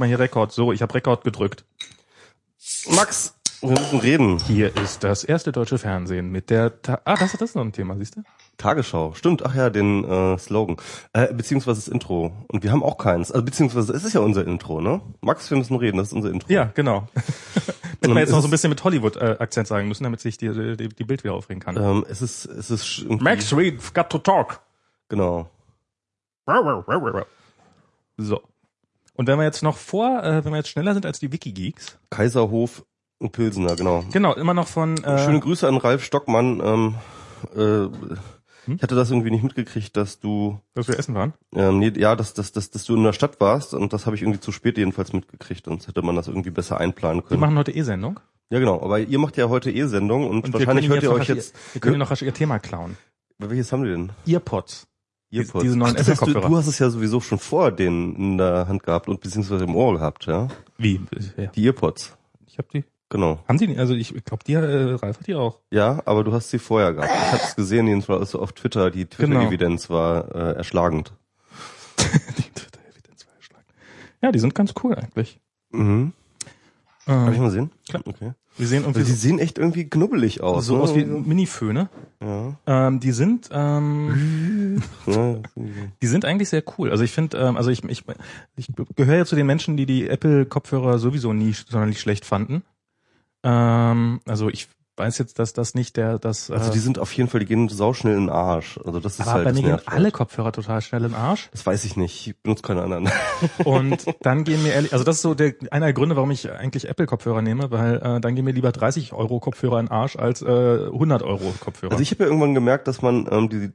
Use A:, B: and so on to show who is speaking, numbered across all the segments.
A: mal hier Rekord. So, ich habe Rekord gedrückt.
B: Max, wir müssen reden.
A: Hier ist das erste deutsche Fernsehen mit der Ta Ah, das, das ist noch ein Thema, siehst du?
B: Tagesschau, stimmt, ach ja, den äh, Slogan. Äh, beziehungsweise das Intro. Und wir haben auch keins. Also beziehungsweise es ist ja unser Intro, ne? Max, wir müssen reden, das ist unser Intro.
A: Ja, genau. Hätten wir jetzt noch so ein bisschen mit Hollywood-Akzent sagen müssen, damit sich die, die, die Bild wieder aufregen kann.
B: Ähm, es ist, es ist
A: Max, we've got to talk.
B: Genau.
A: So. Und wenn wir jetzt noch vor, äh, wenn wir jetzt schneller sind als die Wikigeeks,
B: Kaiserhof und Pilsener, genau.
A: genau, immer noch von äh,
B: Schöne Grüße an Ralf Stockmann. Ähm, äh,
A: Hm?
B: Ich hatte das irgendwie nicht mitgekriegt, dass du
A: dass wir essen waren.
B: ähm, nee, ja, dass, dass, dass, dass du in der Stadt warst und das habe ich irgendwie zu spät jedenfalls mitgekriegt, sonst hätte man das irgendwie besser einplanen
A: Wir
B: können.
A: machen heute E-Sendung.
B: Ja, genau, aber ihr macht ja heute eh Sendung und,
A: Und wir
B: wahrscheinlich hört ihr euch jetzt
A: Wir können noch rasch ihr Thema klauen.
B: welches haben wir denn?
A: Earpods.
B: Earpods.
A: diese neuen
B: Ach, das du, du hast es ja sowieso schon vor den in der Hand gehabt und beziehungsweise im Ohr gehabt, ja?
A: Wie? Ja.
B: Die Earpods.
A: Ich habe die.
B: Genau.
A: Haben die? nicht? Also ich glaube, die äh, Ralf hat die auch.
B: Ja, aber du hast sie vorher gehabt. Ich habe es gesehen, jedenfalls auf Twitter. Die
A: Genau.
B: Twitter-Evidenz war äh, erschlagend.
A: die Twitter-Evidenz war erschlagen. Ja, die sind ganz cool eigentlich.
B: Mhm. Darf ich
A: Ähm,
B: mal sehen?
A: Klar.
B: Okay.
A: Die sehen irgendwie
B: Also die
A: so,
B: sehen echt irgendwie knubbelig aus.
A: so
B: ne?
A: aus wie Miniföhne.
B: ja.
A: Ähm, die sind ähm, die sind eigentlich sehr cool. Also ich finde, ähm, also ich, ich, ich gehöre ja zu den Menschen, die die Apple-Kopfhörer sowieso nie sonderlich schlecht fanden. Ähm, also ich weiß jetzt, dass das nicht der, das.
B: Also
A: äh,
B: die sind auf jeden Fall, die gehen sauschnell in den Arsch. Also das ist
A: aber
B: halt
A: mir gehen alle. Kopfhörer total schnell im Arsch.
B: Das weiß ich nicht. Ich benutze keine anderen.
A: Und dann gehen mir ehrlich, also das ist so der einer der Gründe, warum ich eigentlich Apple-Kopfhörer nehme, weil äh, dann gehen mir lieber 30 Euro Kopfhörer in den Arsch als äh, 100 Euro Kopfhörer.
B: Also ich habe ja irgendwann gemerkt, dass man ähm, die,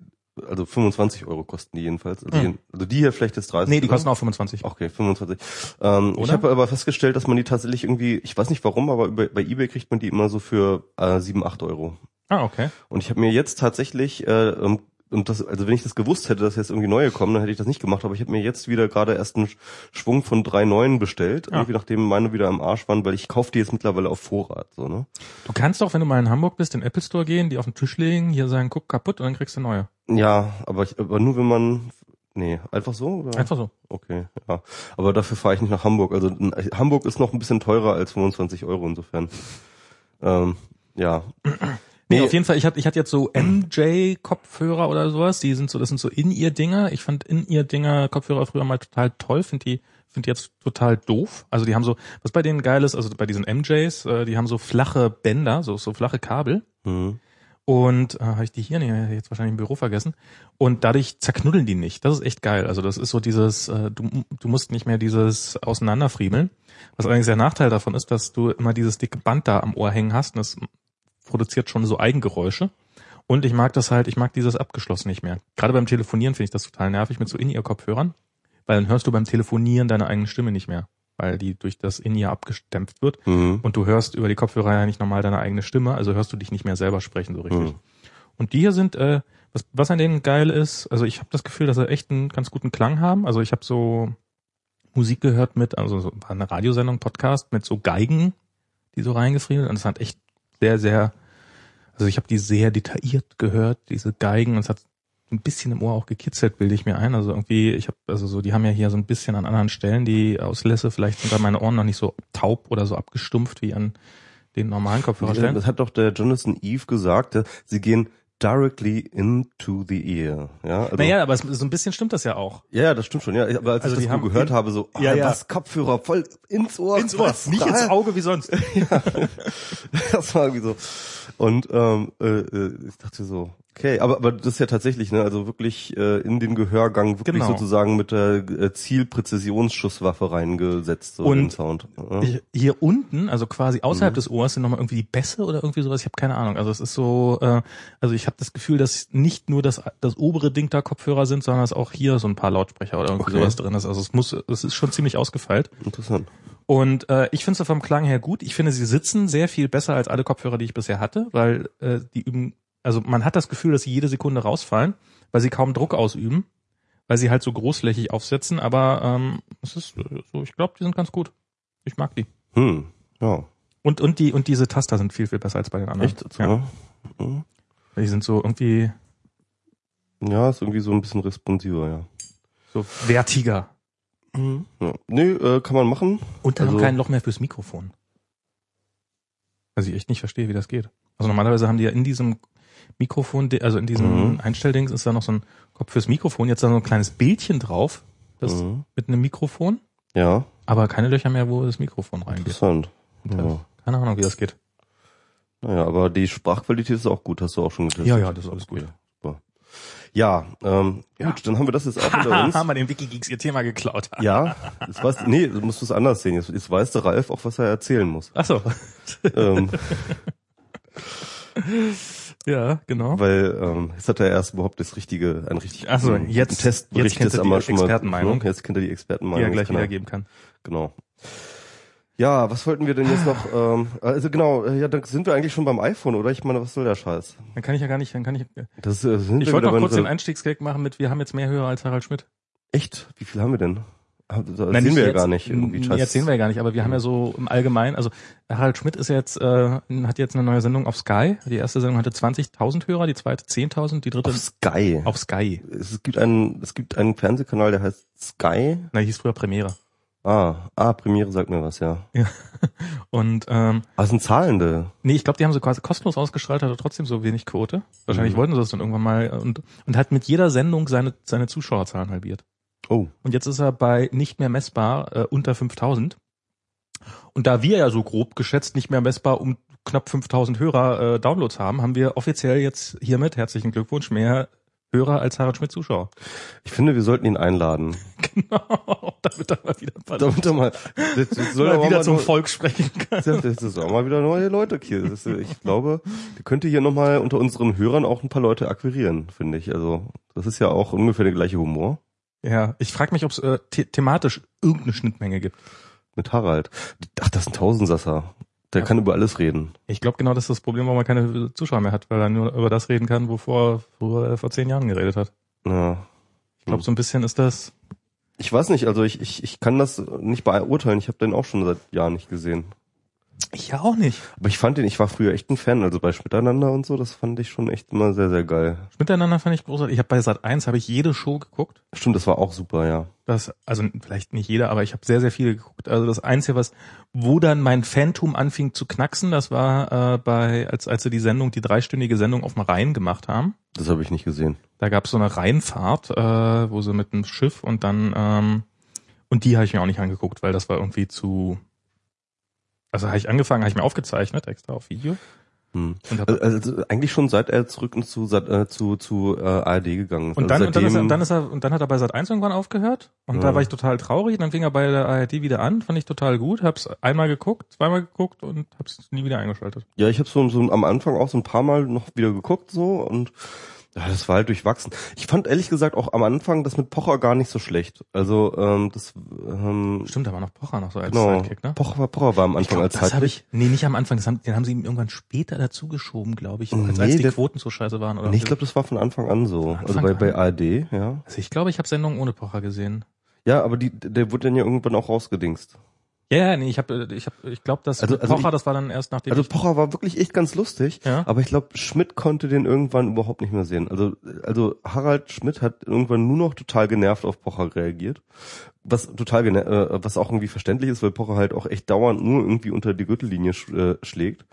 B: also 25 Euro kosten die jedenfalls. Also,
A: Hm.
B: die, also die hier vielleicht jetzt 30.
A: nee, die
B: oder?
A: kosten auch 25.
B: Okay, 25. Ähm, ich habe aber festgestellt, dass man die tatsächlich irgendwie, ich weiß nicht warum, aber über, bei eBay kriegt man die immer so für äh, 7, 8 Euro.
A: Ah, okay.
B: Und ich habe mir jetzt tatsächlich, äh, ähm, und das, also wenn ich das gewusst hätte, dass jetzt irgendwie neue kommen, dann hätte ich das nicht gemacht. Aber ich habe mir jetzt wieder gerade erst einen Schwung von drei neuen bestellt,
A: Ja.
B: irgendwie nachdem meine wieder am Arsch waren, weil ich kaufe die jetzt mittlerweile auf Vorrat. So, ne?
A: Du kannst doch, wenn du mal in Hamburg bist, in den Apple Store gehen, die auf den Tisch legen, hier sagen, guck kaputt und dann kriegst du neue.
B: Ja, aber, ich, aber nur wenn man, nee, einfach so? Oder?
A: Einfach so.
B: Okay, ja. Aber dafür fahre ich nicht nach Hamburg. Also Hamburg ist noch ein bisschen teurer als 25 Euro insofern. Ähm, ja.
A: Nee, auf jeden Fall, ich hatte, ich hatte jetzt so MJ-Kopfhörer oder sowas, die sind so, das sind so In-Ear-Dinger. Ich fand In-Ear-Dinger-Kopfhörer früher mal total toll, finde die, finde die jetzt total doof. Also die haben so, was bei denen geil ist, also bei diesen MJs, äh, die haben so flache Bänder, so, so flache Kabel.
B: Mhm.
A: Und äh, habe ich die hier nee, jetzt wahrscheinlich im Büro vergessen. Und dadurch zerknuddeln die nicht. Das ist echt geil. Also das ist so dieses, äh, du, du musst nicht mehr dieses Auseinanderfriemeln. Was allerdings der Nachteil davon ist, dass du immer dieses dicke Band da am Ohr hängen hast. Und das produziert schon so Eigengeräusche. Und ich mag das halt, ich mag dieses abgeschlossen nicht mehr. Gerade beim Telefonieren finde ich das total nervig mit so In-Ear-Kopfhörern. Weil dann hörst du beim Telefonieren deine eigene Stimme nicht mehr. Weil die durch das In-Ear abgedämpft wird.
B: Mhm.
A: Und du hörst über die Kopfhörer ja nicht normal deine eigene Stimme, also hörst du dich nicht mehr selber sprechen so richtig.
B: Mhm.
A: Und die hier sind, äh, was, was an denen geil ist, also ich habe das Gefühl, dass sie echt einen ganz guten Klang haben. Also ich habe so Musik gehört mit, also so war eine Radiosendung, Podcast mit so Geigen, die so reingefriemelt und es hat echt sehr, sehr, also ich habe die sehr detailliert gehört, diese Geigen, und es hat ein bisschen im Ohr auch gekitzelt, bilde ich mir ein. Also irgendwie, ich habe, also so, die haben ja hier so ein bisschen an anderen Stellen die Auslässe, vielleicht sind da meine Ohren noch nicht so taub oder so abgestumpft wie an den normalen Kopfhörerstellen.
B: Das hat doch der Jonathan Eve gesagt, äh, sie gehen directly into the ear. Ja, also,
A: Naja, aber es, so ein bisschen stimmt das ja auch.
B: ja, ja, das stimmt schon. Ja, aber als
A: Also
B: ich das
A: haben
B: so gehört habe, so, ah,
A: Ja, ja.
B: was Kopfhörer voll ins Ohr, was,
A: nicht
B: da?
A: ins Auge wie sonst.
B: Das war irgendwie so. Und ähm, äh, äh, ich dachte so, okay, aber aber das ist ja tatsächlich, ne, also wirklich äh, in den Gehörgang wirklich
A: Genau.
B: sozusagen mit der äh, Zielpräzisionsschusswaffe reingesetzt, so
A: Und
B: den Sound. Ja.
A: Hier unten, also quasi außerhalb
B: Mhm.
A: des Ohrs, sind nochmal irgendwie die Bässe oder irgendwie sowas. Ich habe keine Ahnung. Also es ist so, äh, also ich habe das Gefühl, dass nicht nur das, das obere Ding da Kopfhörer sind, sondern dass auch hier so ein paar Lautsprecher oder irgendwie
B: Okay.
A: sowas drin ist. Also es muss, es ist schon ziemlich ausgefeilt.
B: Interessant.
A: Und äh, ich finde es vom Klang her gut. Ich finde, sie sitzen sehr viel besser als alle Kopfhörer, die ich bisher hatte, weil äh, die üben, also man hat das Gefühl, dass sie jede Sekunde rausfallen, weil sie kaum Druck ausüben, weil sie halt so großflächig aufsetzen. Aber ähm, es ist äh, so, ich glaube, die sind ganz gut. Ich mag die.
B: Hm, ja.
A: Und und die und diese Taster sind viel viel besser als bei den anderen.
B: Echt? So,
A: Ja.
B: Mhm.
A: Die sind so irgendwie
B: ja, ist irgendwie so ein bisschen responsiver, ja.
A: so wertiger.
B: Mhm. Ja. Nö, äh, kann man machen.
A: Und dann
B: Also-
A: haben kein Loch mehr fürs Mikrofon. Was ich echt nicht verstehe, wie das geht. Also normalerweise haben die ja in diesem Mikrofon, also in diesem
B: Mhm.
A: Einstelldings ist da noch so ein Kopf fürs Mikrofon, jetzt da so ein kleines Bildchen drauf, das
B: Mhm.
A: mit einem Mikrofon,
B: Ja,
A: aber keine Löcher mehr, wo das Mikrofon reingeht.
B: interessant. Ja.
A: Keine Ahnung, wie das geht.
B: Naja, aber die Sprachqualität ist auch gut, hast du auch schon getestet.
A: Ja, ja, das ist alles gut.
B: Super. Ja, ähm,
A: Ja.
B: gut, dann haben wir das jetzt auch hinter uns.
A: haben wir den Wikigeeks ihr Thema geklaut.
B: Ja, jetzt weißt, nee, du musst es anders sehen. Jetzt, jetzt weiß der Ralf auch, was er erzählen muss.
A: Ach so.
B: ähm,
A: Ja, genau.
B: weil ähm, jetzt hat er erst überhaupt das richtige, ein richtig
A: Ach so,
B: guten
A: jetzt-
B: Testbericht
A: jetzt kennt er die
B: mal,
A: Expertenmeinung.
B: ne? Jetzt kennt er die
A: Die
B: Expertenmeinung.
A: er gleich
B: er-
A: wiedergeben kann.
B: Genau. Ja, was wollten wir denn jetzt noch? Ähm, also genau, äh, ja, dann sind wir eigentlich schon beim iPhone, oder? Ich meine, was soll der Scheiß?
A: Dann kann ich ja gar nicht, dann kann ich.
B: Das äh, sind
A: Ich wollte noch kurz den Einstiegsgag machen mit, wir haben jetzt mehr Hörer als Harald Schmidt.
B: Echt? Wie viel haben wir denn? Ah, Das
A: Nein,
B: sehen wir ja
A: jetzt.
B: gar nicht. Irgendwie
A: Nee,
B: scheiß-
A: erzählen wir ja gar nicht, aber wir haben ja so im Allgemeinen, also Harald Schmidt ist jetzt, äh, hat jetzt eine neue Sendung auf Sky. Die erste Sendung hatte 20.000 Hörer, die zweite 10.000, die dritte
B: Auf Sky.
A: auf Sky.
B: Es gibt einen, es gibt einen Fernsehkanal, der heißt Sky.
A: Na, hieß früher Premiere.
B: Ah, ah, Premiere sagt mir was, ja.
A: Und ähm,
B: Ah, das sind zahlende.
A: nee, ich glaube, die haben sie quasi kostenlos ausgestrahlt, hatte trotzdem so wenig Quote. Wahrscheinlich
B: Mhm.
A: wollten sie das dann irgendwann mal und, und hat mit jeder Sendung seine, seine Zuschauerzahlen halbiert.
B: Oh.
A: Und jetzt ist er bei nicht mehr messbar äh, unter 5000. Und da wir ja so grob geschätzt nicht mehr messbar um knapp 5000 Hörer äh, Downloads haben, haben wir offiziell jetzt hiermit herzlichen Glückwunsch mehr Hörer als Harald Schmidt Zuschauer.
B: Ich finde, wir sollten ihn einladen.
A: Genau, damit er mal wieder, ein
B: Damit er mal, jetzt, jetzt soll er
A: wieder zum
B: nur-
A: Volk sprechen kann.
B: Das ist auch mal wieder neue Leute hier. Ist, ich glaube, der könnte hier nochmal unter unseren Hörern auch ein paar Leute akquirieren, finde ich. Also, das ist ja auch ungefähr der gleiche Humor
A: Ja, ich frage mich, ob es äh, the thematisch irgendeine Schnittmenge gibt.
B: mit Harald. Ach, das ist ein Tausendsasser. Der
A: Ja.
B: kann über alles reden.
A: Ich glaube genau, das ist das Problem, warum er keine Zuschauer mehr hat, weil er nur über das reden kann, wovor worüber er vor zehn Jahren geredet hat.
B: Ja.
A: Ich glaube, so ein bisschen ist das.
B: Ich weiß nicht, also ich, ich, ich kann das nicht beurteilen. Ich habe den auch schon seit Jahren nicht gesehen.
A: Ich ja auch nicht.
B: Aber ich fand den, ich war früher echt ein Fan, also bei Miteinander und so, das fand ich schon echt immer sehr, sehr geil.
A: Miteinander fand ich großartig. Ich habe bei Sat 1 habe ich jede Show geguckt.
B: Stimmt, das war auch super, ja.
A: Das, also vielleicht nicht jeder, aber ich habe sehr, sehr viele geguckt. Also das Einzige, was, wo dann mein Phantom anfing zu knacksen, das war äh, bei, als, als sie die Sendung, die dreistündige Sendung auf dem Rhein gemacht haben.
B: Das habe ich nicht gesehen.
A: Da gab es so eine Rheinfahrt, äh, wo sie mit einem Schiff und dann, ähm, und die habe ich mir auch nicht angeguckt, weil das war irgendwie zu, also habe ich angefangen, habe ich mir aufgezeichnet, extra auf Video.
B: Hm.
A: Und
B: Also, also eigentlich schon seit er zurück ins- zu, äh, zu, zu äh, ARD gegangen ist.
A: und, dann,
B: also
A: und, dann ist er, und dann ist er, und dann hat er bei Sat 1 irgendwann aufgehört. Und da
B: Ja.
A: war ich total traurig. Dann fing er bei der ARD wieder an, fand ich total gut. Hab's einmal geguckt, zweimal geguckt und hab's nie wieder eingeschaltet.
B: Ja, ich habe so, so am Anfang auch so ein paar Mal noch wieder geguckt so und ja, das war halt durchwachsen. Ich fand ehrlich gesagt auch am Anfang das mit Pocher gar nicht so schlecht. Also ähm, das ähm,
A: Stimmt, da war noch Pocher noch so als
B: genau.
A: Sidekick, ne?
B: Pocher, Pocher war am
A: Ich
B: Anfang
A: glaub,
B: als
A: das habe
B: Sidekick.
A: ich, nee, nicht am Anfang, das haben, den haben sie ihm irgendwann später dazu geschoben, glaube ich, als,
B: Nee,
A: als die
B: der-
A: Quoten so scheiße waren. Oder
B: Nee, ich glaube, das war von Anfang an so. Also
A: Anfang
B: bei, bei
A: an?
B: ARD, ja.
A: also ich glaube, ich habe Sendungen ohne Pocher gesehen.
B: Ja, aber die, der wurde dann ja irgendwann auch rausgedingst.
A: Ja, ja, nee, ich habe, ich habe, ich glaube, dass
B: Also- also
A: Pocher,
B: ich-
A: das war dann erst nachdem
B: Also
A: ich,
B: Pocher war wirklich echt ganz lustig,
A: Ja.
B: aber ich glaube, Schmidt konnte den irgendwann überhaupt nicht mehr sehen. Also, also Harald Schmidt hat irgendwann nur noch total genervt auf Pocher reagiert. Was total äh, was auch irgendwie verständlich ist, weil Pocher halt auch echt dauernd nur irgendwie unter die Gürtellinie sch äh, schlägt.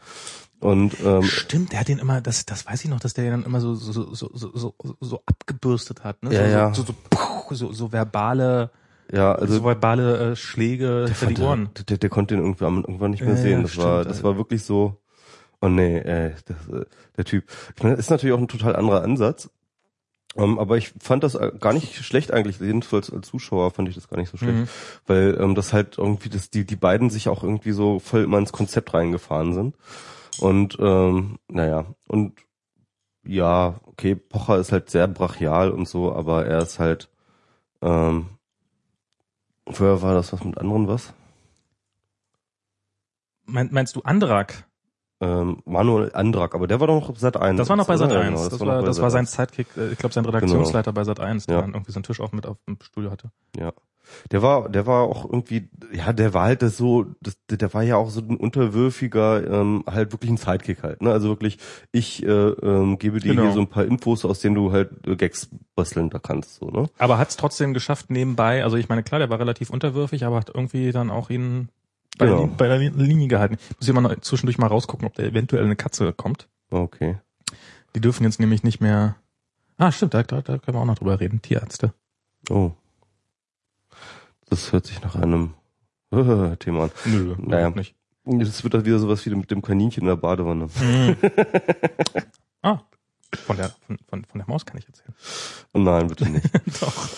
B: Und ähm,
A: Stimmt, der hat den immer, das, das weiß ich noch, dass der den dann immer so, so, so, so, so, so abgebürstet hat, ne?
B: Ja,
A: so,
B: ja.
A: So, so, so, so, so verbale,
B: ja, also
A: so verbale äh, Schläge hinter die Ohren.
B: Der, der, der konnte den irgendwann, irgendwann nicht mehr
A: Ja,
B: sehen. Das war,
A: stimmt.
B: das war wirklich so. Oh nee, ey, das, äh, der Typ. Ich meine, das ist natürlich auch ein total anderer Ansatz. Ähm, aber ich fand das äh, gar nicht schlecht eigentlich. Jedenfalls als Zuschauer fand ich das gar nicht so schlecht.
A: Mhm.
B: Weil ähm, das halt irgendwie, das, die, die beiden sich auch irgendwie so voll immer ins Konzept reingefahren sind. Und ähm, naja, und ja, okay, Pocher ist halt sehr brachial und so, aber er ist halt ähm, Vorher war das was mit anderen was?
A: Mein, meinst du Andrak?
B: Ähm, Manuel Andrak, aber der war doch noch Sat 1.
A: Das war noch bei Sat 1.
B: genau,
A: das,
B: noch
A: war, das war sein Sidekick, äh, ich glaube sein Redaktionsleiter bei Sat 1, der
B: Ja.
A: irgendwie so einen Tisch auch mit auf dem Studio hatte.
B: Ja. Der war, der war auch irgendwie, ja, der war halt das so, das, der war ja auch so ein unterwürfiger, ähm, halt wirklich ein Sidekick halt, ne? Also wirklich, ich äh, ähm, gebe dir
A: Genau.
B: hier so ein paar Infos, aus denen du halt äh, Gags basteln da kannst, so, ne?
A: Aber hat es trotzdem geschafft nebenbei, also ich meine, klar, der war relativ unterwürfig, aber hat irgendwie dann auch ihn bei,
B: Genau.
A: der, bei der Lin- Linie gehalten. Ich muss immer noch zwischendurch mal rausgucken, ob da eventuell eine Katze kommt.
B: Okay.
A: Die dürfen jetzt nämlich nicht mehr. Ah, stimmt, da, da, da können wir auch noch drüber reden. Tierärzte.
B: Oh. Das hört sich nach einem Thema an.
A: Nö,
B: Naja.
A: nicht.
B: Das wird dann wieder sowas wie mit dem Kaninchen in der Badewanne.
A: Mhm. ah, von der, von, von, von der Maus kann ich erzählen.
B: Nein, bitte nicht.
A: doch,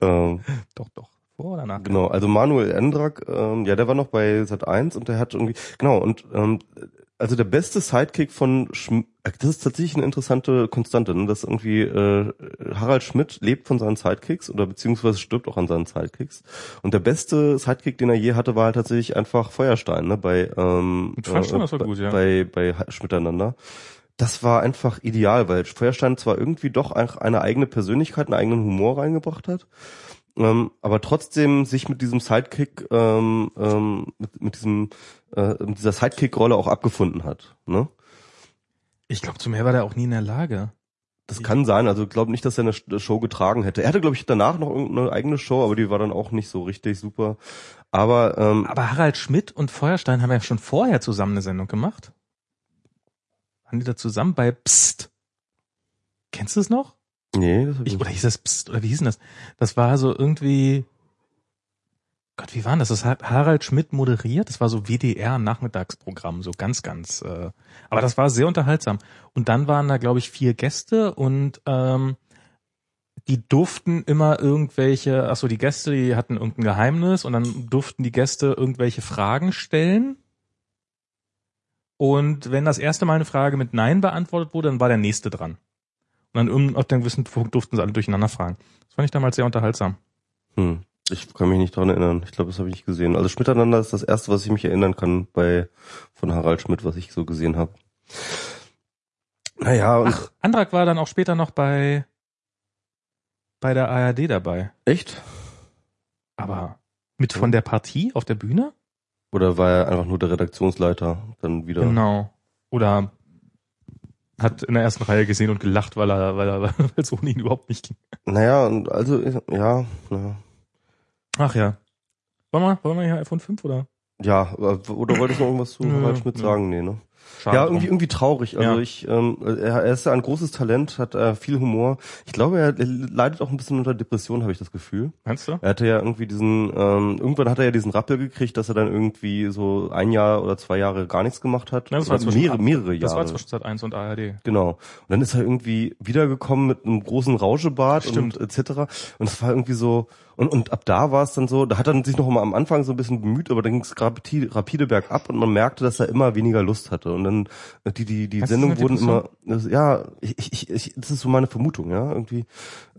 B: ähm,
A: doch, doch. Vor oder nach?
B: Genau, also Manuel Endrak, ähm, ja, der war noch bei Sat 1 und der hat irgendwie, genau, und ähm, also der beste Sidekick von Schm das ist tatsächlich eine interessante Konstante, ne? dass irgendwie äh, Harald Schmidt lebt von seinen Sidekicks oder beziehungsweise stirbt auch an seinen Sidekicks. Und der beste Sidekick, den er je hatte, war halt tatsächlich einfach Feuerstein, ne? Bei ähm,
A: Mit Feuerstein, das war
B: bei,
A: gut, ja.
B: bei, bei Schmiteinander. Das war einfach ideal, weil Feuerstein zwar irgendwie doch einfach eine eigene Persönlichkeit, einen eigenen Humor reingebracht hat, ähm, aber trotzdem sich mit diesem Sidekick, ähm, ähm, mit, mit diesem äh, mit dieser Sidekick-Rolle auch abgefunden hat. Ne?
A: Ich glaube, zu mehr war der auch nie in der Lage.
B: Das kann sein. Also ich glaube nicht, dass er eine Show getragen hätte. Er hatte, glaube ich, danach noch irgendeine eigene Show, aber die war dann auch nicht so richtig super. Aber ähm,
A: Aber Harald Schmidt und Feuerstein haben ja schon vorher zusammen eine Sendung gemacht. Waren die da zusammen bei Psst? Kennst du es noch?
B: Nee, das ich
A: oder hieß das Psst? Oder wie hieß denn das? Das war so irgendwie, Gott, wie war denn das? Das hat Harald Schmidt moderiert. Das war so WDR-Nachmittagsprogramm, so ganz, ganz. Äh, aber das war sehr unterhaltsam. Und dann waren da, glaube ich, vier Gäste und ähm, die durften immer irgendwelche, ach so, die Gäste, die hatten irgendein Geheimnis und dann durften die Gäste irgendwelche Fragen stellen. Und wenn das erste Mal eine Frage mit Nein beantwortet wurde, dann war der nächste dran. Und dann auf einem gewissen Punkt durften sie alle durcheinander fragen. Das fand ich damals sehr unterhaltsam.
B: Hm. Ich kann mich nicht dran erinnern. Ich glaube, das habe ich nicht gesehen. Also Schmiteinander ist das erste, was ich mich erinnern kann bei von Harald Schmidt, was ich so gesehen habe. Naja, und
A: Ach, Andrak war dann auch später noch bei bei der ARD dabei.
B: echt?
A: Aber mit von der Partie auf der Bühne?
B: Oder war er einfach nur der Redaktionsleiter dann wieder?
A: Genau. Oder hat in der ersten Reihe gesehen und gelacht, weil er, weil er, weil es ohne ihn überhaupt nicht ging.
B: Naja, und also, ja, ja.
A: Ach ja. Wollen wir, wollen wir hier iPhone 5 oder?
B: Ja, aber- oder wolltest du noch irgendwas zu
A: Nö,
B: Harald Schmidt sagen? Nee, ne?
A: Schade
B: ja, irgendwie, irgendwie traurig. Also
A: Ja.
B: ich, ähm, er, er ist ja ein großes Talent, hat äh, viel Humor. Ich glaube, er, er leidet auch ein bisschen unter Depression, habe ich das Gefühl.
A: Meinst du?
B: Er hatte ja irgendwie diesen, ähm, irgendwann hat er ja diesen Rappel gekriegt, dass er dann irgendwie so ein Jahr oder zwei Jahre gar nichts gemacht hat.
A: Ja, das war zwischen-
B: mehrere, mehrere Jahre.
A: Das war zwischen Sat 1 und ARD.
B: Genau. Und dann ist er irgendwie wiedergekommen mit einem großen Rauschebart
A: Stimmt.
B: und etc. Und es war irgendwie so, und, und ab da war es dann so, da hat er sich noch mal am Anfang so ein bisschen bemüht, aber dann ging es rapide, rapide bergab und man merkte, dass er immer weniger Lust hatte. Und dann äh, die, die, die Sendungen wurden immer, das, ja, ich, ich, ich, das ist so meine Vermutung, ja, irgendwie.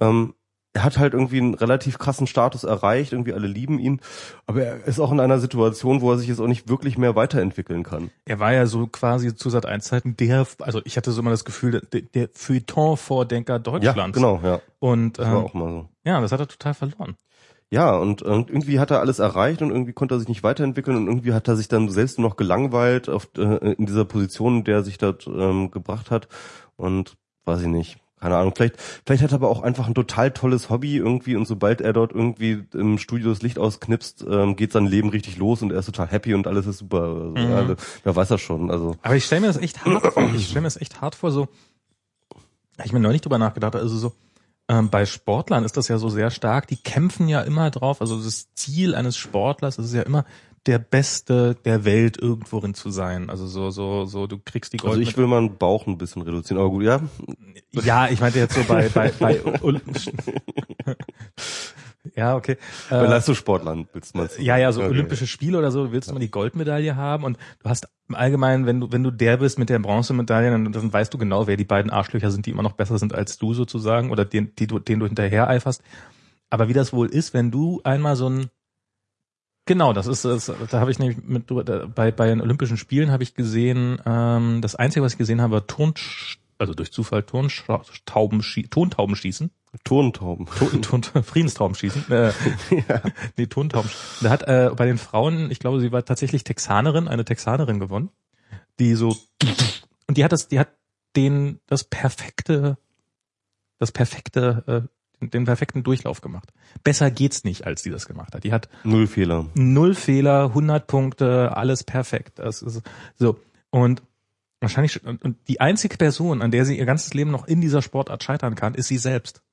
B: Ähm, er hat halt irgendwie einen relativ krassen Status erreicht, irgendwie alle lieben ihn, aber er ist auch in einer Situation, wo er sich jetzt auch nicht wirklich mehr weiterentwickeln kann.
A: Er war ja so quasi zu Sat 1 Zeiten der, also ich hatte so immer das Gefühl, der, der Feuilleton-Vordenker Deutschlands.
B: Ja, genau, ja.
A: Und
B: Das war
A: ähm,
B: auch mal so.
A: ja, das hat er total verloren.
B: Ja, und, irgendwie hat er alles erreicht und irgendwie konnte er sich nicht weiterentwickeln und irgendwie hat er sich dann selbst noch gelangweilt auf, äh, in dieser Position, in der er sich dort ähm, gebracht hat. Und weiß ich nicht. Keine Ahnung, vielleicht, vielleicht hat er aber auch einfach ein total tolles Hobby irgendwie und sobald er dort irgendwie im Studio das Licht ausknipst, ähm, geht sein Leben richtig los und er ist total happy und alles ist super. Also,
A: Mhm.
B: ja, also, wer weiß das schon. Also
A: Aber ich stelle mir das echt hart vor. Ich stelle mir das echt hart vor, so, ich mir neulich drüber nachgedacht, also so, ähm, bei Sportlern ist das ja so sehr stark, die kämpfen ja immer drauf, also das Ziel eines Sportlers ist ja immer der Beste der Welt irgendworin zu sein. Also so, so, so, du kriegst die
B: Also
A: goldene
B: ich will meinen Bauch ein bisschen reduzieren, aber gut, ja.
A: Ja, ich meinte jetzt so bei, bei, bei Olympischen. Ja, okay.
B: Bei
A: Äh,
B: Leistungssportlern willst du mal
A: ja, ja, so
B: Okay.
A: Olympische Spiele oder so, willst du mal die Goldmedaille haben und du hast im Allgemeinen, wenn du, wenn du der bist mit der Bronzemedaille, dann, dann weißt du genau, wer die beiden Arschlöcher sind, die immer noch besser sind als du sozusagen oder den, die du, den du hinterher eiferst. Aber wie das wohl ist, wenn du einmal so ein Genau, das ist das, da habe ich nämlich mit bei bei den Olympischen Spielen habe ich gesehen, ähm, das einzige was ich gesehen habe, war Turn also durch Zufall Turntaubenschießen, Ton, Friedenstauben schießen. Äh, ja. Nee, Tontauben. Da hat äh, bei den Frauen, ich glaube, sie war tatsächlich Texanerin, eine Texanerin gewonnen, die so und die hat das, die hat den das perfekte, das perfekte, äh, den perfekten Durchlauf gemacht. Besser geht's nicht, als die das gemacht hat. Die hat
B: null Fehler,
A: null Fehler, 100 Punkte, alles perfekt. Das ist so und wahrscheinlich und die einzige Person, an der sie ihr ganzes Leben noch in dieser Sportart scheitern kann, ist sie selbst.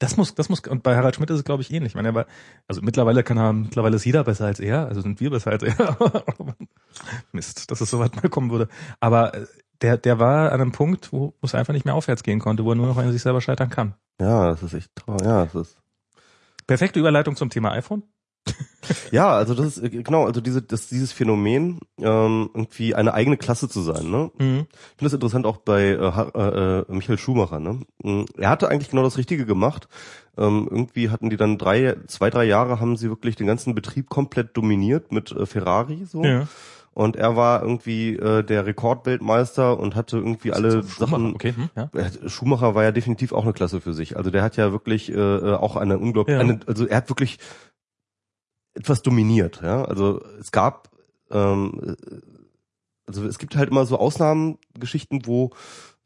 A: Das muss, das muss, und bei Harald Schmidt ist es, glaube ich, ähnlich. Ich meine, er war, also mittlerweile kann er, mittlerweile ist jeder besser als er, also sind wir besser als er. Mist, dass es so weit mal kommen würde. Aber äh, der, der war an einem Punkt, wo es einfach nicht mehr aufwärts gehen konnte, wo er nur noch an sich selber scheitern kann.
B: Ja, das ist echt traurig. Ja, das ist.
A: Perfekte Überleitung zum Thema iPhone.
B: Ja, also das ist genau, also diese, das, dieses Phänomen, ähm, irgendwie eine eigene Klasse zu sein. Ne? Mhm. Ich finde das interessant auch bei äh, äh, Michael Schumacher. Ne? Mm, er hatte eigentlich genau das Richtige gemacht. Ähm, irgendwie hatten die dann drei, zwei, drei Jahre haben sie wirklich den ganzen Betrieb komplett dominiert mit äh, Ferrari so. Ja. Und er war irgendwie äh, der Rekordweltmeister und hatte irgendwie alle Sachen. Okay. Hm, ja. Schumacher war ja definitiv auch eine Klasse für sich. Also der hat ja wirklich äh, äh auch eine unglaublich, ja. also er hat wirklich etwas dominiert. Ja? Also es gab, ähm, also es gibt halt immer so Ausnahmengeschichten, wo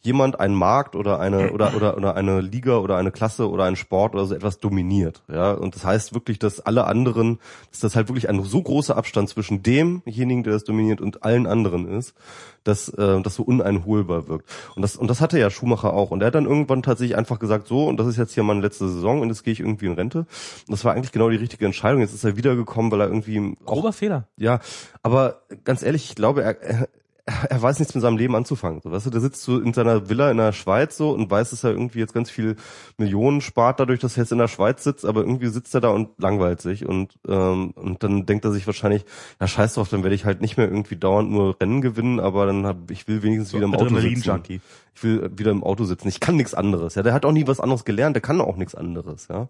B: jemand einen Markt oder eine oder oder oder eine Liga oder eine Klasse oder einen Sport oder so etwas dominiert, ja und das heißt wirklich, dass alle anderen, dass das halt wirklich ein so großer Abstand zwischen demjenigen, der das dominiert und allen anderen ist, dass äh, das so uneinholbar wirkt. Und das und das hatte ja Schumacher auch. Und er hat dann irgendwann tatsächlich einfach gesagt, so und das ist jetzt hier meine letzte Saison und jetzt gehe ich irgendwie in Rente. Und das war eigentlich genau die richtige Entscheidung. Jetzt ist er wiedergekommen, weil er irgendwie
A: grober Fehler.
B: Ja, aber ganz ehrlich, ich glaube, er, er weiß nichts mit seinem Leben anzufangen. So, weißt du, der sitzt so in seiner Villa in der Schweiz so und weiß, dass er irgendwie jetzt ganz viel Millionen spart dadurch, dass er jetzt in der Schweiz sitzt, aber irgendwie sitzt er da und langweilt sich und ähm, und dann denkt er sich wahrscheinlich, ja scheiß drauf, dann werde ich halt nicht mehr irgendwie dauernd nur Rennen gewinnen, aber dann hab ich will wenigstens so, wieder im Auto sitzen. Junkie. Ich will wieder im Auto sitzen. Ich kann nichts anderes. Ja, der hat auch nie was anderes gelernt, der kann auch nichts anderes, ja.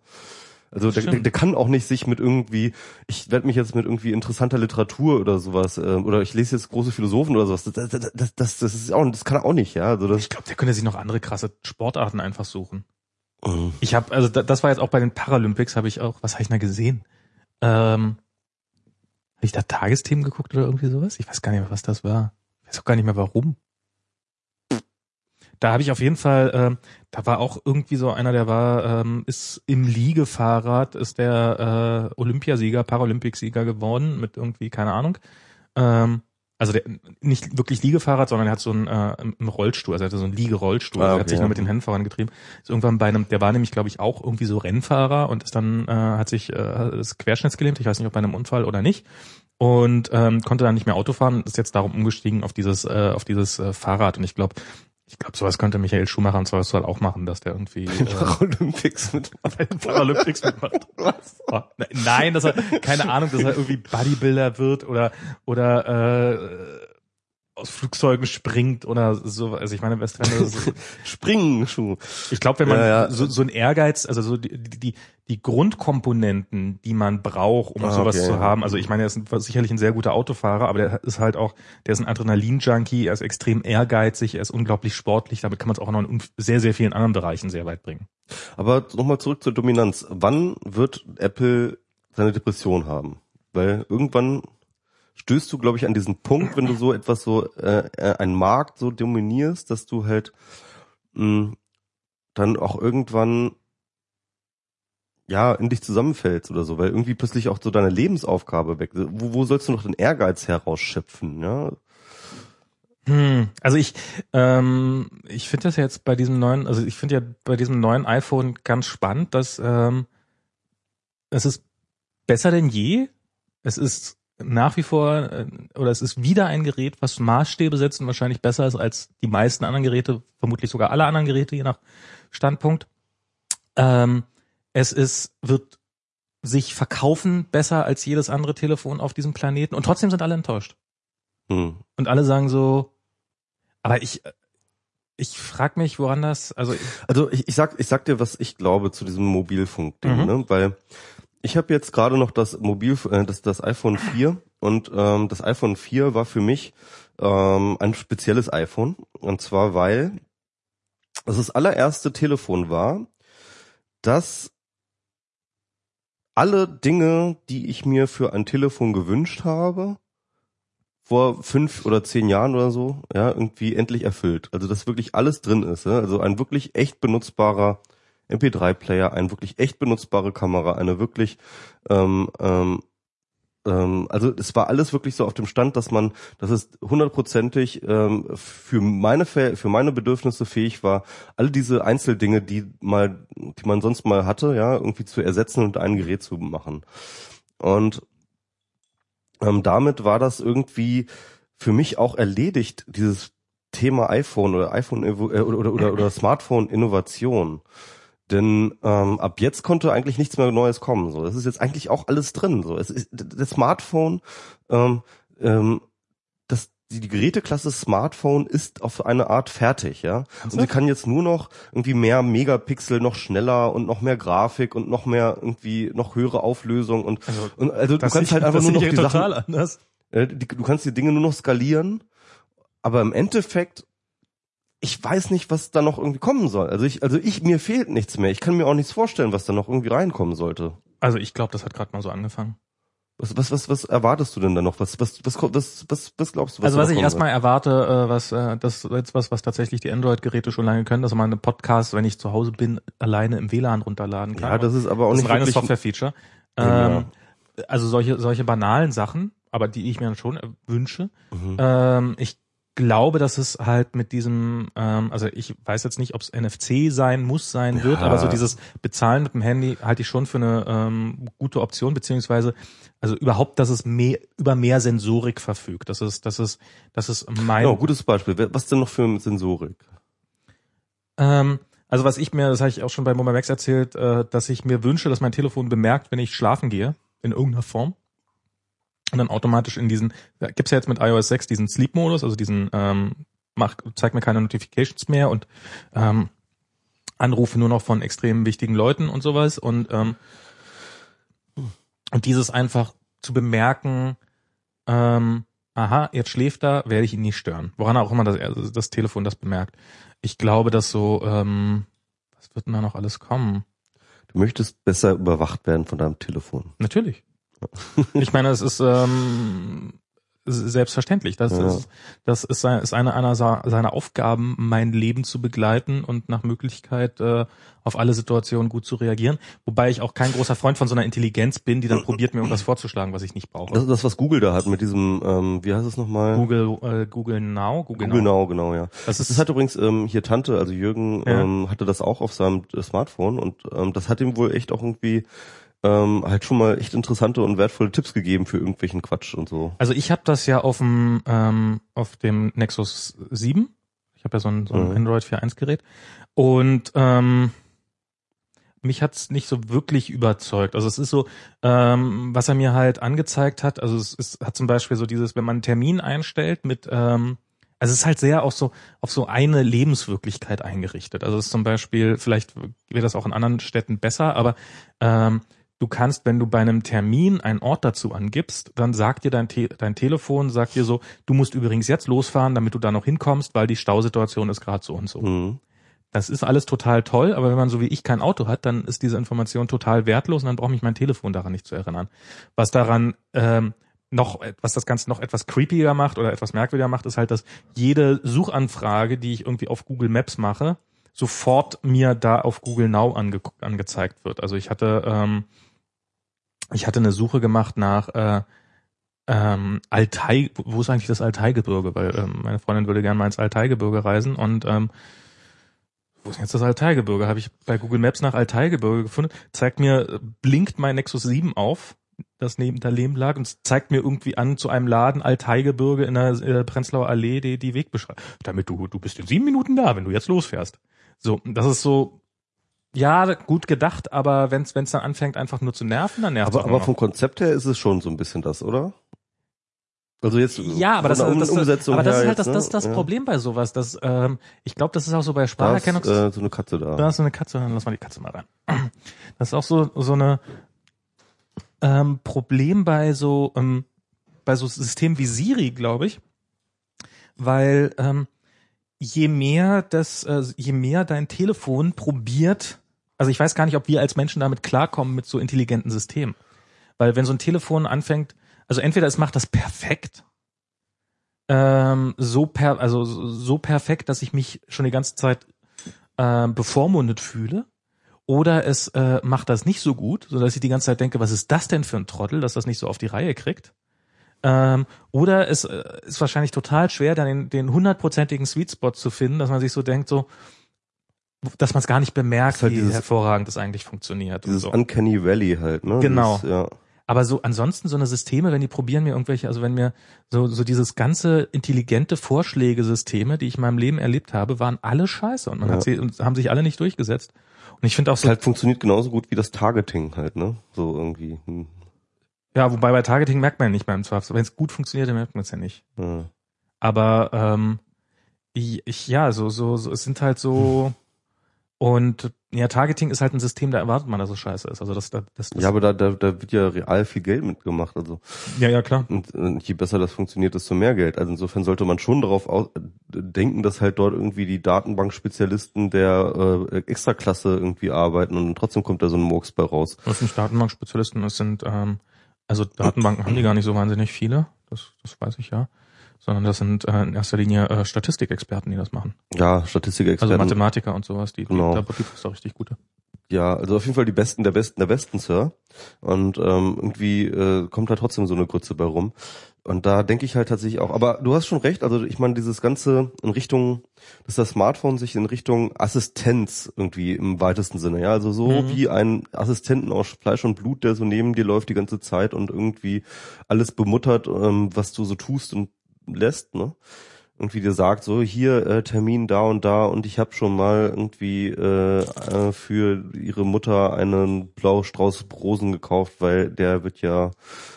B: Also der, der, der, kann auch nicht sich mit irgendwie, ich werde mich jetzt mit irgendwie interessanter Literatur oder sowas, äh, oder ich lese jetzt große Philosophen oder sowas. Das, das, das, das, das ist auch, das kann er auch nicht, ja. Also das,
A: ich glaube, der könnte sich noch andere krasse Sportarten einfach suchen. Mhm. Ich habe, also das war jetzt auch bei den Paralympics, habe ich auch, was habe ich da gesehen? Ähm, habe ich da Tagesthemen geguckt oder irgendwie sowas? Ich weiß gar nicht mehr, was das war. Ich weiß auch gar nicht mehr warum da habe ich auf jeden Fall, ähm, da war auch irgendwie so einer, der war, ähm, ist im Liegefahrrad, ist der äh, Olympiasieger, Paralympicsieger geworden mit irgendwie, keine Ahnung. Ähm, also der nicht wirklich Liegefahrrad, sondern er hat so einen äh, im Rollstuhl, also er hatte so einen Liegerollstuhl, ah, okay, er hat sich nur mit den Händen vorangetrieben. Ist irgendwann bei einem, der war nämlich, glaube ich, auch irgendwie so Rennfahrer und ist dann, äh, hat sich äh, ist querschnittsgelähmt, ich weiß nicht, ob bei einem Unfall oder nicht. Und ähm, konnte dann nicht mehr Auto fahren, ist jetzt darum umgestiegen auf dieses, äh, auf dieses äh, Fahrrad. Und ich glaube, ich glaube, sowas könnte Michael Schumacher und sowas soll auch machen, dass der irgendwie äh,
B: Paralympics mitmacht.
A: Paralympics mitmacht. Was? Oh, nein, dass er keine Ahnung, dass er irgendwie Bodybuilder wird oder oder äh, aus Flugzeugen springt oder so. Also ich meine, du so
B: springen Schuh.
A: Ich glaube, wenn man ja, ja. So, so ein Ehrgeiz, also so die, die die Grundkomponenten, die man braucht, um ah, sowas okay. zu haben. Also ich meine, er ist sicherlich ein sehr guter Autofahrer, aber der ist halt auch, der ist ein Adrenalin-Junkie, er ist extrem ehrgeizig, er ist unglaublich sportlich. Damit kann man es auch noch in sehr sehr vielen anderen Bereichen sehr weit bringen.
B: Aber nochmal zurück zur Dominanz. Wann wird Apple seine Depression haben? Weil irgendwann stößt du, glaube ich, an diesen Punkt, wenn du so etwas so, äh, äh einen Markt so dominierst, dass du halt mh, mm, dann auch irgendwann ja in dich zusammenfällst oder so, weil irgendwie plötzlich auch so deine Lebensaufgabe weg. Wo, wo sollst du noch den Ehrgeiz herausschöpfen, ja?
A: Hm, also ich, ähm, ich finde das jetzt bei diesem neuen, also ich finde ja bei diesem neuen iPhone ganz spannend, dass ähm, es ist besser denn je. Es ist nach wie vor, äh, oder es ist wieder ein Gerät, was Maßstäbe setzt und wahrscheinlich besser ist als die meisten anderen Geräte, vermutlich sogar alle anderen Geräte, je nach Standpunkt. Ähm, es ist, wird sich verkaufen besser als jedes andere Telefon auf diesem Planeten und trotzdem sind alle enttäuscht. Hm. Und alle sagen so, aber ich, ich frag mich, woran das, also
B: also ich, ich sag ich sag dir, was ich glaube zu diesem Mobilfunkding, mhm. ne? Weil ich habe jetzt gerade noch das Mobil, äh, das, das iPhone 4 und ähm, das iPhone 4 war für mich ähm, ein spezielles iPhone. Und zwar, weil es das allererste Telefon war, dass alle Dinge, die ich mir für ein Telefon gewünscht habe, vor fünf oder zehn Jahren oder so, ja, irgendwie endlich erfüllt. Also dass wirklich alles drin ist. Ja? Also ein wirklich echt benutzbarer MP3-Player, eine wirklich echt benutzbare Kamera, eine wirklich ähm, ähm, ähm, also es war alles wirklich so auf dem Stand, dass man, dass es hundertprozentig ähm, für meine für meine Bedürfnisse fähig war, alle diese Einzeldinge, die mal, die man sonst mal hatte, ja, irgendwie zu ersetzen und ein Gerät zu machen. Und ähm, damit war das irgendwie für mich auch erledigt, dieses Thema iPhone oder iPhone äh, oder, oder, oder, oder Smartphone Innovation. Denn ähm, ab jetzt konnte eigentlich nichts mehr Neues kommen. So, es ist jetzt eigentlich auch alles drin. So, es ist das Smartphone, ähm, ähm, das die, die Geräteklasse Smartphone ist auf eine Art fertig, ja. Und sie kann jetzt nur noch irgendwie mehr Megapixel, noch schneller und noch mehr Grafik und noch mehr irgendwie noch höhere Auflösung und
A: Also,
B: und also du kannst
A: ich-
B: halt einfach nur noch die Sachen,
A: anders.
B: äh, die, du kannst die Dinge nur noch skalieren, aber im Endeffekt ich weiß nicht, was da noch irgendwie kommen soll. Also ich, also ich, mir fehlt nichts mehr. Ich kann mir auch nichts vorstellen, was da noch irgendwie reinkommen sollte.
A: Also ich glaube, das hat gerade mal so angefangen.
B: Was, was, was, was erwartest du denn da noch? Was, was, was, was, was, was glaubst du? Was
A: Also was ich erstmal erwarte, äh, was äh, das ist jetzt was, was tatsächlich die Android-Geräte schon lange können, dass man einen Podcast, wenn ich zu Hause bin, alleine im WLAN runterladen kann.
B: Ja, das ist aber auch
A: das ist
B: nicht
A: ein reines. Software-Feature.
B: Ja.
A: Ähm, also solche solche banalen Sachen, aber die ich mir dann schon wünsche.
B: Mhm.
A: Ähm, ich glaube, dass es halt mit diesem, ähm, also ich weiß jetzt nicht, ob es NFC sein muss, sein wird,
B: Ja.
A: aber so dieses Bezahlen mit dem Handy halte ich schon für eine ähm, gute Option, beziehungsweise also überhaupt, dass es mehr über mehr Sensorik verfügt. Das ist, das ist, das ist mein
B: Ja, gutes Beispiel. Was denn noch für Sensorik?
A: Ähm, also was ich mir, das habe ich auch schon bei Mobile Max erzählt, äh, dass ich mir wünsche, dass mein Telefon bemerkt, wenn ich schlafen gehe, in irgendeiner Form. Und dann automatisch in diesen, da gibt's ja jetzt mit iOS 6 diesen Sleep-Modus, also diesen, ähm, mach, zeig mir keine Notifications mehr und ähm, Anrufe nur noch von extrem wichtigen Leuten und sowas. Und, ähm, und dieses einfach zu bemerken, ähm, aha, jetzt schläft er, werde ich ihn nicht stören. Woran auch immer das, das Telefon das bemerkt. Ich glaube, dass so, ähm, was wird denn da noch alles kommen?
B: Du möchtest besser überwacht werden von deinem Telefon.
A: Natürlich. Ich meine, es ist ähm, selbstverständlich. Das,
B: Ja.
A: ist, das ist, sein- ist eine einer seiner Aufgaben, mein Leben zu begleiten und nach Möglichkeit äh, auf alle Situationen gut zu reagieren. Wobei ich auch kein großer Freund von so einer Intelligenz bin, die dann probiert, mir irgendwas vorzuschlagen, was ich nicht brauche.
B: Das ist das, was Google da hat mit diesem, ähm, wie heißt es nochmal?
A: Google, äh, Google Now, Google,
B: Google
A: Now.
B: Now, genau, ja.
A: Das
B: Das
A: ist
B: hat übrigens ähm, hier Tante, also Jürgen,
A: Ja.
B: ähm, hatte das auch auf seinem äh, Smartphone und ähm, das hat ihm wohl echt auch irgendwie ähm, halt schon mal echt interessante und wertvolle Tipps gegeben für irgendwelchen Quatsch und so.
A: Also ich habe das ja auf dem ähm, auf dem Nexus 7. Ich habe ja so ein, so ein
B: Mhm.
A: Android 4.1 Gerät und ähm, mich hat's nicht so wirklich überzeugt. Also es ist so, ähm, was er mir halt angezeigt hat. Also es ist, hat zum Beispiel so dieses, wenn man einen Termin einstellt mit ähm, also es ist halt sehr auf so auf so eine Lebenswirklichkeit eingerichtet. Also es ist zum Beispiel, vielleicht wäre das auch in anderen Städten besser, aber ähm, du kannst, wenn du bei einem Termin einen Ort dazu angibst, dann sagt dir dein, Te dein Telefon, sagt dir so, du musst übrigens jetzt losfahren, damit du da noch hinkommst, weil die Stausituation ist gerade so und so.
B: Mhm.
A: Das ist alles total toll, aber wenn man so wie ich kein Auto hat, dann ist diese Information total wertlos und dann braucht mich mein Telefon daran nicht zu erinnern. Was daran ähm, noch, was das Ganze noch etwas creepiger macht oder etwas merkwürdiger macht, ist halt, dass jede Suchanfrage, die ich irgendwie auf Google Maps mache, sofort mir da auf Google Now ange angezeigt wird. Also ich hatte, ähm, ich hatte eine Suche gemacht nach äh, ähm, Altai, wo ist eigentlich das Altaigebirge? Weil ähm, meine Freundin würde gerne mal ins Altaigebirge reisen und ähm, wo ist jetzt das Altaigebirge? Habe ich bei Google Maps nach Altaigebirge gefunden. Zeigt mir, äh, blinkt mein Nexus 7 auf, das neben daneben lag und zeigt mir irgendwie an zu einem Laden Altaigebirge in der äh, Prenzlauer Allee die, die Wegbeschreibung. Damit du, du bist in sieben Minuten da, wenn du jetzt losfährst. So, das ist so, ja, gut gedacht, aber wenn es dann anfängt einfach nur zu nerven, dann nervt es
B: Aber, aber vom Konzept her ist es schon so ein bisschen das, oder? Also jetzt
A: Ja, aber das, das,
B: Um-
A: das,
B: Umsetzung
A: aber das ist halt
B: jetzt,
A: das, das, das
B: ne? Ja.
A: Problem bei sowas. Das, ähm, ich glaube, das ist auch so bei
B: Da ist äh, so eine Katze da.
A: Da ist so eine Katze, dann lass mal die Katze mal rein. Das ist auch so, so eine ähm, Problem bei so, ähm, bei so Systemen wie Siri, glaube ich. Weil ähm, je mehr das, äh, je mehr dein Telefon probiert, also ich weiß gar nicht, ob wir als Menschen damit klarkommen mit so intelligenten Systemen. Weil wenn so ein Telefon anfängt, also entweder es macht das perfekt, ähm, so per, also so perfekt, dass ich mich schon die ganze Zeit äh, bevormundet fühle, oder es äh, macht das nicht so gut, so dass ich die ganze Zeit denke, was ist das denn für ein Trottel, dass das nicht so auf die Reihe kriegt. Ähm, oder es äh, ist wahrscheinlich total schwer, dann den, den hundertprozentigen Sweet Spot zu finden, dass man sich so denkt, so, dass man es gar nicht bemerkt,
B: halt
A: wie
B: dieses-
A: hervorragend es eigentlich funktioniert. und
B: Dieses
A: so.
B: Uncanny Valley halt, ne?
A: Genau.
B: Dieses, ja.
A: Aber so ansonsten so eine Systeme, wenn die probieren mir irgendwelche, also wenn mir so so dieses ganze intelligente Vorschlägesysteme, die ich in meinem Leben erlebt habe, waren alle scheiße und man
B: Ja.
A: hat sie und haben sich alle nicht durchgesetzt. Und ich finde auch
B: Es
A: so,
B: halt funktioniert genauso gut wie das Targeting halt, ne? So irgendwie. Hm.
A: ja, wobei bei Targeting merkt man ja nicht beim Zweifel. Wenn es gut funktioniert, dann merkt man es ja nicht.
B: Ja.
A: Aber ähm, ich, ich ja, so so so es sind halt so und ja, Targeting ist halt ein System, da erwartet man, dass es scheiße ist. Also das das, das, das
B: ja, aber da, da, da wird ja real viel Geld mitgemacht. Also
A: ja, ja klar.
B: und, und je besser das funktioniert, desto mehr Geld. Also insofern sollte man schon darauf aus, denken, dass halt dort irgendwie die Datenbankspezialisten der äh, Extraklasse irgendwie arbeiten und trotzdem kommt da so ein Murks bei raus.
A: Das sind Datenbankspezialisten, es sind, ähm, also Datenbanken haben die gar nicht so wahnsinnig viele, das, das weiß ich ja, sondern das sind äh, in erster Linie äh, Statistikexperten, die das machen.
B: Ja,
A: Also
B: Statistikexperten.
A: Mathematiker und sowas, die,
B: Genau.
A: die da gibt es da richtig gute.
B: Ja, also auf jeden Fall die Besten der Besten der Besten, Sir. Und ähm, irgendwie äh, kommt da trotzdem so eine Grütze bei rum. Und da denke ich halt tatsächlich auch, aber du hast schon recht, also ich meine, dieses Ganze in Richtung, dass das Smartphone sich in Richtung Assistenz irgendwie im weitesten Sinne, ja, also so
A: Mhm.
B: wie ein Assistenten aus Fleisch und Blut, der so neben dir läuft die ganze Zeit und irgendwie alles bemuttert, ähm, was du so tust und lässt, ne? irgendwie dir sagt, so hier äh, Termin da und da und ich habe schon mal irgendwie äh, äh, für ihre Mutter einen Blaustrauß Rosen gekauft, weil der wird ja,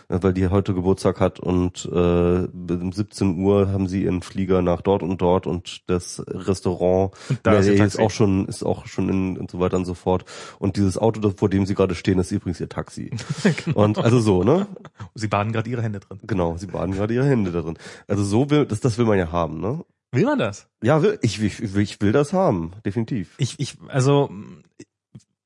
B: weil die heute Geburtstag hat und äh, um 17 Uhr haben sie ihren Flieger nach dort und dort und das Restaurant
A: Und da ist
B: ist auch schon ist auch schon in und so weiter und so fort und dieses Auto, das- vor dem sie gerade stehen, ist übrigens ihr Taxi
A: Genau.
B: und also so ne
A: Sie baden gerade ihre Hände drin.
B: genau sie baden gerade ihre Hände da drin also so will das das will man ja haben ne
A: Will man das?
B: ja, will, ich, ich, will- ich will das haben, definitiv.
A: Ich, ich, also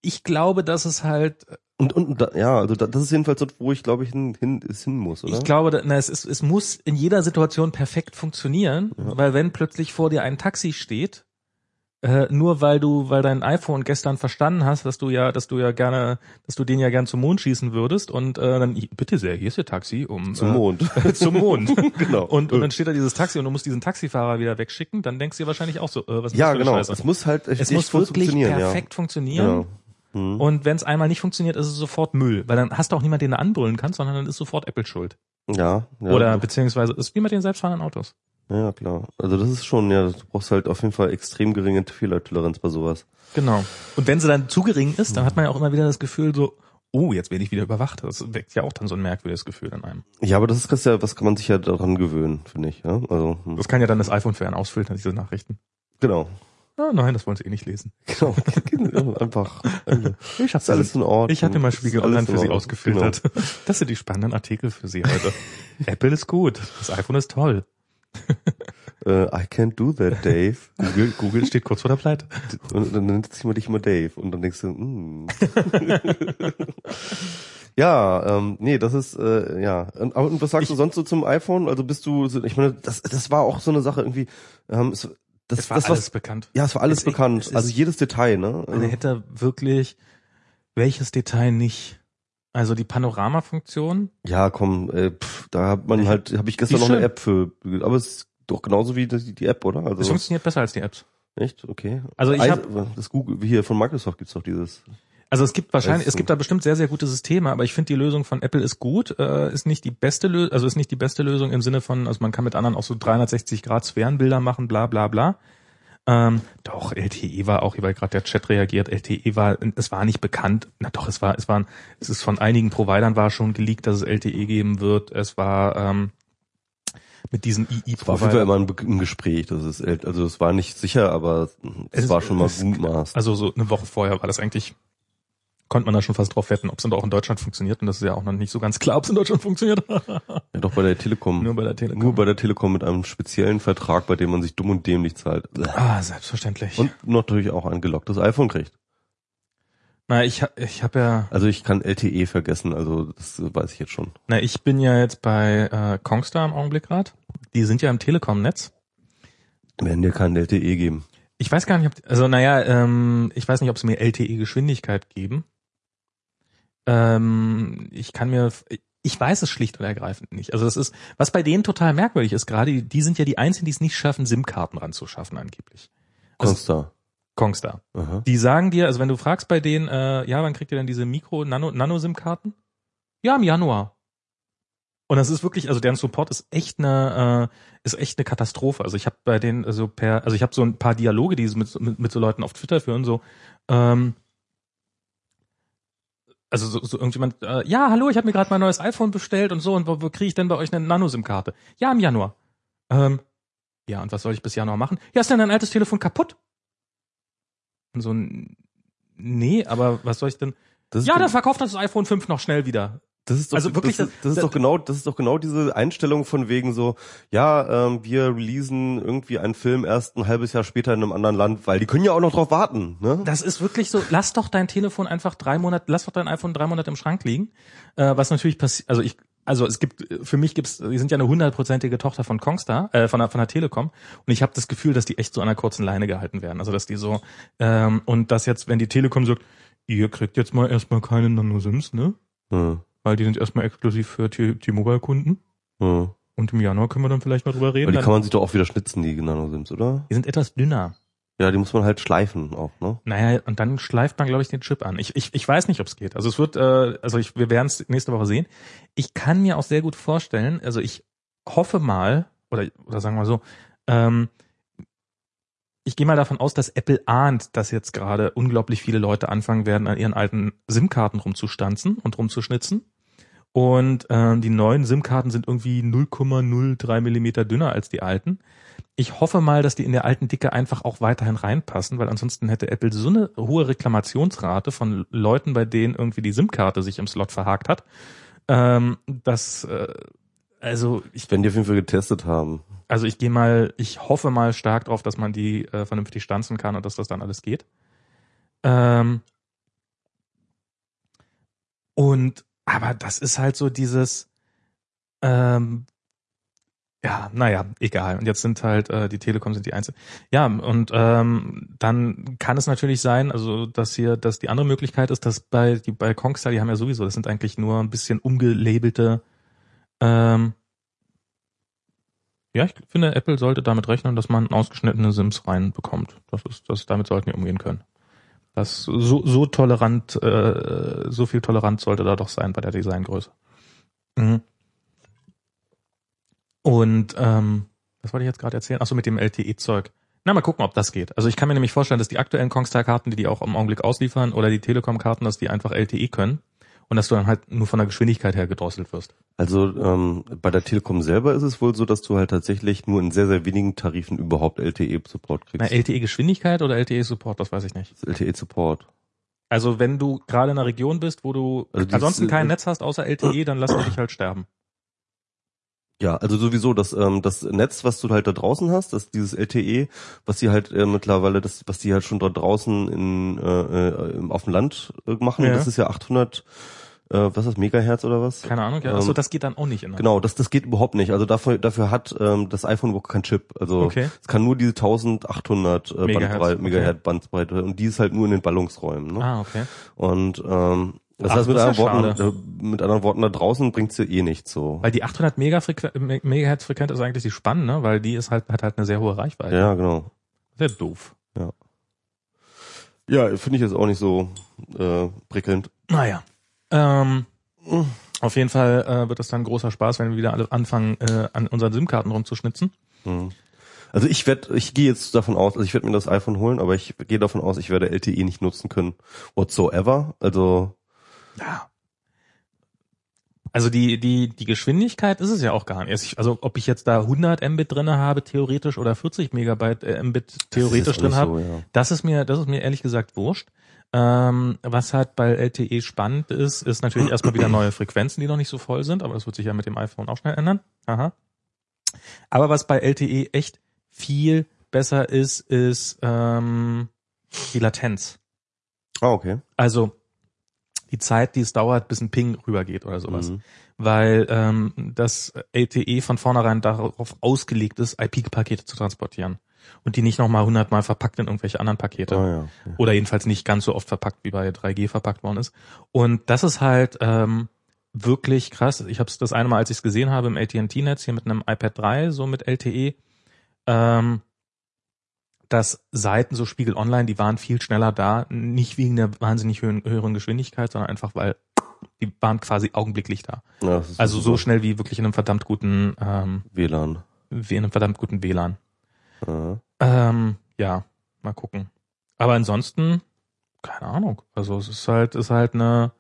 A: ich glaube, dass es halt
B: Und, und ja, also da, das ist jedenfalls dort, wo ich glaube ich hin, hin, es hin muss, oder?
A: Ich glaube, na, es, ist, es muss in jeder Situation perfekt funktionieren, weil wenn plötzlich vor dir ein Taxi steht, äh, nur weil du, weil dein iPhone gestern verstanden hast, dass du ja, dass du ja gerne, dass du den ja gern zum Mond schießen würdest und äh, dann bitte sehr, hier ist ihr Taxi um
B: Zum
A: äh,
B: Mond.
A: zum Mond.
B: Genau.
A: Und, und dann steht da dieses Taxi und du musst diesen Taxifahrer wieder wegschicken, dann denkst du dir wahrscheinlich auch so, äh, was ist
B: ja,
A: das für
B: genau.
A: Scheiße?
B: Es muss halt echt
A: Es muss wirklich
B: funktionieren,
A: perfekt funktionieren.
B: Ja. Genau. Hm.
A: Und wenn es einmal nicht funktioniert, ist es sofort Müll, weil dann hast du auch niemanden, den du anbrüllen kannst, sondern dann ist sofort Apple schuld.
B: Ja, ja.
A: Oder beziehungsweise ist wie mit den selbstfahrenden Autos.
B: Ja, klar. Also das ist schon, ja, du brauchst halt auf jeden Fall extrem geringe Fehlertoleranz bei sowas.
A: Genau. Und wenn sie dann zu gering ist, dann hat man ja auch immer wieder das Gefühl so, oh, jetzt werde ich wieder überwacht. Das weckt ja auch dann so ein merkwürdiges Gefühl in einem.
B: Ja, aber das ist das ja, was kann man sich ja daran gewöhnen, finde ich. Ja? Also hm.
A: Das kann ja dann das iPhone für einen ausfiltern, diese Nachrichten.
B: genau.
A: Ah, nein, das wollen sie eh nicht lesen.
B: Genau. einfach. Also,
A: Ich
B: ist alles in Ordnung.
A: ich hatte mal Spiegel Online
B: in
A: für sie ausgefiltert. Das sind die spannenden Artikel für sie heute. Apple ist gut. Das iPhone ist toll.
B: Genau. Äh, I can't do that, Dave.
A: Google, Google steht kurz vor der Pleite.
B: Und dann nennt sich mal dich mal Dave und dann denkst du, hm. ja, ähm, nee, das ist äh, ja. Und, aber- und was sagst du sonst so zum iPhone? Also bist du, ich meine, das, das war auch so eine Sache irgendwie. Ähm, es, das,
A: Es war
B: das,
A: alles
B: was,
A: bekannt.
B: ja, es war alles
A: Es-
B: bekannt.
A: es
B: also jedes Detail, ne?
A: Man
B: Also,
A: hätte wirklich, welches Detail nicht? Also die Panoramafunktion,
B: ja, komm, äh, pff, da hat man halt, habe ich gestern noch eine. App für, aber es ist doch genauso wie die, die App, oder?
A: das
B: Also
A: funktioniert besser als die Apps.
B: echt, okay.
A: Also ich
B: Eis-
A: hab-
B: das Google hier von Microsoft gibt's doch dieses.
A: Also es gibt wahrscheinlich, es gibt da bestimmt sehr, sehr gute Systeme, aber ich finde die Lösung von Apple ist gut, äh, ist nicht die beste Lösung, also ist nicht die beste Lösung im Sinne von, also man kann mit anderen auch so 360 Grad Sphärenbilder machen, bla bla bla. Ähm, doch, LTE war auch, weil gerade der Chat reagiert, LTE war, es war nicht bekannt, na doch, es war, es waren, es ist von einigen Providern war schon geleakt, dass es LTE geben wird. Es war ähm, mit diesen
B: Es war auf jeden Fall immer ein, Gespräch. Das ist, also es war nicht sicher, aber es,
A: Es-
B: war schon mal
A: es-
B: mutmaßt.
A: Also so eine Woche vorher war das eigentlich, konnte man da schon fast drauf wetten, ob es dann auch in Deutschland funktioniert. Und das ist ja auch noch nicht so ganz klar, ob es in Deutschland funktioniert.
B: Ja, doch bei der Telekom.
A: Nur bei der Telekom.
B: Nur bei der Telekom mit einem speziellen Vertrag, bei dem man sich dumm und dämlich zahlt.
A: ah, selbstverständlich.
B: Und natürlich auch ein gelocktes iPhone kriegt.
A: Na, ich, ich habe ja,
B: Also ich kann LTE vergessen, also das weiß ich jetzt schon.
A: na, ich bin ja jetzt bei äh, Kongstar im Augenblick grad. Die sind ja im Telekom-Netz.
B: Werden dir kein LTE geben.
A: Ich weiß gar nicht, ob, also naja, ähm, ich weiß nicht, ob sie mir LTE-Geschwindigkeit geben. Ähm, ich kann mir, ich weiß es schlicht und ergreifend nicht. Also das ist, was bei denen total merkwürdig ist, gerade die, sind ja die einzigen, die es nicht schaffen, SIM-Karten ranzuschaffen angeblich. Also-
B: Kongstar.
A: Kongstar.
B: Aha.
A: Die sagen dir, also wenn du fragst bei denen, äh, ja, wann kriegt ihr denn diese Mikro, Nano, Nano-SIM-Karten? Ja, im Januar. Und das ist wirklich, also deren Support ist echt eine, äh, ist echt eine Katastrophe. Also ich habe bei denen also per, also ich habe so ein paar Dialoge, die sie mit, mit, mit so Leuten auf Twitter führen, so, ähm, also so, so irgendjemand, äh, ja, hallo, ich habe mir gerade mein neues iPhone bestellt und so, und wo, wo kriege ich denn bei euch eine Nano-SIM-Karte? Ja, im Januar. Ähm, ja, und was soll ich bis Januar machen? Ja, ist denn dein altes Telefon kaputt? Und so nee, aber was soll ich denn? Ja, dann verkauft das iPhone 5 noch schnell wieder.
B: Das ist doch,
A: Also wirklich,
B: das, ist- das ist
A: das-
B: doch genau, das ist doch genau diese Einstellung von wegen so, ja, ähm, wir releasen irgendwie einen Film erst ein halbes Jahr später in einem anderen Land, weil die können ja auch noch drauf warten, ne?
A: Das ist wirklich so, lass doch dein Telefon einfach drei Monate, lass doch dein iPhone drei Monate im Schrank liegen. Äh, was natürlich passiert, also ich, also es gibt, für mich gibt's, die sind ja eine hundertprozentige Tochter von Kongstar, äh, von der, von der Telekom. Und ich habe das Gefühl, dass die echt so an einer kurzen Leine gehalten werden. Also dass die so, ähm, und dass jetzt, wenn die Telekom sagt, ihr kriegt jetzt mal erstmal keine Nano-Sims, ne?
B: Hm,
A: Weil die sind erstmal exklusiv für T-Mobile-Kunden.
B: hm.
A: Und im Januar können wir dann vielleicht mal drüber reden.
B: Aber die kann man sich doch auch wieder schnitzen, die Nano-Sims, oder?
A: die sind etwas dünner.
B: Ja, die muss man halt schleifen auch, ne?
A: Naja, und dann schleift man, glaube ich, den Chip an. Ich, ich, ich weiß nicht, ob es geht. Also es wird, äh, also ich, wir werden es nächste Woche sehen. Ich kann mir auch sehr gut vorstellen, also ich hoffe mal, oder, oder sagen wir mal so, ähm, ich gehe mal davon aus, dass Apple ahnt, dass jetzt gerade unglaublich viele Leute anfangen werden, an ihren alten SIM-Karten rumzustanzen und rumzuschnitzen. Und ähm, die neuen SIM-Karten sind irgendwie 0,03 Millimeter dünner als die alten. Ich hoffe mal, dass die in der alten Dicke einfach auch weiterhin reinpassen, weil ansonsten hätte Apple so eine hohe Reklamationsrate von Leuten, bei denen irgendwie die SIM-Karte sich im Slot verhakt hat, ähm, dass äh, also ich
B: Wenn die auf jeden Fall getestet haben.
A: also ich gehe mal, ich hoffe mal stark drauf, dass man die äh, vernünftig stanzen kann und dass das dann alles geht. Ähm, und aber das ist halt so dieses, ähm, ja, naja, egal. Und jetzt sind halt äh, die Telekom sind die Einzelnen. Ja, und ähm, dann kann es natürlich sein, also dass hier, dass die andere Möglichkeit ist, dass bei die bei Kongstar, die haben ja sowieso, das sind eigentlich nur ein bisschen umgelabelte ähm, ja, ich finde, Apple sollte damit rechnen, dass man ausgeschnittene Sims reinbekommt. Das ist, das, damit sollten wir umgehen können. Das so, so tolerant, äh, so viel Toleranz sollte da doch sein bei der Designgröße. Mhm. Und ähm, was wollte ich jetzt gerade erzählen? Ach so, mit dem LTE-Zeug. Na, mal gucken, ob das geht. Also ich kann mir nämlich vorstellen, dass die aktuellen Kongstar-Karten, die die auch im Augenblick ausliefern, oder die Telekom-Karten, dass die einfach LTE können und dass du dann halt nur von der Geschwindigkeit her gedrosselt wirst.
B: Also ähm, bei der Telekom selber ist es wohl so, dass du halt tatsächlich nur in sehr, sehr wenigen Tarifen überhaupt LTE-Support
A: Na,
B: kriegst.
A: LTE-Geschwindigkeit oder LTE-Support, das weiß ich nicht.
B: LTE-Support.
A: Also wenn du gerade in einer Region bist, wo du
B: Also
A: ansonsten kein Netz hast außer LTE, dann lass dich halt sterben.
B: Ja, also sowieso das ähm, das Netz, was du halt da draußen hast, das dieses LTE, was die halt äh, mittlerweile, das was die halt schon dort draußen in äh, äh, auf dem Land äh, machen,
A: Ja.
B: das ist ja 800 äh, was ist das Megahertz oder was?
A: Keine Ahnung. Ja,
B: Ähm,
A: achso, das geht dann auch nicht in.
B: Genau, das das geht überhaupt nicht. Also dafür dafür hat ähm, das iPhone überhaupt keinen Chip. Also
A: Okay.
B: es kann nur diese 1800 äh,
A: Megahertz,
B: Bandbreite,
A: okay.
B: Megahertz Bandbreite und die ist halt nur in den Ballungsräumen. Ne?
A: Ah, okay.
B: Und ähm, das heißt mit
A: das
B: anderen
A: ja
B: Worten, äh, mit anderen Worten da draußen bringt's dir eh nichts so.
A: Weil die 800 Megafrequ Me- Megahertz Frequenz ist eigentlich die spannende, ne? weil die ist halt hat halt eine sehr hohe Reichweite.
B: Ja, genau.
A: Sehr doof.
B: Ja, finde ich jetzt auch nicht so äh, prickelnd.
A: Naja. Ähm, auf jeden Fall äh, wird das dann großer Spaß, wenn wir wieder alle anfangen, äh, an unseren SIM-Karten rumzuschnitzen.
B: Hm. Also ich werde, ich gehe jetzt davon aus, also ich werde mir das iPhone holen, aber ich gehe davon aus, ich werde LTE nicht nutzen können whatsoever. Also
A: Ja. Also die, die, die Geschwindigkeit ist es ja auch gar nicht. Also ob ich jetzt da 100 Mbit drinne habe, theoretisch, oder 40 Megabyte äh, Mbit theoretisch drin
B: auch
A: habe,
B: so, ja.
A: das ist mir, das ist mir ehrlich gesagt wurscht. Ähm, was halt bei LTE spannend ist, ist natürlich erstmal wieder neue Frequenzen, die noch nicht so voll sind, aber das wird sich ja mit dem iPhone auch schnell ändern. Aha. Aber was bei LTE echt viel besser ist, ist ähm, die Latenz.
B: Ah, okay.
A: Also die Zeit, die es dauert, bis ein Ping rübergeht oder sowas.
B: Mhm.
A: Weil ähm, das LTE von vornherein darauf ausgelegt ist, IP-Pakete zu transportieren. Und die nicht nochmal hundertmal verpackt in irgendwelche anderen Pakete.
B: Ah, ja. okay.
A: Oder jedenfalls nicht ganz so oft verpackt, wie bei 3G verpackt worden ist. Und das ist halt ähm, wirklich krass. Ich habe es das eine Mal, als ich es gesehen habe im AT&T-Netz hier mit einem iPad 3, so mit LTE, ähm, dass Seiten so Spiegel Online, die waren viel schneller da, nicht wegen der wahnsinnig höheren, höheren Geschwindigkeit, sondern einfach, weil die waren quasi augenblicklich da.
B: Ja,
A: Also so schnell wie wirklich in einem verdammt guten, ähm,
B: WLAN.
A: wie in einem verdammt guten WLAN.
B: Ja.
A: Ähm, ja, mal gucken. Aber ansonsten, keine Ahnung. Also es ist halt, ist halt eine,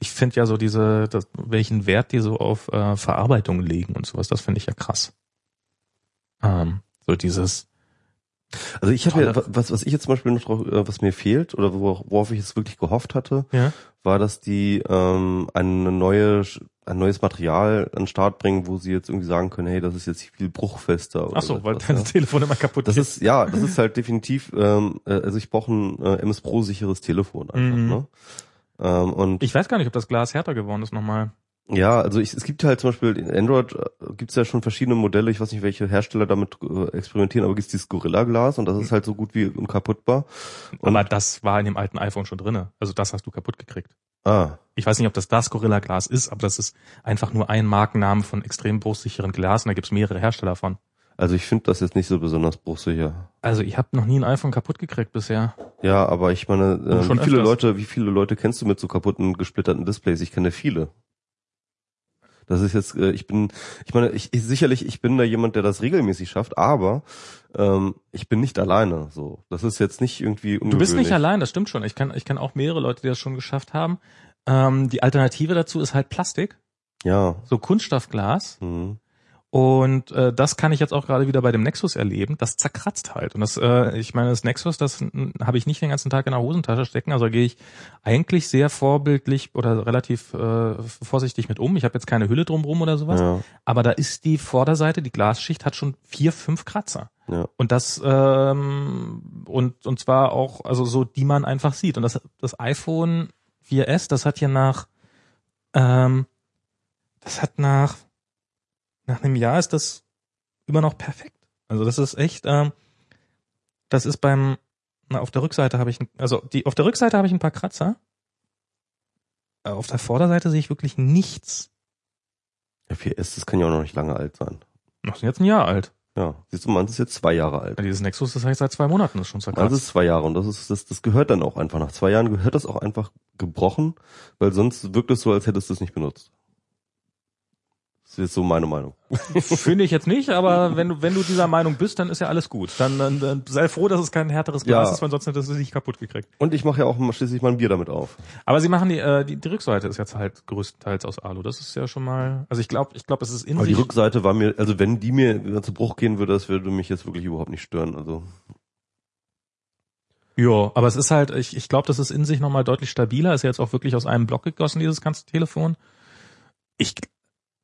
A: ich finde ja so diese, das, welchen Wert die so auf äh, Verarbeitung legen und sowas, das finde ich ja krass. Ähm, so dieses,
B: Also ich habe ja, was, was ich jetzt zum Beispiel noch drauf, äh, was mir fehlt oder wor- worauf ich jetzt wirklich gehofft hatte,
A: ja,
B: war, dass die ähm, eine neue, ein neues Material an den Start bringen, wo sie jetzt irgendwie sagen können, hey, das ist jetzt viel bruchfester.
A: Ach so, weil dein
B: ja.
A: Telefon immer kaputt
B: Das
A: geht.
B: ist, ja, das ist halt definitiv, ähm, äh, also ich brauche ein äh, MS Pro sicheres Telefon einfach,
A: Mhm.
B: ne? Ähm, und
A: Ich weiß gar nicht, ob das Glas härter geworden ist nochmal.
B: Ja, also ich, es gibt halt zum Beispiel in Android äh, gibt's ja schon verschiedene Modelle, ich weiß nicht, welche Hersteller damit äh, experimentieren, aber gibt's dieses Gorilla Glas und das ist halt so gut wie unkaputtbar. Und,
A: Aber das war in dem alten iPhone schon drinne. Also das hast du kaputt gekriegt.
B: ah,
A: Ich weiß nicht, ob das das Gorilla Glas ist, aber das ist einfach nur ein Markenname von extrem bruchsicheren Glas und da gibt's mehrere Hersteller von.
B: also ich finde das jetzt nicht so besonders bruchsicher.
A: Also ich habe noch nie ein iPhone kaputt gekriegt bisher.
B: Ja, aber ich meine, äh,
A: schon
B: wie viele
A: öfters.
B: Leute, wie viele Leute kennst du mit so kaputten, gesplitterten Displays? Ich kenne viele. Das ist jetzt, äh, ich bin, ich meine, ich, ich sicherlich, ich bin da jemand, der das regelmäßig schafft, aber ähm, ich bin nicht alleine. So, das ist jetzt nicht irgendwie.
A: Du bist nicht allein, das stimmt schon. Ich kann, ich kann auch mehrere Leute, die das schon geschafft haben. Ähm, die Alternative dazu ist halt Plastik,
B: Ja.
A: so Kunststoffglas.
B: Mhm.
A: Und äh, das kann ich jetzt auch gerade wieder bei dem Nexus erleben. Das zerkratzt halt. Und das, äh, ich meine, das Nexus, das mm, habe ich nicht den ganzen Tag in der Hosentasche stecken. Also gehe ich eigentlich sehr vorbildlich oder relativ äh, vorsichtig mit um. Ich habe jetzt keine Hülle drumrum oder sowas.
B: Ja,
A: Aber da ist die Vorderseite, die Glasschicht hat schon vier, fünf Kratzer.
B: ja.
A: Und das ähm, und und zwar auch also so die man einfach sieht und das das iPhone 4S das hat hier nach ähm, das hat nach nach einem Jahr ist das immer noch perfekt also das ist echt ähm, das ist beim na, auf der Rückseite habe ich ein- also die auf der Rückseite habe ich ein paar Kratzer Äh, auf der Vorderseite sehe ich wirklich nichts
B: Ja, 4S, das kann ja auch noch nicht lange alt sein.
A: noch sind jetzt ein Jahr alt
B: Ja, siehst du, meins ist jetzt zwei Jahre alt.
A: Ja, dieses Nexus das heißt seit zwei Monaten ist schon zerkratzt
B: ist zwei Jahre und das ist, das, das gehört dann auch einfach. Nach zwei Jahren gehört das auch einfach gebrochen, weil sonst wirkt es so, als hättest du es nicht benutzt. Das ist so meine Meinung.
A: Finde ich jetzt nicht, aber wenn du, wenn du dieser Meinung bist, dann ist ja alles gut. Dann, dann, dann sei froh, dass es kein härteres Glas
B: Ja.
A: ist, weil sonst hättest du dich kaputt gekriegt.
B: Und ich mache ja auch schließlich mal ein Bier damit auf.
A: Aber sie machen die, äh, die, die Rückseite ist jetzt halt größtenteils aus Alu. Das ist ja schon mal, also ich glaube, ich glaube, es ist in
B: Aber die. Rückseite war mir, also wenn die mir zu Bruch gehen würde, das würde mich jetzt wirklich überhaupt nicht stören. Also
A: Ja, aber es ist halt, ich, ich glaube, das ist in sich nochmal deutlich stabiler. Ist ja jetzt auch wirklich aus einem Block gegossen, dieses ganze Telefon. Ich,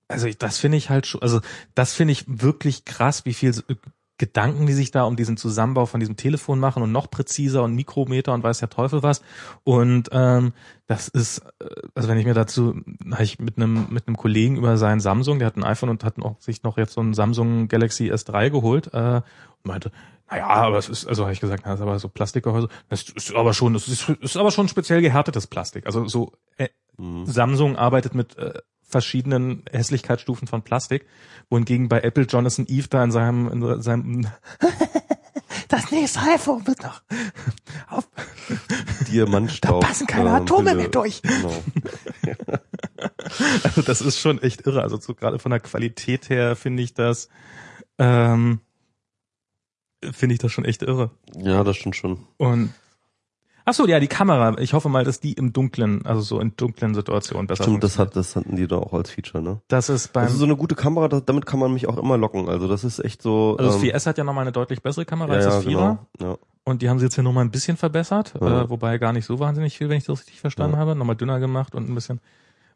A: also ich, das finde ich halt schon, also das finde ich wirklich krass, wie viel äh, Gedanken, die sich da um diesen Zusammenbau von diesem Telefon machen und noch präziser und Mikrometer und weiß der Teufel was. Und ähm, das ist, äh, also wenn ich mir dazu, habe ich mit einem mit einem Kollegen über sein Samsung, der hat ein iPhone und hat auch sich noch jetzt so ein Samsung Galaxy S3 geholt äh, und meinte, naja, aber es ist, also habe ich gesagt, na, das ist aber so Plastikgehäuse, das ist aber schon, das ist, ist aber schon speziell gehärtetes Plastik. Also so äh,
B: mhm.
A: Samsung arbeitet mit äh, verschiedenen Hässlichkeitsstufen von Plastik, wohingegen bei Apple Jonathan Eve da in seinem, in seinem das nächste iPhone wird noch auf,
B: Diamantstaub.
A: Da passen keine Atome mehr durch.
B: Genau.
A: also das ist schon echt irre. Also so gerade von der Qualität her finde ich das ähm, finde ich das schon echt irre.
B: Ja, das stimmt schon.
A: Und Ach so, ja, die Kamera. Ich hoffe mal, dass die im Dunklen, also so in dunklen Situationen besser
B: Stimmt, das hat, das hatten die da auch als Feature, ne?
A: Das ist beim,
B: Also so eine gute Kamera, das, damit kann man mich auch immer locken. Also das ist echt so.
A: also das
B: ähm,
A: 4S hat ja nochmal eine deutlich bessere Kamera
B: ja,
A: als das 4er.
B: genau. Ja.
A: Und die haben sie jetzt hier nochmal ein bisschen verbessert,
B: Ja.
A: äh, wobei gar nicht so wahnsinnig viel, wenn ich das richtig verstanden
B: Ja.
A: habe. Nochmal dünner gemacht und ein bisschen.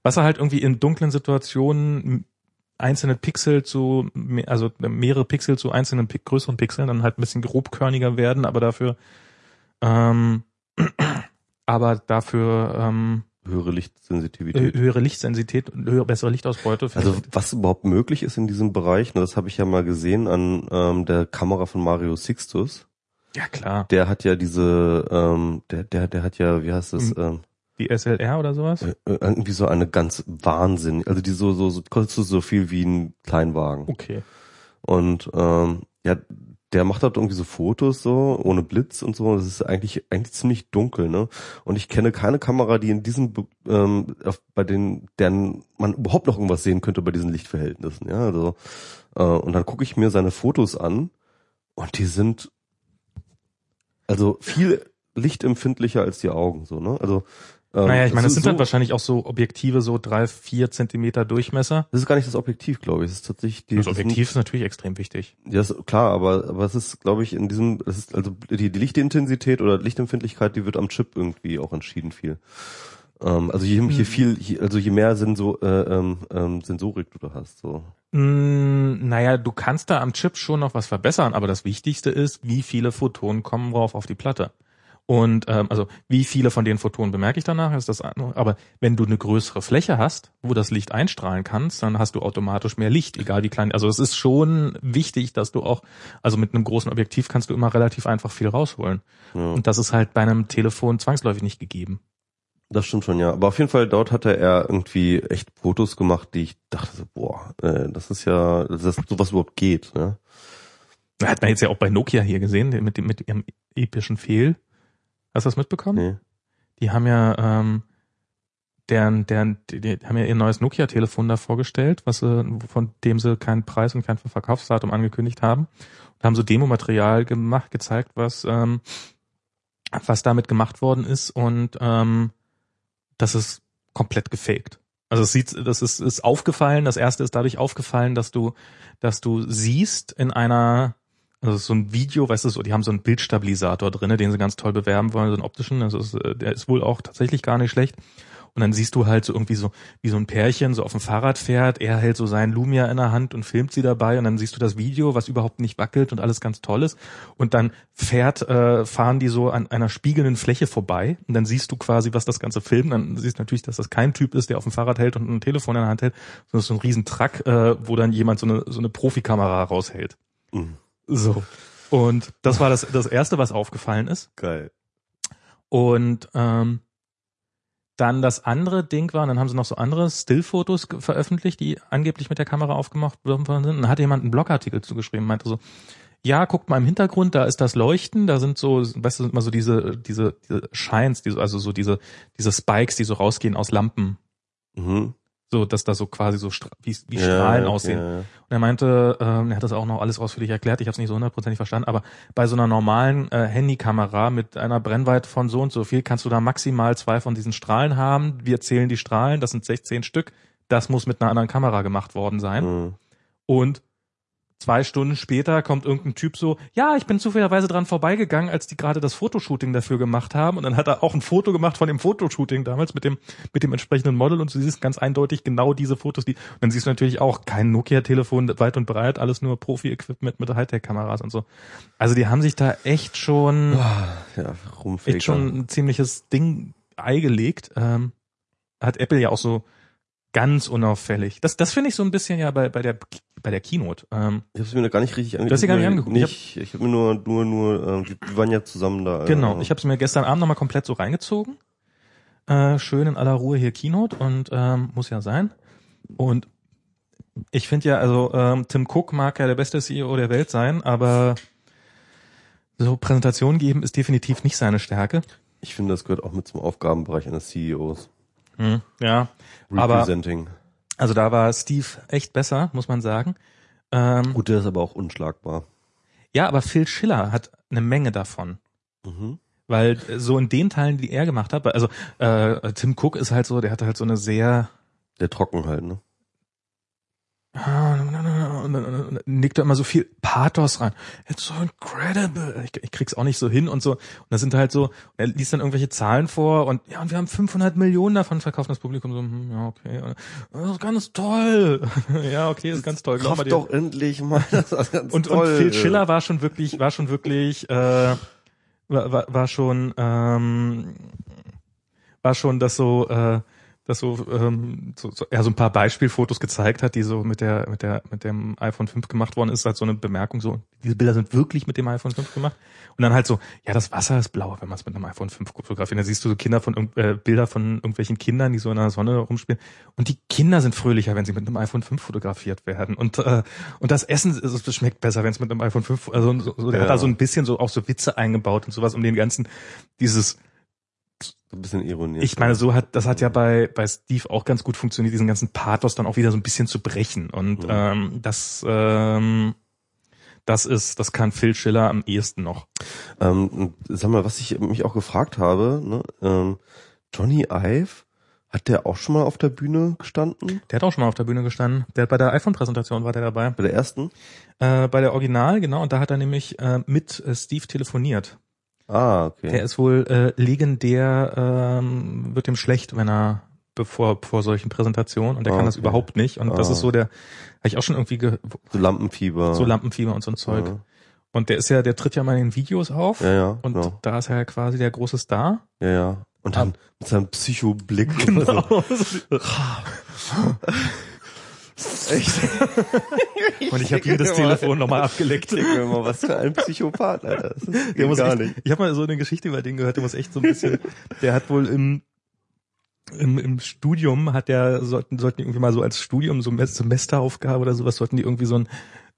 A: Was er halt irgendwie in dunklen Situationen einzelne Pixel zu, also mehrere Pixel zu einzelnen größeren Pixeln dann halt ein bisschen grobkörniger werden, aber dafür ähm, aber dafür ähm,
B: Höhere
A: äh,
B: Lichtsensitivität.
A: höhere Lichtsensitivität und höhere, bessere Lichtausbeute.
B: Also was überhaupt möglich ist in diesem Bereich, ne, das habe ich ja mal gesehen an ähm, der Kamera von Mario Sixtus.
A: ja klar,
B: Der hat ja diese, ähm, der, der, der hat ja, wie heißt das, ähm,
A: die SLR oder sowas.
B: äh, irgendwie so eine ganz Wahnsinn, also die so, so, so kostet so viel wie ein Kleinwagen.
A: Okay.
B: Und ähm, ja, der macht halt irgendwie so Fotos so, ohne Blitz und so. Das ist eigentlich eigentlich ziemlich dunkel, ne? Und ich kenne keine Kamera, die in diesem ähm, bei den, deren man überhaupt noch irgendwas sehen könnte bei diesen Lichtverhältnissen, ja. Also äh, und dann gucke ich mir seine Fotos an und die sind also viel lichtempfindlicher als die Augen, so, ne? Also ähm,
A: Naja, ich meine, das
B: so-
A: sind dann
B: so-
A: wahrscheinlich auch so Objektive, so drei, vier Zentimeter Durchmesser.
B: das ist gar nicht das Objektiv, glaube ich. Das ist tatsächlich die,
A: Das
B: das sind-
A: Objektiv ist natürlich extrem wichtig.
B: Ja, ist klar, aber, aber es ist, glaube ich, in diesem, es ist also die, die Lichtintensität oder Lichtempfindlichkeit, die wird am Chip irgendwie auch entschieden viel. Ähm, also je, je viel, je, also je mehr Senso, äh, ähm, ähm, Sensorik du da hast, so.
A: Mm, naja, du kannst da am Chip schon noch was verbessern, aber das Wichtigste ist, wie viele Photonen kommen drauf auf die Platte. Und ähm, also wie viele von den Photonen bemerke ich danach, ist das andere. Aber wenn du eine größere Fläche hast, wo das Licht einstrahlen kannst, dann hast du automatisch mehr Licht, egal wie klein. Also es ist schon wichtig, dass du auch, also mit einem großen Objektiv kannst du immer relativ einfach viel rausholen.
B: Ja,
A: Und das ist halt bei einem Telefon zwangsläufig nicht gegeben.
B: das stimmt schon, ja. Aber auf jeden Fall dort hatte er irgendwie echt Fotos gemacht, die ich dachte so, boah, äh, das ist ja, dass sowas überhaupt geht, ne?
A: Hat man jetzt ja auch bei Nokia hier gesehen, mit dem mit ihrem epischen Fehl. Hast du das mitbekommen?
B: Nee.
A: Die haben ja, ähm, deren, deren, die, die haben ja ihr neues Nokia-Telefon da vorgestellt, was sie, von dem sie keinen Preis und kein Verkaufsdatum angekündigt haben. Und haben so Demomaterial gemacht, gezeigt, was, ähm, was damit gemacht worden ist und ähm, das ist komplett gefaked. Also es sieht, das ist, ist aufgefallen. Das erste ist dadurch aufgefallen, dass du, dass du siehst in einer, also ist so ein Video, weißt du, so, die haben so einen Bildstabilisator drinne, den sie ganz toll bewerben wollen, so einen optischen. Also es, äh, der ist wohl auch tatsächlich gar nicht schlecht. Und dann siehst du halt so irgendwie so, wie so ein Pärchen so auf dem Fahrrad fährt. Er hält so seinen Lumia in der Hand und filmt sie dabei. Und dann siehst du das Video, was überhaupt nicht wackelt und alles ganz toll ist. Und dann fährt, äh, fahren die so an einer spiegelnden Fläche vorbei. Und dann siehst du quasi, was das Ganze filmt. Dann siehst du natürlich, dass das kein Typ ist, der auf dem Fahrrad hält und ein Telefon in der Hand hält, sondern so ein riesen Truck, äh, wo dann jemand so eine, so eine Profikamera raushält.
B: Mhm.
A: So. Und das war das, das erste, was aufgefallen ist.
B: Geil.
A: Und ähm, dann das andere Ding war, und dann haben sie noch so andere Stillfotos veröffentlicht, die angeblich mit der Kamera aufgemacht worden sind. Und dann hat jemand einen Blogartikel zugeschrieben, meinte so, ja, guckt mal im Hintergrund, da ist das Leuchten, da sind so, weißt du, sind immer so diese, diese, diese Shines, diese, also so diese, diese Spikes, die so rausgehen aus Lampen.
B: Mhm.
A: So, dass da so quasi so Stra wie, wie
B: Ja,
A: Strahlen
B: okay,
A: aussehen.
B: ja, ja.
A: Und er meinte, ähm, er hat das auch noch alles ausführlich erklärt, ich habe es nicht so hundertprozentig verstanden, aber bei so einer normalen äh, Handykamera mit einer Brennweite von so und so viel kannst du da maximal zwei von diesen Strahlen haben. Wir zählen die Strahlen, das sind 16 Stück. Das muss mit einer anderen Kamera gemacht worden sein.
B: Mhm.
A: Und zwei Stunden später kommt irgendein Typ so, ja, ich bin zufälligerweise dran vorbeigegangen, als die gerade das Fotoshooting dafür gemacht haben. Und dann hat er auch ein Foto gemacht von dem Fotoshooting damals mit dem, mit dem entsprechenden Model. Und du siehst ganz eindeutig genau diese Fotos, die, und dann siehst du natürlich auch kein Nokia-Telefon weit und breit, alles nur Profi-Equipment mit Hightech-Kameras und so. Also die haben sich da echt schon,
B: Ja, Rumfaker.
A: echt schon ein ziemliches Ding eingelegt. Ähm, hat Apple ja auch so ganz unauffällig. Das, das finde ich so ein bisschen ja bei, bei der, bei der Keynote. Ähm,
B: Ich habe mir da gar nicht richtig angeguckt.
A: hast sie gar nicht angeguckt. Ich
B: Nicht, ich habe mir nur, nur, nur, äh, wir wir waren ja zusammen da.
A: Genau,
B: äh,
A: ich habe es mir gestern Abend nochmal komplett so reingezogen. Äh, schön in aller Ruhe hier Keynote und ähm, muss ja sein. Und ich finde ja, also ähm, Tim Cook mag ja der beste CEO der Welt sein, aber so Präsentation geben ist definitiv nicht seine Stärke.
B: Ich finde, das gehört auch mit zum Aufgabenbereich eines CEOs.
A: Hm, ja, aber
B: Representing.
A: Also da war Steve echt besser, muss man sagen. Ähm,
B: Gut, der ist aber auch unschlagbar.
A: ja, aber Phil Schiller hat eine Menge davon.
B: Mhm.
A: Weil äh, so in den Teilen, die er gemacht hat, also äh, Tim Cook ist halt so, der hat halt so eine sehr
B: Der trocken halt, ne?
A: Nickt da immer so viel Pathos rein. It's so incredible. Ich, ich krieg's auch nicht so hin und so. Und das sind halt so, er liest dann irgendwelche Zahlen vor und ja, und wir haben 500 Millionen davon verkauft. Das Publikum so, hm, ja, okay. Und, Das ist ganz toll. ja, okay, ist ganz toll.
B: Kauf doch endlich mal. Das ist ganz
A: Und,
B: toll.
A: und Phil Schiller war schon wirklich, war schon wirklich, äh, war, war, war schon, ähm, war schon, dass so äh, dass so, ähm, so, so er so ein paar Beispielfotos gezeigt hat, die so mit der mit der mit dem iPhone 5 gemacht worden ist, halt so eine Bemerkung so, diese Bilder sind wirklich mit dem iPhone 5 gemacht und dann halt so, ja, das Wasser ist blau, wenn man es mit einem iPhone 5 fotografiert. Dann siehst du so Kinder von äh, Bilder von irgendwelchen Kindern, die so in der Sonne rumspielen und die Kinder sind fröhlicher, wenn sie mit einem iPhone 5 fotografiert werden und äh, und das Essen also, das schmeckt besser, wenn es mit einem iPhone 5 also so, so, der
B: Ja.
A: hat da so ein bisschen so auch so Witze eingebaut und sowas um den ganzen dieses
B: ein bisschen ironiert.
A: ich meine, so hat das hat ja bei bei Steve auch ganz gut funktioniert, diesen ganzen Pathos dann auch wieder so ein bisschen zu brechen. Und
B: Mhm.
A: ähm, das ähm, das ist, das kann Phil Schiller am ehesten noch.
B: Ähm, sag mal, was ich mich auch gefragt habe, ne, ähm, Johnny Ive, hat der auch schon mal auf der Bühne gestanden?
A: Der hat auch schon mal auf der Bühne gestanden. Der hat bei der iPhone-Präsentation war der dabei.
B: Bei der ersten?
A: Äh, bei der Original, genau, und da hat er nämlich äh, mit äh, Steve telefoniert.
B: Ah, okay.
A: Der ist wohl äh, legendär, ähm, wird ihm schlecht, wenn er bevor vor solchen Präsentationen und der
B: Ah,
A: kann das
B: okay.
A: überhaupt nicht. Und das
B: Ah.
A: ist so der, habe ich auch schon irgendwie ge
B: so Lampenfieber.
A: so Lampenfieber und so ein Zeug.
B: Ja,
A: Und der ist ja, der tritt ja mal in den Videos auf.
B: ja, ja
A: Und
B: genau.
A: da ist er ja quasi der große Star.
B: Ja, ja. Und dann mit seinem Psychoblick.
A: Genau.
B: Echt?
A: Und ich habe jedes Telefon nochmal abgeleckt.
B: Denk mir mal, was für ein Psychopath, Alter. Das
A: Der muss
B: gar
A: echt,
B: nicht.
A: Ich habe mal so eine Geschichte über den gehört, der muss echt so ein bisschen, der hat wohl im im, im Studium hat der sollten sollten die irgendwie mal so als Studium so Mes- Semesteraufgabe oder sowas sollten die irgendwie so ein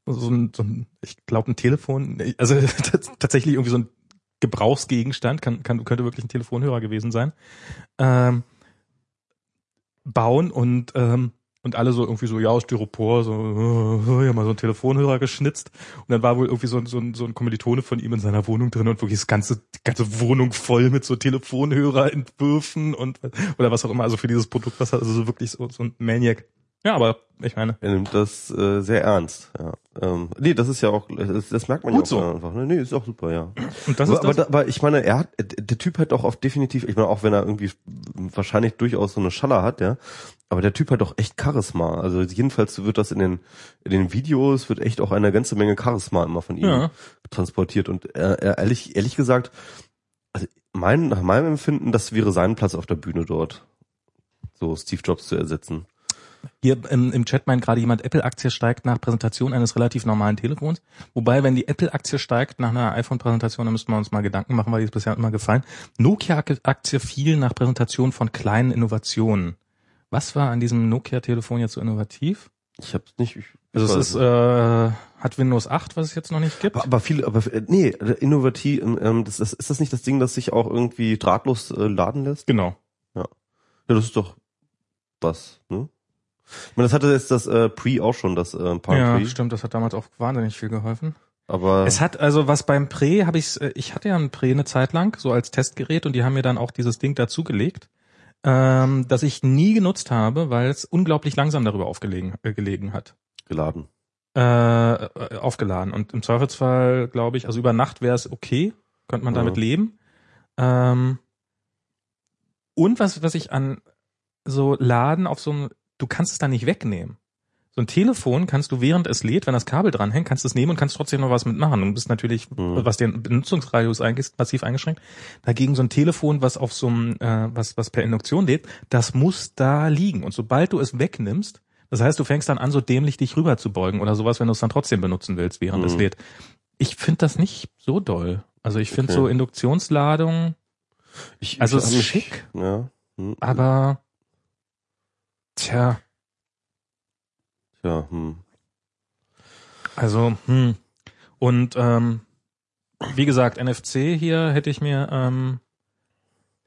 A: so ein, so ein ich glaube ein Telefon also tatsächlich irgendwie so ein Gebrauchsgegenstand kann kann könnte wirklich ein Telefonhörer gewesen sein ähm, bauen und ähm, und alle so irgendwie so, ja, aus Styropor, so, äh, ja, mal so einen Telefonhörer geschnitzt. Und dann war wohl irgendwie so, ein- so, ein- so ein Kommilitone von ihm in seiner Wohnung drin und wirklich das ganze, die ganze Wohnung voll mit so Telefonhörerentwürfen und, oder was auch immer, also für dieses Produkt, was also so wirklich so, so ein Maniac. Ja, aber ich meine,
B: Er nimmt das äh, sehr ernst. Ja. Ähm, nee, das ist ja auch, das, das merkt man
A: Gut
B: ja auch
A: so.
B: einfach. Ne? Nee, ist auch super, ja.
A: und das
B: aber,
A: ist das.
B: aber, aber ich meine, er hat, der Typ hat doch auch definitiv, ich meine, auch wenn er irgendwie wahrscheinlich durchaus so eine Schaller hat, ja, aber der Typ hat doch echt Charisma. Also jedenfalls wird das in den, in den Videos, wird echt auch eine ganze Menge Charisma immer von ihm
A: Ja.
B: transportiert. Und er, er, ehrlich, ehrlich gesagt, also mein, nach meinem Empfinden, das wäre sein Platz auf der Bühne dort. So Steve Jobs zu ersetzen.
A: Hier im, im Chat meint gerade jemand, Apple-Aktie steigt nach Präsentation eines relativ normalen Telefons. Wobei, wenn die Apple-Aktie steigt nach einer iPhone-Präsentation, dann müssten wir uns mal Gedanken machen, weil die ist bisher immer gefallen. Nokia-Aktie fiel nach Präsentation von kleinen Innovationen. Was war an diesem Nokia-Telefon jetzt so innovativ?
B: Ich hab's nicht. Ich,
A: Also es ist,
B: nicht.
A: äh, hat Windows 8, was es jetzt noch nicht gibt.
B: aber, aber viele, aber nee, innovativ, ähm, das, das, ist das nicht das Ding, das sich auch irgendwie drahtlos äh, laden lässt?
A: Genau.
B: Ja, das ist doch was, ne? Ich meine, das hatte jetzt das äh, Pre auch schon, das äh, Palm
A: Ja,
B: Pre,
A: stimmt, das hat damals auch wahnsinnig viel geholfen.
B: aber
A: Es hat also was beim Pre habe ich ich hatte ja ein Pre eine Zeit lang so als Testgerät und die haben mir dann auch dieses Ding dazugelegt, ähm, das ich nie genutzt habe, weil es unglaublich langsam darüber aufgelegen äh, gelegen hat.
B: geladen.
A: Äh, äh, aufgeladen und im Zweifelsfall glaube ich, also über Nacht wäre es okay, könnte man
B: Ja.
A: damit leben. Ähm, und was was ich an so Laden auf so einem, du kannst es da nicht wegnehmen. So ein Telefon kannst du während es lädt, wenn das Kabel dranhängt, kannst du es nehmen und kannst trotzdem noch was mitmachen. Und bist natürlich,
B: Mhm.
A: was den Benutzungsradius angeht, massiv eingeschränkt. Dagegen so ein Telefon, was auf so einem, äh, was, was per Induktion lädt, das muss da liegen. Und sobald du es wegnimmst, das heißt, du fängst dann an, so dämlich dich rüber zu beugen oder sowas, wenn du es dann trotzdem benutzen willst, während es
B: Mhm.
A: lädt. Ich finde das nicht so doll. Also ich finde
B: Okay.
A: so Induktionsladung,
B: Ich,
A: also
B: ich
A: es ist schick,
B: Ja. Hm,
A: aber tja,
B: ja, hm.
A: Also, hm. Und ähm, wie gesagt, NFC hier hätte ich mir, ähm,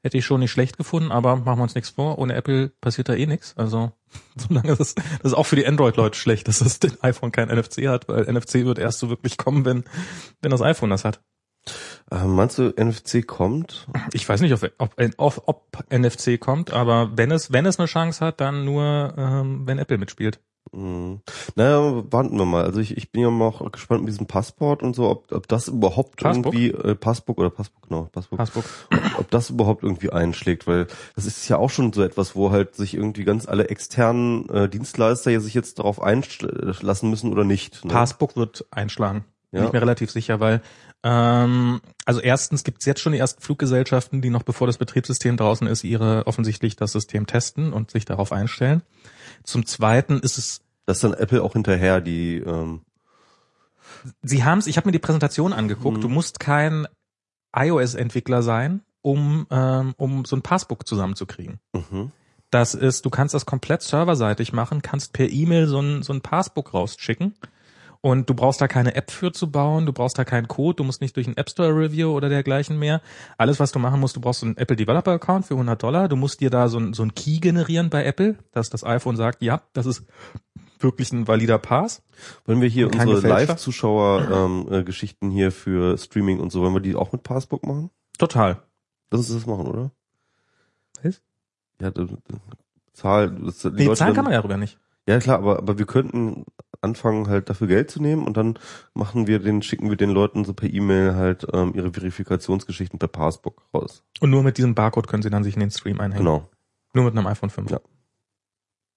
A: hätte ich schon nicht schlecht gefunden, aber machen wir uns nichts vor. Ohne Apple passiert da eh nichts. Also, solange das, das ist auch für die Android-Leute schlecht, dass das iPhone kein NFC hat, weil NFC wird erst so wirklich kommen, wenn, wenn das iPhone das hat.
B: Äh, meinst du, NFC kommt?
A: Ich weiß nicht, ob, ob, ob, ob NFC kommt, aber wenn es, wenn es eine Chance hat, dann nur, ähm, wenn Apple mitspielt.
B: Hm. Naja, warten wir mal. Also ich, ich bin ja mal auch gespannt mit diesem Passport und so, ob, ob das überhaupt
A: Passbook?
B: irgendwie äh, Passbook oder Passbook, genau, Passbook,
A: Passbook.
B: ob das überhaupt irgendwie einschlägt, weil das ist ja auch schon so etwas, wo halt sich irgendwie ganz alle externen äh, Dienstleister ja sich jetzt darauf einlassen müssen oder nicht. Ne?
A: Passbook wird einschlagen. Bin
B: Ja.
A: ich mir relativ sicher, weil Ähm, also erstens gibt es jetzt schon die ersten Fluggesellschaften, die noch bevor das Betriebssystem draußen ist, ihre offensichtlich das System testen und sich darauf einstellen. Zum Zweiten ist es
B: Das ist dann Apple auch hinterher, die ähm,
A: Sie haben es, ich habe mir die Präsentation angeguckt,
B: Mhm.
A: du musst kein iOS-Entwickler sein, um, ähm, um so ein Passbook zusammenzukriegen.
B: mhm.
A: Das ist, du kannst das komplett serverseitig machen, kannst per E-Mail so ein, so ein Passbook rausschicken und du brauchst da keine App für zu bauen, du brauchst da keinen Code, du musst nicht durch ein App Store Review oder dergleichen mehr. Alles, was du machen musst, du brauchst so einen Apple Developer Account für 100 Dollar, du musst dir da so ein, so ein Key generieren bei Apple, dass das iPhone sagt, ja, das ist wirklich ein valider Pass.
B: Wollen wir hier unsere
A: gefälschter?
B: Live-Zuschauer ähm, äh, Geschichten hier für Streaming und so, wollen wir die auch mit Passbook machen?
A: Total.
B: Lass uns das machen, oder?
A: Was?
B: Ja, Zahl, das, die
A: Nee,
B: dann-
A: kann man ja darüber nicht.
B: Ja klar, aber, aber wir könnten anfangen halt dafür Geld zu nehmen und dann machen wir den, schicken wir den Leuten so per E-Mail halt ähm, ihre Verifikationsgeschichten per Passbook raus.
A: Und nur mit diesem Barcode können sie dann sich in den Stream einhängen.
B: Genau.
A: Nur mit einem iPhone 5.
B: Ja.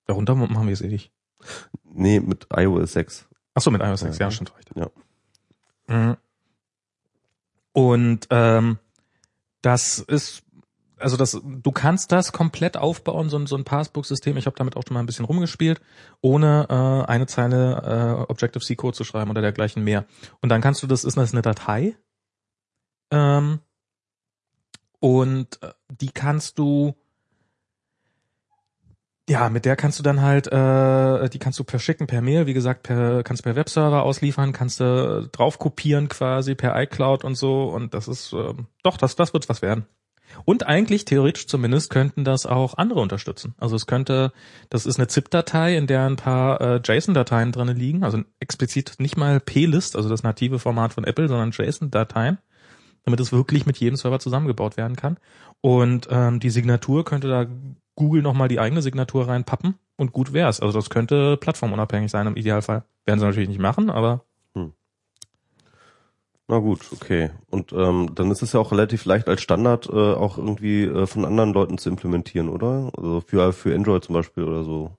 A: Darunter machen wir es eh nicht.
B: Nee, mit iOS 6.
A: Ach so, mit iOS 6,
B: Ja,
A: ja,
B: ja.
A: stimmt recht.
B: Ja.
A: Mhm. Und ähm, das ist, also das, du kannst das komplett aufbauen, so ein, so ein Passbook-System. Ich habe damit auch schon mal ein bisschen rumgespielt, ohne äh, eine Zeile äh, Objective-C-Code zu schreiben oder dergleichen mehr. Und dann kannst du, das ist das eine Datei. Ähm, und äh, die kannst du ja, mit der kannst du dann halt, äh, die kannst du per schicken, per Mail, wie gesagt, per, kannst per Webserver ausliefern, kannst du drauf kopieren quasi per iCloud und so und das ist, ähm, doch, das, das wird was werden. Und eigentlich, theoretisch zumindest, könnten das auch andere unterstützen. Also es könnte, das ist eine ZIP-Datei, in der ein paar äh, JSON-Dateien drinne liegen, also explizit nicht mal P-List, also das native Format von Apple, sondern JSON-Dateien, damit es wirklich mit jedem Server zusammengebaut werden kann. Und ähm, die Signatur könnte da Google nochmal die eigene Signatur reinpappen und gut wär's. Also das könnte plattformunabhängig sein im Idealfall. Werden sie natürlich nicht machen, aber
B: Na gut, okay. Und ähm, dann ist es ja auch relativ leicht als Standard äh, auch irgendwie äh, von anderen Leuten zu implementieren, oder? Also für, für Android zum Beispiel oder so.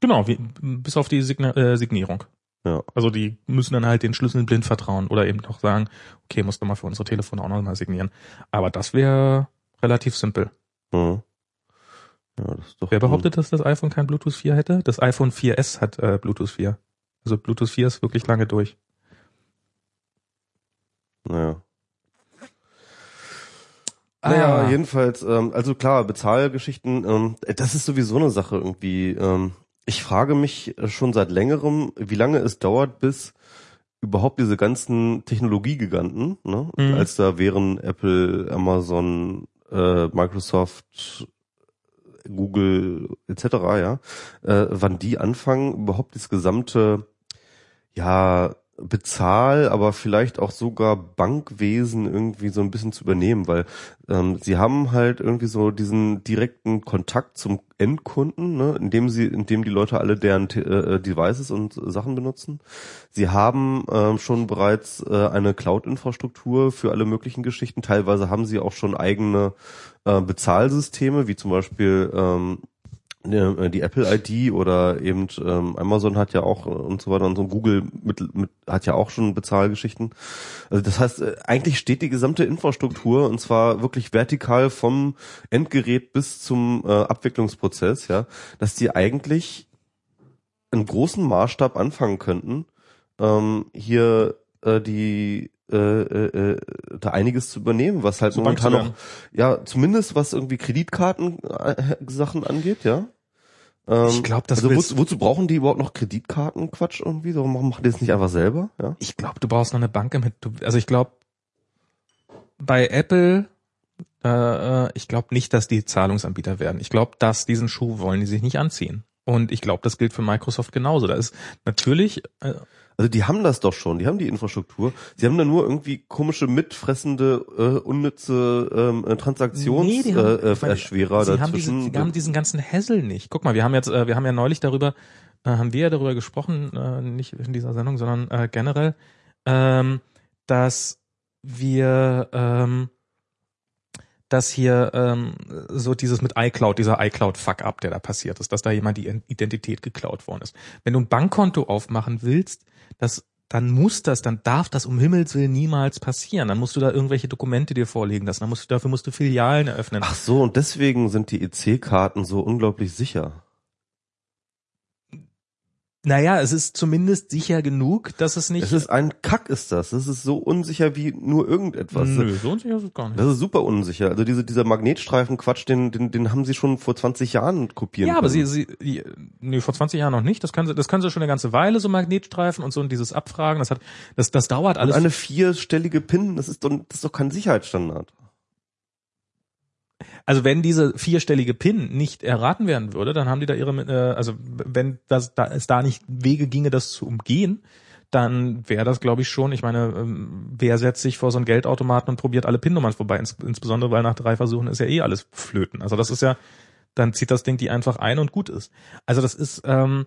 A: genau, wie, bis auf die Signa äh, Signierung.
B: Ja.
A: Also die müssen dann halt den Schlüsseln blind vertrauen oder eben noch sagen, okay, musst du mal für unsere Telefone auch noch mal signieren. Aber das wäre relativ simpel.
B: Mhm. Ja, das ist doch
A: Wer behauptet, dass das iPhone kein Bluetooth 4 hätte? Das iPhone 4S hat äh, Bluetooth 4. Also Bluetooth 4 ist wirklich lange durch.
B: Naja. Naja,
A: Ah.
B: jedenfalls, ähm, also klar, Bezahlgeschichten, ähm, das ist sowieso eine Sache irgendwie. Ähm, ich frage mich schon seit längerem, wie lange es dauert, bis überhaupt diese ganzen Technologiegiganten, ne,
A: Mhm.
B: als da wären Apple, Amazon, äh, Microsoft, Google etc. ja, äh, wann die anfangen, überhaupt das gesamte ja Bezahl, aber vielleicht auch sogar Bankwesen irgendwie so ein bisschen zu übernehmen, weil ähm, sie haben halt irgendwie so diesen direkten Kontakt zum Endkunden, ne, indem sie, indem die Leute alle deren äh, Devices und Sachen benutzen. Sie haben ähm, schon bereits äh, eine Cloud-Infrastruktur für alle möglichen Geschichten. Teilweise haben sie auch schon eigene äh, Bezahlsysteme, wie zum Beispiel ähm, äh, die Apple ID oder eben ähm, Amazon hat ja auch äh, und so weiter und so Google mit, mit, hat ja auch schon Bezahlgeschichten. Also das heißt, äh, eigentlich steht die gesamte Infrastruktur und zwar wirklich vertikal vom Endgerät bis zum äh, Abwicklungsprozess, ja, dass die eigentlich in großen Maßstab anfangen könnten, ähm, hier äh, die äh, äh, äh, da einiges zu übernehmen, was halt
A: Bank
B: momentan
A: zu
B: noch, ja, zumindest was irgendwie Kreditkarten äh, angeht, ja. Ähm,
A: Ich glaub, das
B: also wozu, wozu brauchen die überhaupt noch Kreditkartenquatsch irgendwie? Warum machen die das nicht einfach selber? Ja.
A: Ich glaube, du brauchst noch eine Bank im Hit. Du- Also ich glaube, bei Apple, äh, ich glaube nicht, dass die Zahlungsanbieter werden. Ich glaube, dass diesen Schuh wollen die sich nicht anziehen. Und ich glaube, das gilt für Microsoft genauso. Da ist natürlich, äh,
B: Also die haben das doch schon, die haben die Infrastruktur. Sie haben da nur irgendwie komische mitfressende, äh, unnütze ähm, äh, Transaktions
A: Nee,
B: äh, äh,
A: meine,
B: Erschwerer
A: sie haben,
B: dazwischen.
A: sie haben diesen ganzen Hassel nicht. Guck mal, wir haben jetzt, äh, wir haben ja neulich darüber, äh, haben wir ja darüber gesprochen, äh, nicht in dieser Sendung, sondern äh, generell, ähm, dass wir, ähm, dass hier ähm, so dieses mit iCloud, dieser iCloud-Fuck-up, der da passiert ist, dass da jemand die Identität geklaut worden ist. Wenn du ein Bankkonto aufmachen willst, das dann muss das, dann darf das um Himmels Willen niemals passieren. Dann musst du da irgendwelche Dokumente dir vorlegen lassen. Dann musst du, dafür musst du Filialen eröffnen.
B: Ach so, und deswegen sind die EC-Karten so unglaublich sicher.
A: Naja, es ist zumindest sicher genug, dass es nicht.
B: Es ist ein Kack, ist das. Das ist so unsicher wie nur irgendetwas.
A: Nö, so unsicher ist es gar nicht.
B: Das ist super unsicher. Also diese, dieser Magnetstreifen-Quatsch, den, den, den haben sie schon vor 20 Jahren kopieren
A: Ja, aber
B: können.
A: sie, sie, die, nee, vor 20 Jahren noch nicht. Das können sie, das können sie schon eine ganze Weile, so Magnetstreifen und so und dieses Abfragen. Das hat, das, das dauert
B: Und
A: alles.
B: eine vierstellige PIN, das ist doch, das ist doch kein Sicherheitsstandard.
A: Also wenn diese vierstellige PIN nicht erraten werden würde, dann haben die da ihre, äh, also wenn das, da, es da nicht Wege ginge, das zu umgehen, dann wäre das, glaube ich, schon, ich meine, ähm, wer setzt sich vor so einen Geldautomaten und probiert alle PIN-Nummern vorbei, ins, insbesondere weil nach drei Versuchen ist ja eh alles flöten. Also das ist ja, dann zieht das Ding die einfach ein und gut ist. Also das ist, ähm,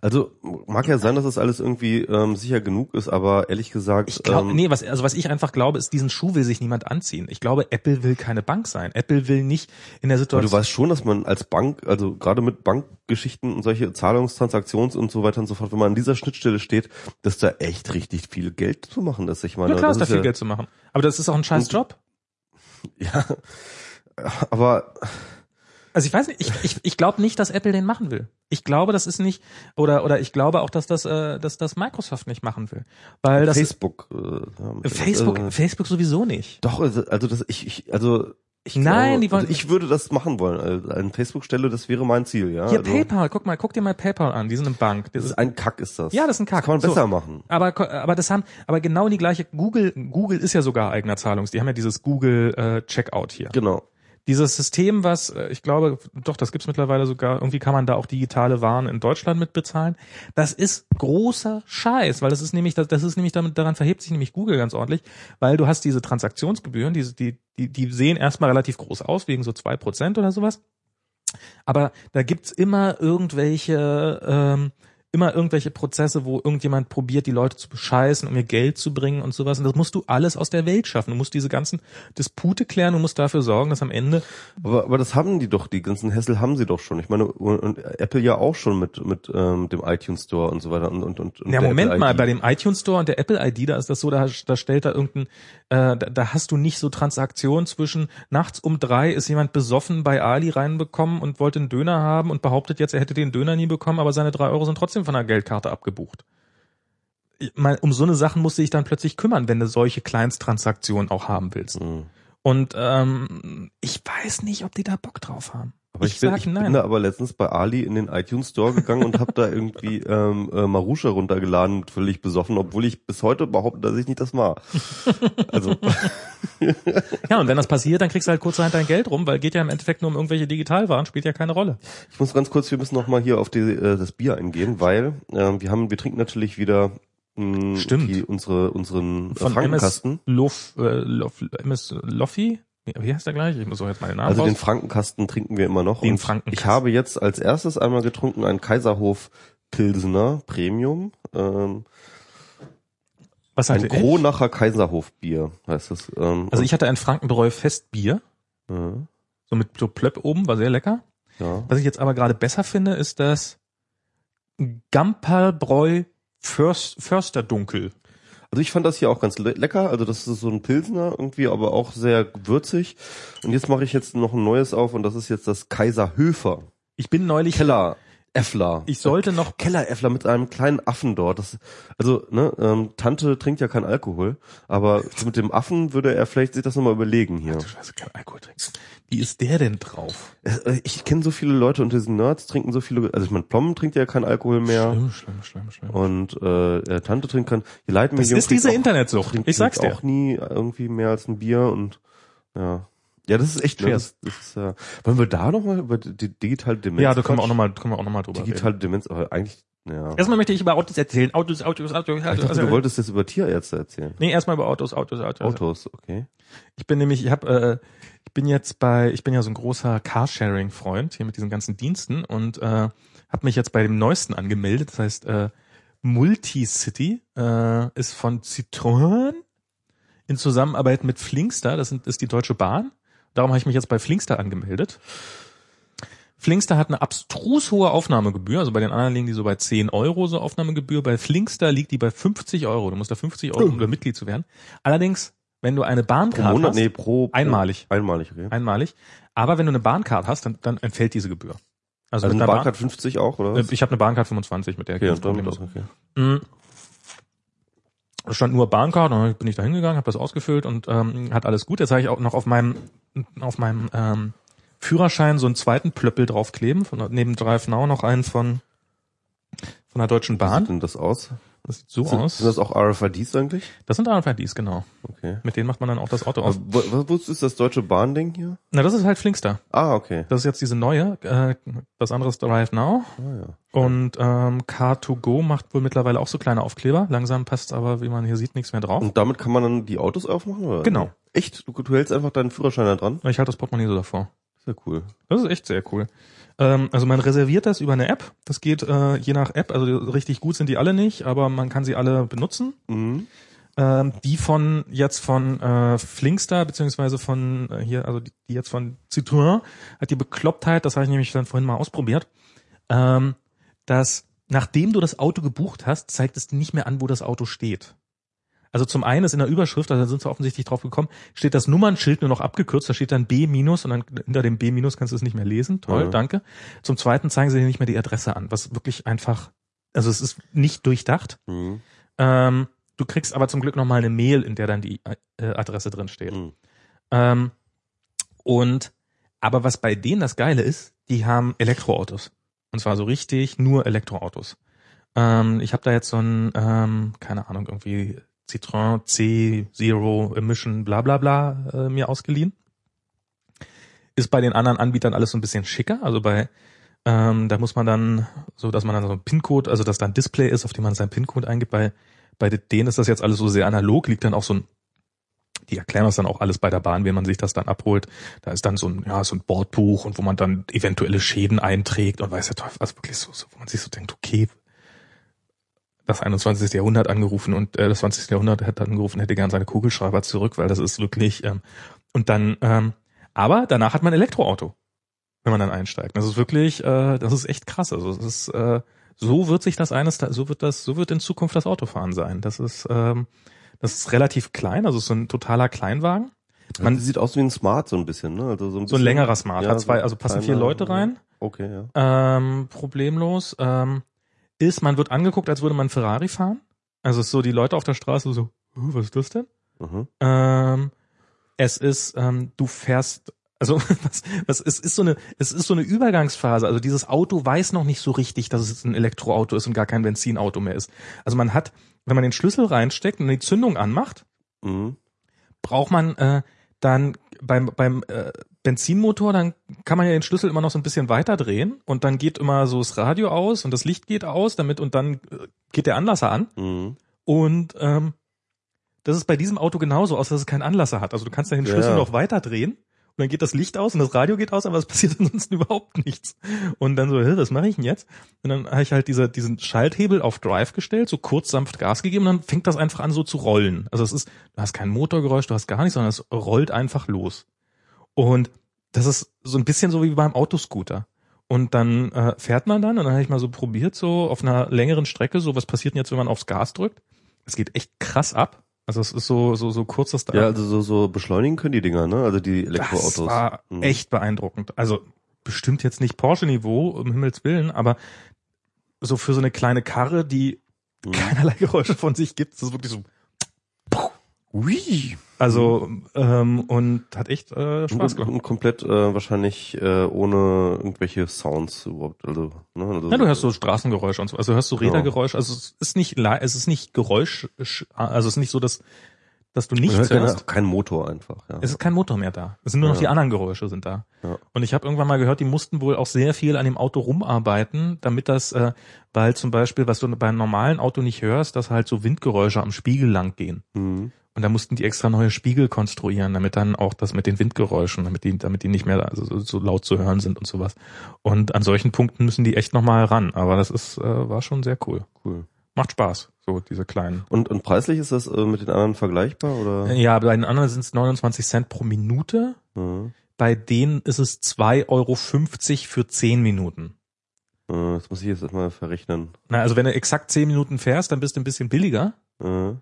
B: Also mag ja sein, dass das alles irgendwie ähm, sicher genug ist, aber ehrlich gesagt,
A: Ich glaube,
B: ähm,
A: nee, was, also was ich einfach glaube, ist, diesen Schuh will sich niemand anziehen. Ich glaube, Apple will keine Bank sein. Apple will nicht in der Situation.
B: du weißt schon, dass man als Bank, also gerade mit Bankgeschichten und solche Zahlungstransaktions und so weiter und so fort, wenn man an dieser Schnittstelle steht, dass da echt richtig viel Geld zu machen ist. Ich meine,
A: ja, klar
B: das
A: ist da viel
B: ja,
A: Geld zu machen. Aber das ist auch ein scheiß Job.
B: Ja, aber
A: Also ich weiß nicht, ich, ich, ich glaube nicht, dass Apple den machen will. Ich glaube, das ist nicht, oder, oder ich glaube auch, dass das, äh, dass das Microsoft nicht machen will. Weil das
B: Facebook, äh,
A: Facebook,
B: äh,
A: Facebook sowieso nicht.
B: doch, also also das ich, ich also ich
A: Nein,
B: glaube,
A: die wollen-
B: also ich würde das machen wollen. Also an Facebook-Stelle, das wäre mein Ziel, ja.
A: Hier
B: also,
A: PayPal, guck mal, guck dir mal PayPal an, die sind eine Bank. Das
B: ist, ein Kack, ist das.
A: ja, das ist ein Kack.
B: Das kann man
A: So.
B: besser machen.
A: Aber, aber das haben, aber genau die gleiche, Google, Google ist ja sogar eigener Zahlungs, die haben ja dieses Google äh, Checkout hier.
B: Genau.
A: Dieses System, was, äh, ich glaube, doch, das gibt's mittlerweile sogar, irgendwie kann man da auch digitale Waren in Deutschland mit bezahlen. Das ist großer Scheiß, weil das ist nämlich, das, das ist nämlich damit, daran verhebt sich nämlich Google ganz ordentlich, weil du hast diese Transaktionsgebühren, diese, die, die, die sehen erstmal relativ groß aus, wegen so zwei Prozent oder sowas. Aber da gibt's immer irgendwelche, ähm, immer irgendwelche Prozesse, wo irgendjemand probiert, die Leute zu bescheißen, um ihr Geld zu bringen und sowas. Und das musst du alles aus der Welt schaffen. Du musst diese ganzen Dispute klären, du musst dafür sorgen, dass am Ende
B: Aber, aber das haben die doch, die ganzen Hassel haben sie doch schon. Ich meine, und, und Apple ja auch schon mit, mit ähm, dem iTunes Store und so weiter und, und, und, und
A: Ja, Moment mal, bei dem iTunes Store und der Apple ID, da ist das so, da, da stellt da irgendein, äh, da, da hast du nicht so Transaktionen zwischen nachts um drei ist jemand besoffen bei Ali reinbekommen und wollte einen Döner haben und behauptet jetzt, er hätte den Döner nie bekommen, aber seine drei Euro sind trotzdem von der Geldkarte abgebucht. Ich mein, um so eine Sachen musste ich dann plötzlich kümmern, wenn du solche Kleinsttransaktionen auch haben willst.
B: Mhm.
A: Und ähm, ich weiß nicht, ob die da Bock drauf haben.
B: Aber ich, bin, ich bin da aber letztens bei Ali in den iTunes Store gegangen und habe da irgendwie ähm, äh, Marusha runtergeladen, völlig besoffen, obwohl ich bis heute behaupte, dass ich nicht das war. Also
A: Ja, und wenn das passiert, dann kriegst du halt kurzerhand dein Geld rum, weil geht ja im Endeffekt nur um irgendwelche Digitalwaren, spielt ja keine Rolle.
B: ich muss ganz kurz, wir müssen noch mal hier auf die, äh, das Bier eingehen, weil ähm, wir haben, wir trinken natürlich wieder mh,
A: Stimmt.
B: Die, unsere unseren äh,
A: Von
B: Frankenkasten.
A: MS Lof, äh, Lof, MS Loffi? Wie heißt der gleich? Ich muss auch jetzt mal den Namen
B: Also
A: raus.
B: den Frankenkasten trinken wir immer noch.
A: Den Frankenkasten.
B: Ich habe jetzt als erstes einmal getrunken einen Kaiserhof Pilsener Premium. Ähm,
A: Was
B: ein
A: hatte ich?
B: Kronacher Kaiserhof Bier heißt das. Ähm,
A: Also ich hatte ein Frankenbräu Festbier,
B: und,
A: so mit so Plöpp oben, war sehr lecker.
B: ja.
A: Was ich jetzt aber gerade besser finde, ist das Gamperlbräu Först, Försterdunkel.
B: Also ich fand das hier auch ganz le lecker. Also das ist so ein Pilsner irgendwie, aber auch sehr würzig. Und jetzt mache ich jetzt noch ein neues auf und das ist jetzt das Kaiserhöfer.
A: Ich bin neulich,
B: Keller Effler.
A: ich sollte noch,
B: Keller Effler mit einem kleinen Affen dort. Das, also, ne, ähm, Tante trinkt ja kein Alkohol, aber mit dem Affen würde er vielleicht sich das nochmal überlegen hier.
A: du Scheiße, kein Alkohol trinken. Wie ist der denn drauf?
B: Äh, Ich kenne so viele Leute unter diesen Nerds, trinken so viele, also ich meine, Plommen trinkt ja kein Alkohol mehr.
A: Schlimm, schlimm, schlimm, schlimm.
B: Und äh, Tante trinkt kann. Die leiten
A: Das ist diese Internetsucht. Ich sag's dir.
B: auch nie irgendwie mehr als ein Bier und ja. Ja, das ist echt schwer.
A: Cheers.
B: Das, das ist, äh, wollen wir da nochmal über die digitale Demenz?
A: Ja, da können wir auch nochmal, können wir auch noch mal drüber
B: Digitale
A: reden.
B: Demenz, aber eigentlich, ja.
A: Erstmal möchte ich über Autos erzählen. Autos, Autos, Autos,
B: Ich
A: Autos.
B: dachte,
A: Also,
B: du wolltest jetzt über Tierärzte erzählen.
A: nee, erstmal über Autos, Autos, Autos.
B: Autos, okay.
A: Ich bin nämlich, ich habe, äh, ich bin jetzt bei, ich bin ja so ein großer Carsharing-Freund hier mit diesen ganzen Diensten und äh, habe mich jetzt bei dem neuesten angemeldet. Das heißt, äh, Multicity äh, ist von Citroën in Zusammenarbeit mit Flinkster. Das sind, ist die Deutsche Bahn. Darum habe ich mich jetzt bei Flinkster angemeldet. Flingster hat eine abstrus hohe Aufnahmegebühr, also bei den anderen liegen die so bei 10 Euro so Aufnahmegebühr, bei Flingster liegt die bei 50 Euro. Du musst da 50 Euro, um da Mitglied zu werden. Allerdings, wenn du eine
B: Pro
A: Bahncard
B: Monat,
A: hast,
B: nee, pro
A: einmalig,
B: einmalig, okay.
A: einmalig, aber wenn du eine Bahncard hast, dann, dann entfällt diese Gebühr. Also,
B: Also eine
A: einer Bahn,
B: Bahncard 50 auch, oder? was?
A: ich habe eine Bahncard 25, mit der
B: okay, okay.
A: Da stand nur Bahncard, dann bin ich da hingegangen, habe das ausgefüllt und ähm, hat alles gut. Jetzt habe ich auch noch auf meinem auf meinem ähm, Führerschein so einen zweiten Plöppel draufkleben, von, neben Drive Now noch einen von von der Deutschen
B: Wie sieht
A: Bahn.
B: denn das aus?
A: Das sieht so
B: sind,
A: aus.
B: sind das auch RFIDs eigentlich?
A: Das sind RFIDs, genau.
B: Okay.
A: Mit denen macht man dann auch das Auto aus.
B: Wo, wo ist das deutsche Bahnding hier?
A: Na, das ist halt Flingster.
B: Ah, okay.
A: Das ist jetzt diese neue. Äh, das andere ist Drive Now.
B: Ah, ja.
A: Und ähm, Car2Go macht wohl mittlerweile auch so kleine Aufkleber. Langsam passt aber, wie man hier sieht, nichts mehr drauf.
B: Und damit kann man dann die Autos aufmachen, oder?
A: Genau.
B: Echt? Du, du hältst einfach deinen Führerschein da dran?
A: Ich halte das Portemonnaie so davor.
B: Sehr cool.
A: Das ist echt sehr cool. Ähm, also man reserviert das über eine App. Das geht äh, je nach App. Also richtig gut sind die alle nicht, aber man kann sie alle benutzen.
B: Mhm.
A: Ähm, die von jetzt von äh, Flinkster beziehungsweise von äh, hier, also die, die jetzt von Citroën hat die Beklopptheit. Das habe ich nämlich dann vorhin mal ausprobiert. Ähm, dass nachdem du das Auto gebucht hast, zeigt es nicht mehr an, wo das Auto steht. Also zum einen ist in der Überschrift, also da sind sie offensichtlich drauf gekommen, steht das Nummernschild nur noch abgekürzt, da steht dann B- und dann hinter dem B- kannst du es nicht mehr lesen. Toll,
B: Mhm.
A: danke. Zum zweiten zeigen sie dir nicht mehr die Adresse an, was wirklich einfach, also es ist nicht durchdacht.
B: Mhm.
A: Ähm, du kriegst aber zum Glück nochmal eine Mail, in der dann die äh, Adresse drin steht.
B: Mhm.
A: Ähm, und aber was bei denen das Geile ist, die haben Elektroautos. Und zwar so richtig nur Elektroautos. Ähm, ich habe da jetzt so ein, ähm, keine Ahnung, irgendwie Citroën C Zero Emission bla bla bla äh, mir ausgeliehen. Ist bei den anderen Anbietern alles so ein bisschen schicker. Also bei ähm, da muss man dann so, dass man dann so ein PIN-Code, also dass da ein Display ist, auf dem man seinen PIN-Code eingibt. Bei bei denen ist das jetzt alles so sehr analog, liegt dann auch so ein die erklären das dann auch alles bei der Bahn, wenn man sich das dann abholt. Da ist dann so ein, ja, so ein Bordbuch und wo man dann eventuelle Schäden einträgt und weiß Teufel, was wirklich so, so, wo man sich so denkt, okay, das 21. Jahrhundert angerufen und äh, das 20. Jahrhundert hätte angerufen, hätte gern seine Kugelschreiber zurück, weil das ist wirklich, ähm, und dann, ähm, aber danach hat man ein Elektroauto, wenn man dann einsteigt. Das ist wirklich, äh, das ist echt krass. Also es ist, äh, so wird sich das eines, so wird das, so wird in Zukunft das Autofahren sein. Das ist, ähm, das ist relativ klein, also es ist so ein totaler Kleinwagen.
B: Man sieht aus wie ein Smart so ein bisschen, ne? Also so ein,
A: So ein
B: bisschen-
A: längerer Smart,
B: Ja,
A: hat zwei,
B: so
A: also passen
B: kleiner,
A: vier Leute rein,
B: Okay, ja.
A: ähm, problemlos. Ähm, ist, man wird angeguckt, als würde man Ferrari fahren. Also es ist so die Leute auf der Straße so, "Huh, was ist das denn?
B: Mhm.
A: Ähm, es ist, ähm, du fährst, also was, was, es ist so eine, es ist so eine Übergangsphase. Also dieses Auto weiß noch nicht so richtig, dass es ein Elektroauto ist und gar kein Benzinauto mehr ist. Also man hat, wenn man den Schlüssel reinsteckt und die Zündung anmacht,
B: Mhm.
A: braucht man äh, dann beim beim äh, Benzinmotor, dann kann man ja den Schlüssel immer noch so ein bisschen weiter drehen und dann geht immer so das Radio aus und das Licht geht aus, damit und dann äh, geht der Anlasser an
B: Mhm.
A: und ähm, das ist bei diesem Auto genauso, außer dass es keinen Anlasser hat. Also du kannst da den Schlüssel
B: ja.
A: noch weiter drehen und dann geht das Licht aus und das Radio geht aus, aber es passiert ansonsten überhaupt nichts. Und dann so, hä, was mache ich denn jetzt? Und dann habe ich halt diese, diesen Schalthebel auf Drive gestellt, so kurz sanft Gas gegeben und dann fängt das einfach an so zu rollen. Also es ist, du hast kein Motorgeräusch, du hast gar nichts, sondern es rollt einfach los. Und das ist so ein bisschen so wie beim Autoscooter. Und dann äh, fährt man dann und dann habe ich mal so probiert, so auf einer längeren Strecke, so was passiert denn jetzt, wenn man aufs Gas drückt? Es geht echt krass ab. Also es ist so so so kurz das da.
B: Ja, also so, so beschleunigen können die Dinger, ne? Also die
A: das
B: Elektroautos.
A: war
B: Mhm.
A: echt beeindruckend. Also bestimmt jetzt nicht Porsche-Niveau, um Himmels Willen, aber so für so eine kleine Karre, die
B: Mhm.
A: keinerlei Geräusche von sich gibt, ist das wirklich so.
B: Ui.
A: Also ähm, und hat echt äh, Spaß gemacht.
B: und komplett äh, wahrscheinlich äh, ohne irgendwelche Sounds überhaupt. Also, ne? also
A: Ja, du hörst so Straßengeräusche und so. Also du hörst so
B: Genau.
A: Rädergeräusche. Also es ist nicht, es ist nicht Geräusch, also es ist nicht so, dass, dass du nichts
B: hört keine,
A: hörst.
B: kein Motor einfach. Ja.
A: Es ist kein Motor mehr da. Es sind nur noch
B: Ja.
A: die anderen Geräusche sind da.
B: Ja.
A: Und ich habe irgendwann mal gehört, die mussten wohl auch sehr viel an dem Auto rumarbeiten, damit das, äh, weil zum Beispiel, was du beim normalen Auto nicht hörst, dass halt so Windgeräusche am Spiegel lang gehen.
B: Mhm.
A: Und da mussten die extra neue Spiegel konstruieren, damit dann auch das mit den Windgeräuschen, damit die, damit die nicht mehr also so, so laut zu hören sind und sowas. Und an solchen Punkten müssen die echt nochmal ran. Aber das ist, äh, war schon sehr cool.
B: Cool.
A: Macht Spaß, so diese kleinen.
B: Und, und preislich ist das äh, mit den anderen vergleichbar oder?
A: Ja, bei den anderen sind es 29 Cent pro Minute.
B: Mhm.
A: bei denen ist es 2,50 Euro für 10 Minuten.
B: Äh, Das muss ich jetzt erstmal verrechnen.
A: Na, also wenn du exakt 10 Minuten fährst, dann bist du ein bisschen billiger.
B: Äh,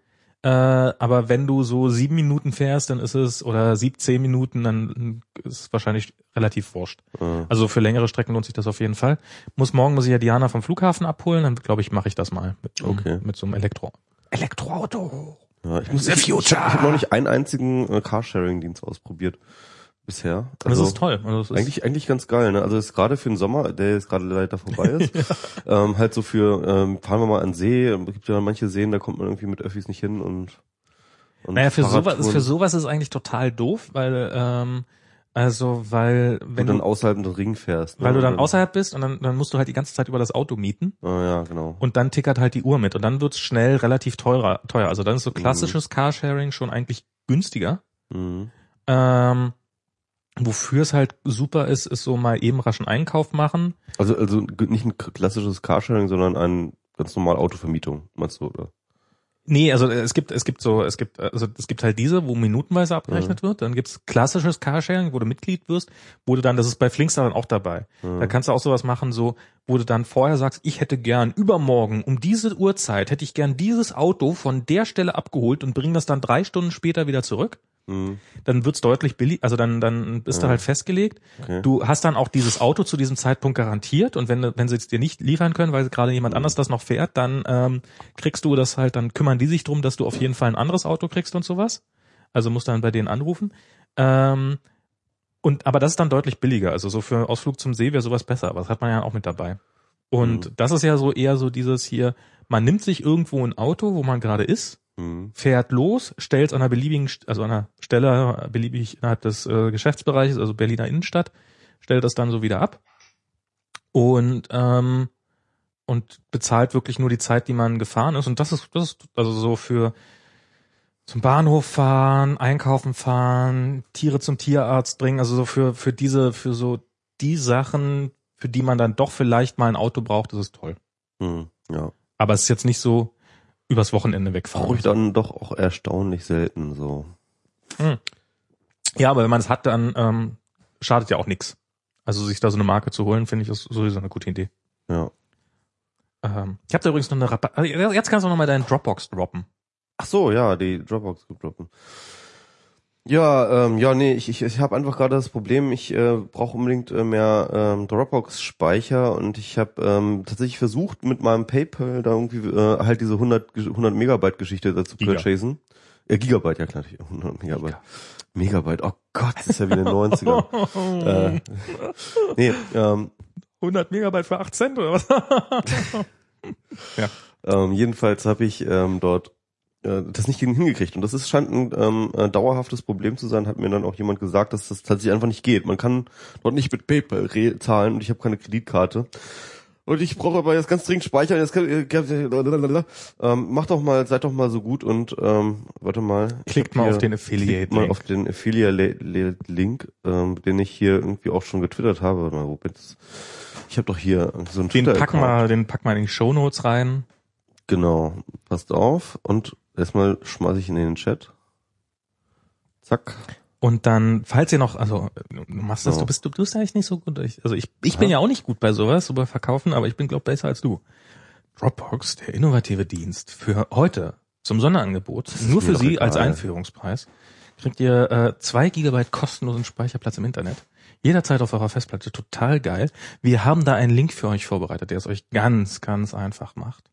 A: Äh, aber wenn du so sieben Minuten fährst, dann ist es, oder 17 Minuten, dann ist es wahrscheinlich relativ wurscht.
B: äh,
A: Also für längere Strecken lohnt sich das auf jeden Fall. Muss morgen muss ich ja Diana vom Flughafen abholen, dann glaube ich, mache ich das mal mit, so einem-
B: Okay.
A: mit so einem Elektro. Elektroauto.
B: Ja, ich muss
A: The
B: ich, ich, ich
A: future.
B: habe noch nicht einen einzigen äh, Carsharing-Dienst ausprobiert bisher.
A: Das ist toll. Also das ist,
B: Eigentlich, eigentlich ganz geil, ne? Also ist gerade für den Sommer, der jetzt gerade leider vorbei ist, ähm, halt so für, ähm, fahren wir mal an den See, es gibt ja manche Seen, da kommt man irgendwie mit Öffis nicht hin und, und
A: naja, für sowas, für sowas ist eigentlich total doof, weil, ähm, also, weil,
B: wenn
A: wenn
B: du dann außerhalb des Ring fährst. ne?
A: weil du dann außerhalb bist und dann, dann musst du halt die ganze Zeit über das Auto mieten
B: Ah, ja, genau.
A: und dann tickert halt die Uhr mit und dann wird's schnell relativ teurer, teuer. Also dann ist so klassisches Carsharing schon eigentlich günstiger.
B: Mhm.
A: Ähm, wofür es halt super ist, ist so mal eben raschen Einkauf machen.
B: Also, also nicht ein klassisches Carsharing, sondern ein ganz normal Autovermietung, meinst du, oder?
A: Nee, also es gibt, es gibt so, es gibt, also es gibt halt diese, wo minutenweise abgerechnet wird. Dann gibt's klassisches Carsharing, wo du Mitglied wirst, wo du dann, das ist bei Flinkster dann auch dabei.
B: Mhm.
A: Da kannst du auch sowas machen, so, wo du dann vorher sagst, ich hätte gern übermorgen um diese Uhrzeit hätte ich gern dieses Auto von der Stelle abgeholt und bring das dann drei Stunden später wieder zurück.
B: Mhm.
A: Dann wird's deutlich billig, also dann, dann bist du
B: Ja.
A: halt festgelegt.
B: Okay.
A: Du hast dann auch dieses Auto zu diesem Zeitpunkt garantiert und wenn, wenn sie es dir nicht liefern können, weil gerade jemand anders das noch fährt, dann ähm, kriegst du das halt, dann kümmern die sich drum, dass du auf jeden Fall ein anderes Auto kriegst und sowas. Also musst dann bei denen anrufen. Ähm, und aber das ist dann deutlich billiger. Also so für Ausflug zum See wäre sowas besser, aber das hat man ja auch mit dabei. Und
B: Mhm.
A: das ist ja so eher so dieses hier, man nimmt sich irgendwo ein Auto, wo man gerade ist,
B: Mhm.
A: fährt los, stellt an einer beliebigen, also an einer Stelle beliebig innerhalb des äh, Geschäftsbereiches, also Berliner Innenstadt, stellt das dann so wieder ab und ähm, und bezahlt wirklich nur die Zeit, die man gefahren ist. Und das ist, das ist also so für zum Bahnhof fahren, einkaufen fahren, Tiere zum Tierarzt bringen, also so für für diese für so die Sachen, für die man dann doch vielleicht mal ein Auto braucht, das ist toll.
B: Mhm. Ja.
A: Aber es ist jetzt nicht so übers Wochenende wegfahren.
B: Brauche ich dann doch auch erstaunlich selten so.
A: Ja, aber wenn man es hat, dann ähm, schadet ja auch nichts. Also sich da so eine Marke zu holen, finde ich, ist sowieso eine gute Idee.
B: Ja.
A: Ähm, ich habe da übrigens noch eine Rabatt. Also jetzt kannst du noch mal deinen Dropbox droppen.
B: Ach so, ja, die Dropbox droppen. Ja, ähm, ja, nee, ich, ich, ich habe einfach gerade das Problem, ich äh, brauche unbedingt äh, mehr ähm, Dropbox-Speicher und ich habe ähm, tatsächlich versucht, mit meinem PayPal da irgendwie äh, halt diese 100, Ge- 100 Megabyte-Geschichte dazu
A: Giga.
B: purchasen. Äh, Gigabyte, ja klar, 100 Megabyte. Megabyte, oh Gott, das ist ja wie in den 90ern. äh, nee, ähm,
A: 100 Megabyte für 8 Cent oder was?
B: Ähm, jedenfalls habe ich ähm, dort äh, das nicht hingekriegt. Und das ist scheint ein ähm, äh, dauerhaftes Problem zu sein, hat mir dann auch jemand gesagt, dass das tatsächlich einfach nicht geht. Man kann dort nicht mit PayPal re- zahlen und ich habe keine Kreditkarte. Und ich brauche aber jetzt ganz dringend speichern. Jetzt kann, äh, ähm, mach doch mal, seid doch mal so gut und ähm, warte mal.
A: Klickt mal
B: hier-
A: auf den
B: Klickt mal
A: Affiliate-Link.
B: auf den Affiliate-Link, ähm, den ich hier irgendwie auch schon getwittert habe. Warte mal, wo bin's? Ich habe doch hier so einen
A: Den
B: Twitter-Account.
A: wir, den packen wir in die Shownotes rein.
B: Genau, passt auf und erstmal schmeiße ich ihn in den Chat. Zack.
A: Und dann, falls ihr noch, also du machst das,
B: So.
A: du bist, du bist eigentlich nicht so gut. Ich, also ich, ich bin ja auch nicht gut bei sowas, so bei Verkaufen, aber ich bin glaub besser als du. Dropbox, der innovative Dienst für heute zum Sonderangebot, nur für Sie als
B: egal.
A: Einführungspreis, kriegt ihr äh, zwei Gigabyte kostenlosen Speicherplatz im Internet. Jederzeit auf eurer Festplatte, total geil. Wir haben da einen Link für euch vorbereitet, der es euch ganz, ganz einfach macht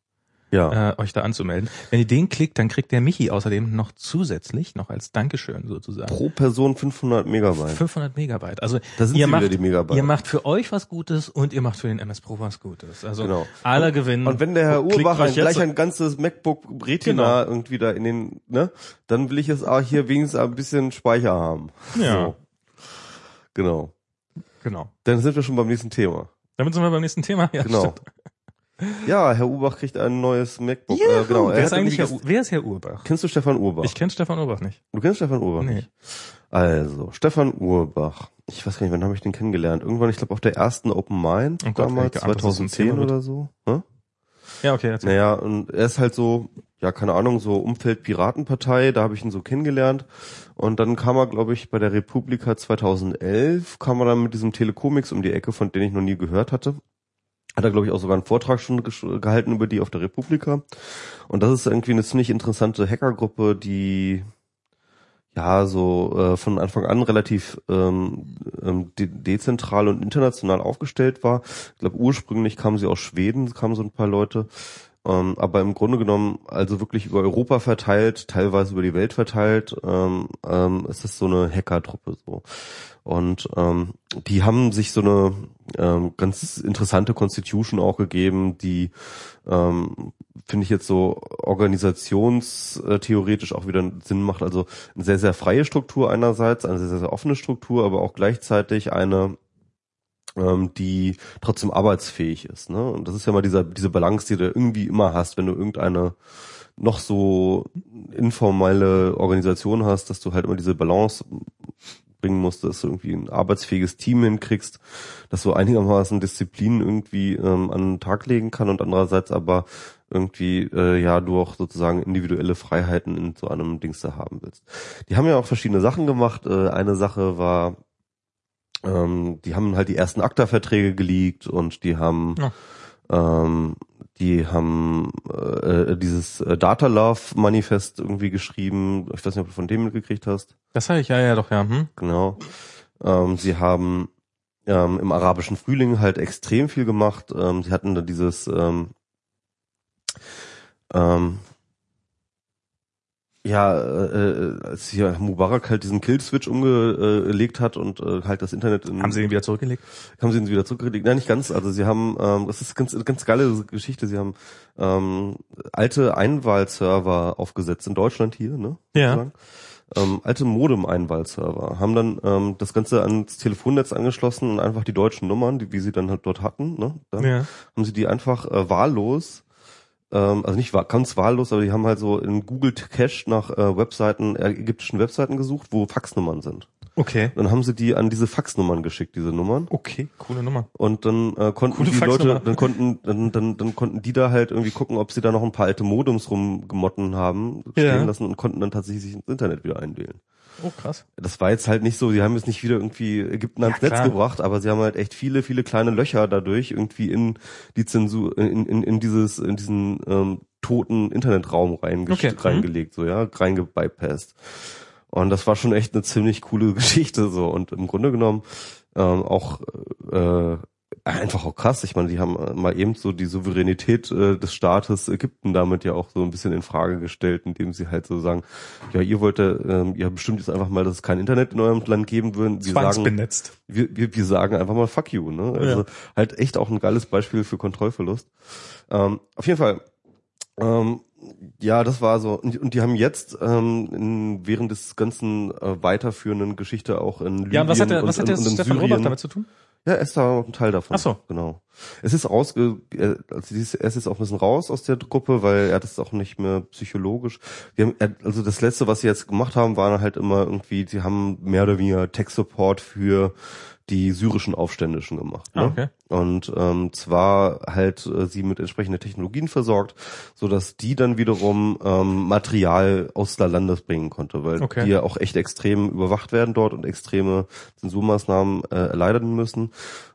B: Ja.
A: äh, euch da anzumelden. Wenn ihr den klickt, dann kriegt der Michi außerdem noch zusätzlich, noch als Dankeschön sozusagen,
B: Pro Person 500 Megabyte.
A: 500 Megabyte. Also ihr macht,
B: wieder, die Megabyte.
A: ihr macht für euch was Gutes und ihr macht für den MS Pro was Gutes. Also
B: Genau.
A: alle gewinnen.
B: Und wenn der Herr
A: Klickt
B: Urbach
A: euch
B: ein, gleich ein ganzes MacBook Retina
A: Genau.
B: irgendwie da in den, ne, dann will ich es auch hier wenigstens ein bisschen Speicher haben.
A: Ja.
B: So. Genau.
A: Genau.
B: Dann sind wir schon beim nächsten Thema.
A: Damit sind wir beim nächsten Thema. Ja,
B: Genau.
A: stimmt.
B: Ja, Herr Urbach kriegt ein neues MacBook.
A: Juhu,
B: äh, genau.
A: wer,
B: Er
A: ist eigentlich Herr, wer ist Herr Urbach?
B: Kennst du Stefan Urbach?
A: Ich kenne Stefan Urbach nicht.
B: du kennst Stefan Urbach
A: Nee.
B: nicht? Also, Stefan Urbach. Ich weiß gar nicht, wann habe ich den kennengelernt? Irgendwann, ich glaube, auf der ersten Open Mind,
A: Oh Gott,
B: damals,
A: geahnt, dass das so ein
B: 2010
A: Thema wird.
B: oder so. Hä?
A: Ja, okay. Erzähl.
B: Naja, und er ist halt so, ja, keine Ahnung, so Umfeld Piratenpartei, da habe ich ihn so kennengelernt. Und dann kam er, glaube ich, bei der Republika 2011, kam er dann mit diesem Telekomics um die Ecke, von dem ich noch nie gehört hatte. Hat er, glaube ich, auch sogar einen Vortrag schon gehalten über die auf der Republika. Und das ist irgendwie eine ziemlich interessante Hackergruppe, die ja so äh, von Anfang an relativ ähm, ähm, de dezentral und international aufgestellt war. Ich glaube, ursprünglich kamen sie aus Schweden, kamen so ein paar Leute. Ähm, aber im Grunde genommen, also wirklich über Europa verteilt, teilweise über die Welt verteilt, ähm, ähm, ist das so eine Hackertruppe so. Und ähm, die haben sich so eine ähm, ganz interessante Constitution auch gegeben, die ähm, finde ich jetzt so organisationstheoretisch auch wieder Sinn macht. Also eine sehr, sehr freie Struktur einerseits, eine sehr, sehr offene Struktur, aber auch gleichzeitig eine ähm, die trotzdem arbeitsfähig ist. Ne? Und das ist ja mal dieser, diese Balance, die du irgendwie immer hast, wenn du irgendeine noch so informelle Organisation hast, dass du halt immer diese Balance bringen musst, dass du irgendwie ein arbeitsfähiges Team hinkriegst, dass du einigermaßen Disziplin irgendwie ähm, an den Tag legen kann und andererseits aber irgendwie äh, ja du auch sozusagen individuelle Freiheiten in so einem Dings da haben willst. Die haben ja auch verschiedene Sachen gemacht. Äh, eine Sache war ähm, die haben halt die ersten ACTA-Verträge geleakt und die haben ja. ähm, die haben äh, dieses äh, Data Love Manifest irgendwie geschrieben. Ich weiß nicht, ob du von dem mitgekriegt hast.
A: Das habe ich, ja, ja, doch, ja. Hm?
B: Genau. Ähm, sie haben ähm, im arabischen Frühling halt extrem viel gemacht. Ähm, sie hatten da dieses ähm, ähm, ja, äh, äh, als hier Mubarak halt diesen Kill-Switch umgelegt hat und äh, halt das Internet in,
A: Haben sie ihn wieder zurückgelegt?
B: Haben sie ihn wieder zurückgelegt? Nein, nicht ganz. Also sie haben, ähm, das ist ganz, ganz geile Geschichte. Sie haben ähm, alte Einwahlserver aufgesetzt in Deutschland hier, ne?
A: Ja.
B: Ähm, alte Modem-Einwahlserver, haben dann ähm, das Ganze ans Telefonnetz angeschlossen und einfach die deutschen Nummern, die, wie sie dann halt dort hatten, ne? Dann
A: Ja.
B: haben sie die einfach äh, wahllos ähm, also nicht ganz wahllos, aber die haben halt so in Google Cache nach äh, Webseiten, äh, ägyptischen Webseiten gesucht, wo Faxnummern sind.
A: Okay.
B: Dann haben sie die an diese Faxnummern geschickt, diese Nummern.
A: Okay, coole Nummer.
B: Und dann äh, konnten
A: Coole
B: die. Leute, dann konnten, dann, dann, dann konnten die da halt irgendwie gucken, ob sie da noch ein paar alte Modems rumgemotten haben, stehen
A: Ja.
B: lassen und konnten dann tatsächlich sich ins Internet wieder einwählen.
A: Oh, krass.
B: Das war jetzt halt nicht so, sie haben jetzt nicht wieder irgendwie Ägypten ans
A: Ja,
B: Netz gebracht, aber sie haben halt echt viele, viele kleine Löcher dadurch irgendwie in die Zensur, in, in, in dieses, in diesen ähm, toten Internetraum reinge
A: Okay. Mhm.
B: reingelegt, so ja, reingebypasst. Und das war schon echt eine ziemlich coole Geschichte so und im Grunde genommen ähm, auch äh, einfach auch krass. Ich meine, die haben äh, mal eben so die Souveränität äh, des Staates Ägypten damit ja auch so ein bisschen in Frage gestellt, indem sie halt so sagen, ja, ihr wollt, äh, ähm, ihr bestimmt jetzt einfach mal, dass es kein Internet in eurem Land geben wird. Wir sagen, wir, wir, wir sagen einfach mal fuck you, ne? Also
A: Ja.
B: halt echt auch ein geiles Beispiel für Kontrollverlust. Ähm, auf jeden Fall. Ähm, ja, das war so. Und, und die haben jetzt ähm, in, während des ganzen äh, weiterführenden Geschichte auch in Libyen
A: Ja, und was hat der, was
B: und,
A: hat der
B: und,
A: Stefan
B: Syrien,
A: Robert damit zu tun?
B: Ja, er ist da ein Teil davon.
A: Ach so.
B: Genau. Es ist raus, äh, also er ist jetzt auch ein bisschen raus aus der Gruppe, weil er das auch nicht mehr psychologisch. Wir haben, also das letzte, was sie jetzt gemacht haben, waren halt immer irgendwie, sie haben mehr oder weniger Tech-Support für die syrischen Aufständischen gemacht. Ne?
A: Ah, okay.
B: Und ähm, zwar halt äh, sie mit entsprechenden Technologien versorgt, so dass die dann wiederum ähm, Material aus der Landes bringen konnte, weil
A: Okay.
B: die ja auch echt extrem überwacht werden dort und extreme Zensurmaßnahmen äh, erleiden müssen.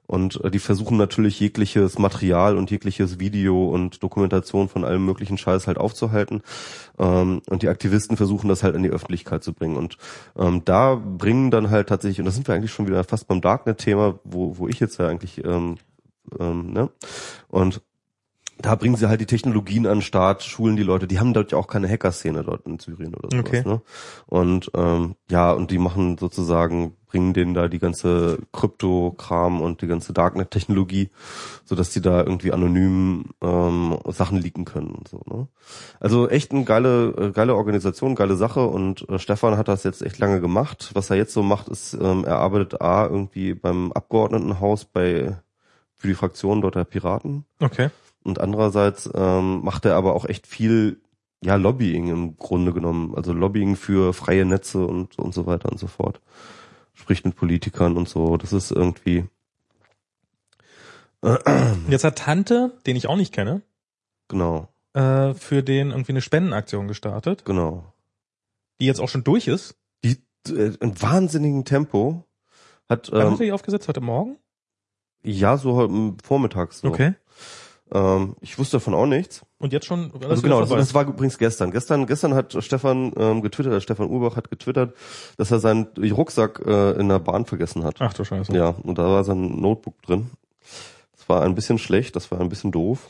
B: Und äh, die versuchen natürlich jegliches Material und jegliches Video und Dokumentation von allem möglichen Scheiß halt aufzuhalten. Ähm, und die Aktivisten versuchen das halt in die Öffentlichkeit zu bringen. Und ähm, da bringen dann halt tatsächlich, und da sind wir eigentlich schon wieder fast beim Darknet-Thema, wo, wo ich jetzt ja eigentlich, ähm, ähm, ne? Und da bringen sie halt die Technologien an den Start, schulen die Leute. Die haben dort ja auch keine Hacker-Szene dort in Syrien oder sowas.
A: Okay.
B: Ne? Und ähm, ja, und die machen sozusagen, bringen denen da die ganze Krypto-Kram und die ganze Darknet-Technologie, so dass die da irgendwie anonym ähm, Sachen leaken können und so. Ne? Also echt eine geile, äh, geile Organisation, geile Sache. Und äh, Stefan hat das jetzt echt lange gemacht. Was er jetzt so macht, ist, ähm, er arbeitet A irgendwie beim Abgeordnetenhaus bei für die Fraktion dort der Piraten.
A: Okay.
B: Und andererseits ähm, macht er aber auch echt viel ja Lobbying im Grunde genommen, also Lobbying für freie Netze und und so weiter und so fort. Spricht mit Politikern und so. Das ist irgendwie
A: Jetzt hat Tante, den ich auch nicht kenne,
B: Genau,
A: äh, für den irgendwie eine Spendenaktion gestartet,
B: genau.
A: die jetzt auch schon durch ist.
B: Die äh, in wahnsinnigem Tempo hat
A: Wann
B: ähm,
A: hat er die aufgesetzt? Heute Morgen?
B: ja so heute vormittags so. Ähm, ich wusste davon auch nichts.
A: Und jetzt schon
B: Also genau, das, das war übrigens gestern. Gestern, gestern hat Stefan ähm, getwittert, Stefan Urbach hat getwittert, dass er seinen Rucksack äh, in der Bahn vergessen hat.
A: Ach du Scheiße.
B: Ja, und da war sein Notebook drin. Das war ein bisschen schlecht, das war ein bisschen doof.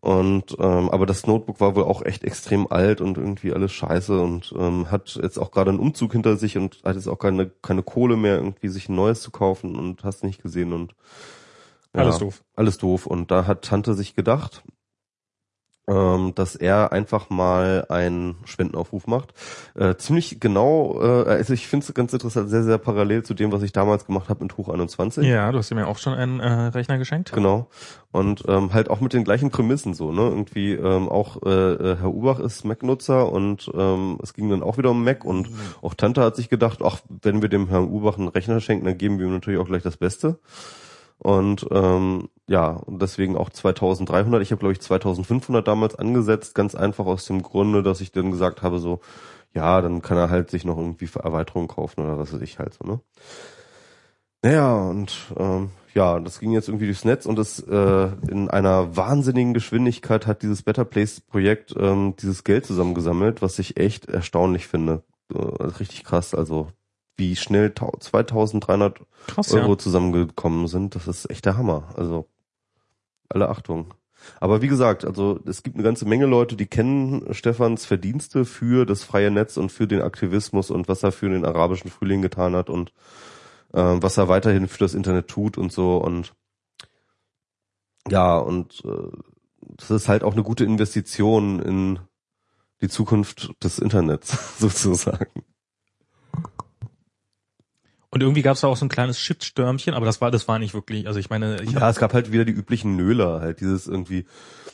B: Und ähm, aber das Notebook war wohl auch echt extrem alt und irgendwie alles scheiße und ähm, hat jetzt auch gerade einen Umzug hinter sich und hat jetzt auch keine keine Kohle mehr irgendwie sich ein neues zu kaufen und hast nicht gesehen und ja,
A: Alles doof.
B: alles doof. Und da hat Tante sich gedacht, ähm, dass er einfach mal einen Spendenaufruf macht. Äh, ziemlich genau, äh, also ich finde es ganz interessant, sehr, sehr parallel zu dem, was ich damals gemacht habe mit Hoch 21.
A: Ja, du hast ihm ja auch schon einen äh, Rechner geschenkt.
B: Genau. Und ähm, halt auch mit den gleichen Prämissen so, ne? Irgendwie ähm, auch äh, äh, Herr Ubach ist Mac-Nutzer und ähm, es ging dann auch wieder um Mac und auch Tante hat sich gedacht, ach, wenn wir dem Herrn Ubach einen Rechner schenken, dann geben wir ihm natürlich auch gleich das Beste. Und ähm, ja, deswegen auch 2300. Ich habe glaube ich 2500 damals angesetzt, ganz einfach aus dem Grunde, dass ich dann gesagt habe so, ja, dann kann er halt sich noch irgendwie für Erweiterungen kaufen oder was weiß ich halt so, ne? Naja, und ähm, ja, das ging jetzt irgendwie durchs Netz und das äh, in einer wahnsinnigen Geschwindigkeit hat dieses Better Place Projekt ähm, dieses Geld zusammengesammelt, was ich echt erstaunlich finde. Äh, richtig krass, also wie schnell tau- 2300
A: Krass,
B: Euro
A: ja.
B: zusammengekommen sind, das ist echt der Hammer. Also alle Achtung. Aber wie gesagt, also es gibt eine ganze Menge Leute, die kennen Stefans Verdienste für das freie Netz und für den Aktivismus und was er für den arabischen Frühling getan hat und ähm, was er weiterhin für das Internet tut und so und ja und äh, das ist halt auch eine gute Investition in die Zukunft des Internets sozusagen.
A: Und irgendwie gab es da auch so ein kleines Shitstürmchen, aber das war, das war nicht wirklich, also ich meine, ich
B: Ja, es gab halt wieder die üblichen Nöler, halt dieses irgendwie,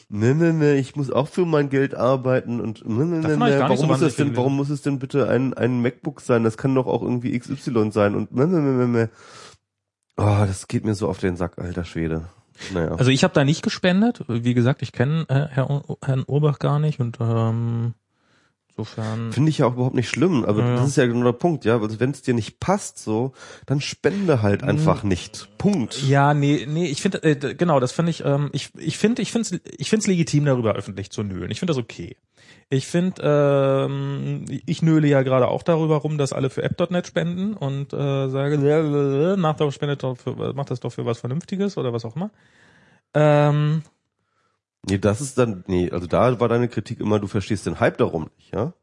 B: ne, ne, ne, ich muss auch für mein Geld arbeiten und ne, ne, ne, ne, warum
A: so
B: muss es denn, warum muss es denn bitte ein, ein MacBook sein? Das kann doch auch irgendwie XY sein und ne, ne, ne, ne, ne. Oh, das geht mir so auf den Sack, alter Schwede. Naja.
A: Also ich habe da nicht gespendet. Wie gesagt, ich kenne äh, Herr, Herrn Urbach gar nicht und ähm, insofern.
B: Finde ich ja auch überhaupt nicht schlimm, aber
A: Ja,
B: das ist ja genau der Punkt, ja. Also wenn es dir nicht passt, so, dann spende halt einfach nicht. Punkt.
A: Ja, nee, nee, ich finde, äh, genau, das finde ich, ähm, ich, ich finde, ich finde es ich find's legitim, darüber öffentlich zu nölen. Ich finde das okay. Ich finde, ähm, ich nöle ja gerade auch darüber rum, dass alle für App.net spenden und äh, sage, macht doch, spendet doch für, macht das doch für was Vernünftiges oder was auch immer. Ähm,
B: Nee, das ist dann, nee, also da war deine Kritik immer, du verstehst den Hype darum nicht, ja?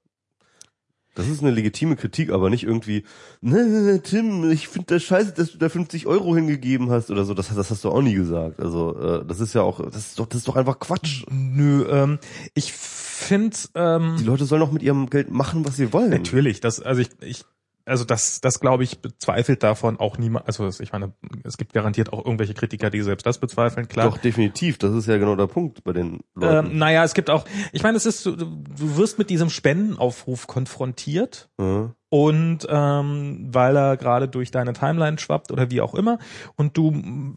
B: Das ist eine legitime Kritik, aber nicht irgendwie, ne, ne, Tim, ich finde das scheiße, dass du da 50 Euro hingegeben hast oder so. Das, das hast du auch nie gesagt. Also, äh, das ist ja auch, das ist doch, das ist doch einfach Quatsch.
A: nö, ähm, ich finde, ähm,
B: Die Leute sollen auch mit ihrem Geld machen, was sie wollen.
A: Natürlich, das, also ich, ich, also das, das glaube ich bezweifelt davon auch niemand. Also ich meine, es gibt garantiert auch irgendwelche Kritiker, die selbst das bezweifeln, klar.
B: Doch, definitiv. Das ist ja genau der Punkt bei den Leuten.
A: Ähm, naja, es gibt auch, ich meine, es ist, du du wirst mit diesem Spendenaufruf konfrontiert
B: ja.
A: und ähm, weil er gerade durch deine Timeline schwappt oder wie auch immer und du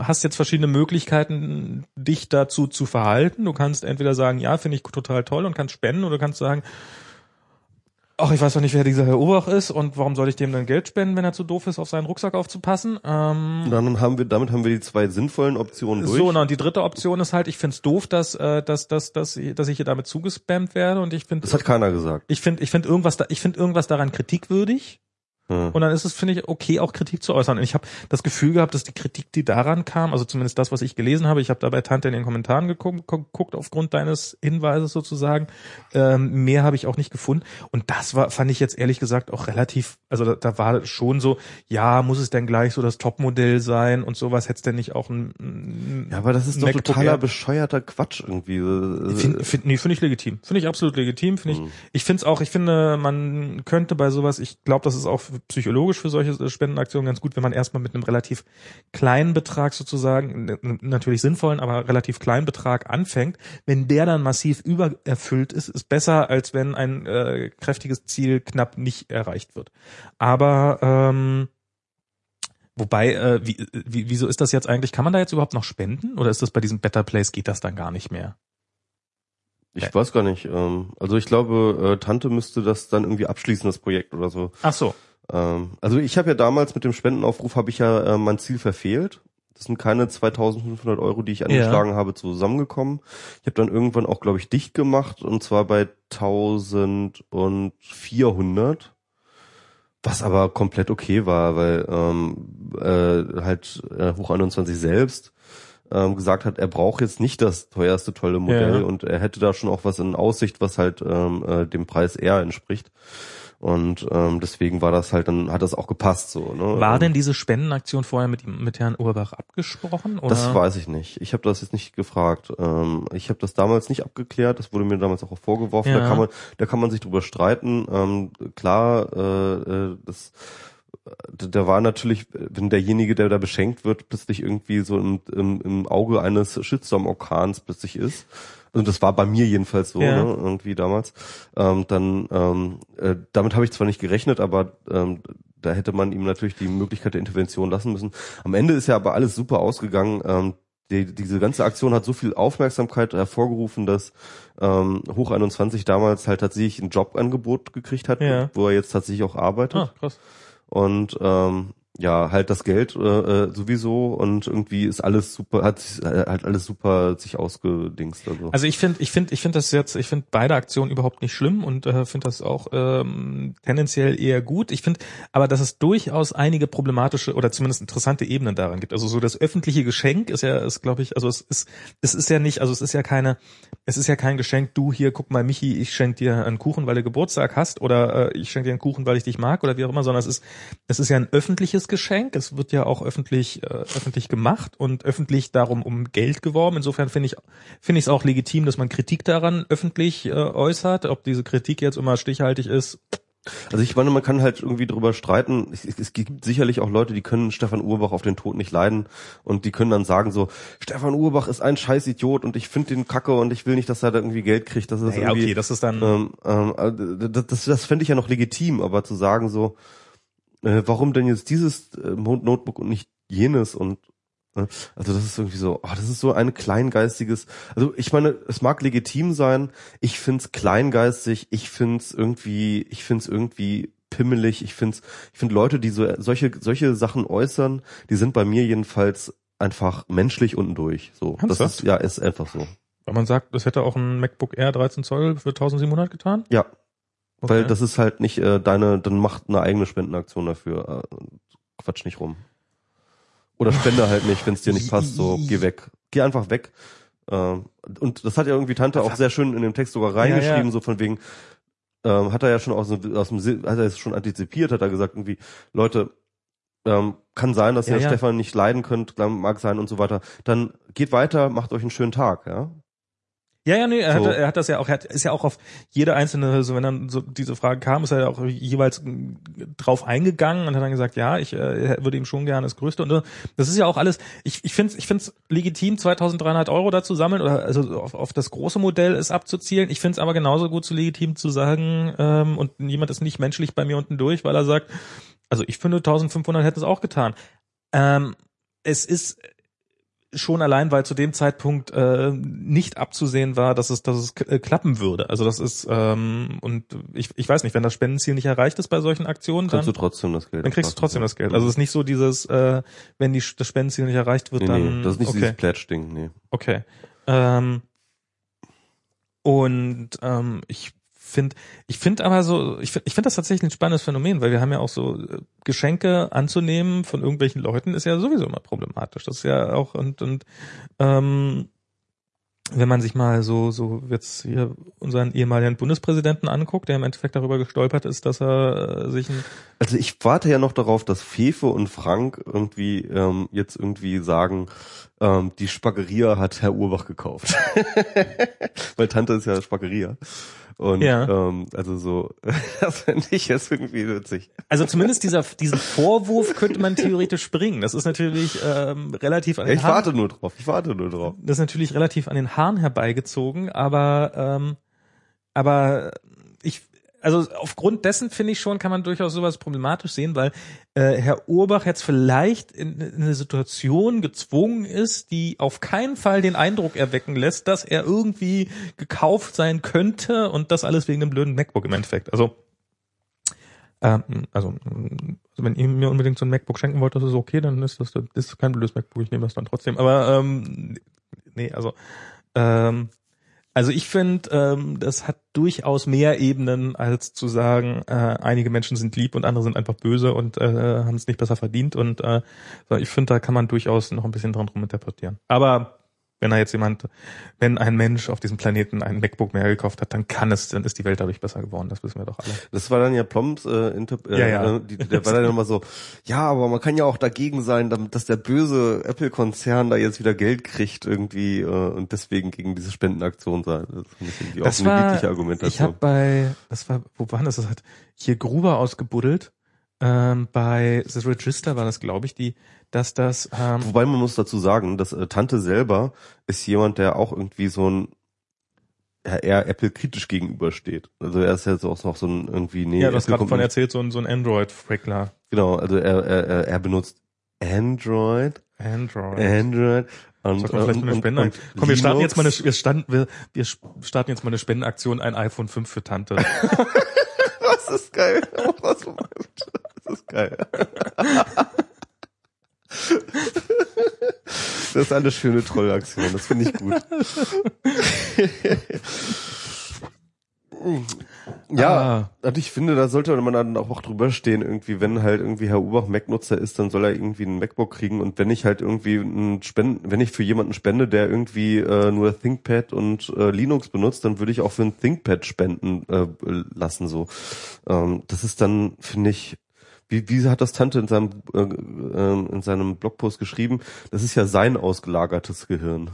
A: hast jetzt verschiedene Möglichkeiten, dich dazu zu verhalten. Du kannst entweder sagen, ja, finde ich total toll und kannst spenden oder du kannst sagen, ach, ich weiß doch nicht, wer dieser Herr Obach ist und warum soll ich dem dann Geld spenden, wenn er zu doof ist, auf seinen Rucksack aufzupassen. Ähm,
B: dann haben wir, damit haben wir die zwei sinnvollen Optionen durch.
A: so, na, und die dritte Option ist halt, ich find's doof, dass, äh, dass, dass, dass, dass ich hier damit zugespammt werde und ich finde,
B: das hat keiner gesagt.
A: ich finde, ich finde irgendwas, da, ich finde irgendwas daran kritikwürdig.
B: Ja.
A: Und dann ist es, finde ich, okay, auch Kritik zu äußern. Und ich habe das Gefühl gehabt, dass die Kritik, die daran kam, also zumindest das, was ich gelesen habe, ich habe da bei Tante in den Kommentaren geguckt, geguckt aufgrund deines Hinweises sozusagen, ähm, mehr habe ich auch nicht gefunden. Und das war, fand ich jetzt ehrlich gesagt auch relativ, also da, da war schon so, ja, muss es denn gleich so das Topmodell sein und sowas, hätte es denn nicht auch ein, ein
B: Ja, aber das ist doch
A: MacBook
B: totaler
A: Air?
B: bescheuerter Quatsch irgendwie.
A: Finde find, nee, finde ich legitim. Finde ich absolut legitim. Finde ich, ich finde es auch, ich finde, man könnte bei sowas, ich glaube, das ist auch psychologisch für solche äh, Spendenaktionen ganz gut, wenn man erstmal mit einem relativ kleinen Betrag sozusagen, natürlich sinnvollen, aber relativ kleinen Betrag anfängt. Wenn der dann massiv übererfüllt ist, ist besser, als wenn ein äh, kräftiges Ziel knapp nicht erreicht wird. Aber ähm, Wobei, äh, wie, wie, wieso ist das jetzt eigentlich? Kann man da jetzt überhaupt noch spenden? Oder ist das bei diesem Better Place, geht das dann gar nicht mehr?
B: Ich weiß gar nicht. Ähm, also ich glaube, äh, Tante müsste das dann irgendwie abschließen, das Projekt oder so.
A: Ach so.
B: Ähm, also ich habe ja damals mit dem Spendenaufruf habe ich ja äh, mein Ziel verfehlt. Das sind keine 2500 Euro, die ich angeschlagen habe, zusammengekommen. Ich habe dann irgendwann auch, glaube ich, dicht gemacht und zwar bei 1400. Was aber komplett okay war, weil ähm, äh, halt äh, Hoch 21 selbst ähm, gesagt hat, er braucht jetzt nicht das teuerste tolle Modell
A: Ja.
B: und er hätte da schon auch was in Aussicht, was halt ähm, äh, dem Preis eher entspricht. Und ähm, deswegen war das halt, dann hat das auch gepasst so. Ne?
A: War denn diese Spendenaktion vorher mit, ihm- mit Herrn Urbach abgesprochen? Oder?
B: Das weiß ich nicht. Ich habe das jetzt nicht gefragt. Ähm, ich habe das damals nicht abgeklärt. Das wurde mir damals auch vorgeworfen.
A: Ja.
B: Da kann man, da kann man sich drüber streiten. Ähm, klar, äh, äh, das, da war natürlich, wenn derjenige, der da beschenkt wird, plötzlich irgendwie so im, im, im Auge eines Shitstorm-Orkans plötzlich ist. Und das war bei mir jedenfalls so,
A: Ja.
B: ne, irgendwie damals. Ähm, dann, ähm, äh, damit habe ich zwar nicht gerechnet, aber ähm, da hätte man ihm natürlich die Möglichkeit der Intervention lassen müssen. Am Ende ist ja aber alles super ausgegangen. Ähm, die, diese ganze Aktion hat so viel Aufmerksamkeit hervorgerufen, dass ähm, Hoch 21 damals halt tatsächlich ein Jobangebot gekriegt hat,
A: Ja.
B: wo er jetzt tatsächlich auch arbeitet.
A: Ah, krass.
B: Und ähm, ja, halt das Geld äh, äh, sowieso und irgendwie ist alles super, hat sich halt alles super sich ausgedingst. Also.
A: Also ich finde, ich finde, ich finde das jetzt, ich finde beide Aktionen überhaupt nicht schlimm und äh, finde das auch ähm, tendenziell eher gut. Ich finde, aber dass es durchaus einige problematische oder zumindest interessante Ebenen daran gibt. Also so das öffentliche Geschenk ist ja, ist glaube ich, also es ist, es ist ja nicht, also es ist ja keine, es ist ja kein Geschenk. Du hier, guck mal, Michi, ich schenk dir einen Kuchen, weil du Geburtstag hast, oder äh, ich schenk dir einen Kuchen, weil ich dich mag, oder wie auch immer, sondern es ist, es ist ja ein öffentliches Geschenk. Es wird ja auch öffentlich, äh, öffentlich gemacht und öffentlich darum um Geld geworben. Insofern finde ich, finde ich es auch legitim, dass man Kritik daran öffentlich äh, äußert. Ob diese Kritik jetzt immer stichhaltig ist,
B: Also ich meine, man kann halt irgendwie drüber streiten. Es, gibt sicherlich auch Leute, die können Stefan Urbach auf den Tod nicht leiden und die können dann sagen so, Stefan Urbach ist ein scheiß Idiot und ich finde den kacke und ich will nicht, dass er da irgendwie Geld kriegt. Das ist
A: ja
B: irgendwie,
A: okay, das ist dann,
B: ähm, ähm, äh, das, das, das fände ich ja noch legitim, aber zu sagen so, äh, warum denn jetzt dieses äh, Notebook und nicht jenes und äh, also das ist irgendwie so, oh, das ist so ein kleingeistiges, also ich meine, es mag legitim sein, ich find's kleingeistig, ich find's irgendwie, ich find's irgendwie pimmelig, ich find's, ich finde Leute, die so solche solche Sachen äußern, die sind bei mir jedenfalls einfach menschlich unten durch. So, das
A: Ernsthaft?
B: ist ja ist einfach so.
A: weil man sagt, das hätte auch ein MacBook Air 13 Zoll für 1700 getan.
B: Ja,
A: Okay.
B: Weil das ist halt nicht äh, deine, dann macht eine eigene Spendenaktion dafür. Äh, Quatsch nicht rum. Oder spende halt nicht, wenn es dir nicht passt, so geh weg. Geh einfach weg. Äh, und das hat ja irgendwie Tante auch sehr schön in dem Text sogar reingeschrieben,
A: Ja, ja.
B: so von wegen, ähm, hat er ja schon aus, dem- aus dem hat er es schon antizipiert, hat er gesagt, irgendwie, Leute, ähm, kann sein, dass
A: Ja,
B: ihr
A: ja.
B: Stefan nicht leiden könnt, mag sein und so weiter. Dann geht weiter, macht euch einen schönen Tag, ja.
A: Ja, ja, nee, er,
B: So.
A: hat, er hat das ja auch, er hat, ist ja auch auf jede einzelne, so wenn dann so diese Frage kam, ist er ja auch jeweils drauf eingegangen und hat dann gesagt, ja, ich äh, würde ihm schon gerne das Größte und so. Das ist ja auch alles, ich, ich finde es ich find's legitim, 2300 Euro da zu sammeln oder also auf, auf das große Modell es abzuzielen. Ich finde es aber genauso gut zu legitim zu sagen, ähm, und jemand ist nicht menschlich bei mir unten durch, weil er sagt, also ich finde 1500 hätte es auch getan. Ähm, es ist schon allein, weil zu dem Zeitpunkt äh, nicht abzusehen war, dass es, dass es äh, klappen würde. Also das ist ähm, und ich, ich weiß nicht, wenn das Spendenziel nicht erreicht ist bei solchen Aktionen, dann,
B: Kriegst du trotzdem das Geld.
A: dann kriegst du trotzdem das Geld. Also es ist nicht so dieses, äh, wenn die, das Spendenziel nicht erreicht wird,
B: nee,
A: dann
B: nee, das ist nicht
A: okay.
B: dieses Pledge-Ding, nee.
A: Okay. Ähm, und ähm, ich finde, ich finde aber so, ich finde ich finde das tatsächlich ein spannendes Phänomen, weil wir haben ja auch so äh, Geschenke anzunehmen von irgendwelchen Leuten ist ja sowieso immer problematisch. Das ist ja auch und und ähm, wenn man sich mal so so jetzt hier unseren ehemaligen Bundespräsidenten anguckt, der im Endeffekt darüber gestolpert ist, dass er äh, sich ein
B: Also ich warte ja noch darauf, dass Fefe und Frank irgendwie ähm, jetzt irgendwie sagen, ähm, die Spagheria hat Herr Urbach gekauft. Weil Tante ist ja Spagheria. Und
A: Ja.
B: ähm, also so, das finde ich jetzt irgendwie witzig.
A: Also zumindest dieser diesen Vorwurf könnte man theoretisch bringen. Das ist natürlich ähm, relativ an den
B: Ich
A: Haaren-
B: warte nur drauf, ich warte nur drauf.
A: das ist natürlich relativ an den Haaren herbeigezogen, aber ähm, aber ich also aufgrund dessen finde ich schon, kann man durchaus sowas problematisch sehen, weil äh, Herr Urbach jetzt vielleicht in, in eine Situation gezwungen ist, die auf keinen Fall den Eindruck erwecken lässt, dass er irgendwie gekauft sein könnte und das alles wegen einem blöden MacBook im Endeffekt. Also ähm, also, also wenn ihr mir unbedingt so ein MacBook schenken wollt, das ist okay, dann ist das, das ist kein blödes MacBook, ich nehme das dann trotzdem. Aber ähm, nee, also ähm, also ich finde, ähm, das hat durchaus mehr Ebenen, als zu sagen, äh, einige Menschen sind lieb und andere sind einfach böse und äh, haben es nicht besser verdient. Und äh, ich finde, da kann man durchaus noch ein bisschen dran ruminterpretieren. Aber wenn da jetzt jemand, wenn ein Mensch auf diesem Planeten ein MacBook mehr gekauft hat, dann kann es, dann ist die Welt dadurch besser geworden. Das wissen wir doch alle.
B: Das war dann ja Ploms, äh, Inter äh,
A: Ja, ja.
B: die, der war dann immer so, ja, aber man kann ja auch dagegen sein, dass der böse Apple-Konzern da jetzt wieder Geld kriegt irgendwie äh, und deswegen gegen diese Spendenaktion sein. Das ich irgendwie
A: Das
B: auch eine
A: war,
B: niedliche
A: ich
B: Argumentation.
A: habe bei, das war, wo war das? Das hat hier Gruber ausgebuddelt. Ähm, bei The Register war das, glaube ich, die, dass das, ähm,
B: Wobei man muss dazu sagen, dass äh, Tante selber ist jemand, der auch irgendwie so ein eher Apple kritisch gegenübersteht. Also er ist jetzt auch noch so ein irgendwie nee,
A: ja, du hast gerade von erzählt, so ein, so ein Android-Frickler.
B: Genau, also er, er, er- benutzt Android,
A: Android.
B: Android und,
A: Sollten wir vielleicht eine
B: und,
A: Spende.
B: und
A: Komm, wir starten jetzt mal eine, wir starten, wir, wir starten jetzt mal eine Spendenaktion, ein iPhone 5 für Tante.
B: Das ist geil. Das ist geil. Das ist eine schöne Trollaktion, das finde ich gut. Ja,
A: Ah.
B: und ich finde, da sollte man dann auch drüber stehen, irgendwie, wenn halt irgendwie Herr Ubach Mac-Nutzer ist, dann soll er irgendwie einen MacBook kriegen und wenn ich halt irgendwie einen Spenden, wenn ich für jemanden spende, der irgendwie äh, nur ThinkPad und äh, Linux benutzt, dann würde ich auch für ein ThinkPad spenden äh, lassen, so. Ähm, das ist dann, finde ich, wie, wie hat das Tante in seinem, äh, äh, in seinem Blogpost geschrieben? Das ist ja sein ausgelagertes Gehirn.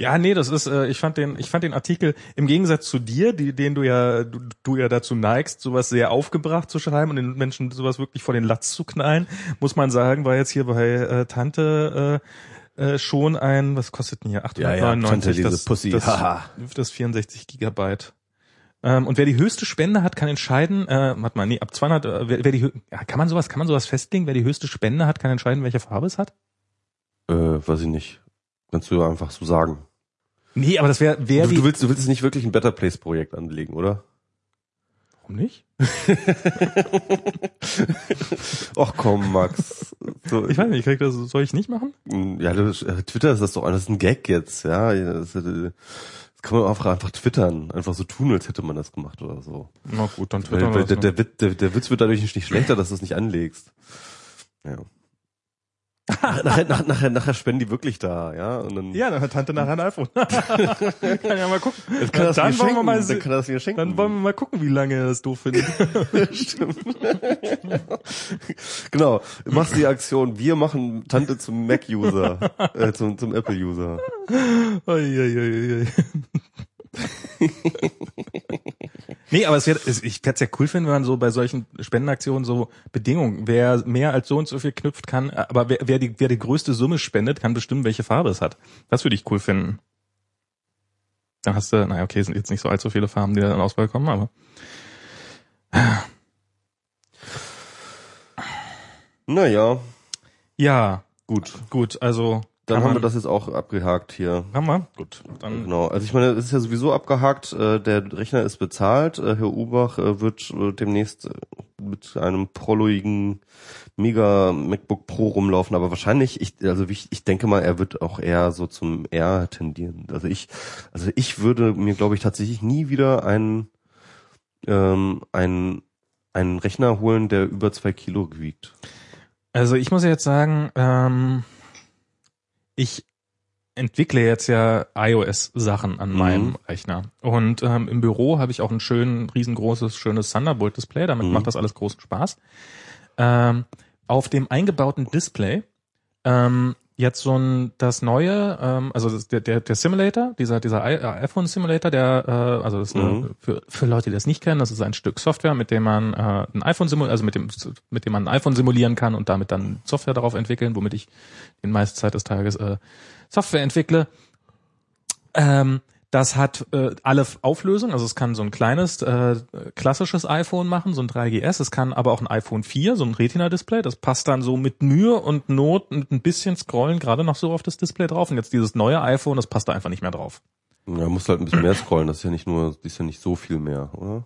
A: Ja, nee, das ist, äh, ich fand den, ich fand den Artikel im Gegensatz zu dir, die, den du ja, du, du ja dazu neigst, sowas sehr aufgebracht zu schreiben und den Menschen sowas wirklich vor den Latz zu knallen, muss man sagen, war jetzt hier bei äh, Tante äh, äh, schon ein, was kostet denn hier? 899,
B: Tante, diese
A: das,
B: Pussy.
A: das, das 64 Gigabyte. Ähm, und wer die höchste Spende hat, kann entscheiden, äh, warte mal, nee, ab 200, äh, wer, wer die, ja, kann man sowas, kann man sowas festlegen? Wer die höchste Spende hat, kann entscheiden, welche Farbe es hat?
B: Äh, weiß ich nicht. Kannst du einfach so sagen.
A: Nee, aber das wäre, wer
B: Du,
A: die,
B: du willst, du willst nicht wirklich ein Better Place Projekt anlegen, oder?
A: warum nicht?
B: Ach komm, Max. So,
A: Ich weiß nicht, krieg das, soll ich nicht machen?
B: ja, du, äh, Twitter ist das doch, ist ein Gag jetzt, ja. Äh, das kann man auch einfach twittern, einfach so tun, als hätte man das gemacht oder so.
A: Na gut, dann
B: Weil, weil der, der, Witz, der, der Witz wird dadurch nicht schlechter, dass du es nicht anlegst. Ja. Nachher, nach, nachher, nachher spenden die wirklich da, ja. Und dann,
A: Ja, dann hat Tante nachher ein iPhone. kann ja mal gucken.
B: Jetzt kann er das
A: dann, wollen wir mal,
B: dann kann das mir schenken.
A: dann wollen wir mal gucken, wie lange er das doof findet.
B: Stimmt. genau. Du machst die Aktion, wir machen Tante zum Mac-User, äh, zum, zum Apple-User.
A: Ui, ui, ui, ui. Nee, aber es wird, ich werde es ja cool finden, wenn man so bei solchen Spendenaktionen so Bedingungen, wer mehr als so und so viel knüpft kann, aber wer, wer die, wer die größte Summe spendet, kann bestimmen, welche Farbe es hat. Das würde ich cool finden. Dann hast du, naja, okay, es sind jetzt nicht so allzu viele Farben, die da in Auswahl kommen, aber
B: Naja,
A: ja,
B: gut.
A: gut, also
B: Dann
A: kann
B: haben wir das jetzt auch abgehakt hier.
A: Haben wir? Gut. Dann
B: Genau. Also ich meine, es ist ja sowieso abgehakt, äh, der Rechner ist bezahlt, äh, Herr Ubach äh, wird demnächst mit einem prolloigen Mega MacBook Pro rumlaufen, aber wahrscheinlich, ich, also ich, ich denke mal, er wird auch eher so zum R tendieren. Also ich, also ich würde mir, glaube ich, tatsächlich nie wieder einen, ähm, einen, einen Rechner holen, der über zwei Kilo wiegt.
A: Also ich muss jetzt sagen, ähm, ich entwickle jetzt ja iOS-Sachen an
B: Mhm.
A: meinem Rechner. Und ähm, im Büro habe ich auch ein schön riesengroßes, schönes Thunderbolt-Display. Damit
B: Mhm.
A: macht das alles großen Spaß. Ähm, auf dem eingebauten Display ähm, jetzt so ein das neue, ähm, also das, der, der der Simulator, dieser dieser äh, iPhone Simulator, der äh, also das
B: Mhm.
A: für für Leute, die das nicht kennen, das ist ein Stück Software, mit dem man äh, ein iPhone simul also mit dem mit dem man ein iPhone simulieren kann und damit dann Software darauf entwickeln, womit ich die meiste Zeit des Tages äh, Software entwickle. Ähm, Das hat äh, alle Auflösungen, also es kann so ein kleines äh, klassisches iPhone machen, so ein 3GS, es kann aber auch ein iPhone 4, so ein Retina-Display, das passt dann so mit Mühe und Not und ein bisschen Scrollen gerade noch so auf das Display drauf und jetzt dieses neue iPhone, das passt da einfach nicht mehr drauf.
B: Ja, musst halt ein bisschen mehr scrollen, das ist ja nicht nur, das ist ja nicht so viel mehr, oder?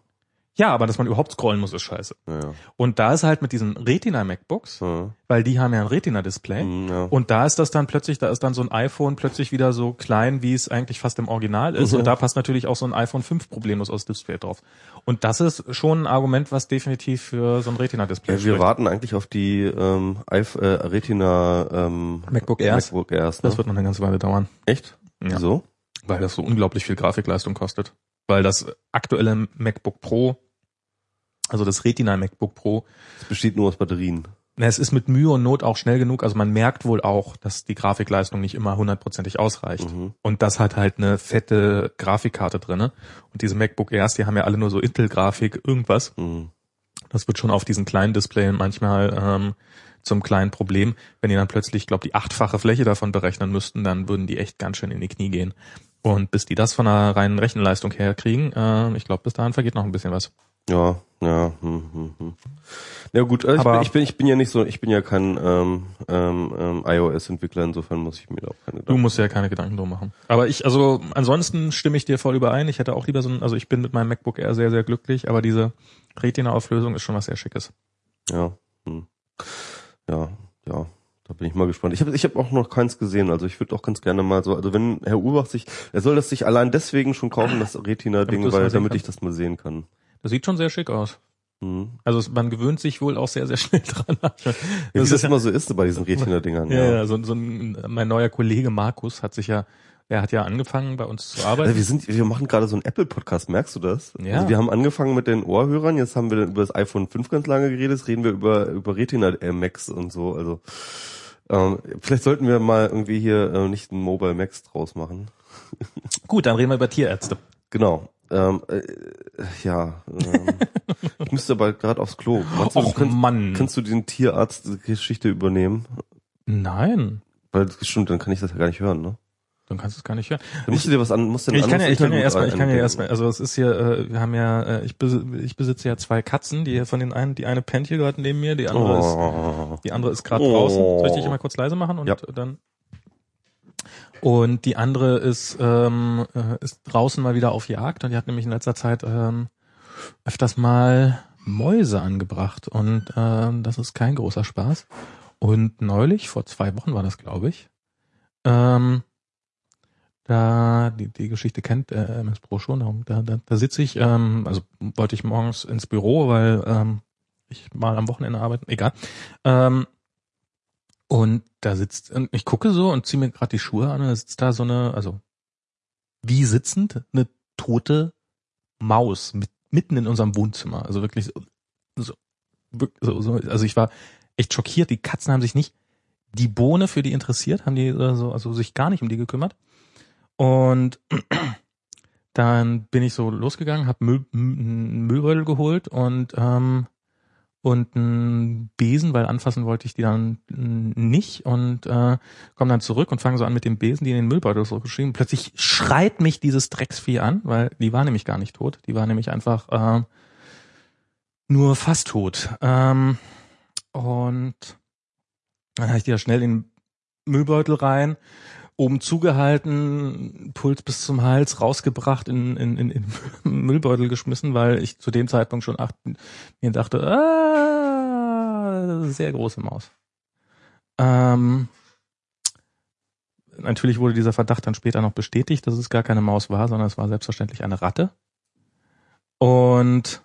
A: Ja, aber dass man überhaupt scrollen muss, ist scheiße.
B: Ja.
A: Und da ist halt mit diesen Retina MacBooks,
B: Ja.
A: weil die haben ja ein Retina-Display.
B: Mhm, ja.
A: Und da ist das dann plötzlich, da ist dann so ein iPhone plötzlich wieder so klein, wie es eigentlich fast im Original ist.
B: Mhm.
A: Und da passt natürlich auch so ein iPhone 5 problemlos aus Display drauf. Und das ist schon ein Argument, was definitiv für so ein Retina-Display
B: Ja, wir
A: spricht.
B: warten eigentlich auf die ähm, iPh- äh, Retina ähm,
A: MacBook Airs.
B: MacBook Airs ne?
A: Das wird noch eine ganze Weile dauern,
B: Echt?
A: Ja.
B: Wieso?
A: weil das so unglaublich viel Grafikleistung kostet. Weil das aktuelle MacBook Pro, also das Retina MacBook Pro,
B: Es besteht nur aus Batterien.
A: Es ist mit Mühe und Not auch schnell genug. Also man merkt wohl auch, dass die Grafikleistung nicht immer hundertprozentig ausreicht.
B: Mhm.
A: Und das hat halt eine fette Grafikkarte drinne. Und diese MacBook Airs, die haben ja alle nur so Intel-Grafik, irgendwas.
B: Mhm.
A: Das wird schon auf diesen kleinen Displayen manchmal ähm, zum kleinen Problem. Wenn die dann plötzlich, ich glaube, die achtfache Fläche davon berechnen müssten, dann würden die echt ganz schön in die Knie gehen. Und bis die das von einer reinen Rechenleistung herkriegen, äh, ich glaube, bis dahin vergeht noch ein bisschen was.
B: Ja, ja. Hm, hm, hm. Ja gut, also ich,
A: Aber-
B: bin, ich bin ich bin ja nicht so, ich bin ja kein ähm, ähm, ähm, iOS-Entwickler, insofern muss ich mir da auch keine
A: Du
B: Gedanken.
A: musst ja keine Gedanken drum machen. Aber ich, also ansonsten stimme ich dir voll überein. Ich hätte auch lieber so ein, also ich bin mit meinem MacBook Air sehr, sehr glücklich, aber diese Retina-Auflösung ist schon was sehr Schickes.
B: Ja, hm. ja, ja. Da bin ich mal gespannt. Ich habe ich hab auch noch keins gesehen, also ich würde auch ganz gerne mal so, also wenn Herr Urbach sich, er soll das sich allein deswegen schon kaufen, das Retina-Ding, weil damit ich
A: kannst.
B: das mal sehen kann.
A: Das sieht schon sehr schick aus.
B: Hm.
A: Also es, man gewöhnt sich wohl auch sehr, sehr schnell dran.
B: Ja, wie
A: Das
B: das,
A: ist ja-
B: immer so ist bei diesen Retina-Dingern.
A: Ja, ja, so, so ein, mein neuer Kollege Markus hat sich ja, er hat ja angefangen bei uns zu
B: Also
A: arbeiten.
B: wir sind, wir machen gerade so einen Apple-Podcast, merkst du das?
A: Ja.
B: Also wir haben angefangen mit den Ohrhörern, jetzt haben wir dann über das iPhone 5 ganz lange geredet, jetzt reden wir über, über Retina Air Max und so, also, ähm, vielleicht sollten wir mal irgendwie hier äh, nicht einen Mobile Max draus machen.
A: Gut, dann reden wir über Tierärzte.
B: Genau. Ähm, äh, ja, ähm, ich müsste aber gerade aufs Klo. Meinst
A: Och
B: kannst,
A: Mann.
B: kannst du den Tierarzt-Geschichte übernehmen?
A: Nein,
B: Weil das stimmt, dann kann ich das ja gar nicht hören, ne?
A: Dann kannst du es gar nicht hören.
B: Dann musst du dir was an, musst ein
A: Ich kann ja, ich kann ja erstmal, ich kann ja erstmal, also es ist hier, äh, wir haben ja, äh, ich, besi ich besitze ja zwei Katzen, die von den einen, die eine pennt hier gerade neben mir, die andere ist,
B: Oh.
A: die andere ist gerade
B: Oh.
A: draußen. Soll ich dich mal kurz leise machen und
B: Ja.
A: dann? Und die andere ist, ähm, äh, ist draußen mal wieder auf Jagd und die hat nämlich in letzter Zeit ähm, öfters mal Mäuse angebracht und ähm, das ist kein großer Spaß. Und neulich, vor zwei Wochen war das, glaube ich, ähm, da die, die Geschichte kennt äh, MS Pro schon, da, da, da sitze ich, ähm, also wollte ich morgens ins Büro, weil ähm, ich mal am Wochenende arbeite, egal. Ähm, und da sitzt, und ich gucke so und ziehe mir gerade die Schuhe an und da sitzt da so eine, also wie sitzend, eine tote Maus mit, mitten in unserem Wohnzimmer. Also wirklich so, so, so also ich war echt schockiert. Die Katzen haben sich nicht die Bohne für die interessiert, haben die äh, so, also sich gar nicht um die gekümmert. Und dann bin ich so losgegangen, habe Müll, Müllbeutel geholt und ähm, und einen Besen, weil anfassen wollte ich die dann nicht und äh, komme dann zurück und fange so an mit dem Besen, die in den Müllbeutel so geschrieben. Plötzlich schreit mich dieses Drecksvieh an, weil die war nämlich gar nicht tot, die war nämlich einfach äh, nur fast tot. Ähm, und dann habe ich die da schnell in den Müllbeutel rein, oben zugehalten, Puls bis zum Hals, rausgebracht, in, in, in, in Müllbeutel geschmissen, weil ich zu dem Zeitpunkt schon acht, mir dachte, ah, sehr große Maus. Ähm, natürlich wurde dieser Verdacht dann später noch bestätigt, dass es gar keine Maus war, sondern es war selbstverständlich eine Ratte. Und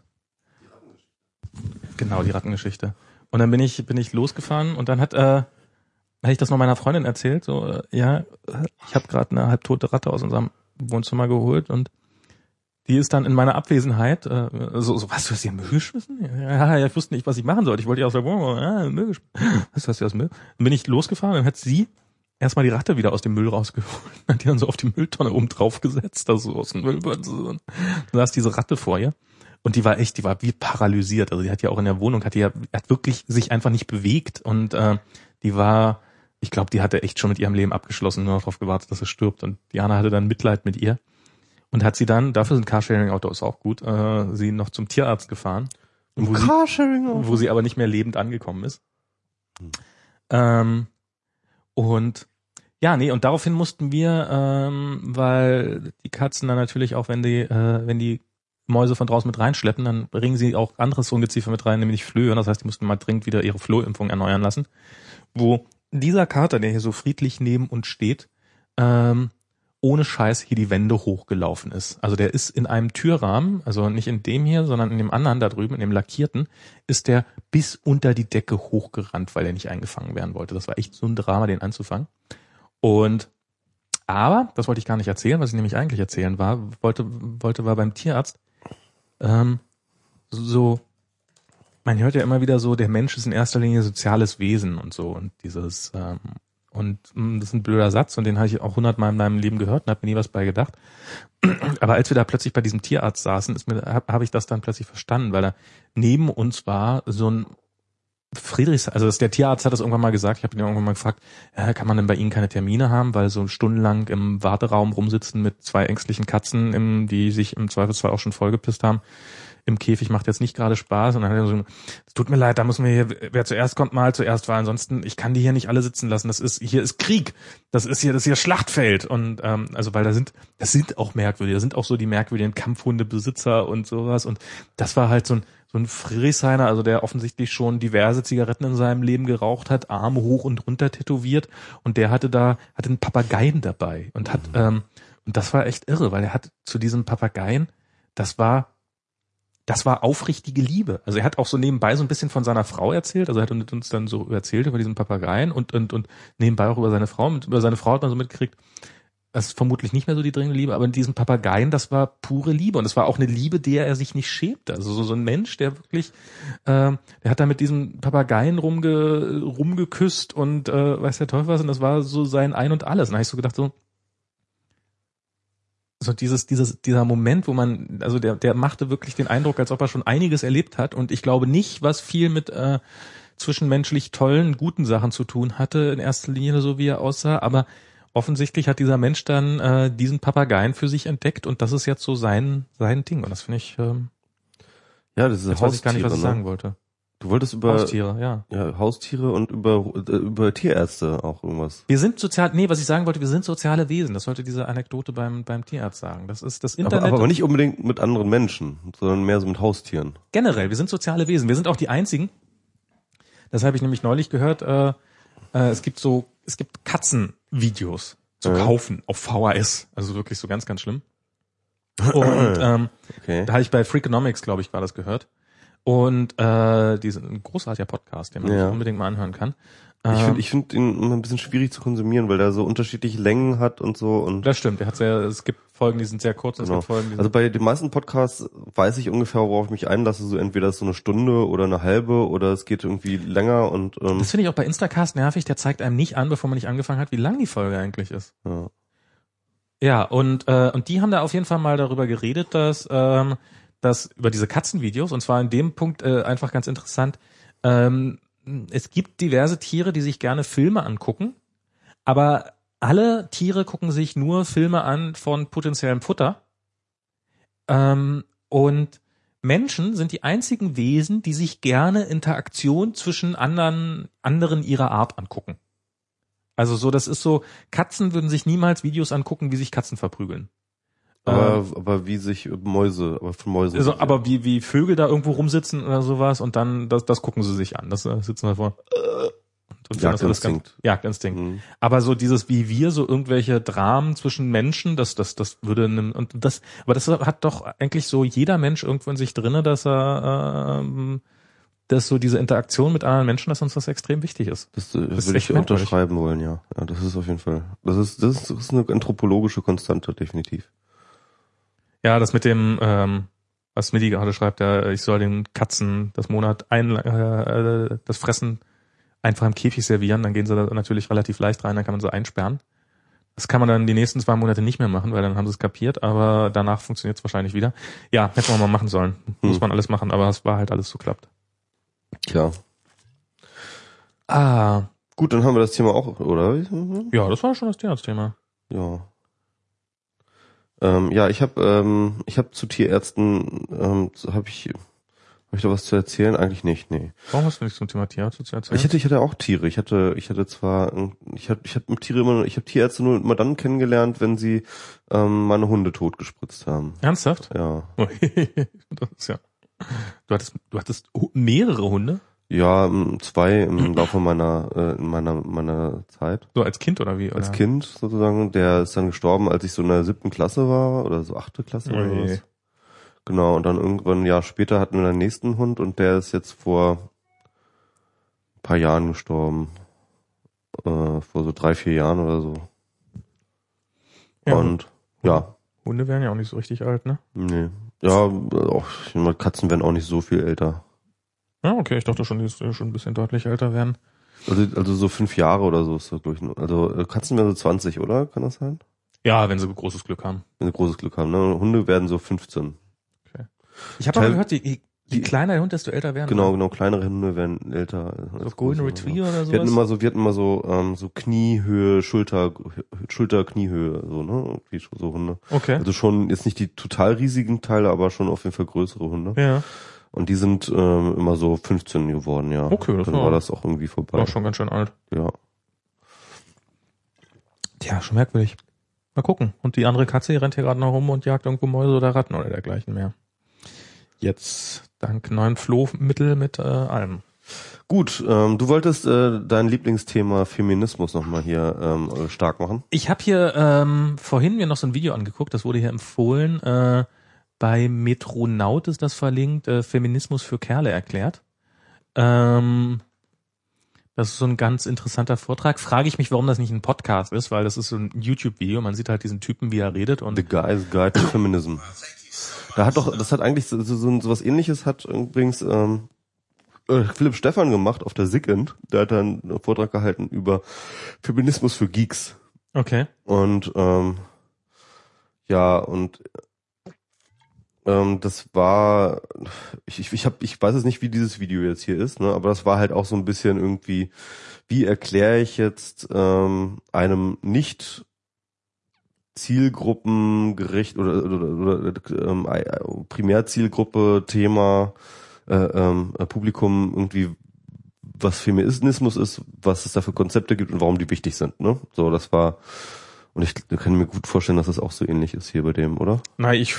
A: genau die Rattengeschichte. Und dann bin ich bin ich losgefahren und dann hat äh, habe ich das noch meiner Freundin erzählt, so äh, ja, ich habe gerade eine halbtote Ratte aus unserem Wohnzimmer geholt und die ist dann in meiner Abwesenheit, äh, so, so was, du hast den Müll geschmissen? Ja, ja, ich wusste nicht, was ich machen sollte. Ich wollte die aus der Wohnung, ja, Müll geschmissen. Was hast du aus Müll? Dann bin ich losgefahren und dann hat sie erstmal die Ratte wieder aus dem Müll rausgeholt, hat die dann so auf die Mülltonne oben draufgesetzt, also aus dem Müll. Dann saß diese Ratte vor ihr. Und die war echt, die war wie paralysiert. Also die hat ja auch in der Wohnung, hat die ja, hat wirklich sich einfach nicht bewegt. Und äh, die war, ich glaube, die hatte echt schon mit ihrem Leben abgeschlossen, nur darauf gewartet, dass sie stirbt. Und Diana hatte dann Mitleid mit ihr. und hat sie dann, dafür sind Carsharing-Autos auch gut, äh, sie noch zum Tierarzt gefahren, wo sie, wo sie aber nicht mehr lebend angekommen ist. Ähm, und ja, nee, und daraufhin mussten wir, ähm, weil die Katzen dann natürlich auch, wenn die, äh, wenn die Mäuse von draußen mit reinschleppen, dann bringen sie auch anderes Ungeziefer mit rein, nämlich Flöhe. Das heißt, die mussten mal dringend wieder ihre Flohimpfung erneuern lassen. Wo dieser Kater, der hier so friedlich neben uns steht, ähm, ohne Scheiß hier die Wände hochgelaufen ist. Also der ist in einem Türrahmen, also nicht in dem hier, sondern in dem anderen da drüben, in dem lackierten, ist der bis unter die Decke hochgerannt, weil er nicht eingefangen werden wollte. Das war echt so ein Drama, den anzufangen. Und aber, das wollte ich gar nicht erzählen, was ich nämlich eigentlich erzählen war, wollte, wollte war beim Tierarzt, ähm, so, man hört ja immer wieder so, der Mensch ist in erster Linie soziales Wesen und so und dieses, ähm, und mh, das ist ein blöder Satz und den habe ich auch hundertmal in meinem Leben gehört und habe mir nie was bei gedacht. Aber als wir da plötzlich bei diesem Tierarzt saßen, ist mir, habe hab ich das dann plötzlich verstanden, weil da neben uns war so ein Friedrichs, also das, der Tierarzt hat das irgendwann mal gesagt, ich habe ihn irgendwann mal gefragt, äh, kann man denn bei Ihnen keine Termine haben, weil so stundenlang im Warteraum rumsitzen mit zwei ängstlichen Katzen, im, die sich im Zweifelsfall auch schon vollgepisst haben, im Käfig macht jetzt nicht gerade Spaß. Und dann hat er so, es tut mir leid, da muss man hier, wer zuerst kommt, mal zuerst, weil ansonsten, ich kann die hier nicht alle sitzen lassen, das ist, hier ist Krieg, das ist hier, das ist hier Schlachtfeld. Und ähm, also weil da sind, das sind auch merkwürdige, da sind auch so die merkwürdigen Kampfhundebesitzer und sowas. Und das war halt so ein, so ein Friedrichshainer, also der offensichtlich schon diverse Zigaretten in seinem Leben geraucht hat, Arme hoch und runter tätowiert. Und der hatte da, hatte einen Papageien dabei und hat, ähm, und das war echt irre, weil er hat zu diesem Papageien, das war, das war aufrichtige Liebe. Also er hat auch so nebenbei so ein bisschen von seiner Frau erzählt, also er hat uns dann so erzählt über diesen Papageien und, und, und nebenbei auch über seine Frau, mit, über seine Frau hat man so mitgekriegt, das ist vermutlich nicht mehr so die dringende Liebe, aber in diesem Papageien, das war pure Liebe und es war auch eine Liebe, der er sich nicht schämte. Also so, so ein Mensch, der wirklich, äh, der hat da mit diesem Papageien rumge, rumgeküsst und äh, weiß der Teufel was und das war so sein Ein und Alles. Und da habe ich so gedacht so, so dieses, dieses, dieser Moment, wo man, also der, der machte wirklich den Eindruck, als ob er schon einiges erlebt hat und ich glaube nicht, was viel mit äh, zwischenmenschlich tollen, guten Sachen zu tun hatte, in erster Linie so wie er aussah, aber offensichtlich hat dieser Mensch dann äh, diesen Papageien für sich entdeckt und das ist jetzt so sein sein Ding und das finde ich ähm,
B: Ja, das ist
A: jetzt weiß ich gar nicht, was ich
B: ne?
A: sagen wollte.
B: Du wolltest über
A: Haustiere, ja.
B: ja, Haustiere und über äh, über Tierärzte auch irgendwas.
A: Wir sind sozial, nee, was ich sagen wollte, wir sind soziale Wesen. Das sollte diese Anekdote beim beim Tierarzt sagen. Das ist das Internet.
B: Aber, aber nicht unbedingt mit anderen Menschen, sondern mehr so mit Haustieren.
A: generell, wir sind soziale Wesen. Wir sind auch die einzigen. Das habe ich nämlich neulich gehört. Äh, äh, es gibt so, es gibt Katzenvideos zu
B: Ja.
A: kaufen auf VHS. Also wirklich so ganz, ganz schlimm. Und ähm,
B: Okay.
A: da habe ich bei Freakonomics, glaube ich, war das gehört. Und äh, die sind ein großartiger Podcast, den man
B: Ja.
A: sich unbedingt mal anhören kann.
B: Ich
A: Ähm,
B: finde ich find ihn immer ein bisschen schwierig zu konsumieren, weil der so unterschiedliche Längen hat und so und
A: das stimmt. Der hat sehr, es gibt Folgen, die sind sehr kurz. und Es
B: Genau.
A: gibt Folgen, die
B: Also bei den meisten Podcasts weiß ich ungefähr, worauf ich mich einlasse. So entweder so eine Stunde oder eine halbe oder es geht irgendwie länger und ähm,
A: das finde ich auch bei Instacast nervig. Der zeigt einem nicht an, bevor man nicht angefangen hat, wie lang die Folge eigentlich ist.
B: ja.
A: Ja, und, äh, und die haben da auf jeden Fall mal darüber geredet, dass, ähm, dass über diese Katzenvideos, und zwar in dem Punkt äh, einfach ganz interessant, ähm, es gibt diverse Tiere, die sich gerne Filme angucken, aber alle Tiere gucken sich nur Filme an von potenziellem Futter. Ähm, und Menschen sind die einzigen Wesen, die sich gerne Interaktion zwischen anderen, anderen ihrer Art angucken. Also so, das ist so, Katzen würden sich niemals Videos angucken, wie sich Katzen verprügeln.
B: Aber,
A: Ähm,
B: aber wie sich Mäuse, aber von Mäusen.
A: also, aber wie, wie Vögel da irgendwo rumsitzen oder sowas und dann, das, das gucken sie sich an. Das äh, sitzen wir vor. Und, und das alles ganz-
B: Jagdinstinkt.
A: Jagdinstinkt.
B: Mhm.
A: Aber so dieses wie wir, so irgendwelche Dramen zwischen Menschen, das, das, das würde und das, aber das hat doch eigentlich so jeder Mensch irgendwo in sich drinne, dass er, ähm, dass so diese Interaktion mit anderen Menschen, dass uns das extrem wichtig ist.
B: Das, äh,
A: Das ist
B: würde ich
A: merkwürdig.
B: unterschreiben wollen, ja. Ja, das ist auf jeden Fall. Das ist, das ist, das ist eine anthropologische Konstante, definitiv.
A: Ja, das mit dem, ähm, was Midi gerade schreibt, ja, ich soll den Katzen das Monat ein, äh, äh, das Fressen einfach im Käfig servieren, dann gehen sie da natürlich relativ leicht rein, dann kann man sie einsperren. Das kann man dann die nächsten zwei Monate nicht mehr machen, weil dann haben sie es kapiert, aber danach funktioniert es wahrscheinlich wieder. Ja, hätte man mal machen sollen. Muss
B: Hm.
A: man alles machen, aber es war halt alles so klappt.
B: Tja.
A: Ah,
B: Gut, dann haben wir das Thema auch, oder?
A: Ja, das war schon das Thema.
B: Ja. Ähm, ja, ich habe ähm, ich habe zu Tierärzten ähm, habe ich habe ich da was zu erzählen? Eigentlich nicht, nee.
A: Warum hast du nichts zum Thema Tierarzt zu erzählen?
B: Ich hatte ich hatte auch Tiere. Ich hatte ich hatte zwar ich hatte ich habe Tiere immer ich habe Tierärzte nur immer dann kennengelernt, wenn sie ähm, meine Hunde totgespritzt haben.
A: Ernsthaft?
B: Ja.
A: das ist ja. Du hattest du hattest mehrere Hunde?
B: Ja, ähm, zwei im Laufe meiner äh, in meiner meiner Zeit.
A: So als Kind oder wie?
B: Als
A: oder?
B: Kind sozusagen. Der ist dann gestorben, als ich so in der siebten Klasse war oder so achte Klasse oder
A: Ui.
B: was. Genau, und dann irgendwann ein Jahr später hatten wir den nächsten Hund und der ist jetzt vor ein paar Jahren gestorben. Äh, vor so drei, vier Jahren oder so.
A: Ja.
B: Und ja,
A: Hunde werden ja auch nicht so richtig alt, ne?
B: nee. Ja, auch, Katzen werden auch nicht so viel älter.
A: Ja, okay, ich dachte schon, die ist schon ein bisschen deutlich älter werden.
B: Also, also so fünf Jahre oder so ist das, glaube ich. Also äh, Katzen werden so 20, oder? Kann das sein?
A: Ja, wenn sie großes Glück haben.
B: Wenn sie großes Glück haben. Ne? Hunde werden so 15.
A: Ich habe aber gehört, je
B: die-
A: kleiner der Hund, desto älter werden
B: Genau,
A: sie.
B: genau, kleinere Hunde werden älter.
A: So Golden Retriever oder
B: Wir hatten immer so, wir hatten immer so, ähm, so Kniehöhe, Schulter, Schulter, Kniehöhe, so, ne? Irgendwie so- so Hunde.
A: Okay.
B: Also schon, jetzt nicht die total riesigen Teile, aber schon auf jeden Fall größere Hunde.
A: Ja,
B: Und die sind ähm, immer so 15 geworden, ja.
A: Okay, das
B: Dann
A: war-
B: war das auch irgendwie vorbei.
A: war schon ganz schön alt.
B: Ja.
A: Tja, schon merkwürdig. Mal gucken. Und die andere Katze, die rennt hier gerade noch rum und jagt irgendwo Mäuse oder Ratten oder dergleichen mehr. Jetzt dank neuen Flohmittel mit äh, allem.
B: Gut, ähm, du wolltest äh, dein Lieblingsthema Feminismus nochmal hier ähm, äh, stark machen.
A: Ich habe hier ähm, vorhin mir noch so ein Video angeguckt, das wurde hier empfohlen. Äh, bei Metronaut ist das verlinkt, äh, Feminismus für Kerle erklärt. Ähm, das ist so ein ganz interessanter Vortrag. Frage ich mich, warum das nicht ein Podcast ist, weil das ist so ein YouTube-Video. Man sieht halt diesen Typen, wie er redet und
B: The Guy's Guide to Feminism. Da hat doch, das hat eigentlich so, so, so was ähnliches hat übrigens ähm, äh, Philipp Stephan gemacht auf der SIGINT. Der hat dann einen Vortrag gehalten über Feminismus für Geeks.
A: okay.
B: Und ähm, ja, und ähm, das war, ich, ich, hab, ich weiß jetzt nicht, wie dieses Video jetzt hier ist, ne, aber das war halt auch so ein bisschen irgendwie, wie erkläre ich jetzt ähm, einem nicht Zielgruppengericht oder, oder, oder ähm, äh, Primärzielgruppe Thema äh, ähm, äh, Publikum irgendwie was Feminismus ist, was es da für Konzepte gibt und warum die wichtig sind. Ne? So, das war und ich kann mir gut vorstellen, dass das auch so ähnlich ist hier bei dem, oder?
A: Na, ich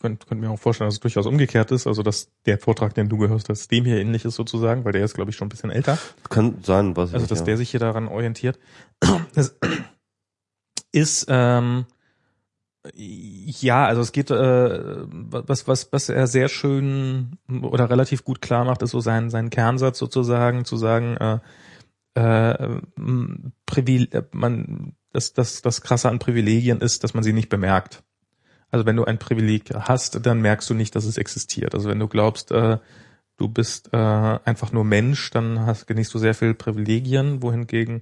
A: könnte könnt mir auch vorstellen, dass es durchaus umgekehrt ist. Also, dass der Vortrag, den du gehört hast, dem hier ähnlich ist sozusagen, weil der ist, glaube ich, schon ein bisschen älter.
B: Kann sein, was
A: Also,
B: ich,
A: dass
B: ja.
A: der sich hier daran orientiert. Das ist, ähm, ja, also es geht, äh, was, was, was er sehr schön oder relativ gut klar macht, ist so sein, sein Kernsatz sozusagen, zu sagen, äh, äh, äh, man, das, das, das Krasse an Privilegien ist, dass man sie nicht bemerkt. Also wenn du ein Privileg hast, dann merkst du nicht, dass es existiert. Also wenn du glaubst, äh, du bist äh, einfach nur Mensch, dann hast, genießt du sehr viel Privilegien, wohingegen,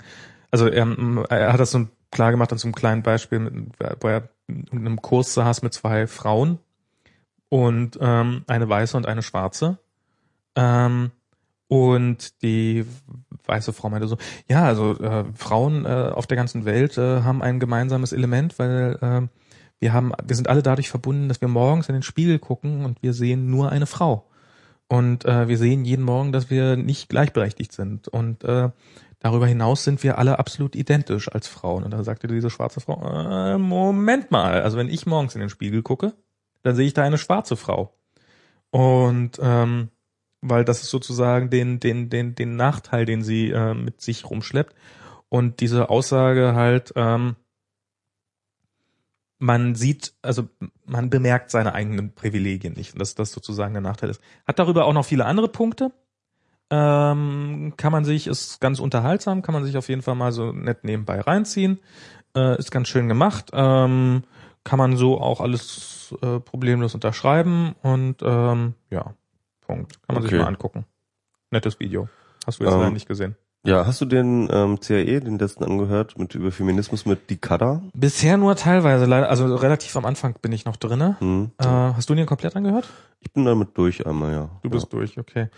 A: also er, er hat das so klar gemacht an so einem kleinen Beispiel, wo er in einem Kurs saß mit zwei Frauen und ähm, eine weiße und eine schwarze. Ähm, und die weiße Frau meinte so, ja, also äh, Frauen äh, auf der ganzen Welt äh, haben ein gemeinsames Element, weil äh, wir haben, wir sind alle dadurch verbunden, dass wir morgens in den Spiegel gucken und wir sehen nur eine Frau. Und äh, wir sehen jeden Morgen, dass wir nicht gleichberechtigt sind. Und äh, darüber hinaus sind wir alle absolut identisch als Frauen. Und dann sagte diese schwarze Frau, äh, Moment mal, also wenn ich morgens in den Spiegel gucke, dann sehe ich da eine schwarze Frau. Und ähm, weil das ist sozusagen den, den, den, den Nachteil, den sie äh, mit sich rumschleppt. Und diese Aussage halt, ähm, man sieht, also man bemerkt seine eigenen Privilegien nicht, dass das sozusagen der Nachteil ist. Hat darüber auch noch viele andere Punkte. Ähm, kann man sich, ist ganz unterhaltsam, kann man sich auf jeden Fall mal so nett nebenbei reinziehen. Äh, ist ganz schön gemacht. Ähm, kann man so auch alles äh, problemlos unterschreiben und ähm, ja, Punkt. Kann man sich
B: Okay.
A: mal angucken. Nettes Video. Hast du jetzt
B: Ähm,
A: leider nicht gesehen.
B: Ja, hast du den ähm, CAE, den letzten angehört, mit über Feminismus mit Dikada?
A: Bisher nur teilweise, leider, also relativ am Anfang bin ich noch drinne.
B: Hm.
A: Äh, hast du den komplett angehört?
B: Ich bin damit durch einmal, ja.
A: Du bist durch, okay.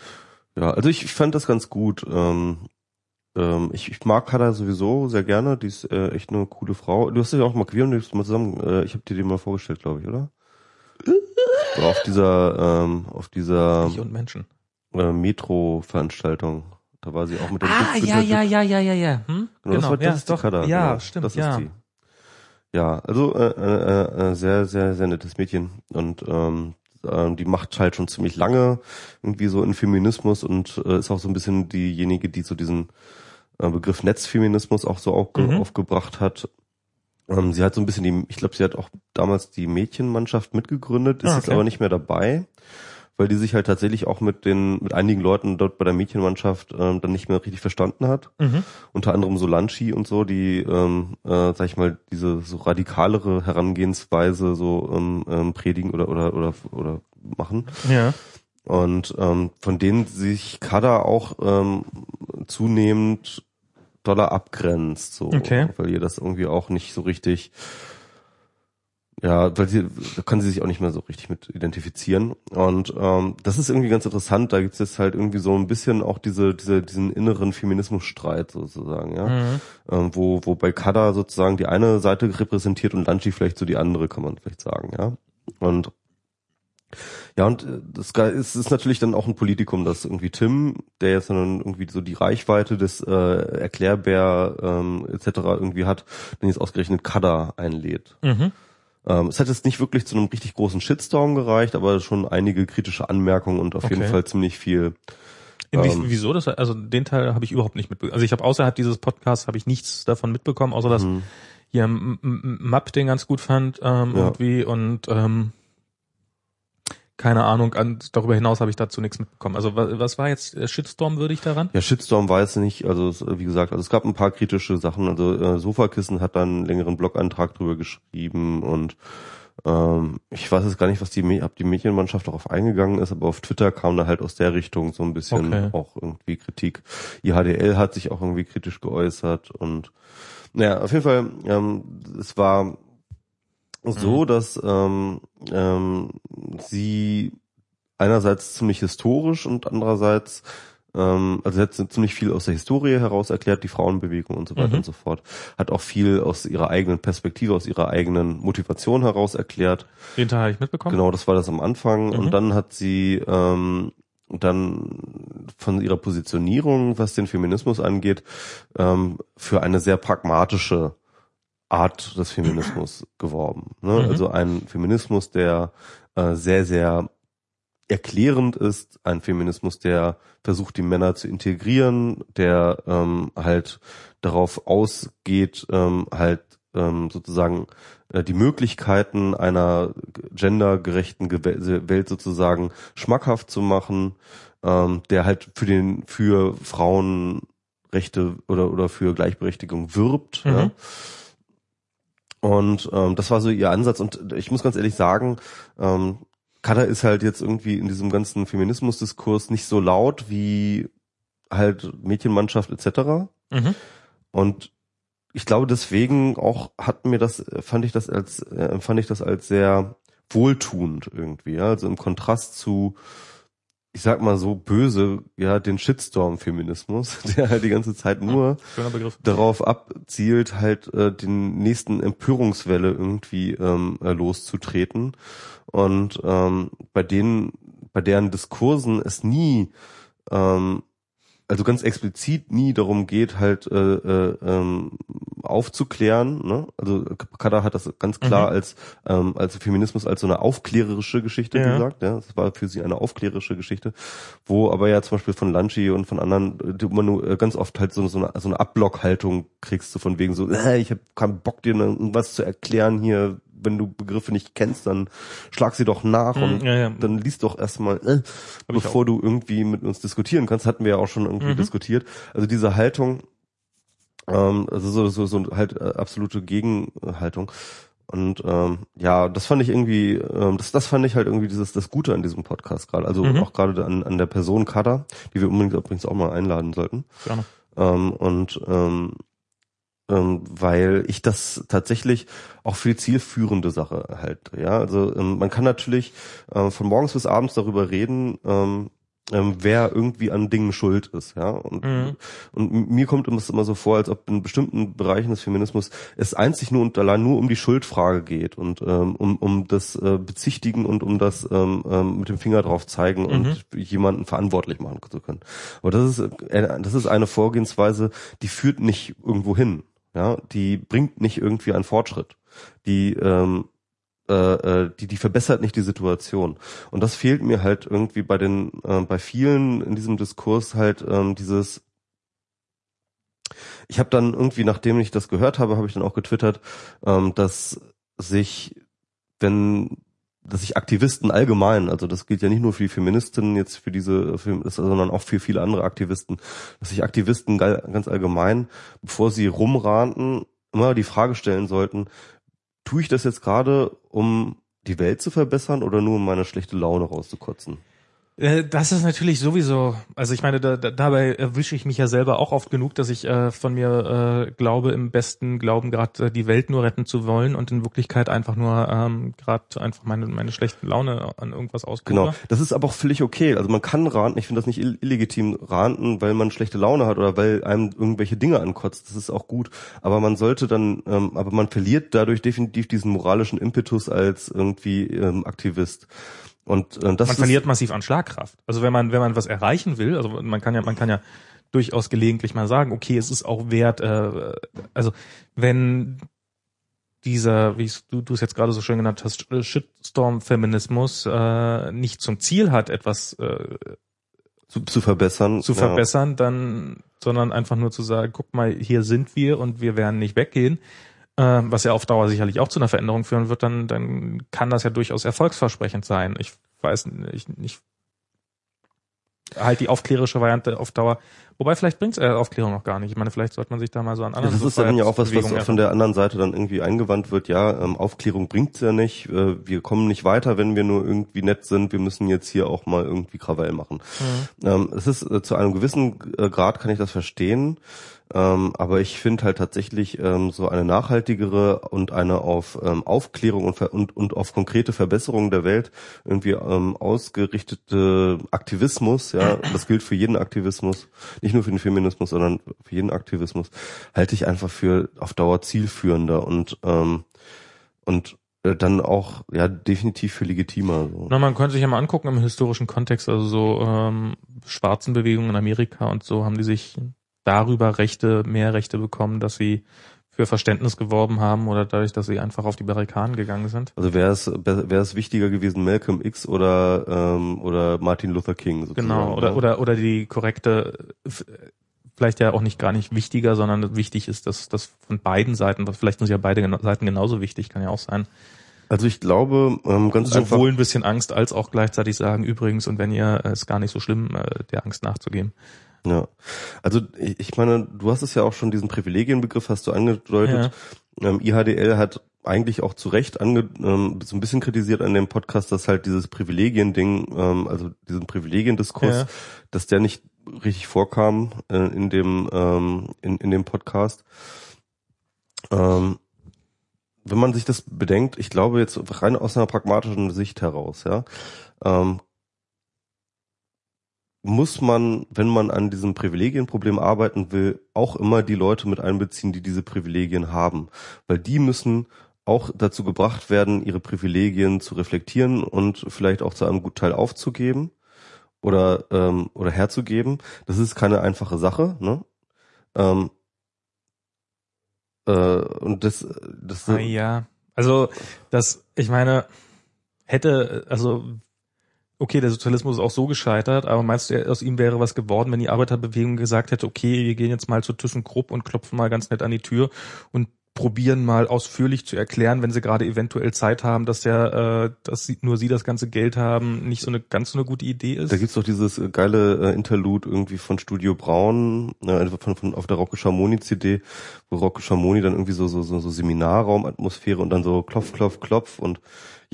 B: Ja, also ich, fand das ganz gut. Ähm, ähm, ich, ich mag Kada sowieso sehr gerne. Die ist äh, echt eine coole Frau. Du hast dich auch mal, wir haben mal zusammen, äh, ich habe dir die mal vorgestellt, glaube ich, oder? So auf dieser, ähm, auf dieser
A: Ich und Menschen.
B: äh, Metro-Veranstaltung. Da war sie auch mit dem
A: Ah,
B: mit-
A: ja,
B: mit-
A: ja, ja, ja, ja, ja. Hm?
B: Genau, das, war, das
A: ja,
B: ist die
A: doch.
B: Kada.
A: Ja,
B: genau.
A: stimmt,
B: Das ist
A: ja.
B: die. Ja, also äh, äh, äh, sehr, sehr, sehr nettes Mädchen und ähm, äh, die macht halt schon ziemlich lange irgendwie so in Feminismus und äh, ist auch so ein bisschen diejenige, die so diesen äh, Begriff Netzfeminismus auch so aufge
A: Mhm.
B: aufgebracht hat. Ähm, sie hat so ein bisschen die, ich glaube, sie hat auch damals die Mädchenmannschaft mitgegründet, ist
A: Ah,
B: jetzt
A: okay.
B: aber nicht mehr dabei, weil die sich halt tatsächlich auch mit den, mit einigen Leuten dort bei der Mädchenmannschaft ähm, dann nicht mehr richtig verstanden hat
A: Mhm.
B: unter anderem Solanchi und so, die, ähm, äh, sag ich mal, diese so radikalere Herangehensweise so ähm, ähm, predigen oder oder oder oder machen.
A: Ja.
B: Und ähm, von denen sich Kada auch ähm, zunehmend doller abgrenzt, so,
A: Okay.
B: weil ihr das irgendwie auch nicht so richtig ja, weil sie, da kann sie sich auch nicht mehr so richtig mit identifizieren. Und ähm, das ist irgendwie ganz interessant. Da gibt's jetzt halt irgendwie so ein bisschen auch diese, diese, diesen inneren Feminismusstreit sozusagen, ja.
A: Mhm.
B: Ähm, wo, wo bei Kada sozusagen die eine Seite repräsentiert und Lanchi vielleicht so die andere, kann man vielleicht sagen, ja. Und ja, und äh, das es ist natürlich dann auch ein Politikum, dass irgendwie Tim, der jetzt dann irgendwie so die Reichweite des äh, Erklärbär ähm, etc. irgendwie hat, dann jetzt ausgerechnet Kada einlädt.
A: Mhm.
B: Ähm, es hat jetzt nicht wirklich zu einem richtig großen Shitstorm gereicht, aber schon einige kritische Anmerkungen und auf jeden
A: Okay.
B: Fall ziemlich viel.
A: Inwie
B: Ähm.
A: wieso das? Also den Teil habe ich überhaupt nicht mitbekommen. Also ich habe außerhalb dieses Podcasts habe ich nichts davon mitbekommen, außer dass
B: Mhm.
A: hier Map den ganz gut fand ähm,
B: Ja.
A: irgendwie und ähm, keine Ahnung. An, darüber hinaus habe ich dazu nichts mitbekommen. Also was, was war jetzt äh, Shitstorm würdig daran?
B: Ja, Shitstorm weiß nicht, also es, wie gesagt, also es gab ein paar kritische Sachen. Also äh, Sofakissen hat dann einen längeren Blogantrag drüber geschrieben und ähm, ich weiß jetzt gar nicht, was die, ob die Mädchenmannschaft darauf eingegangen ist, aber auf Twitter kam da halt aus der Richtung so ein bisschen
A: Okay.
B: auch irgendwie Kritik. IHDL hat sich auch irgendwie kritisch geäußert und naja, auf jeden Fall, ähm, es war so, dass ähm, ähm, sie einerseits ziemlich historisch und andererseits ähm, also sie hat ziemlich viel aus der Historie heraus erklärt, die Frauenbewegung und so weiter
A: Mhm.
B: und so fort. Hat auch viel aus ihrer eigenen Perspektive, aus ihrer eigenen Motivation heraus erklärt.
A: Den Teil habe ich mitbekommen.
B: Genau, das war das am Anfang.
A: Mhm.
B: Und dann hat sie ähm, dann von ihrer Positionierung, was den Feminismus angeht, ähm, für eine sehr pragmatische Art des Feminismus geworben. Ne?
A: Mhm.
B: Also ein Feminismus, der äh, sehr, sehr erklärend ist, ein Feminismus, der versucht, die Männer zu integrieren, der ähm, halt darauf ausgeht, ähm, halt ähm, sozusagen äh, die Möglichkeiten einer gendergerechten Welt sozusagen schmackhaft zu machen, ähm, der halt für den für Frauenrechte oder oder für Gleichberechtigung wirbt.
A: Mhm.
B: Ja. Und ähm, das war so ihr Ansatz. Und ich muss ganz ehrlich sagen, ähm, Kada ist halt jetzt irgendwie in diesem ganzen Feminismusdiskurs nicht so laut wie halt Mädchenmannschaft etc.
A: Mhm.
B: Und ich glaube deswegen auch hat mir das fand ich das als äh, empfand ich das als sehr wohltuend irgendwie, ja? also im Kontrast zu ich sag mal so böse, ja, den Shitstorm-Feminismus, der halt die ganze Zeit nur
A: Schöner Begriff.
B: darauf abzielt, halt äh, den nächsten Empörungswelle irgendwie ähm, äh, loszutreten. Und ähm, bei denen, bei deren Diskursen es nie, ähm, also ganz explizit nie darum geht, halt äh, äh, ähm, aufzuklären. Ne? Also Kada hat das ganz klar
A: Mhm.
B: als ähm, als Feminismus als so eine aufklärerische Geschichte
A: Ja.
B: gesagt. Ja, das war für sie eine aufklärerische Geschichte, wo aber ja zum Beispiel von Lanchi und von anderen du immer nur äh, ganz oft halt so, so eine so eine Ablockhaltung kriegst du von wegen so, äh, ich habe keinen Bock dir irgendwas zu erklären hier. Wenn du Begriffe nicht kennst, dann schlag sie doch nach und
A: ja, ja.
B: dann liest doch erstmal, äh,
A: Hab
B: bevor du irgendwie mit uns diskutieren kannst. Hatten wir ja auch schon irgendwie
A: Mhm.
B: diskutiert. Also diese Haltung, ähm, also so, so, so halt äh, absolute Gegenhaltung. Und ähm, ja, das fand ich irgendwie, ähm, das, das fand ich halt irgendwie dieses das Gute an diesem Podcast gerade. Also
A: Mhm.
B: auch gerade an, an der Person Kada, die wir unbedingt übrigens auch mal einladen sollten.
A: Gerne.
B: Ähm, und ähm, ähm, weil ich das tatsächlich auch für die zielführende Sache halt, ja, also ähm, man kann natürlich äh, von morgens bis abends darüber reden, ähm, ähm, wer irgendwie an Dingen schuld ist, ja. Und,
A: Mhm.
B: und mir kommt es immer so vor, als ob in bestimmten Bereichen des Feminismus es einzig nur und allein nur um die Schuldfrage geht und ähm, um, um das äh, Bezichtigen und um das ähm, ähm, mit dem Finger drauf zeigen und jemanden verantwortlich machen zu können. Aber das ist, äh, das ist eine Vorgehensweise, die führt nicht irgendwo hin. Ja, die bringt nicht irgendwie einen Fortschritt. Die ähm, äh, äh, die die verbessert nicht die Situation und das fehlt mir halt irgendwie bei den äh, bei vielen in diesem Diskurs halt ähm, dieses ich habe dann irgendwie nachdem ich das gehört habe habe ich dann auch getwittert ähm, dass sich wenn dass sich Aktivisten allgemein, also das gilt ja nicht nur für die Feministinnen jetzt für diese, sondern auch für viele andere Aktivisten, dass sich Aktivisten ganz allgemein, bevor sie rumranten, immer die Frage stellen sollten, tue ich das jetzt gerade, um die Welt zu verbessern oder nur um meine schlechte Laune rauszukotzen?
A: Äh, Das ist natürlich sowieso, also ich meine, da, da, dabei erwische ich mich ja selber auch oft genug, dass ich äh, von mir äh, glaube, im besten Glauben gerade äh, die Welt nur retten zu wollen und in Wirklichkeit einfach nur ähm, gerade einfach meine, meine schlechte Laune an irgendwas auspumpe.
B: Genau. Das ist aber auch völlig okay. Also man kann ranten, ich finde das nicht ill- illegitim ranten, weil man schlechte Laune hat oder weil einem irgendwelche Dinge ankotzt. Das ist auch gut. Aber man sollte dann, ähm, aber man verliert dadurch definitiv diesen moralischen Impetus als irgendwie ähm, Aktivist. Und äh, das
A: man verliert massiv an Schlagkraft. Also wenn man wenn man was erreichen will, also man kann ja man kann ja durchaus gelegentlich mal sagen, okay, es ist auch wert, äh, also wenn dieser, wie du du es jetzt gerade so schön genannt hast, Shitstorm-Feminismus äh, nicht zum Ziel hat, etwas äh,
B: zu, zu verbessern.
A: zu
B: ja.
A: verbessern, dann, sondern einfach nur zu sagen, guck mal, hier sind wir und wir werden nicht weggehen, äh, was ja auf Dauer sicherlich auch zu einer Veränderung führen wird, dann, dann kann das ja durchaus erfolgsversprechend sein. Ich weiß nicht, nicht halt die aufklärerische Variante auf Dauer. Wobei vielleicht bringt äh, Aufklärung noch gar nicht. Ich meine, vielleicht sollte man sich da mal so an
B: Ja,
A: anderen
B: das ist dann ja auch was, was von der anderen Seite dann irgendwie eingewandt wird. Ja, ähm, Aufklärung bringt's ja nicht. Äh, wir kommen nicht weiter, wenn wir nur irgendwie nett sind. Wir müssen jetzt hier auch mal irgendwie Krawall machen. Ähm, es ist äh, zu einem gewissen äh, Grad kann ich das verstehen. Ähm, aber ich finde halt tatsächlich ähm, so eine nachhaltigere und eine auf ähm, Aufklärung und, und, und auf konkrete Verbesserung der Welt irgendwie ähm, ausgerichtete Aktivismus, ja, das gilt für jeden Aktivismus, nicht nur für den Feminismus, sondern für jeden Aktivismus, halte ich einfach für auf Dauer zielführender und ähm, und äh, dann auch ja definitiv für legitimer. So.
A: Na, man könnte sich ja mal angucken im historischen Kontext, also so ähm, schwarzen Bewegungen in Amerika und so haben die sich darüber Rechte, mehr Rechte bekommen, dass sie für Verständnis geworben haben oder dadurch, dass sie einfach auf die Barrikaden gegangen sind.
B: Also wäre es wäre es wichtiger gewesen Malcolm X oder ähm, oder Martin Luther King sozusagen.
A: Genau, oder oder oder die korrekte vielleicht ja auch nicht gar nicht wichtiger, sondern wichtig ist, dass das von beiden Seiten, vielleicht sind ja beide Seiten genauso wichtig, kann ja auch sein.
B: Also ich glaube ähm, ganz einfach
A: Sowohl ein bisschen Angst als auch gleichzeitig sagen, übrigens, und wenn ihr, ist gar nicht so schlimm, äh, der Angst nachzugeben.
B: Ja, also ich meine, du hast es ja auch schon diesen Privilegienbegriff hast du angedeutet. Ähm, IHDL hat eigentlich auch zu Recht ange, ähm, so ein bisschen kritisiert an dem Podcast, dass halt dieses Privilegien-Ding, ähm, also diesen Privilegiendiskurs,
A: Ja.
B: dass der nicht richtig vorkam äh, in dem ähm, in, in dem Podcast. Ähm, wenn man sich das bedenkt, ich glaube jetzt rein aus einer pragmatischen Sicht heraus, ja, ähm, muss man, wenn man an diesem Privilegienproblem arbeiten will, auch immer die Leute mit einbeziehen, die diese Privilegien haben. Weil die müssen auch dazu gebracht werden, ihre Privilegien zu reflektieren und vielleicht auch zu einem guten Teil aufzugeben oder, ähm, oder herzugeben. Das ist keine einfache Sache. Ne? Ähm, äh, und das, das
A: Ah, ja. Also, das, ich meine, hätte, also, okay, der Sozialismus ist auch so gescheitert, aber meinst du, aus ihm wäre was geworden, wenn die Arbeiterbewegung gesagt hätte, okay, wir gehen jetzt mal zu ThyssenKrupp und klopfen mal ganz nett an die Tür und probieren mal ausführlich zu erklären, wenn sie gerade eventuell Zeit haben, dass ja, äh, dass sie, nur sie das ganze Geld haben, nicht so eine ganz so eine gute Idee ist.
B: Da gibt's doch dieses äh, geile äh, Interlude irgendwie von Studio Braun, äh, von, von auf der Rocco Schamoni CD, wo Rocco Schamoni dann irgendwie so so so, so Seminarraumatmosphäre und dann so klopf klopf klopf und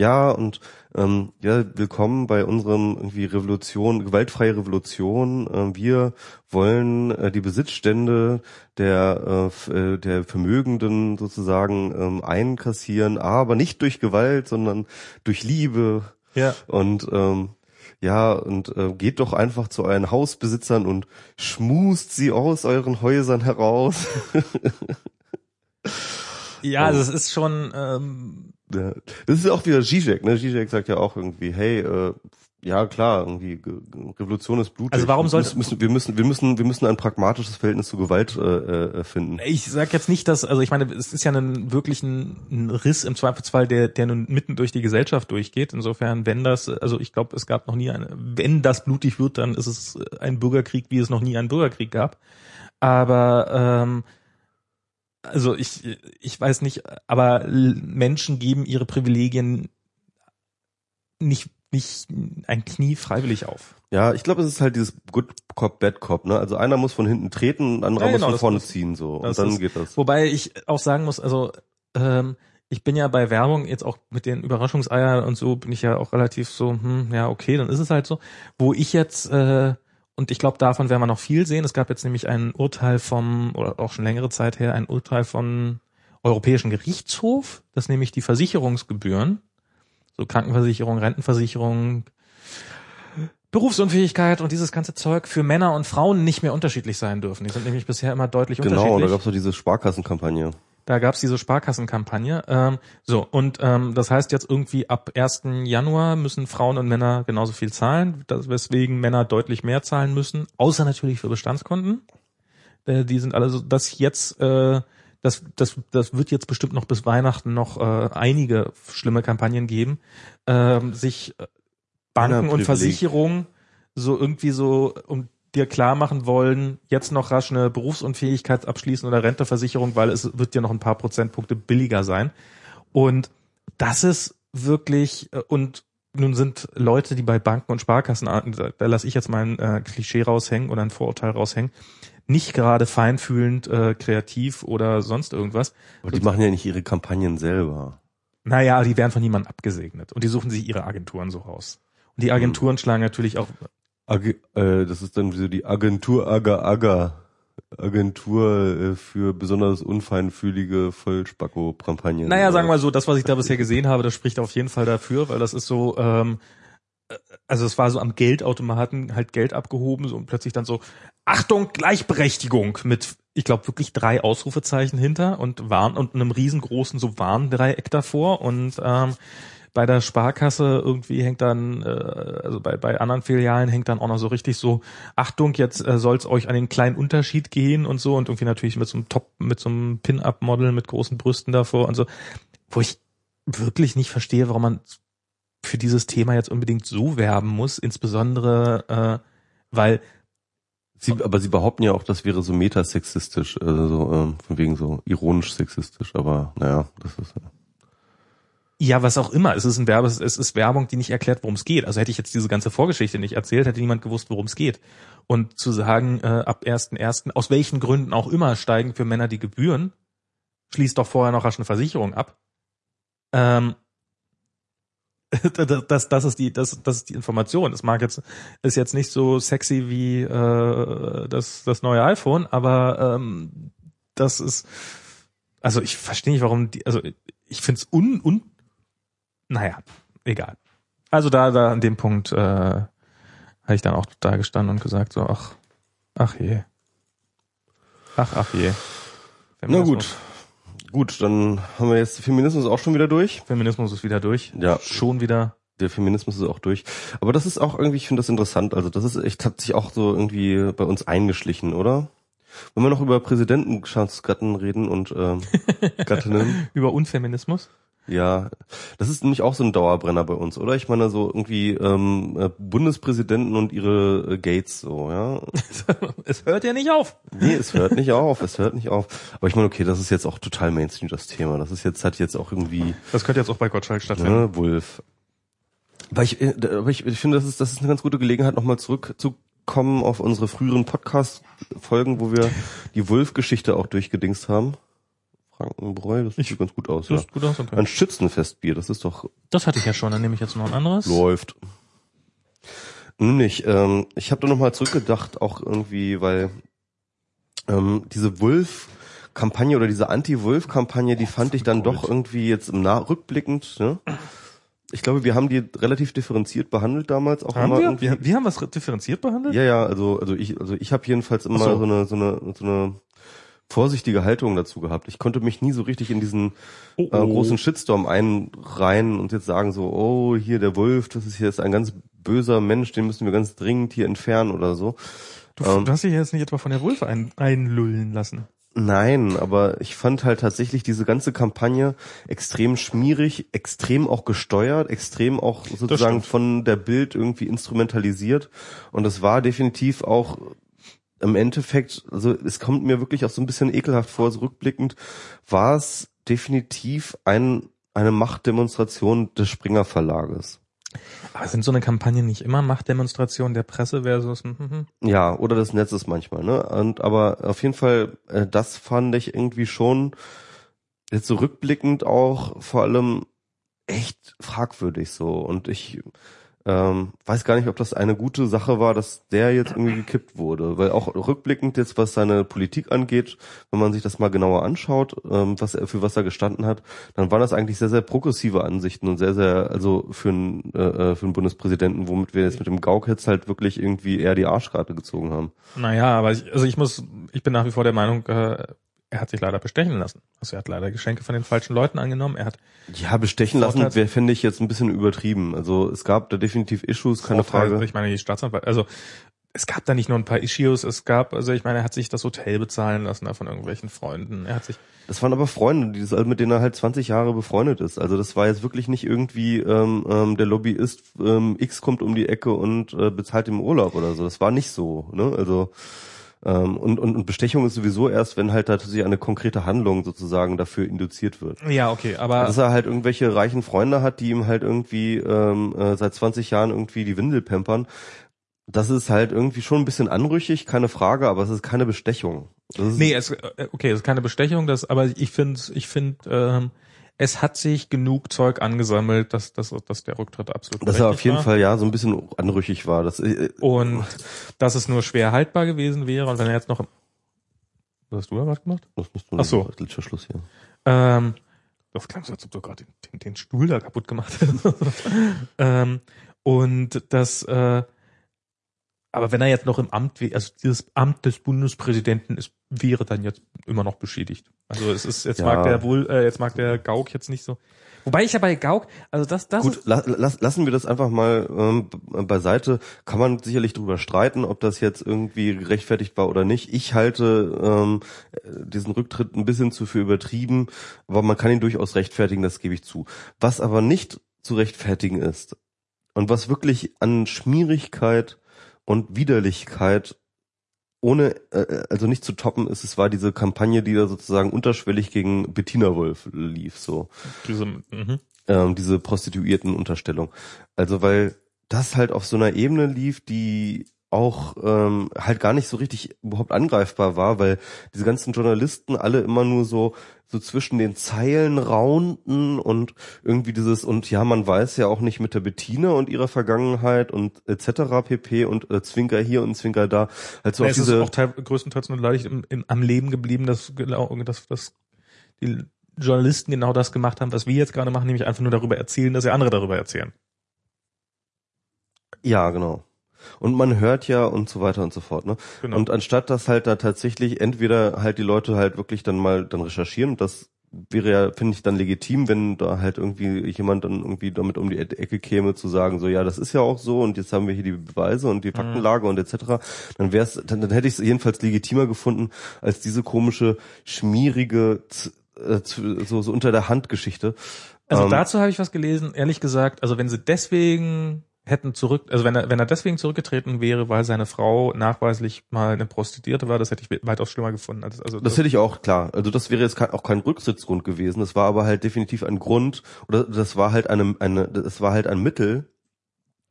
B: ja und ähm, ja willkommen bei unserem irgendwie Revolution gewaltfreie Revolution. Äh, wir wollen äh, die Besitzstände der äh, äh, der Vermögenden sozusagen ähm, einkassieren, aber nicht durch Gewalt, sondern durch Liebe
A: ja.
B: und ähm, ja, und äh, geht doch einfach zu euren Hausbesitzern und schmust sie aus euren Häusern heraus.
A: ja, also es ist schon. Ähm
B: ja. Das ist auch wieder Zizek, ne? Zizek sagt ja auch irgendwie, hey, äh, ja klar, irgendwie Revolution ist blutig.
A: Also warum sollte
B: müssen, wir müssen wir müssen wir müssen ein pragmatisches Verhältnis zu Gewalt äh, äh, finden.
A: Ich sag jetzt nicht, dass also ich meine, es ist ja ein wirklich ein, ein Riss im Zweifelsfall, der der nun mitten durch die Gesellschaft durchgeht. Insofern, wenn das also ich glaube, es gab noch nie eine wenn das blutig wird, dann ist es ein Bürgerkrieg, wie es noch nie einen Bürgerkrieg gab. Aber ähm, also ich ich weiß nicht, aber Menschen geben ihre Privilegien nicht nicht eigentlich nie freiwillig auf.
B: Ja, ich glaube, es ist halt dieses Good Cop, Bad Cop, ne? Also einer muss von hinten treten, ein anderer ja, genau, muss von vorne muss, ziehen, so. Und dann ist, geht das.
A: Wobei ich auch sagen muss, also, ähm, ich bin ja bei Werbung jetzt auch mit den Überraschungseiern und so bin ich ja auch relativ so, hm, ja, okay, dann ist es halt so. Wo ich jetzt, äh, und ich glaube, davon werden wir noch viel sehen. Es gab jetzt nämlich ein Urteil vom, oder auch schon längere Zeit her, ein Urteil vom Europäischen Gerichtshof, das nämlich die Versicherungsgebühren so Krankenversicherung, Rentenversicherung, Berufsunfähigkeit und dieses ganze Zeug für Männer und Frauen nicht mehr unterschiedlich sein dürfen. Die sind nämlich bisher immer deutlich
B: genau,
A: unterschiedlich.
B: Genau, da gab es so diese Sparkassenkampagne.
A: Da gab es diese Sparkassenkampagne. Ähm, so, und ähm, das heißt jetzt irgendwie ab 1. Januar müssen Frauen und Männer genauso viel zahlen, das, weswegen Männer deutlich mehr zahlen müssen, außer natürlich für Bestandskunden. Äh, die sind alle so, dass jetzt äh, das, das, das wird jetzt bestimmt noch bis Weihnachten noch äh, einige schlimme Kampagnen geben, ähm, sich äh, Banken und Versicherungen so irgendwie so um dir klar machen wollen, jetzt noch rasch eine Berufsunfähigkeit abschließen oder Renteversicherung, weil es wird ja noch ein paar Prozentpunkte billiger sein. Und das ist wirklich, äh, und nun sind Leute, die bei Banken und Sparkassen, da lasse ich jetzt mal ein äh, Klischee raushängen oder ein Vorurteil raushängen, nicht gerade feinfühlend, äh, kreativ oder sonst irgendwas.
B: Aber die machen ja nicht ihre Kampagnen selber.
A: Naja, die werden von niemandem abgesegnet und die suchen sich ihre Agenturen so raus. Und die Agenturen hm. schlagen natürlich auch.
B: Ag äh, das ist dann so die Agentur Aga Aga. Agentur äh, für besonders unfeinfühlige Vollspacko-Kampagnen.
A: Naja, sagen wir mal so, das, was ich da bisher gesehen habe, das spricht auf jeden Fall dafür, weil das ist so, ähm, also es war so am Geldautomaten halt Geld abgehoben so und plötzlich dann so Achtung Gleichberechtigung mit ich glaube wirklich drei Ausrufezeichen hinter und Warn und einem riesengroßen so Warndreieck davor und ähm, bei der Sparkasse irgendwie hängt dann, äh, also bei, bei anderen Filialen hängt dann auch noch so richtig so, Achtung, jetzt äh, soll es euch an den kleinen Unterschied gehen und so und irgendwie natürlich mit so einem Top, mit so einem Pin-Up-Model mit großen Brüsten davor und so, wo ich wirklich nicht verstehe, warum man für dieses Thema jetzt unbedingt so werben muss, insbesondere äh, weil
B: Sie, aber sie behaupten ja auch, das wäre so metasexistisch, also so, ähm, von wegen so ironisch sexistisch, aber naja, das ist ja.
A: Ja, was auch immer. Es ist ein Werbe, es ist Werbung, die nicht erklärt, worum es geht. Also hätte ich jetzt diese ganze Vorgeschichte nicht erzählt, hätte niemand gewusst, worum es geht. Und zu sagen, äh, ab ersten ersten, aus welchen Gründen auch immer steigen für Männer die Gebühren, schließt doch vorher noch rasch eine Versicherung ab. Ähm, das, das ist die, das, das ist die Information. Es mag jetzt, ist jetzt nicht so sexy wie äh, das, das neue iPhone, aber ähm, das ist, also ich verstehe nicht, warum die, also ich finde es un, un, naja, egal. Also da, da an dem Punkt äh, habe ich dann auch da gestanden und gesagt so, ach, ach je. Ach, ach je.
B: Na gut. Gut, dann haben wir jetzt Feminismus auch schon wieder durch.
A: Feminismus ist wieder durch.
B: Ja.
A: Schon wieder.
B: Der Feminismus ist auch durch. Aber das ist auch irgendwie, ich finde das interessant. Also das ist echt, hat sich auch so irgendwie bei uns eingeschlichen, oder? Wenn wir noch über Präsidentengatten reden und ähm, Gattinnen.
A: über Unfeminismus?
B: Ja, das ist nämlich auch so ein Dauerbrenner bei uns, oder? Ich meine so irgendwie ähm, äh, Bundespräsidenten und ihre äh, Gates so, ja.
A: es hört ja nicht auf.
B: Nee, es hört nicht auf, es hört nicht auf. Aber ich meine, okay, das ist jetzt auch total Mainstream das Thema. Das ist jetzt hat jetzt auch irgendwie.
A: Das könnte jetzt auch bei Gottschalk stattfinden.
B: Ne, Wolf. Aber ich, äh, aber ich, ich finde, das ist das ist eine ganz gute Gelegenheit, nochmal zurückzukommen auf unsere früheren Podcast-Folgen, wo wir die Wolf-Geschichte auch durchgedingst haben. Frankenbräu, das sieht ganz gut aus.
A: Das ja. gut aus, okay.
B: Ein Schützenfestbier, das ist doch.
A: Das hatte ich ja schon, dann nehme ich jetzt noch ein anderes.
B: Läuft. Nicht. Ähm, ich habe da nochmal zurückgedacht, auch irgendwie, weil ähm, diese Wolf-Kampagne oder diese Anti-Wolf-Kampagne, die fand ich dann doch irgendwie jetzt im Nach rückblickend, ne? Ich glaube, wir haben die relativ differenziert behandelt damals auch
A: Haben
B: immer.
A: wir? wir? Wir haben was differenziert behandelt?
B: Ja, ja, also also ich also ich habe jedenfalls immer
A: so.
B: so. eine so eine so eine vorsichtige Haltung dazu gehabt. Ich konnte mich nie so richtig in diesen
A: Oh,
B: äh,
A: oh.
B: großen Shitstorm einreihen und jetzt sagen so, oh, hier der Wolf, das ist hier ist ein ganz böser Mensch, den müssen wir ganz dringend hier entfernen oder so.
A: Du,
B: ähm,
A: du hast dich jetzt nicht etwa von der Wulfe ein, einlullen lassen.
B: Nein, aber ich fand halt tatsächlich diese ganze Kampagne extrem schmierig, extrem auch gesteuert, extrem auch sozusagen von der Bild irgendwie instrumentalisiert. Und es war definitiv auch im Endeffekt, also es kommt mir wirklich auch so ein bisschen ekelhaft vor, so rückblickend, war es definitiv ein, eine Machtdemonstration des Springer Verlages.
A: Aber sind so eine Kampagne nicht immer Machtdemonstration der Presse versus hm, hm, hm.
B: Ja, oder des Netzes manchmal, ne? Und aber auf jeden Fall, äh, das fand ich irgendwie schon jetzt so rückblickend auch vor allem echt fragwürdig so. Und ich ähm, weiß gar nicht, ob das eine gute Sache war, dass der jetzt irgendwie gekippt wurde. Weil auch rückblickend jetzt, was seine Politik angeht, wenn man sich das mal genauer anschaut, ähm, was er für was er gestanden hat, dann waren das eigentlich sehr, sehr progressive Ansichten und sehr, sehr, also für einen, äh, für einen Bundespräsidenten, womit wir jetzt mit dem Gauk jetzt halt wirklich irgendwie eher die Arschkarte gezogen haben.
A: Naja, aber ich, also ich muss, ich bin nach wie vor der Meinung, äh, er hat sich leider bestechen lassen. Also er hat leider Geschenke von den falschen Leuten angenommen. Er hat
B: Ja, bestechen lassen wäre, finde ich jetzt ein bisschen übertrieben. Also es gab da definitiv Issues, keine
A: Vorteile,
B: Frage.
A: Ich meine, die Staatsanwalt, also es gab da nicht nur ein paar Issues, es gab, also ich meine, er hat sich das Hotel bezahlen lassen da von irgendwelchen Freunden. Er hat sich,
B: Das waren aber Freunde, die, mit denen er halt 20 Jahre befreundet ist. Also das war jetzt wirklich nicht irgendwie ähm, ähm, der Lobbyist ähm, X kommt um die Ecke und äh, bezahlt im Urlaub oder so. Das war nicht so. Ne? Also ähm, und, und, und Bestechung ist sowieso erst, wenn halt tatsächlich eine konkrete Handlung sozusagen dafür induziert wird.
A: ja, okay, aber
B: Dass er halt irgendwelche reichen Freunde hat, die ihm halt irgendwie ähm, äh, seit 20 Jahren irgendwie die Windel pampern. Das ist halt irgendwie schon ein bisschen anrüchig, keine Frage, aber es ist keine Bestechung. Das
A: Nee, es, äh, okay, es ist keine Bestechung, das, aber ich finde, ich finde, ähm, es hat sich genug Zeug angesammelt, dass, dass, dass der Rücktritt absolut
B: dass er auf jeden
A: war.
B: Fall ja so ein bisschen anrüchig war. Das, äh,
A: und dass es nur schwer haltbar gewesen wäre und wenn er jetzt noch, was hast du da was gemacht?
B: das musst du
A: Ach so.
B: Schluss hier.
A: Ähm, das klang so, als ob du gerade den, den, den Stuhl da kaputt gemacht hättest. ähm, und das, äh, aber wenn er jetzt noch im Amt, wär- also dieses Amt des Bundespräsidenten ist, wäre dann jetzt immer noch beschädigt. Also es ist, jetzt
B: Ja.
A: mag der wohl, äh, jetzt mag der Gauk jetzt nicht so. Wobei ich ja bei Gauk, also das, das
B: Gut, la, lass, lassen wir das einfach mal ähm, beiseite. Kann man sicherlich drüber streiten, ob das jetzt irgendwie gerechtfertigt war oder nicht. Ich halte ähm, äh, diesen Rücktritt ein bisschen zu für übertrieben, aber man kann ihn durchaus rechtfertigen, das gebe ich zu. Was aber nicht zu rechtfertigen ist und was wirklich an Schmierigkeit und Widerlichkeit ohne, äh, also nicht zu toppen ist, es war diese Kampagne, die da sozusagen unterschwellig gegen Bettina Wolf lief, so
A: diese, mhm.
B: ähm, diese Prostituierten-Unterstellung. Also weil das halt auf so einer Ebene lief, die auch ähm, halt gar nicht so richtig überhaupt angreifbar war, weil diese ganzen Journalisten alle immer nur so so zwischen den Zeilen raunten und irgendwie dieses und ja man weiß ja auch nicht mit der Bettina und ihrer Vergangenheit und etc. pp und äh, Zwinker hier und Zwinker da halt so
A: Ja, es ist
B: diese
A: auch teil, größtenteils nur leicht im, im, am Leben geblieben, dass, genau, dass, dass die Journalisten genau das gemacht haben, was wir jetzt gerade machen, nämlich einfach nur darüber erzählen, dass ja andere darüber erzählen.
B: ja genau und man hört ja und so weiter und so fort ne
A: Genau.
B: Und anstatt dass halt da tatsächlich entweder halt die Leute halt wirklich dann mal dann recherchieren, das wäre ja, finde ich, dann legitim, wenn da halt irgendwie jemand dann irgendwie damit um die Ecke käme, zu sagen, so ja, das ist ja auch so und jetzt haben wir hier die Beweise und die Faktenlage und etc., dann wäre es, dann, dann hätte ich es jedenfalls legitimer gefunden, als diese komische, schmierige, äh, so, so unter der Hand Geschichte.
A: Also
B: Ähm,
A: dazu habe ich was gelesen, ehrlich gesagt, also wenn sie deswegen hätten zurück, also wenn er, wenn er deswegen zurückgetreten wäre, weil seine Frau nachweislich mal eine Prostituierte war, das hätte ich weitaus schlimmer gefunden. Als, also
B: Das hätte ich auch, klar. Also das wäre jetzt auch kein Rücktrittsgrund gewesen. Das war aber halt definitiv ein Grund, oder das war halt eine, eine das war halt ein Mittel,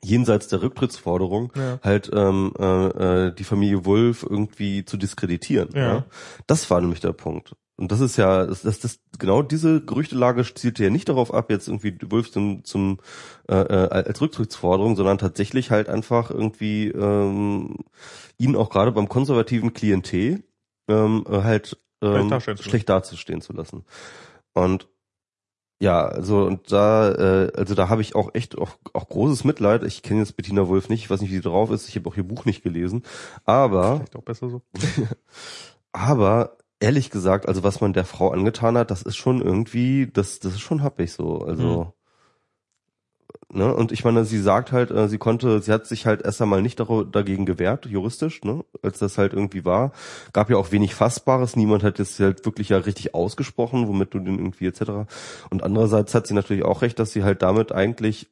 B: jenseits der Rücktrittsforderung,
A: Ja.
B: halt ähm, äh, äh, die Familie Wolf irgendwie zu diskreditieren.
A: Ja.
B: Ja. Das war nämlich der Punkt. Und das ist ja, das, das, das genau diese Gerüchtelage zielte ja nicht darauf ab, jetzt irgendwie Wolf zum, zum äh, äh, als Rücktrittsforderung, sondern tatsächlich halt einfach irgendwie ähm, ihn auch gerade beim konservativen Klientel ähm, äh, halt ähm,
A: dastehen
B: schlecht dazustehen zu lassen. Und ja, also und da, äh, also da habe ich auch echt auch, auch großes Mitleid. Ich kenne jetzt Bettina Wolf nicht, ich weiß nicht, wie sie drauf ist. Ich habe auch ihr Buch nicht gelesen, aber
A: Vielleicht auch besser so.
B: aber ehrlich gesagt, also was man der Frau angetan hat, das ist schon irgendwie, das das ist schon happig so. Also ne und ich meine, sie sagt halt, äh, sie konnte, sie hat sich halt erst einmal nicht dagegen gewehrt, juristisch, ne, als das halt irgendwie war. Gab ja auch wenig Fassbares, niemand hat es halt wirklich ja richtig ausgesprochen, womit du den irgendwie etc. Und andererseits hat sie natürlich auch recht, dass sie halt damit eigentlich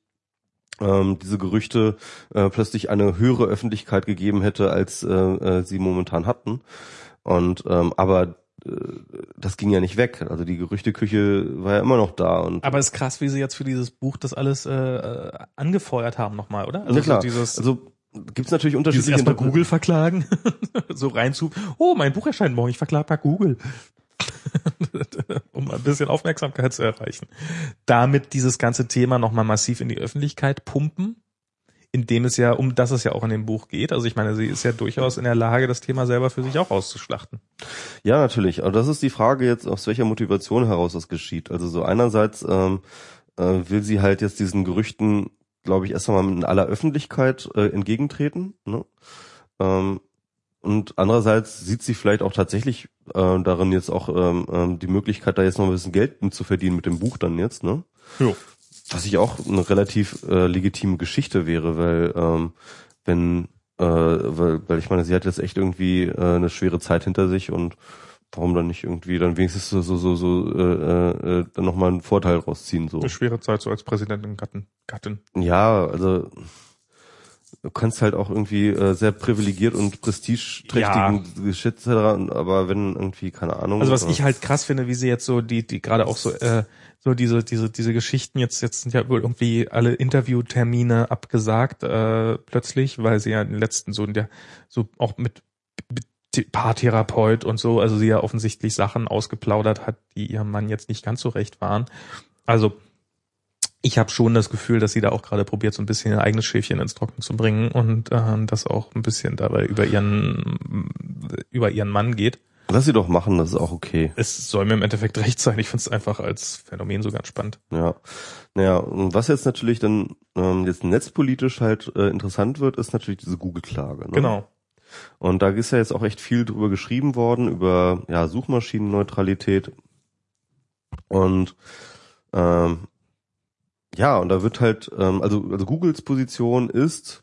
B: ähm, diese Gerüchte äh, plötzlich eine höhere Öffentlichkeit gegeben hätte, als äh, äh, sie momentan hatten. Und ähm, aber äh, das ging ja nicht weg. Also die Gerüchteküche war ja immer noch da und
A: Aber ist krass, wie sie jetzt für dieses Buch das alles äh, äh, angefeuert haben nochmal, oder? Also
B: ja, klar.
A: So dieses,
B: also gibt's natürlich unterschiedliche
A: erstmal Google verklagen, so rein zu, oh, mein Buch erscheint morgen, ich verklage mal Google. um ein bisschen Aufmerksamkeit zu erreichen. Damit dieses ganze Thema nochmal massiv in die Öffentlichkeit pumpen, indem es ja, um das es ja auch in dem Buch geht. Also ich meine, sie ist ja durchaus in der Lage, das Thema selber für sich auch auszuschlachten.
B: Ja, natürlich. Aber das ist die Frage jetzt, aus welcher Motivation heraus das geschieht. Also so einerseits ähm, äh, will sie halt jetzt diesen Gerüchten, glaube ich, erst einmal in aller Öffentlichkeit äh, entgegentreten. Ne? Ähm, und andererseits sieht sie vielleicht auch tatsächlich äh, darin jetzt auch ähm, ähm, die Möglichkeit, da jetzt noch ein bisschen Geld zu verdienen mit dem Buch dann jetzt. Ne?
A: Jo.
B: Was ich auch eine relativ äh, legitime Geschichte wäre, weil ähm, wenn, äh, weil, weil ich meine, sie hat jetzt echt irgendwie äh, eine schwere Zeit hinter sich und warum dann nicht irgendwie dann wenigstens so so so, so äh, äh, dann nochmal einen Vorteil rausziehen so.
A: Eine schwere Zeit so als Präsidentin, Gatten, Gattin.
B: Ja, also du kannst halt auch irgendwie äh, sehr privilegiert und prestigeträchtigen Shit, etc., aber wenn irgendwie keine Ahnung.
A: Also was
B: äh,
A: ich halt krass finde, wie sie jetzt so die die gerade auch so äh, so diese diese diese Geschichten jetzt jetzt sind ja wohl irgendwie alle Interviewtermine abgesagt äh, plötzlich, weil sie ja in den letzten so in der so auch mit, mit Paartherapeut und so, also sie ja offensichtlich Sachen ausgeplaudert hat, die ihrem Mann jetzt nicht ganz so recht waren. Also ich habe schon das Gefühl, dass sie da auch gerade probiert, so ein bisschen ihr eigenes Schäfchen ins Trocken zu bringen und ähm, das auch ein bisschen dabei über ihren über ihren Mann geht.
B: Lass sie doch machen, das ist auch okay.
A: Es soll mir im Endeffekt recht sein. Ich finde es einfach als Phänomen so ganz spannend.
B: Ja, naja, und was jetzt natürlich dann ähm, jetzt netzpolitisch halt äh, interessant wird, ist natürlich diese Google-Klage. Ne?
A: Genau.
B: Und da ist ja jetzt auch echt viel drüber geschrieben worden, über ja, Suchmaschinenneutralität. Und ähm, ja, und da wird halt, ähm, also, also Googles Position ist,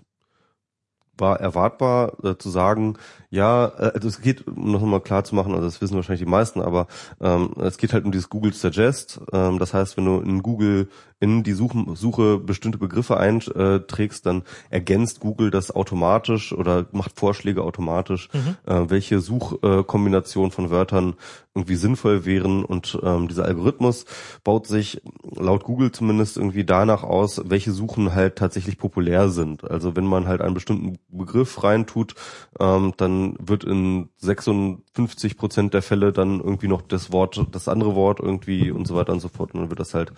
B: war erwartbar äh, zu sagen, ja, äh, also es geht, um das nochmal klar zu machen, also das wissen wahrscheinlich die meisten, aber ähm, es geht halt um dieses Google Suggest. Ähm, das heißt, wenn du in Google in die Suche, Suche bestimmte Begriffe einträgst, dann ergänzt Google das automatisch oder macht Vorschläge automatisch, äh, welche Suchkombination von Wörtern irgendwie sinnvoll wären. Und ähm, dieser Algorithmus baut sich laut Google zumindest irgendwie danach aus, welche Suchen halt tatsächlich populär sind. Also wenn man halt einen bestimmten Begriff reintut, ähm, dann wird in 56 Prozent der Fälle dann irgendwie noch das Wort, das andere Wort irgendwie und so weiter und so fort. Und dann wird das halt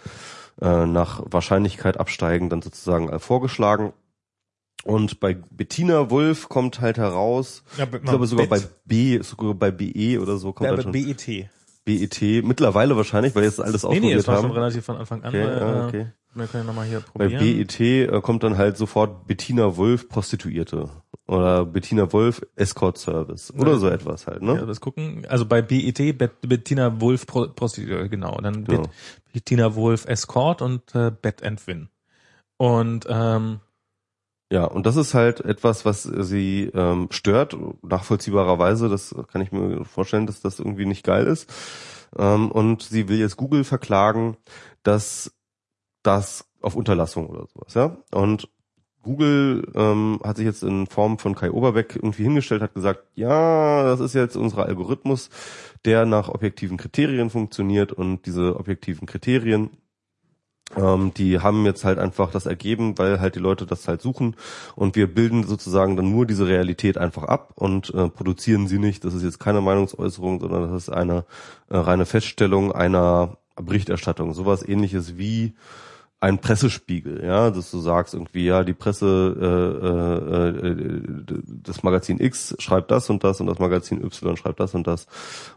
B: äh, nach Wahrscheinlichkeit absteigen dann sozusagen äh, vorgeschlagen. Und bei Bettina Wolf kommt halt heraus,
A: Ja,
B: ich glaube sogar bei B, sogar bei BE oder so kommt
A: ja,
B: halt schon
A: BET.
B: BET, mittlerweile wahrscheinlich, weil jetzt alles
A: Nee, nee,
B: ausprobiert
A: es war schon
B: haben.
A: relativ von Anfang an.
B: Okay,
A: weil,
B: ja,
A: äh,
B: okay.
A: Wir können ja nochmal hier
B: Bei
A: probieren.
B: BET äh, kommt dann halt sofort Bettina Wolf Prostituierte oder Bettina Wolf Escort Service oder
A: Ja.
B: so etwas halt,
A: Ja,
B: ne?
A: das gucken. Also bei BET Bet Bettina Wolf Pro Prostituierte, genau. Dann. Bet Bettina Wolf Escort und äh, Bet and Win. Und ähm,
B: Ja, und das ist halt etwas, was sie ähm, stört, nachvollziehbarerweise. Das kann ich mir vorstellen, dass das irgendwie nicht geil ist. Ähm, und sie will jetzt Google verklagen, dass das auf Unterlassung oder sowas, ja. Und Google ähm, hat sich jetzt in Form von Kai Oberbeck irgendwie hingestellt, hat gesagt, ja, das ist jetzt unser Algorithmus, der nach objektiven Kriterien funktioniert und diese objektiven Kriterien ähm, die haben jetzt halt einfach das ergeben, weil halt die Leute das halt suchen und wir bilden sozusagen dann nur diese Realität einfach ab und äh, produzieren sie nicht. Das ist jetzt keine Meinungsäußerung, sondern das ist eine äh, reine Feststellung einer Berichterstattung. Sowas ähnliches wie ein Pressespiegel, ja, dass du sagst irgendwie, ja, die Presse, äh, äh, äh, das Magazin X schreibt das und das und das Magazin Y schreibt das und das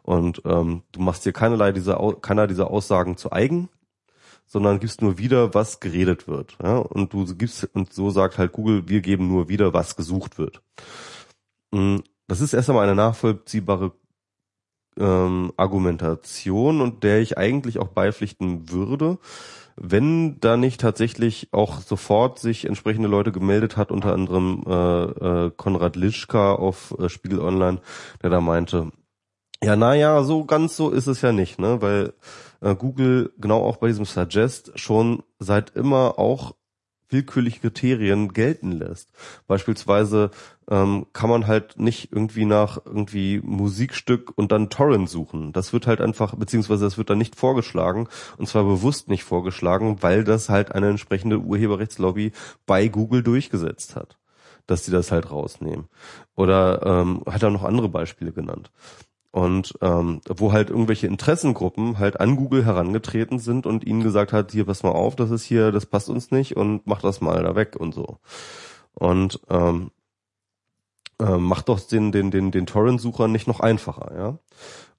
B: und ähm, du machst dir keinerlei dieser, keiner dieser Aussagen zu eigen, sondern gibst nur wieder, was geredet wird. Ja? Und du gibst, und so sagt halt Google, wir geben nur wieder, was gesucht wird. Mm, das ist erst einmal eine nachvollziehbare ähm, Argumentation und der ich eigentlich auch beipflichten würde, wenn da nicht tatsächlich auch sofort sich entsprechende Leute gemeldet hat, unter anderem äh, äh, Konrad Lischka auf äh, Spiegel Online, der da meinte, ja, naja, so ganz so ist es ja nicht, ne? Weil äh, Google genau auch bei diesem Suggest schon seit immer auch willkürliche Kriterien gelten lässt. Beispielsweise ähm, kann man halt nicht irgendwie nach irgendwie Musikstück und dann Torrent suchen. Das wird halt einfach, beziehungsweise das wird dann nicht vorgeschlagen und zwar bewusst nicht vorgeschlagen, weil das halt eine entsprechende Urheberrechtslobby bei Google durchgesetzt hat, dass sie das halt rausnehmen. Oder ähm, hat er noch andere Beispiele genannt. Und ähm, wo halt irgendwelche Interessengruppen halt an Google herangetreten sind und ihnen gesagt hat, hier pass mal auf, das ist hier, das passt uns nicht und mach das mal da weg und so. Und ähm, äh, macht doch den, den, den, den Torrent-Suchern nicht noch einfacher, ja.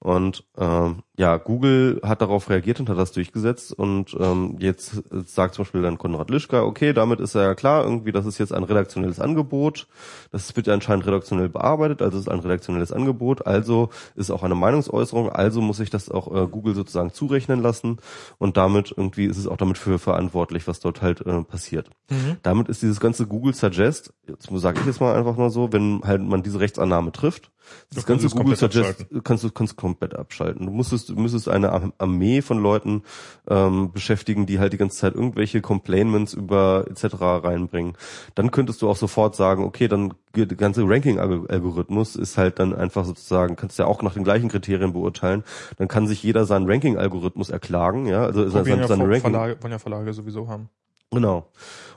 B: Und ähm, ja, Google hat darauf reagiert und hat das durchgesetzt. Und ähm, jetzt sagt zum Beispiel dann Konrad Lischka, okay, damit ist ja klar, irgendwie, das ist jetzt ein redaktionelles Angebot, das wird ja anscheinend redaktionell bearbeitet, also ist ein redaktionelles Angebot, also ist auch eine Meinungsäußerung, also muss ich das auch äh, Google sozusagen zurechnen lassen. Und damit irgendwie ist es auch damit für verantwortlich, was dort halt äh, passiert. Mhm. Damit ist dieses ganze Google Suggest, jetzt sage ich jetzt mal einfach mal so, wenn halt man diese Rechtsannahme trifft, das ganze Google Suggest kannst du kannst komplett abschalten. Du musstest, du müsstest eine Armee von Leuten ähm, beschäftigen, die halt die ganze Zeit irgendwelche Complainments über etc. reinbringen. Dann könntest du auch sofort sagen, okay, dann der ganze Ranking-Algorithmus ist halt dann einfach sozusagen, kannst du ja auch nach den gleichen Kriterien beurteilen. Dann kann sich jeder seinen Ranking-Algorithmus erklagen, ja, also
A: sein, sein, seine Ranking. Verlage, wollen ja Verlage sowieso haben.
B: Genau.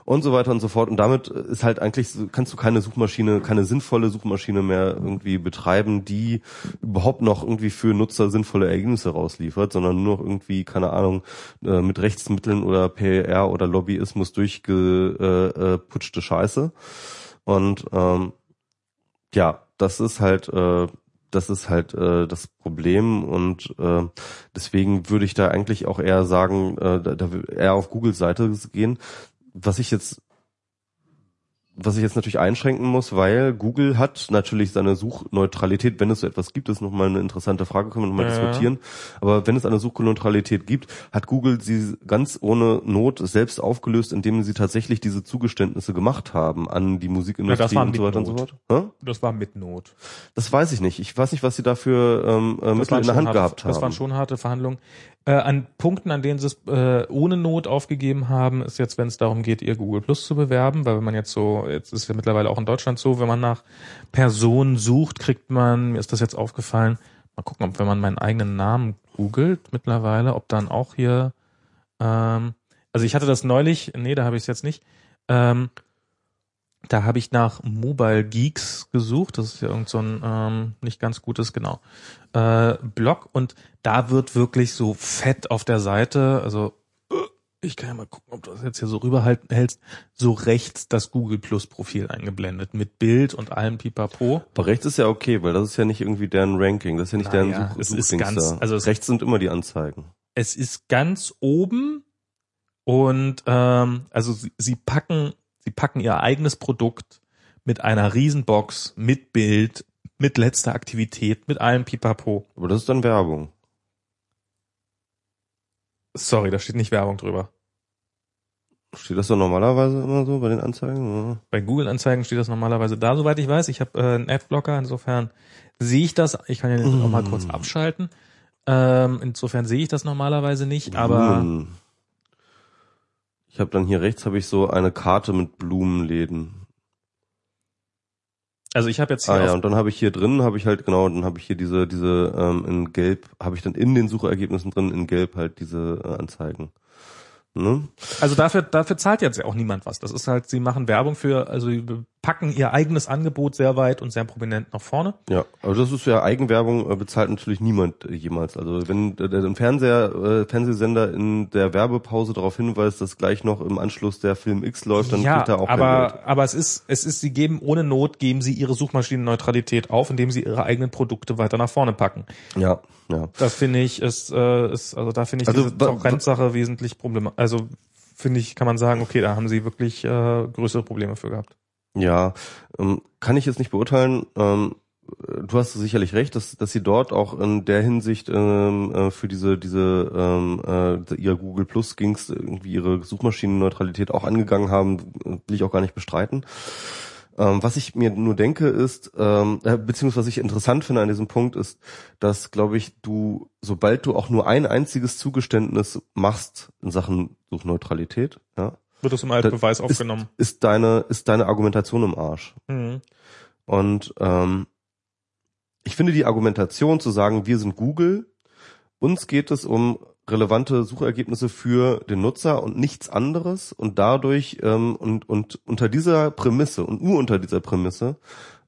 B: Und so weiter und so fort. Und damit ist halt eigentlich, kannst du keine Suchmaschine, keine sinnvolle Suchmaschine mehr irgendwie betreiben, die überhaupt noch irgendwie für Nutzer sinnvolle Ergebnisse rausliefert, sondern nur noch irgendwie, keine Ahnung, äh, mit Rechtsmitteln oder PR oder Lobbyismus durchgeputschte Scheiße. Und ähm, ja, das ist halt äh, das ist halt äh, das Problem und äh, deswegen würde ich da eigentlich auch eher sagen, äh, da, da eher auf Googles Seite gehen. Was ich jetzt was ich jetzt natürlich einschränken muss, weil Google hat natürlich seine Suchneutralität, wenn es so etwas gibt, ist nochmal eine interessante Frage, können wir nochmal ja. diskutieren. Aber wenn es eine Suchneutralität gibt, hat Google sie ganz ohne Not selbst aufgelöst, indem sie tatsächlich diese Zugeständnisse gemacht haben an die Musikindustrie
A: ja,
B: und so weiter
A: Not.
B: und so fort.
A: Ha? Das war mit Not.
B: Das weiß ich nicht. Ich weiß nicht, was sie dafür ähm, äh, Mittel in der Hand
A: harte,
B: gehabt haben.
A: Das waren schon harte Verhandlungen. Äh, an Punkten, an denen sie es äh, ohne Not aufgegeben haben, ist jetzt, wenn es darum geht, ihr Google Plus zu bewerben, weil wenn man jetzt so, jetzt ist ja mittlerweile auch in Deutschland so, wenn man nach Personen sucht, kriegt man, mir ist das jetzt aufgefallen, mal gucken, ob wenn man meinen eigenen Namen googelt mittlerweile, ob dann auch hier, ähm, also ich hatte das neulich, nee, da habe ich es jetzt nicht, ähm, da habe ich nach Mobile Geeks gesucht. Das ist ja irgend so ein ähm, nicht ganz gutes, genau, äh, Blog. Und da wird wirklich so fett auf der Seite, also ich kann ja mal gucken, ob du das jetzt hier so rüberhältst, so rechts das Google Plus Profil eingeblendet mit Bild und allem Pipapo.
B: Aber rechts ist ja okay, weil das ist ja nicht irgendwie deren Ranking, das ist ja nicht naja, deren Such
A: es ist ganz,
B: da. Also rechts sind immer die Anzeigen.
A: Es ist ganz oben und ähm, also sie, sie packen Sie packen ihr eigenes Produkt mit einer Riesenbox, mit Bild, mit letzter Aktivität, mit allem Pipapo.
B: Aber das ist dann Werbung.
A: Sorry, da steht nicht Werbung drüber.
B: Steht das doch normalerweise immer so bei den Anzeigen? Oder?
A: Bei Google-Anzeigen steht das normalerweise da, soweit ich weiß. Ich habe äh, einen Adblocker, insofern sehe ich das. Ich kann ja mm. auch mal kurz abschalten. Ähm, insofern sehe ich das normalerweise nicht, aber mm.
B: Ich habe dann hier rechts habe ich so eine Karte mit Blumenläden.
A: Also ich habe jetzt
B: hier Ah ja, und dann habe ich hier drin, habe ich halt genau, dann habe ich hier diese diese ähm, in gelb, habe ich dann in den Suchergebnissen drin in gelb halt diese äh, Anzeigen. Ne?
A: Also dafür dafür zahlt jetzt ja auch niemand was. Das ist halt sie machen Werbung für also packen ihr eigenes Angebot sehr weit und sehr prominent nach vorne.
B: Ja, aber das ist ja Eigenwerbung, äh, bezahlt natürlich niemand äh, jemals. Also wenn der, Fernseher, äh, Fernsehsender in der Werbepause darauf hinweist, dass gleich noch im Anschluss der Film X läuft, dann
A: ja,
B: kriegt er auch kein
A: aber,
B: Geld.
A: aber es ist, es ist, sie geben ohne Not, geben sie ihre Suchmaschinenneutralität auf, indem sie ihre eigenen Produkte weiter nach vorne packen.
B: Ja, ja.
A: Das finde ich ist, ist also da finde ich
B: Also,
A: diese Torrent-Sache wesentlich problematisch. Also finde ich, kann man sagen, okay, da haben sie wirklich äh, größere Probleme für gehabt.
B: Ja, ähm, kann ich jetzt nicht beurteilen. Ähm, du hast sicherlich recht, dass, dass sie dort auch in der Hinsicht ähm, äh, für diese diese ähm, äh, ihr Google Plus Gings irgendwie ihre Suchmaschinenneutralität auch angegangen haben, will ich auch gar nicht bestreiten. Ähm, was ich mir nur denke ist, ähm, äh, beziehungsweise was ich interessant finde an diesem Punkt ist, dass, glaube ich, du, sobald du auch nur ein einziges Zugeständnis machst in Sachen Suchneutralität, ja,
A: Wird das im alten
B: Das
A: Beweis
B: ist-
A: aufgenommen.
B: ist deine, ist deine Argumentation im Arsch.
A: Mhm.
B: Und ähm, ich finde die Argumentation zu sagen, wir sind Google, uns geht es um relevante Suchergebnisse für den Nutzer und nichts anderes und dadurch ähm, und, und unter dieser Prämisse und nur unter dieser Prämisse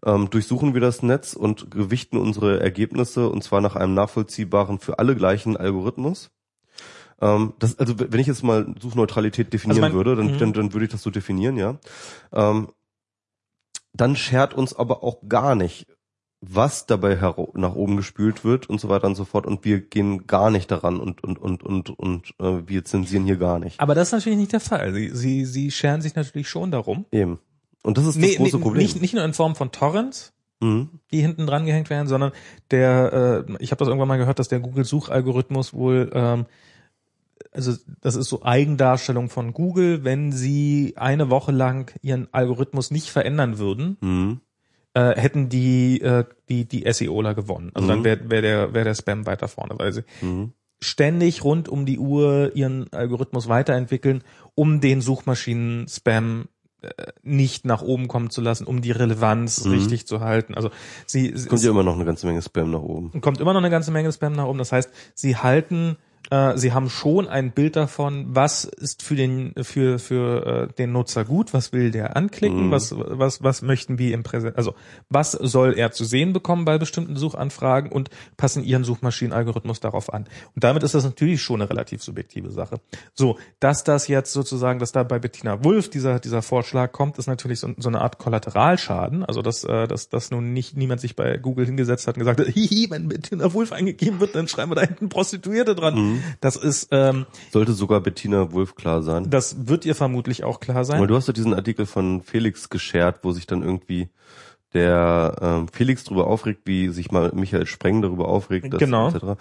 B: ähm, durchsuchen wir das Netz und gewichten unsere Ergebnisse und zwar nach einem nachvollziehbaren für alle gleichen Algorithmus. Ähm, das, also wenn ich jetzt mal Suchneutralität definieren
A: Also mein-
B: würde, dann,
A: Mhm.
B: dann, dann würde ich das so definieren, ja. Ähm, dann schert uns aber auch gar nicht, was dabei nach oben gespült wird und so weiter und so fort. Und wir gehen gar nicht daran und und und und und äh, wir zensieren hier gar nicht.
A: Aber das ist natürlich nicht der Fall. Sie, sie, sie scheren sich natürlich schon darum.
B: Eben. Und das ist das große Problem.
A: Nicht, nicht nur in Form von Torrents,
B: mhm.
A: die hinten dran gehängt werden, sondern der, äh, ich habe das irgendwann mal gehört, dass der Google-Suchalgorithmus wohl, ähm, also das ist so Eigendarstellung von Google, wenn sie eine Woche lang ihren Algorithmus nicht verändern würden,
B: Mhm.
A: äh, hätten die äh, die die SEOler gewonnen. Also dann
B: Mhm.
A: wäre wär der wär der Spam weiter vorne, weil sie
B: Mhm.
A: ständig rund um die Uhr ihren Algorithmus weiterentwickeln, um den Suchmaschinen-Spam äh, nicht nach oben kommen zu lassen, um die Relevanz
B: Mhm.
A: richtig zu halten. Also sie sie-
B: Kommt ja immer noch eine ganze Menge Spam nach oben.
A: kommt immer noch eine ganze Menge Spam nach oben. Das heißt, sie halten, äh, sie haben schon ein Bild davon, was ist für den für für äh, den Nutzer gut, was will der anklicken,
B: Mhm.
A: was was was möchten wir im Präsent, also was soll er zu sehen bekommen bei bestimmten Suchanfragen und passen ihren Suchmaschinenalgorithmus darauf an. Und damit ist das natürlich schon eine relativ subjektive Sache. So, dass das jetzt sozusagen, dass da bei Bettina Wulff dieser dieser Vorschlag kommt, ist natürlich so, so eine Art Kollateralschaden. Also dass äh, dass dass nun nicht niemand sich bei Google hingesetzt hat und gesagt hat, hihi, wenn Bettina Wulff eingegeben wird, dann schreiben wir da hinten Prostituierte dran.
B: Mhm.
A: Das ist ähm,
B: Sollte sogar Bettina Wulff klar sein.
A: das wird ihr vermutlich auch klar sein.
B: Weil du hast ja diesen Artikel von Felix geschert, wo sich dann irgendwie der ähm, Felix darüber aufregt, wie sich mal Michael Spreng darüber aufregt, dass,
A: Genau.
B: etc.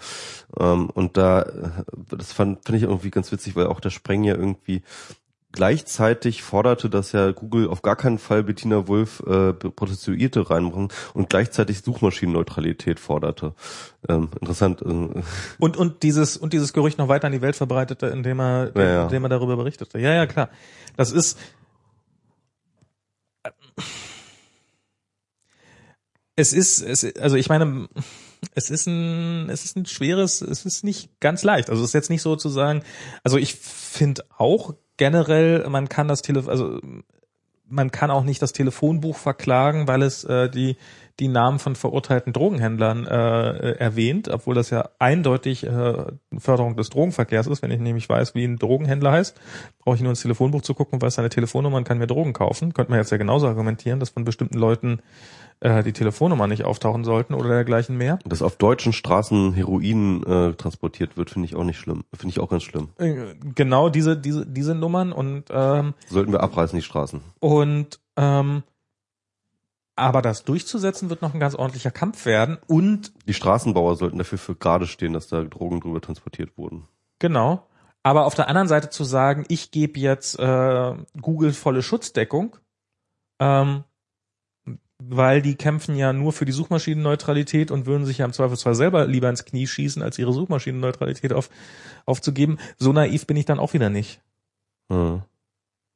B: Ähm, und da, äh, das fand, finde ich irgendwie ganz witzig, weil auch der Spreng ja irgendwie gleichzeitig forderte, dass ja Google auf gar keinen Fall Bettina Wulff äh, Prostituierte reinbringen und gleichzeitig Suchmaschinenneutralität forderte. Ähm, interessant. Äh,
A: Und, und dieses, und dieses Gerücht noch weiter an die Welt verbreitete, indem er,
B: Ja, ja.
A: indem er darüber berichtete. Ja, ja, klar. Das ist, es ist, es, also ich meine, es ist ein, es ist ein schweres, es ist nicht ganz leicht. Also es ist jetzt nicht so zu sagen, also ich finde auch generell, man kann das Telefon, also man kann auch nicht das Telefonbuch verklagen, weil es äh, die die Namen von verurteilten Drogenhändlern äh, erwähnt, obwohl das ja eindeutig äh, Förderung des Drogenverkehrs ist. Wenn ich nämlich weiß, wie ein Drogenhändler heißt, brauche ich nur ins Telefonbuch zu gucken, weiß seine Telefonnummer und kann mir Drogen kaufen. Könnte man jetzt ja genauso argumentieren, dass von bestimmten Leuten äh, die Telefonnummer nicht auftauchen sollten oder dergleichen mehr.
B: dass auf deutschen Straßen Heroin äh, transportiert wird, finde ich auch nicht schlimm. Finde ich auch ganz schlimm.
A: Äh, Genau diese diese diese Nummern und ähm,
B: Sollten wir abreißen, die Straßen.
A: Und ähm, aber das durchzusetzen wird noch ein ganz ordentlicher Kampf werden. Und
B: Die Straßenbauer sollten dafür für gerade stehen, dass da Drogen drüber transportiert wurden.
A: genau. Aber auf der anderen Seite zu sagen, ich gebe jetzt äh, Google volle Schutzdeckung, ähm, weil die kämpfen ja nur für die Suchmaschinenneutralität und würden sich ja im Zweifelsfall selber lieber ins Knie schießen, als ihre Suchmaschinenneutralität auf, aufzugeben. So naiv bin ich dann auch wieder nicht.
B: Ja.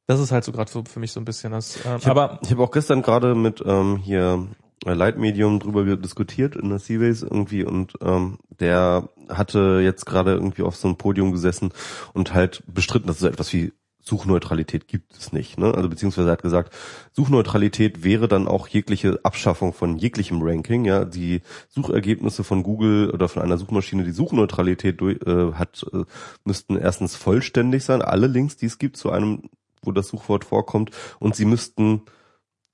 A: Das ist halt so gerade für, für mich so ein bisschen das. Ähm,
B: Ich hab-
A: aber
B: Ich habe auch gestern gerade mit ähm, hier äh, Leitmedium drüber diskutiert in der Seaways irgendwie und ähm, der hatte jetzt gerade irgendwie auf so einem Podium gesessen und halt bestritten, dass es so etwas wie Suchneutralität gibt es nicht. Ne? Also beziehungsweise er hat gesagt, Suchneutralität wäre dann auch jegliche Abschaffung von jeglichem Ranking. Ja, die Suchergebnisse von Google oder von einer Suchmaschine, die Suchneutralität durch, äh, hat, äh, müssten erstens vollständig sein, alle Links, die es gibt zu einem, wo das Suchwort vorkommt, und sie müssten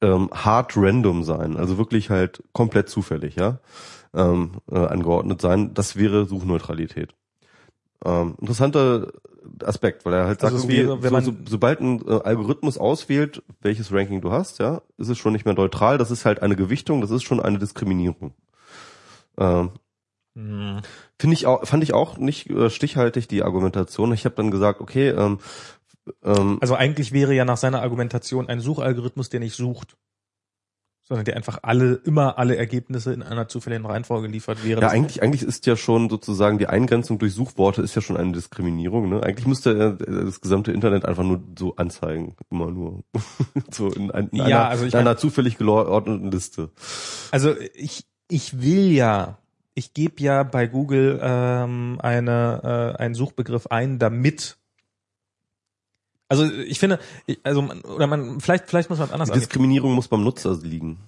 B: ähm, hard random sein, also wirklich halt komplett zufällig, ja, ähm, äh, angeordnet sein. Das wäre Suchneutralität. Ähm, interessanter Aspekt, weil er halt sagt,
A: Also wäre, wenn
B: so,
A: man-
B: so, sobald ein äh, Algorithmus auswählt, welches Ranking du hast, ja, ist es schon nicht mehr neutral. Das ist halt eine Gewichtung, das ist schon eine Diskriminierung. Ähm,
A: Hm.
B: Finde ich auch, fand ich auch nicht äh, stichhaltig die Argumentation. Ich habe dann gesagt, okay, ähm, ähm,
A: Also eigentlich wäre ja nach seiner Argumentation ein Suchalgorithmus, der nicht sucht, sondern der einfach alle, immer alle Ergebnisse in einer zufälligen Reihenfolge liefert, wäre
B: ja, eigentlich, eigentlich ist ja schon sozusagen die Eingrenzung durch Suchworte ist ja schon eine Diskriminierung. Ne? Eigentlich müsste er das gesamte Internet einfach nur so anzeigen, immer nur so in, ein, in
A: Ja,
B: einer,
A: also
B: in einer
A: mein-
B: zufällig geordneten Liste.
A: Also ich, ich will ja, ich gebe ja bei Google ähm, eine, äh, einen Suchbegriff ein, damit also ich finde, also man, oder man, vielleicht, vielleicht muss man es anders
B: Die
A: angehen.
B: Diskriminierung muss beim Nutzer liegen.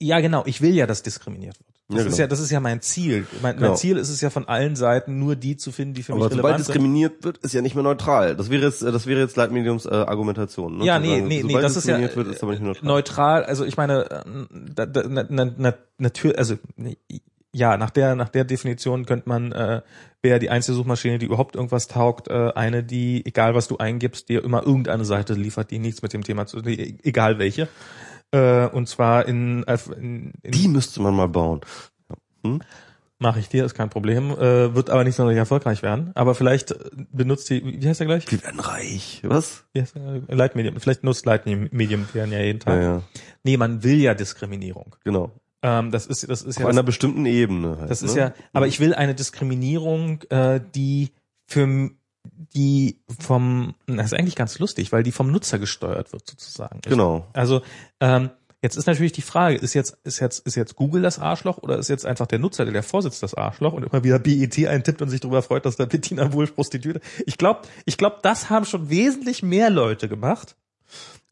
A: Ja, genau, ich will ja, dass diskriminiert wird. Das
B: Ja,
A: ist
B: genau.
A: ja, das ist ja mein Ziel. Mein,
B: Genau.
A: mein Ziel ist es ja von allen Seiten nur die zu finden, die für
B: Aber
A: mich
B: sobald
A: relevant sind.
B: diskriminiert wird, ist ja nicht mehr neutral. Das wäre jetzt, äh, das wäre jetzt Leitmediums äh, Argumentation. Ne?
A: Ja, nee,
B: sagen,
A: nee, nee,
B: sobald
A: das ist ja
B: diskriminiert wird, ist mehr neutral.
A: neutral. Also ich meine, äh, da, da, na, na, na, natürlich, also ja, nach der nach der Definition könnte man äh, wäre die einzige Suchmaschine, die überhaupt irgendwas taugt, äh, eine, die egal was du eingibst, dir immer irgendeine Seite liefert, die nichts mit dem Thema zu, die, egal welche. Äh, und zwar in, in, in
B: Die müsste man mal bauen.
A: mache ich dir, ist kein Problem, äh, wird aber nicht sonderlich erfolgreich werden. Aber vielleicht äh, benutzt die, wie heißt der gleich?
B: Wir werden reich. Was?
A: Wie heißt der? Leitmedium. Vielleicht nutzt Leitmedium deren ja jeden Tag.
B: Ja, ja,
A: Nee, man will ja Diskriminierung.
B: genau.
A: Ähm, das ist, das ist
B: Auf
A: ja,
B: einer
A: das,
B: bestimmten Ebene halt.
A: das ist
B: ne?
A: ja, aber ich will eine Diskriminierung, äh, die für die vom, das ist eigentlich ganz lustig, weil die vom Nutzer gesteuert wird sozusagen.
B: Genau.
A: Also ähm, jetzt ist natürlich die Frage, ist jetzt ist jetzt ist jetzt Google das Arschloch oder ist jetzt einfach der Nutzer, der der Vorsitz das Arschloch und immer wieder BET eintippt und sich darüber freut, dass da Bettina Wulff Prostituierte. Ich glaube, ich glaube, das haben schon wesentlich mehr Leute gemacht.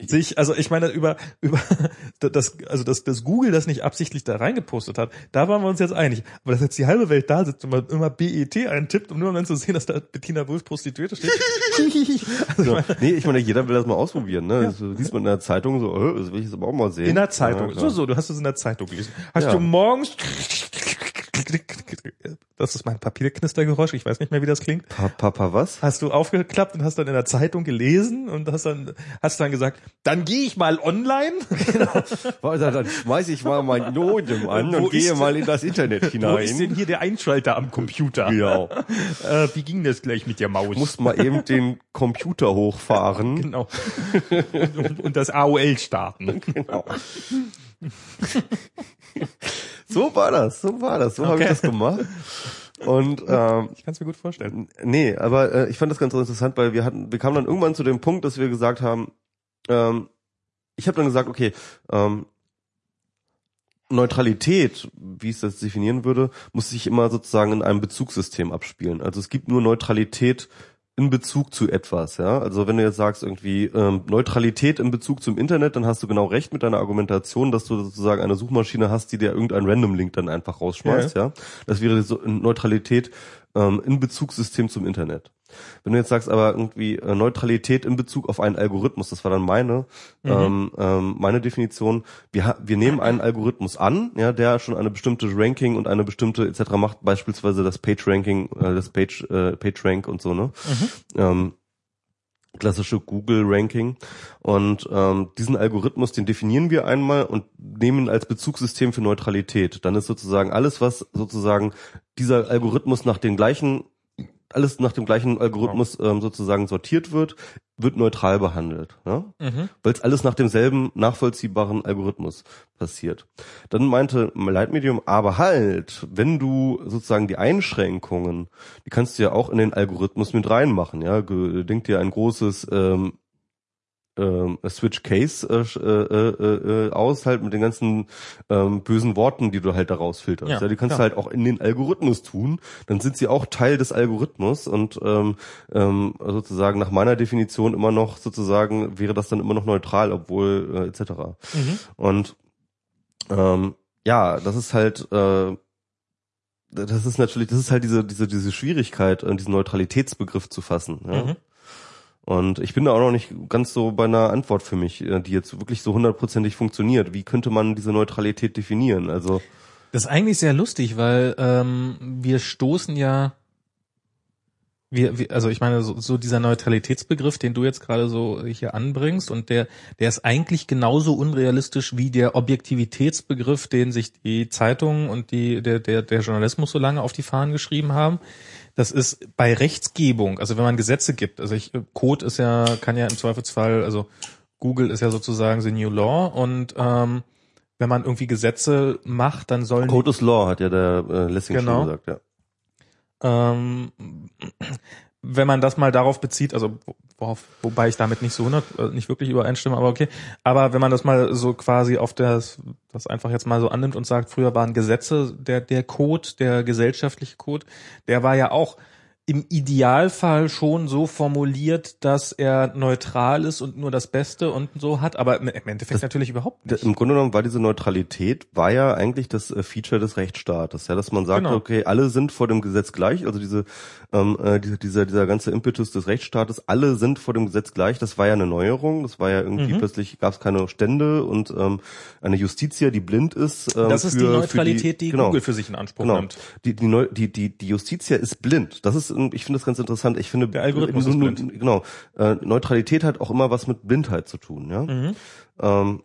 A: Sich, also ich meine über über das also dass das Google das nicht absichtlich da reingepostet hat, da waren wir uns jetzt einig. Aber dass jetzt die halbe Welt da sitzt und man immer BET eintippt, um nur dann zu sehen, dass da Bettina Wulff Prostituierte steht. also,
B: So. Nee, ich meine, jeder will das mal ausprobieren. Ne? Das liest man in der Zeitung so, äh, das will ich jetzt aber auch mal sehen.
A: In der Zeitung.
B: Ja,
A: so, so, du hast es in der Zeitung gelesen. Hast
B: Ja.
A: du morgens. Das ist mein Papierknistergeräusch, ich weiß nicht mehr, wie das klingt.
B: Pa Papa was?
A: Hast du aufgeklappt und hast dann in der Zeitung gelesen und hast dann, hast dann gesagt, dann gehe ich mal online.
B: Warte, dann schmeiß ich mal mein Modem an und gehe
A: ist-
B: mal in das Internet
A: Wo ist denn
B: hinein.
A: hier der Einschalter am Computer?
B: Genau.
A: Äh, wie ging das gleich mit der Maus?
B: Muss mal eben den Computer hochfahren.
A: genau. und, und das AOL starten.
B: Genau. So war das, so war das, so habe ich
A: Okay.
B: das gemacht. Und ähm,
A: Ich kann es mir gut vorstellen.
B: nee, aber äh, ich fand das ganz interessant, weil wir hatten, wir kamen dann irgendwann zu dem Punkt, dass wir gesagt haben, ähm, ich habe dann gesagt, okay, ähm, Neutralität, wie ich das definieren würde, muss sich immer sozusagen in einem Bezugssystem abspielen. Also es gibt nur Neutralität in Bezug zu etwas, ja. Also wenn du jetzt sagst irgendwie ähm, Neutralität in Bezug zum Internet, dann hast du genau recht mit deiner Argumentation, dass du sozusagen eine Suchmaschine hast, die dir irgendein Random Link dann einfach rausschmeißt, ja. Das wäre so Neutralität ähm, in Bezugssystem zum Internet. Wenn du jetzt sagst, aber irgendwie äh, Neutralität in Bezug auf einen Algorithmus, das war dann meine ähm, ähm, meine Definition. Wir wir nehmen einen Algorithmus an, ja, der schon eine bestimmte Ranking und eine bestimmte etc. macht, beispielsweise das Page Ranking, äh, das Page äh, Page Rank und so ne. Ähm, klassische Google Ranking und ähm, diesen Algorithmus, den definieren wir einmal und nehmen ihn als Bezugssystem für Neutralität. Dann ist sozusagen alles, was sozusagen dieser Algorithmus nach den gleichen alles nach dem gleichen Algorithmus ähm, sozusagen sortiert wird, wird neutral behandelt, ja?
A: Mhm.
B: weil es alles nach demselben nachvollziehbaren Algorithmus passiert. Dann meinte Leitmedium, aber halt, wenn du sozusagen die Einschränkungen, die kannst du ja auch in den Algorithmus mit reinmachen, ja, denk dir ein großes ähm, ähm, Switch Case äh, äh, äh, aus, halt mit den ganzen ähm, bösen Worten, die du halt daraus filterst. Ja, ja die kannst klar. du halt auch in den Algorithmus tun. Dann sind sie auch Teil des Algorithmus und ähm, ähm, sozusagen nach meiner Definition immer noch sozusagen wäre das dann immer noch neutral, obwohl äh, etc. Mhm. Und ähm, ja, das ist halt äh, das ist natürlich, das ist halt diese, diese, diese Schwierigkeit, äh, diesen Neutralitätsbegriff zu fassen. Ja? Mhm. Und ich bin da auch noch nicht ganz so bei einer Antwort für mich, äh, die jetzt wirklich so hundertprozentig funktioniert. Wie könnte man diese Neutralität definieren? Also
A: das ist eigentlich sehr lustig, weil ähm, wir stoßen ja wir, wir, also ich meine, so, so dieser Neutralitätsbegriff, den du jetzt gerade so hier anbringst, und der, der ist eigentlich genauso unrealistisch wie der Objektivitätsbegriff, den sich die Zeitungen und die, der, der, der Journalismus so lange auf die Fahnen geschrieben haben. Das ist bei Rechtsgebung, also wenn man Gesetze gibt, also ich, Code ist ja, kann ja im Zweifelsfall, also Google ist ja sozusagen the new law und ähm, wenn man irgendwie Gesetze macht, dann sollen
B: Code is Law, hat ja der äh, Lessing
A: genau.
B: schon gesagt, ja.
A: Ähm, wenn man das mal darauf bezieht, also worauf, wobei ich damit nicht so äh, nicht wirklich übereinstimme, aber okay. Aber wenn man das mal so quasi auf das, das einfach jetzt mal so annimmt und sagt, früher waren Gesetze, der, der Code, der gesellschaftliche Code, der war ja auch im Idealfall schon so formuliert, dass er neutral ist und nur das Beste und so hat, aber im Endeffekt das, natürlich überhaupt nicht.
B: Im Grunde genommen war diese Neutralität, war ja eigentlich das äh, Feature des Rechtsstaates, ja, dass man sagt, genau. okay, alle sind vor dem Gesetz gleich, also diese, ähm, äh, dieser, dieser, ganze Impetus des Rechtsstaates, alle sind vor dem Gesetz gleich, das war ja eine Neuerung, das war ja irgendwie mhm. plötzlich, gab es keine Stände und ähm, eine Justitia, die blind ist.
A: Ähm, das ist für, die Neutralität, die, die genau, Google für sich in Anspruch genau. nimmt.
B: Die, die, die, die, die Justitia ist blind, das ist ich finde das ganz interessant. Ich finde,
A: der Algorithmus
B: ist blind. genau, äh, Neutralität hat auch immer was mit Blindheit zu tun. Ja. Mhm. Ähm,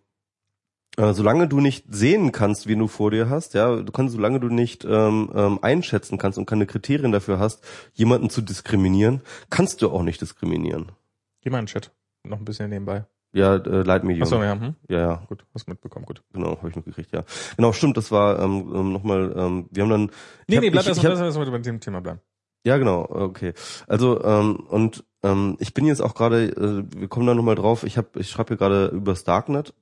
B: äh, solange du nicht sehen kannst, wen du vor dir hast, ja, du kannst, solange du nicht ähm, ähm, einschätzen kannst und keine Kriterien dafür hast, jemanden zu diskriminieren, kannst du auch nicht diskriminieren.
A: Geh mal in den Chat, noch ein bisschen nebenbei.
B: Ja, äh, Leitmedium.
A: Achso, ja, hm?
B: ja, ja.
A: Gut, hast mitbekommen, gut.
B: Genau, habe ich mitgekriegt, ja. Genau, stimmt, das war ähm, ähm nochmal, ähm, wir haben dann...
A: Nee, nee, bleib erst mal bei dem Thema bleiben.
B: Ja, genau, okay. Also ähm, und ähm, ich bin jetzt auch gerade, äh, wir kommen da nochmal drauf. Ich habe, ich schreibe hier gerade über Darknet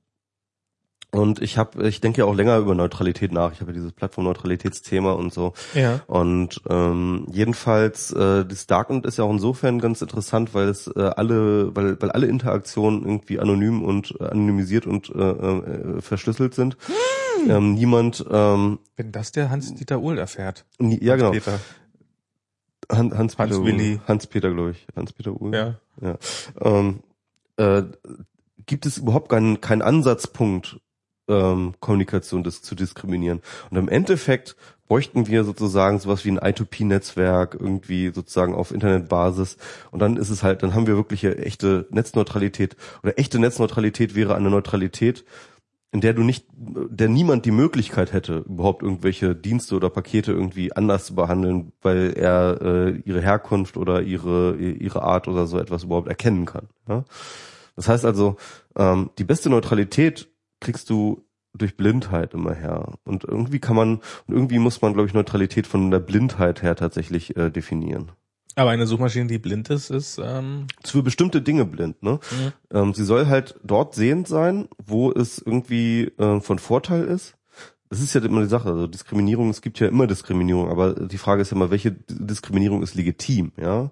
B: und ich habe, ich denke ja auch länger über Neutralität nach. Ich habe ja dieses Plattformneutralitätsthema und so.
A: Ja.
B: Und ähm, jedenfalls, äh, das Darknet ist ja auch insofern ganz interessant, weil es äh, alle, weil, weil alle Interaktionen irgendwie anonym und äh, anonymisiert und äh, äh, verschlüsselt sind. Hm. Ähm, niemand. Ähm,
A: Wenn das der Hans-Dieter Uhl erfährt.
B: Ja, genau.
A: Peter.
B: Hans, Hans,
A: Hans Willi.
B: Hans-Peter, glaube ich. Hans-Peter Uhl.
A: Ja.
B: ja. Ähm, äh, gibt es überhaupt keinen, keinen Ansatzpunkt, ähm, Kommunikation das zu diskriminieren. Und im Endeffekt bräuchten wir sozusagen sowas wie ein I2P-Netzwerk irgendwie sozusagen auf Internetbasis. Und dann ist es halt, dann haben wir wirklich echte Netzneutralität. Oder echte Netzneutralität wäre eine Neutralität, in der du nicht, der niemand die Möglichkeit hätte, überhaupt irgendwelche Dienste oder Pakete irgendwie anders zu behandeln, weil er äh, ihre Herkunft oder ihre ihre Art oder so etwas überhaupt erkennen kann. Ja? Das heißt also, ähm, die beste Neutralität kriegst du durch Blindheit immer her. Und irgendwie kann man, und irgendwie muss man, glaube ich, Neutralität von der Blindheit her tatsächlich äh, definieren.
A: Aber eine Suchmaschine, die blind ist, ist ähm
B: für bestimmte Dinge blind. Ne? Mhm. Ähm, sie soll halt dort sehend sein, wo es irgendwie äh, von Vorteil ist. Das ist ja immer die Sache. Also Diskriminierung, es gibt ja immer Diskriminierung, aber die Frage ist ja immer, welche Diskriminierung ist legitim, ja?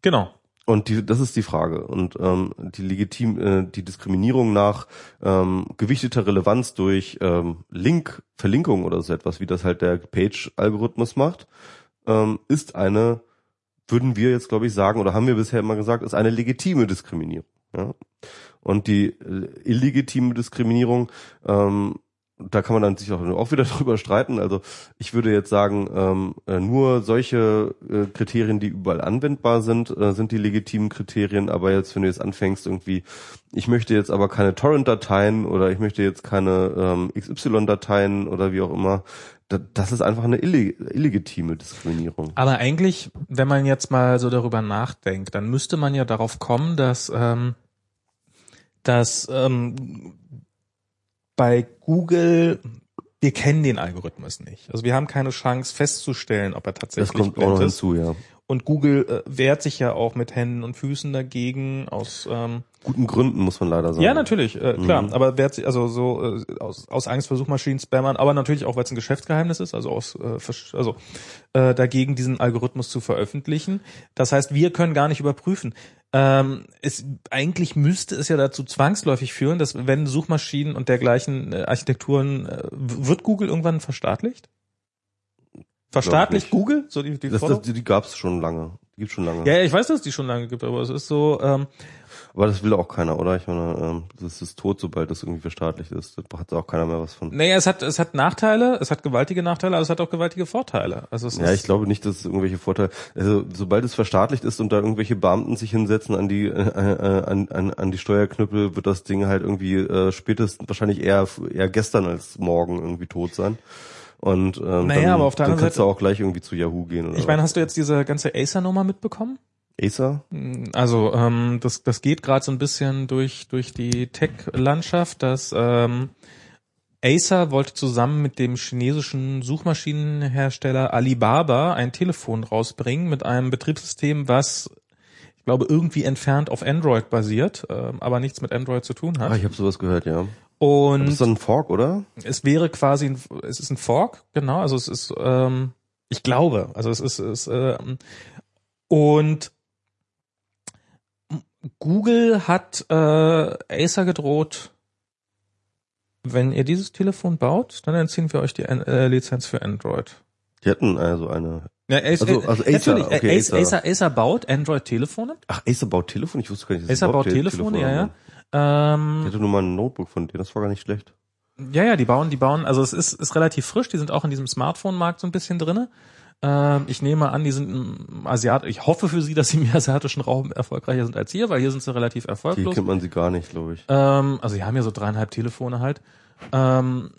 A: Genau.
B: Und die, das ist die Frage. Und ähm, die legitim, äh, die Diskriminierung nach ähm, gewichteter Relevanz durch ähm, Link, Verlinkung oder so etwas, wie das halt der Page-Algorithmus macht, ähm, ist eine, würden wir jetzt glaube ich sagen, oder haben wir bisher immer gesagt, ist eine legitime Diskriminierung. Ja? Und die äh, illegitime Diskriminierung, ähm, da kann man dann sich auch, wieder drüber streiten. Also ich würde jetzt sagen, ähm, äh, nur solche äh, Kriterien, die überall anwendbar sind, äh, sind die legitimen Kriterien. Aber jetzt, wenn du jetzt anfängst irgendwie, ich möchte jetzt aber keine Torrent-Dateien oder ich möchte jetzt keine ähm, XY-Dateien oder wie auch immer, das ist einfach eine illegitime Diskriminierung.
A: Aber eigentlich, wenn man jetzt mal so darüber nachdenkt, dann müsste man ja darauf kommen, dass, ähm, dass ähm, bei Google wir kennen den Algorithmus nicht. Also wir haben keine Chance festzustellen, ob er tatsächlich
B: das kommt auch noch hinzu, ja.
A: Und Google äh, wehrt sich ja auch mit Händen und Füßen dagegen aus ähm,
B: Guten Gründen muss man leider sagen.
A: ja, natürlich, äh, klar.
B: Mhm.
A: Aber wer also so äh, aus, aus Angst vor Suchmaschinen-Spammern, aber natürlich auch, weil es ein Geschäftsgeheimnis ist, also aus äh, also äh, dagegen diesen Algorithmus zu veröffentlichen. Das heißt, wir können gar nicht überprüfen. Ähm, es eigentlich müsste es ja dazu zwangsläufig führen, dass wenn Suchmaschinen und dergleichen äh, Architekturen äh, wird Google irgendwann verstaatlicht? Verstaatlicht. Google? So die, die
B: Das, das, die, die gab's schon lange. Die gibt's schon lange.
A: ja, ich weiß, dass es die schon lange gibt, aber es ist so, ähm,
B: Aber das will auch keiner, oder? Ich meine, ähm, das ist tot, sobald das irgendwie verstaatlicht ist. Da hat auch keiner mehr was von.
A: Naja, es hat, es hat Nachteile, es hat gewaltige Nachteile, aber es hat auch gewaltige Vorteile. Also es
B: Ja, ich glaube nicht, dass es irgendwelche Vorteile. Also sobald es verstaatlicht ist und da irgendwelche Beamten sich hinsetzen an die äh, äh, an, an, an die Steuerknüppel, wird das Ding halt irgendwie äh, spätestens wahrscheinlich eher eher gestern als morgen irgendwie tot sein. Und ähm,
A: Naja,
B: dann,
A: aber auf der
B: dann kannst
A: Seite-
B: du auch gleich irgendwie zu Yahoo gehen oder
A: ich meine, hast du jetzt diese ganze Acer-Nummer mitbekommen?
B: Acer?
A: Also ähm, das, das geht gerade so ein bisschen durch, durch die Tech-Landschaft, dass ähm, Acer wollte zusammen mit dem chinesischen Suchmaschinenhersteller Alibaba ein Telefon rausbringen mit einem Betriebssystem, was ich glaube irgendwie entfernt auf Android basiert, ähm, aber nichts mit Android zu tun
B: Ah,
A: hat.
B: ich habe sowas gehört, ja.
A: Und
B: Das ist dann ein Fork, oder?
A: es wäre quasi, ein, es ist ein Fork, genau, also es ist, ähm, ich glaube, also es ist, es, ähm, und Google hat äh, Acer gedroht, wenn ihr dieses Telefon baut, dann entziehen wir euch die äh, Lizenz für Android.
B: Die hatten also eine.
A: Ja, Acer,
B: Also- also Acer,
A: natürlich,
B: okay,
A: Acer,
B: Acer.
A: Acer, baut Android-Telefone.
B: Ach, Acer baut Telefon? Ich wusste gar nicht, dass
A: Acer baut
B: überhaupt Te-
A: Telefone, ja,
B: haben.
A: Ja.
B: Ich
A: Ähm,
B: hatte nur mal ein Notebook von denen, das war gar nicht schlecht.
A: Ja, ja, die bauen, die bauen, also es ist, ist relativ frisch, die sind auch in diesem Smartphone-Markt so ein bisschen drinne. Ähm, ich nehme an, die sind im Asiat, ich hoffe für sie, dass sie im asiatischen Raum erfolgreicher sind als hier, weil hier sind sie relativ
B: Die
A: erfolglos.
B: kennt man sie gar nicht, glaube ich.
A: Ähm, also die haben ja so dreieinhalb Telefone halt. Ähm,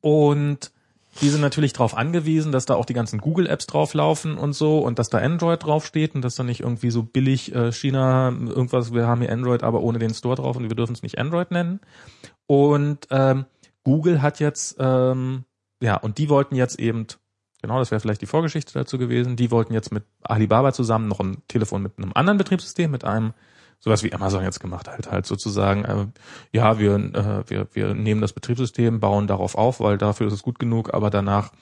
A: und die sind natürlich darauf angewiesen, dass da auch die ganzen Google-Apps drauflaufen und so und dass da Android draufsteht und dass da nicht irgendwie so billig äh, China irgendwas, wir haben hier Android, aber ohne den Store drauf und wir dürfen es nicht Android nennen. Und ähm, Google hat jetzt, ähm, ja, und die wollten jetzt eben, genau, das wäre vielleicht die Vorgeschichte dazu gewesen, die wollten jetzt mit Alibaba zusammen noch ein Telefon mit einem anderen Betriebssystem, mit einem sowas wie Amazon jetzt gemacht halt halt sozusagen äh, ja wir äh, wir wir nehmen das Betriebssystem bauen darauf auf weil dafür ist es gut genug aber danach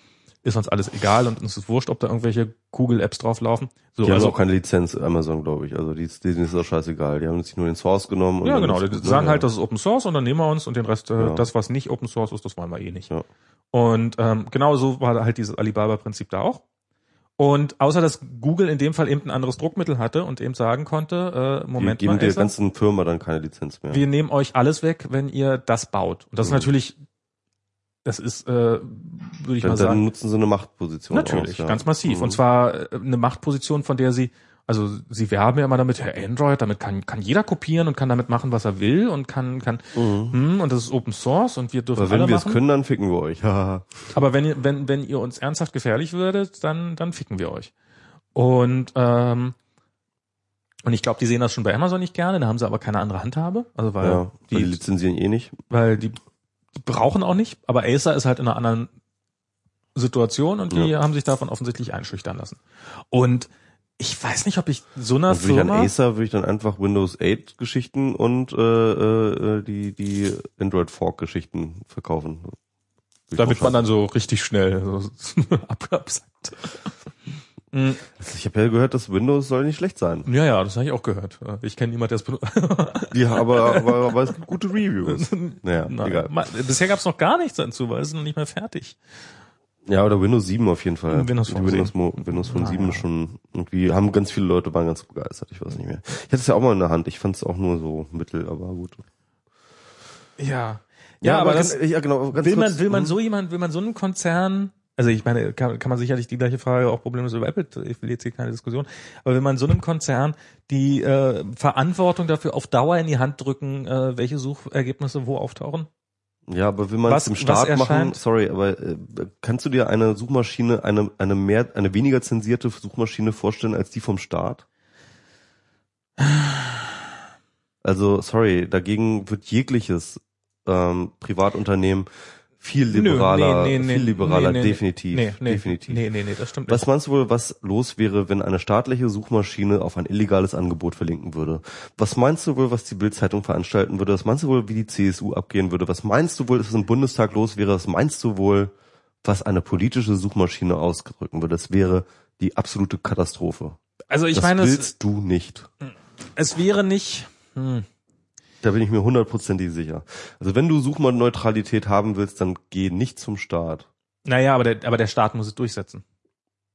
A: ist uns alles egal und uns ist wurscht ob da irgendwelche Google Apps drauflaufen so
B: Die haben
A: also
B: auch keine Lizenz, Amazon, glaube ich. Also die, denen ist das scheißegal. Die haben sich nur den Source genommen. und
A: ja genau die
B: gut,
A: sagen
B: ne?
A: halt das ist Open Source und dann nehmen wir uns und den Rest äh,
B: Ja.
A: das was nicht Open Source ist das wollen wir eh nicht
B: Ja.
A: und ähm, genau so war halt dieses Alibaba Prinzip da auch und außer dass Google in dem Fall eben ein anderes Druckmittel hatte und eben sagen konnte äh, Moment
B: geben
A: mal
B: der ganzen Firma dann keine Lizenz mehr.
A: wir nehmen euch alles weg, wenn ihr das baut. Und das ist
B: Mhm.
A: natürlich, das ist, äh, würde ich
B: dann,
A: mal
B: dann
A: sagen,
B: nutzen sie eine Machtposition
A: natürlich,
B: aus, ja.
A: ganz massiv.
B: Mhm.
A: Und zwar äh, eine Machtposition, von der sie, also sie werben ja immer damit, ja, Android, damit kann, kann jeder kopieren und kann damit machen, was er will und kann, kann,
B: Mhm.
A: hm, und das ist Open Source und wir dürfen
B: Aber wenn wir es können, dann ficken wir euch.
A: Aber wenn ihr, wenn, wenn ihr uns ernsthaft gefährlich würdet, dann, dann ficken wir euch. Und, ähm, und ich glaube, die sehen das schon bei Amazon nicht gerne, da haben sie aber keine andere Handhabe. Also weil
B: ja, weil die
A: die,
B: lizenzieren eh nicht.
A: weil die, die brauchen auch nicht, aber Acer ist halt in einer anderen Situation und die haben sich davon offensichtlich einschüchtern lassen. Und ich weiß nicht, ob ich so einer
B: Also würde ich an Acer würde ich dann einfach Windows 8 Geschichten und äh, äh, die die Android Fork Geschichten verkaufen.
A: Damit man dann so richtig schnell so absagt. Mm,
B: Also ich habe ja gehört, dass Windows soll nicht schlecht sein.
A: Ja, ja, das habe ich auch gehört. Ich kenne niemanden, der es benutzt.
B: Ja, aber, aber, aber es gibt gute Reviews. Naja,
A: Nein.
B: egal.
A: Bisher gab es noch gar nichts dazu, weil es ist noch nicht mehr fertig.
B: Ja, oder Windows 7 auf jeden Fall.
A: Windows Phone
B: Windows, Windows Phone
A: Ah,
B: 7
A: ja.
B: schon irgendwie, haben ganz viele Leute waren ganz begeistert, ich weiß nicht mehr. Ich hatte es ja auch mal in der Hand, ich fand es auch nur so mittel, aber gut.
A: Ja. Ja, aber, das,
B: ganz- ja, genau,
A: will
B: kurz,
A: man, will man
B: hm,
A: so jemand, will man so einen Konzern, also ich meine, kann, kann man sicherlich die gleiche Frage auch problemlos über Apple, ich will jetzt hier keine Diskussion, aber will man so einem Konzern die äh, Verantwortung dafür auf Dauer in die Hand drücken, äh, welche Suchergebnisse wo auftauchen?
B: Ja, aber will man es im
A: was
B: Start machen, sorry, aber äh, kannst du dir eine Suchmaschine, eine, eine mehr, eine weniger zensierte Suchmaschine vorstellen als die vom Staat? Also, sorry, dagegen wird jegliches ähm, Privatunternehmen viel liberaler,
A: nee, nee, nee,
B: viel liberaler,
A: nee,
B: definitiv,
A: Nee, nee,
B: definitiv.
A: Nee, nee, nee, das stimmt
B: Was meinst du wohl, was los wäre, wenn eine staatliche Suchmaschine auf ein illegales Angebot verlinken würde? Was meinst du wohl, was die Bildzeitung veranstalten würde? Was meinst du wohl, wie die CSU abgehen würde? Was meinst du wohl, dass es im Bundestag los wäre? Was meinst du wohl, was eine politische Suchmaschine ausdrücken würde? Das wäre die absolute Katastrophe.
A: Also ich
B: das
A: meine, es,
B: willst du nicht.
A: es wäre nicht, hm,
B: Da bin ich mir hundertprozentig sicher. Also wenn du Suchneutralität haben willst, dann geh nicht zum Staat.
A: naja, aber der, aber der Staat muss es durchsetzen.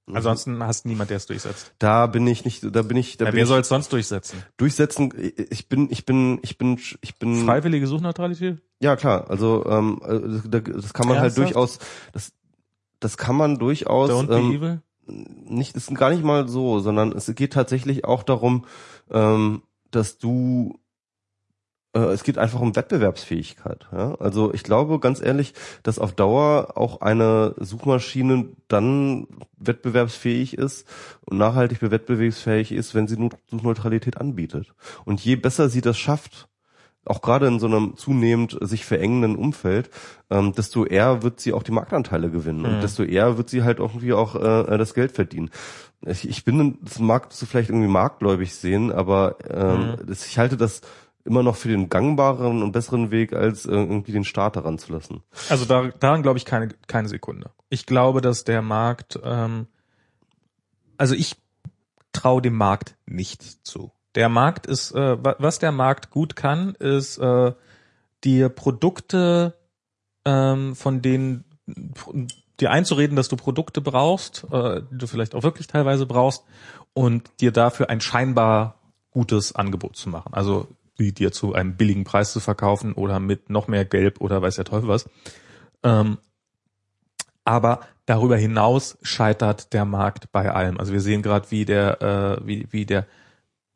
B: Mhm.
A: Ansonsten hast du niemand, der es durchsetzt.
B: Da bin ich nicht, da bin ich, da
A: Ja,
B: bin
A: wer soll es sonst durchsetzen?
B: durchsetzen. Ich bin, ich bin, ich bin, ich bin.
A: Freiwillige Suchneutralität?
B: Ja klar, also ähm, äh, das kann man
A: Ernsthaft?
B: halt durchaus, das, das kann man durchaus
A: Don't be
B: ähm,
A: evil?
B: nicht, ist gar nicht mal so, sondern es geht tatsächlich auch darum, ähm, dass du es geht einfach um Wettbewerbsfähigkeit. Ja? Also ich glaube ganz ehrlich, dass auf Dauer auch eine Suchmaschine dann wettbewerbsfähig ist und nachhaltig wettbewerbsfähig ist, wenn sie Suchneutralität anbietet. Und je besser sie das schafft, auch gerade in so einem zunehmend sich verengenden Umfeld, ähm, desto eher wird sie auch die Marktanteile gewinnen und
A: Mhm.
B: desto eher wird sie halt irgendwie auch äh, das Geld verdienen. Ich, ich bin, das magst du vielleicht irgendwie marktgläubig sehen, aber ähm,
A: Mhm.
B: ich halte das immer noch für den gangbaren und besseren Weg, als äh, irgendwie den Staat daran zu lassen.
A: Also da, daran glaube ich keine, keine Sekunde. Ich glaube, dass der Markt, ähm, also ich traue dem Markt nicht zu. Der Markt ist, äh, wa- was der Markt gut kann, ist äh, dir Produkte, ähm, von denen dir einzureden, dass du Produkte brauchst, äh, die du vielleicht auch wirklich teilweise brauchst, und dir dafür ein scheinbar gutes Angebot zu machen. Also die dir zu einem billigen Preis zu verkaufen oder mit noch mehr Gelb oder weiß der Teufel was. Ähm, aber darüber hinaus scheitert der Markt bei allem. Also wir sehen gerade, wie der, äh, wie, wie der,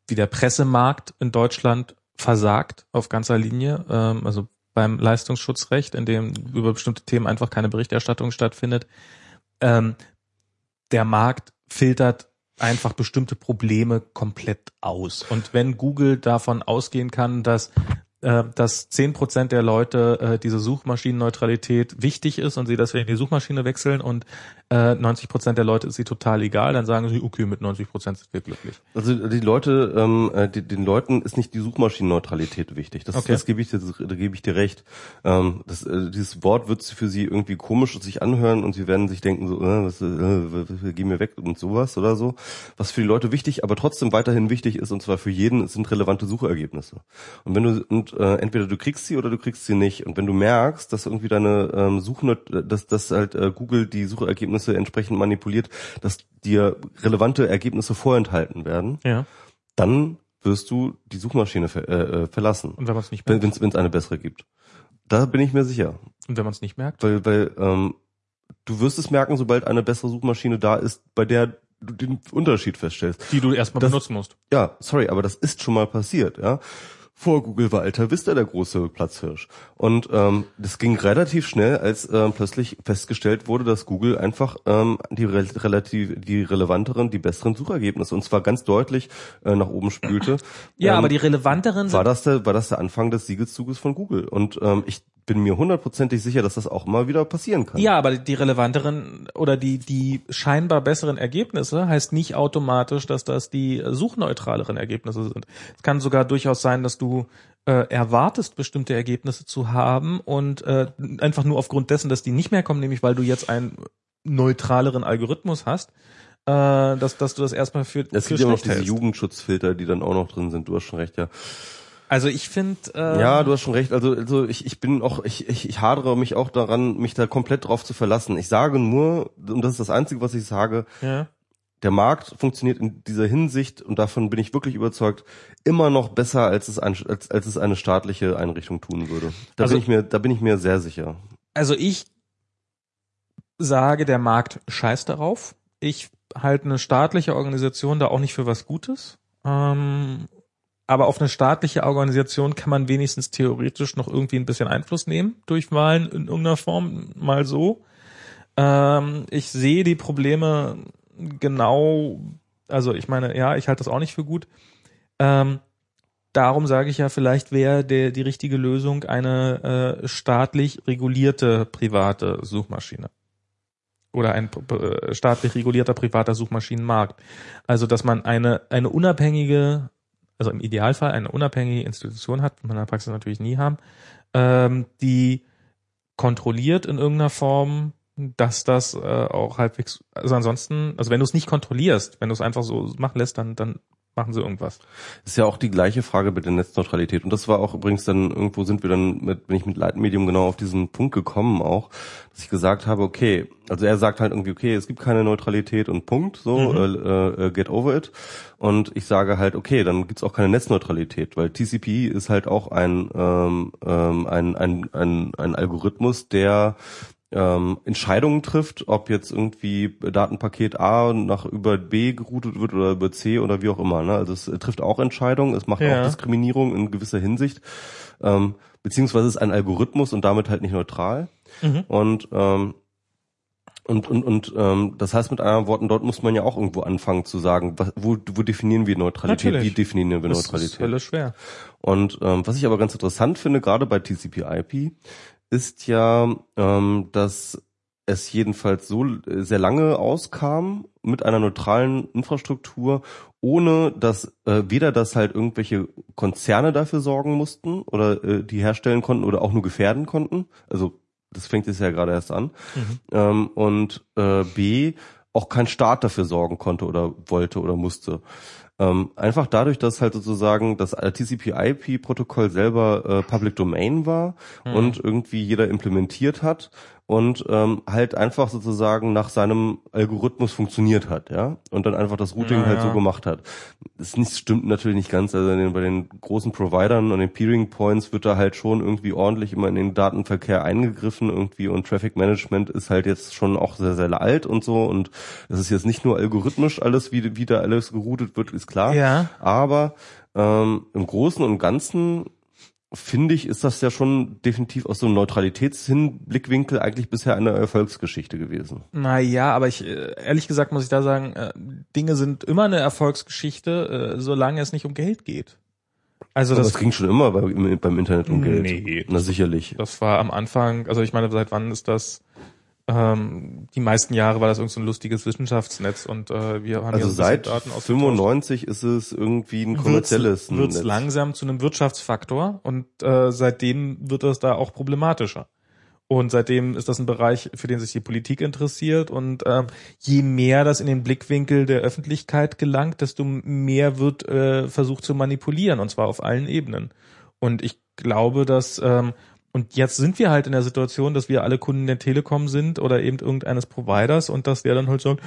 A: wie der Pressemarkt in Deutschland versagt auf ganzer Linie. Ähm, also beim Leistungsschutzrecht, in dem über bestimmte Themen einfach keine Berichterstattung stattfindet. Ähm, der Markt filtert einfach bestimmte Probleme komplett aus. Und wenn Google davon ausgehen kann, dass äh, dass zehn Prozent der Leute äh, diese Suchmaschinenneutralität wichtig ist und sie deswegen die Suchmaschine wechseln und äh, 90 Prozent der Leute ist sie total egal, dann sagen sie, okay, mit 90 Prozent sind wir glücklich.
B: Also die Leute, ähm, äh, die, den Leuten ist nicht die Suchmaschinenneutralität wichtig. Das,
A: Okay.
B: das gebe ich dir, da gebe ich dir recht. Ähm, das, äh, dieses Wort wird für sie irgendwie komisch sich anhören und sie werden sich denken so, äh, was, äh, geh mir weg und sowas oder so. Was für die Leute wichtig, aber trotzdem weiterhin wichtig ist und zwar für jeden sind relevante Suchergebnisse. Und wenn du und äh, entweder du kriegst sie oder du kriegst sie nicht. Und wenn du merkst, dass irgendwie deine ähm, Suchnet, dass dass halt äh, Google die Suchergebnisse entsprechend manipuliert, dass dir relevante Ergebnisse vorenthalten werden,
A: Ja.
B: dann wirst du die Suchmaschine ver äh, äh, verlassen,
A: Und wenn man es nicht
B: wenn
A: merkt.
B: es eine bessere gibt. Da bin ich mir sicher,
A: Und wenn man es nicht merkt.
B: weil weil ähm, du wirst es merken, sobald eine bessere Suchmaschine da ist, bei der du den Unterschied feststellst.
A: Die du erstmal
B: Das-
A: benutzen musst.
B: Ja, sorry, aber das ist schon mal passiert, ja. Vor Google war Alta Vista der große Platzhirsch. Und ähm, das ging relativ schnell, als ähm, plötzlich festgestellt wurde, dass Google einfach ähm, die re relativ die relevanteren, die besseren Suchergebnisse und zwar ganz deutlich äh, nach oben spülte.
A: Ja,
B: ähm,
A: aber die relevanteren
B: war das der war das der Anfang des Siegeszuges von Google. Und ähm, ich bin mir hundertprozentig sicher, dass das auch mal wieder passieren kann.
A: ja, aber die relevanteren oder die, die scheinbar besseren Ergebnisse heißt nicht automatisch, dass das die suchneutraleren Ergebnisse sind. Es kann sogar durchaus sein, dass du äh, erwartest, bestimmte Ergebnisse zu haben und äh, einfach nur aufgrund dessen, dass die nicht mehr kommen, nämlich weil du jetzt einen neutraleren Algorithmus hast, äh, dass, dass du das erstmal für,
B: Es gibt ja noch diese
A: hältst.
B: Jugendschutzfilter, die dann auch noch drin sind. Du hast schon recht, ja.
A: Also ich finde, äh,
B: Ja, du hast schon recht. Also, also ich, ich bin auch, ich, ich, ich hadere mich auch daran, mich da komplett drauf zu verlassen. Ich sage nur, und das ist das Einzige, was ich sage,
A: ja.
B: Der Markt funktioniert in dieser Hinsicht, und davon bin ich wirklich überzeugt, immer noch besser, als es, ein, als, als es eine staatliche Einrichtung tun würde. Da
A: Also-
B: bin ich mir, da bin ich mir sehr sicher.
A: Also ich sage, der Markt scheißt darauf. Ich halte eine staatliche Organisation da auch nicht für was Gutes. Ähm, aber auf eine staatliche Organisation kann man wenigstens theoretisch noch irgendwie ein bisschen Einfluss nehmen durch Wahlen in irgendeiner Form, mal so. Ähm, ich sehe die Probleme genau, also ich meine, ja, ich halte das auch nicht für gut. Ähm, darum sage ich ja, vielleicht wäre die richtige Lösung eine äh, staatlich regulierte private Suchmaschine oder ein äh, staatlich regulierter privater Suchmaschinenmarkt. Also dass man eine eine unabhängige, also im Idealfall eine unabhängige Institution hat, man in der Praxis natürlich nie haben, ähm, die kontrolliert in irgendeiner Form, dass das äh, auch halbwegs, also ansonsten, also wenn du es nicht kontrollierst, wenn du es einfach so machen lässt, dann dann machen sie irgendwas.
B: Das ist ja auch die gleiche Frage mit der Netzneutralität. Und das war auch übrigens dann, irgendwo sind wir dann, mit, bin ich mit Leitmedium genau auf diesen Punkt gekommen auch, dass ich gesagt habe, okay, also er sagt halt irgendwie, okay, es gibt keine Neutralität und Punkt, so, mhm. äh, äh, get over it. Und ich sage halt, okay, dann gibt's auch keine Netzneutralität, weil TCP ist halt auch ein, ähm, ähm, ein, ein, ein, ein Algorithmus, der ähm, Entscheidungen trifft, ob jetzt irgendwie Datenpaket A nach über B geroutet wird oder über C oder wie auch immer. Ne? Also es trifft auch Entscheidungen, es macht ja. auch Diskriminierung in gewisser Hinsicht, ähm, beziehungsweise es ist ein Algorithmus und damit halt nicht neutral. Mhm. Und ähm, und, und, und ähm, das heißt mit anderen Worten, dort muss man ja auch irgendwo anfangen zu sagen, was, wo, wo definieren wir Neutralität,
A: Natürlich.
B: wie definieren wir Neutralität.
A: Das ist schwer.
B: Und ähm, was ich aber ganz interessant finde, gerade bei TCP/IP, ist ja, ähm, dass es jedenfalls so äh, sehr lange auskam mit einer neutralen Infrastruktur, ohne dass äh, weder dass halt irgendwelche Konzerne dafür sorgen mussten oder äh, die herstellen konnten oder auch nur gefährden konnten. Also das fängt jetzt ja gerade erst an. Mhm. Ähm, und äh, B auch kein Staat dafür sorgen konnte oder wollte oder musste. Ähm, einfach dadurch, dass halt sozusagen das TCP/IP-Protokoll selber äh, Public Domain war mhm. und irgendwie jeder implementiert hat und ähm, halt einfach sozusagen nach seinem Algorithmus funktioniert hat, ja, und dann einfach das Routing ja, halt ja. so gemacht hat. Das nicht, stimmt natürlich nicht ganz, also den, bei den großen Providern und den Peering Points wird da halt schon irgendwie ordentlich immer in den Datenverkehr eingegriffen irgendwie und Traffic Management ist halt jetzt schon auch sehr, sehr alt und so und das ist jetzt nicht nur algorithmisch alles, wie, wie da alles geroutet wird, ist klar,
A: ja.
B: aber ähm, im Großen und Ganzen finde ich, ist das ja schon definitiv aus so einem Neutralitätshinblickwinkel eigentlich bisher eine Erfolgsgeschichte gewesen.
A: Naja, aber ich, äh, ehrlich gesagt muss ich da sagen, äh, Dinge sind immer eine Erfolgsgeschichte, äh, solange es nicht um Geld geht.
B: Also das, das ging schon immer beim, beim Internet um Geld. Nee. Na sicherlich.
A: Das war am Anfang, also ich meine, seit wann ist das? Ähm, die meisten Jahre war das irgend so ein lustiges Wissenschaftsnetz und äh, wir haben
B: also seit Daten 95 ist es irgendwie ein kommerzielles
A: wird's, wird's langsam zu einem Wirtschaftsfaktor und äh, seitdem wird das da auch problematischer. Und seitdem ist das ein Bereich, für den sich die Politik interessiert. Und ähm, je mehr das in den Blickwinkel der Öffentlichkeit gelangt, desto mehr wird äh, versucht zu manipulieren, und zwar auf allen Ebenen. Und ich glaube, dass ähm, und jetzt sind wir halt in der Situation, dass wir alle Kunden der Telekom sind oder eben irgendeines Providers und dass der dann halt sagt,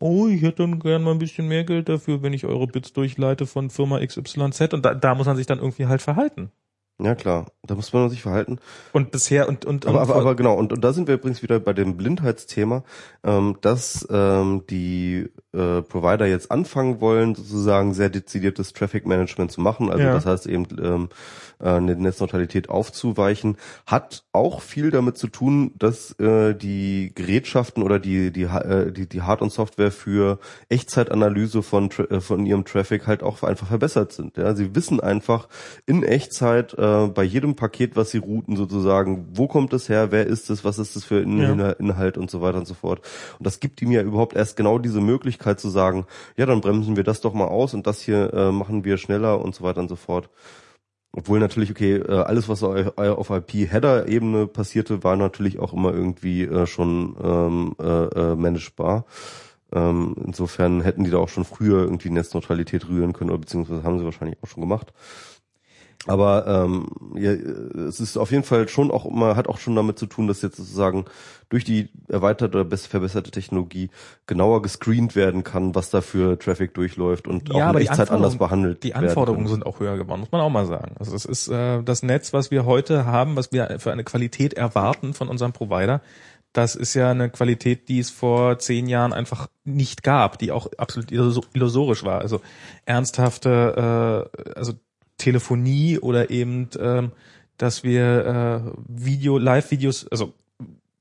A: oh, ich hätte dann gern mal ein bisschen mehr Geld dafür, wenn ich eure Bits durchleite von Firma XYZ und da, da muss man sich dann irgendwie halt verhalten.
B: Ja klar, da muss man sich verhalten.
A: Und bisher und und,
B: aber, aber, aber genau und, und da sind wir übrigens wieder bei dem Blindheitsthema, ähm, dass ähm, die äh, Provider jetzt anfangen wollen, sozusagen sehr dezidiertes Traffic Management zu machen. Also ja. das heißt eben ähm, äh, eine Netzneutralität aufzuweichen, hat auch viel damit zu tun, dass äh, die Gerätschaften oder die die äh, die, die Hard- und Software für Echtzeitanalyse von äh, von ihrem Traffic halt auch einfach verbessert sind. Ja, sie wissen einfach in Echtzeit äh, bei jedem Paket, was sie routen, sozusagen, wo kommt es her, wer ist es, was ist es für In ja. Inhalt und so weiter und so fort. Und das gibt ihm ja überhaupt erst genau diese Möglichkeit zu sagen, ja, dann bremsen wir das doch mal aus und das hier äh, machen wir schneller und so weiter und so fort. Obwohl natürlich, okay, äh, alles, was auf IP-Header-Ebene passierte, war natürlich auch immer irgendwie äh, schon ähm, äh, äh, managebar. Ähm, insofern hätten die da auch schon früher irgendwie Netzneutralität rühren können, oder beziehungsweise haben sie wahrscheinlich auch schon gemacht. Aber ähm, ja, es ist auf jeden Fall schon auch immer, hat auch schon damit zu tun, dass jetzt sozusagen durch die erweiterte oder verbesserte Technologie genauer gescreent werden kann, was da für Traffic durchläuft und
A: ja,
B: auch in
A: Echtzeit
B: anders behandelt
A: Die Anforderungen sind auch höher geworden, muss man auch mal sagen. Also es ist äh, das Netz, was wir heute haben, was wir für eine Qualität erwarten von unserem Provider, das ist ja eine Qualität, die es vor zehn Jahren einfach nicht gab, die auch absolut illusorisch war. Also ernsthafte, äh, also Telefonie oder eben, ähm, dass wir äh, Video, Live-Videos, also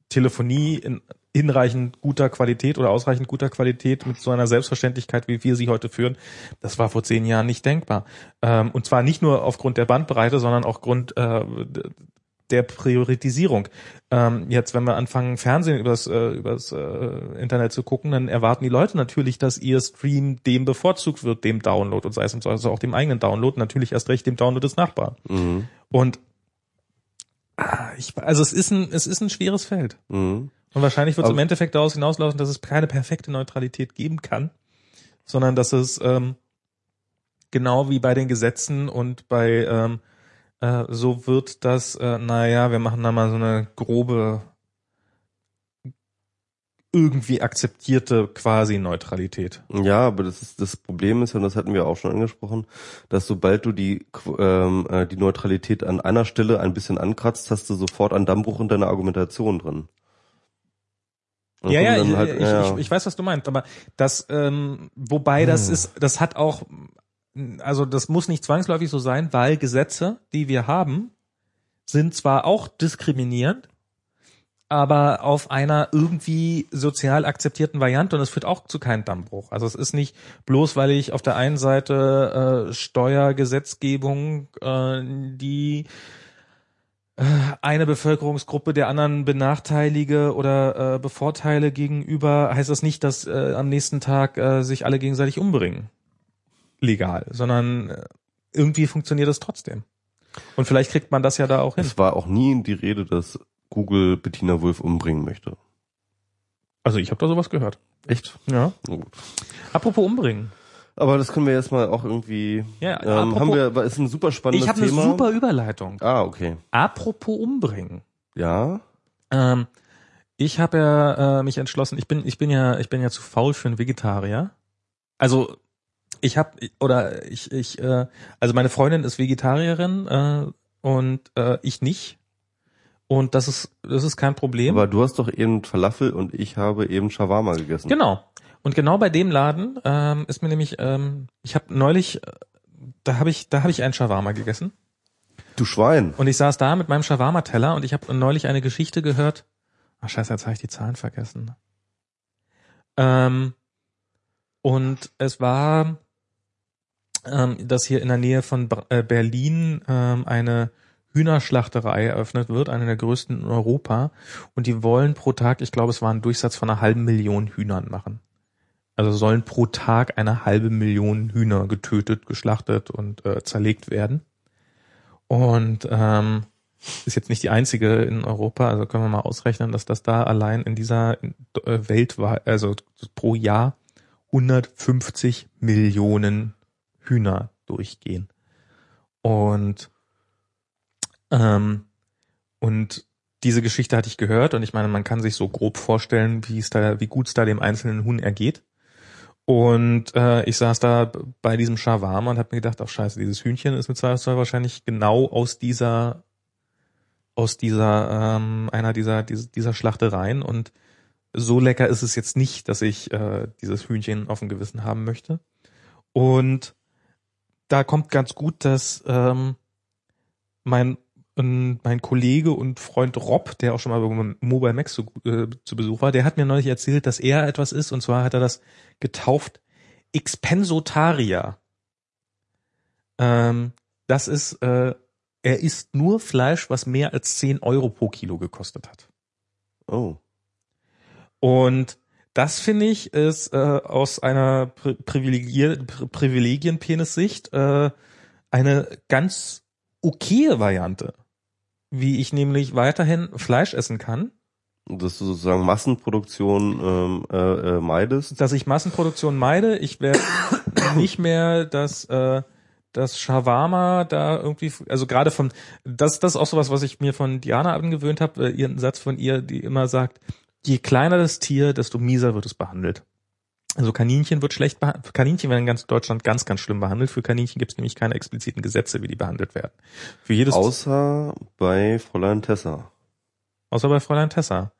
A: Telefonie in hinreichend guter Qualität oder ausreichend guter Qualität mit so einer Selbstverständlichkeit, wie wir sie heute führen, das war vor zehn Jahren nicht denkbar. Ähm, und zwar nicht nur aufgrund der Bandbreite, sondern auch Grund äh, der Priorisierung. Ähm, jetzt, wenn wir anfangen, Fernsehen übers, äh, übers äh, Internet zu gucken, dann erwarten die Leute natürlich, dass ihr Stream dem bevorzugt wird, dem Download und sei es also auch dem eigenen Download, natürlich erst recht dem Download des Nachbarn.
B: Mhm.
A: Und ah, ich, also es ist ein, es ist ein schweres Feld.
B: Mhm.
A: Und wahrscheinlich wird es im Endeffekt daraus hinauslaufen, dass es keine perfekte Neutralität geben kann, sondern dass es ähm, genau wie bei den Gesetzen und bei ähm, äh, so wird, dass, äh, naja, wir machen da mal so eine grobe irgendwie akzeptierte quasi Neutralität.
B: Ja, aber das ist das Problem ist und das hatten wir auch schon angesprochen, dass sobald du die ähm, äh, die Neutralität an einer Stelle ein bisschen ankratzt, hast du sofort einen Dammbruch in deiner Argumentation drin.
A: Ja, ja,
B: halt-
A: ich,
B: ja.
A: Ich, ich weiß, was du meinst, aber das, ähm, wobei das
B: Hm.
A: ist, das hat auch, also das muss nicht zwangsläufig so sein, weil Gesetze, die wir haben, sind zwar auch diskriminierend, aber auf einer irgendwie sozial akzeptierten Variante und es führt auch zu keinem Dammbruch. Also es ist nicht bloß, weil ich auf der einen Seite äh, Steuergesetzgebung, äh, die äh, eine Bevölkerungsgruppe der anderen benachteilige oder äh, bevorteile gegenüber, heißt das nicht, dass äh, am nächsten Tag äh, sich alle gegenseitig umbringen. Legal, sondern äh, irgendwie funktioniert das trotzdem. Und vielleicht kriegt man das ja da auch hin.
B: es war auch nie die Rede, dass Google Bettina Wulff umbringen möchte.
A: Also ich habe da sowas gehört.
B: Echt?
A: Ja.
B: Gut.
A: Apropos umbringen.
B: Aber das können wir jetzt mal auch irgendwie.
A: Ja,
B: ähm,
A: apropos-
B: haben wir, ist ein super spannendes
A: Ich habe eine
B: Thema.
A: super Überleitung.
B: Ah, okay.
A: Apropos umbringen.
B: Ja.
A: Ähm, ich habe ja äh, mich entschlossen, ich bin ich bin ja ich bin ja zu faul für einen Vegetarier. Also ich habe oder ich ich äh, also meine Freundin ist Vegetarierin äh, und äh, ich nicht. Und das ist das ist kein Problem.
B: Aber du hast doch eben Falafel und ich habe eben Shawarma gegessen.
A: Genau. Und genau bei dem Laden ähm, ist mir nämlich, ähm, ich habe neulich, äh, da habe ich, da habe ich einen Shawarma gegessen
B: Du Schwein.
A: und ich saß da mit meinem Shawarma-Teller und ich habe neulich eine Geschichte gehört. Ach scheiße, jetzt habe ich die Zahlen vergessen. Ähm, und es war, ähm, dass hier in der Nähe von äh, Berlin ähm, eine Hühnerschlachterei eröffnet wird, eine der größten in Europa. Und die wollen pro Tag, ich glaube, es war ein Durchsatz von einer halben Million Hühnern machen. Also sollen pro Tag eine halbe Million Hühner getötet, geschlachtet und äh, zerlegt werden. Und ähm, ist jetzt nicht die einzige in Europa, also können wir mal ausrechnen, dass das da allein in dieser äh, weltweit, also pro Jahr 150 Millionen Hühner durchgehen. Und ähm, und diese Geschichte hatte ich gehört und ich meine, man kann sich so grob vorstellen, wie es da, wie gut es da dem einzelnen Huhn ergeht. Und äh, ich saß da bei diesem Shawarma und habe mir gedacht, ach scheiße, dieses Hühnchen ist mit Zweifelsfall wahrscheinlich genau aus dieser, aus dieser, ähm, einer dieser, dieser Schlachtereien. Und so lecker ist es jetzt nicht, dass ich äh, dieses Hühnchen auf dem Gewissen haben möchte. Und da kommt ganz gut, dass ähm, mein mein Kollege und Freund Rob, der auch schon mal bei Mobile Max zu, äh, zu Besuch war, der hat mir neulich erzählt, dass er etwas ist, und zwar hat er das getauft Expensotaria. Ähm, das ist, äh, er isst nur Fleisch, was mehr als 10 Euro pro Kilo gekostet hat.
B: Oh.
A: Und das finde ich ist äh, aus einer Pri Privilegier Pri Privilegienpenis-Sicht äh, eine ganz okaye Variante, wie ich nämlich weiterhin Fleisch essen kann,
B: Dass du sozusagen Massenproduktion ähm, äh, äh, meidest.
A: dass ich Massenproduktion meide. Ich werde nicht mehr das äh, das Shawarma da irgendwie, also gerade von, das, das ist auch sowas, was ich mir von Diana angewöhnt habe, äh, ihren Satz von ihr, die immer sagt, je kleiner das Tier, desto mieser wird es behandelt. Also Kaninchen wird schlecht behandelt, Kaninchen werden in ganz Deutschland ganz, ganz schlimm behandelt. Für Kaninchen gibt es nämlich keine expliziten Gesetze, wie die behandelt werden. Für jedes
B: Außer bei Fräulein Tessa.
A: Außer bei Fräulein Tessa.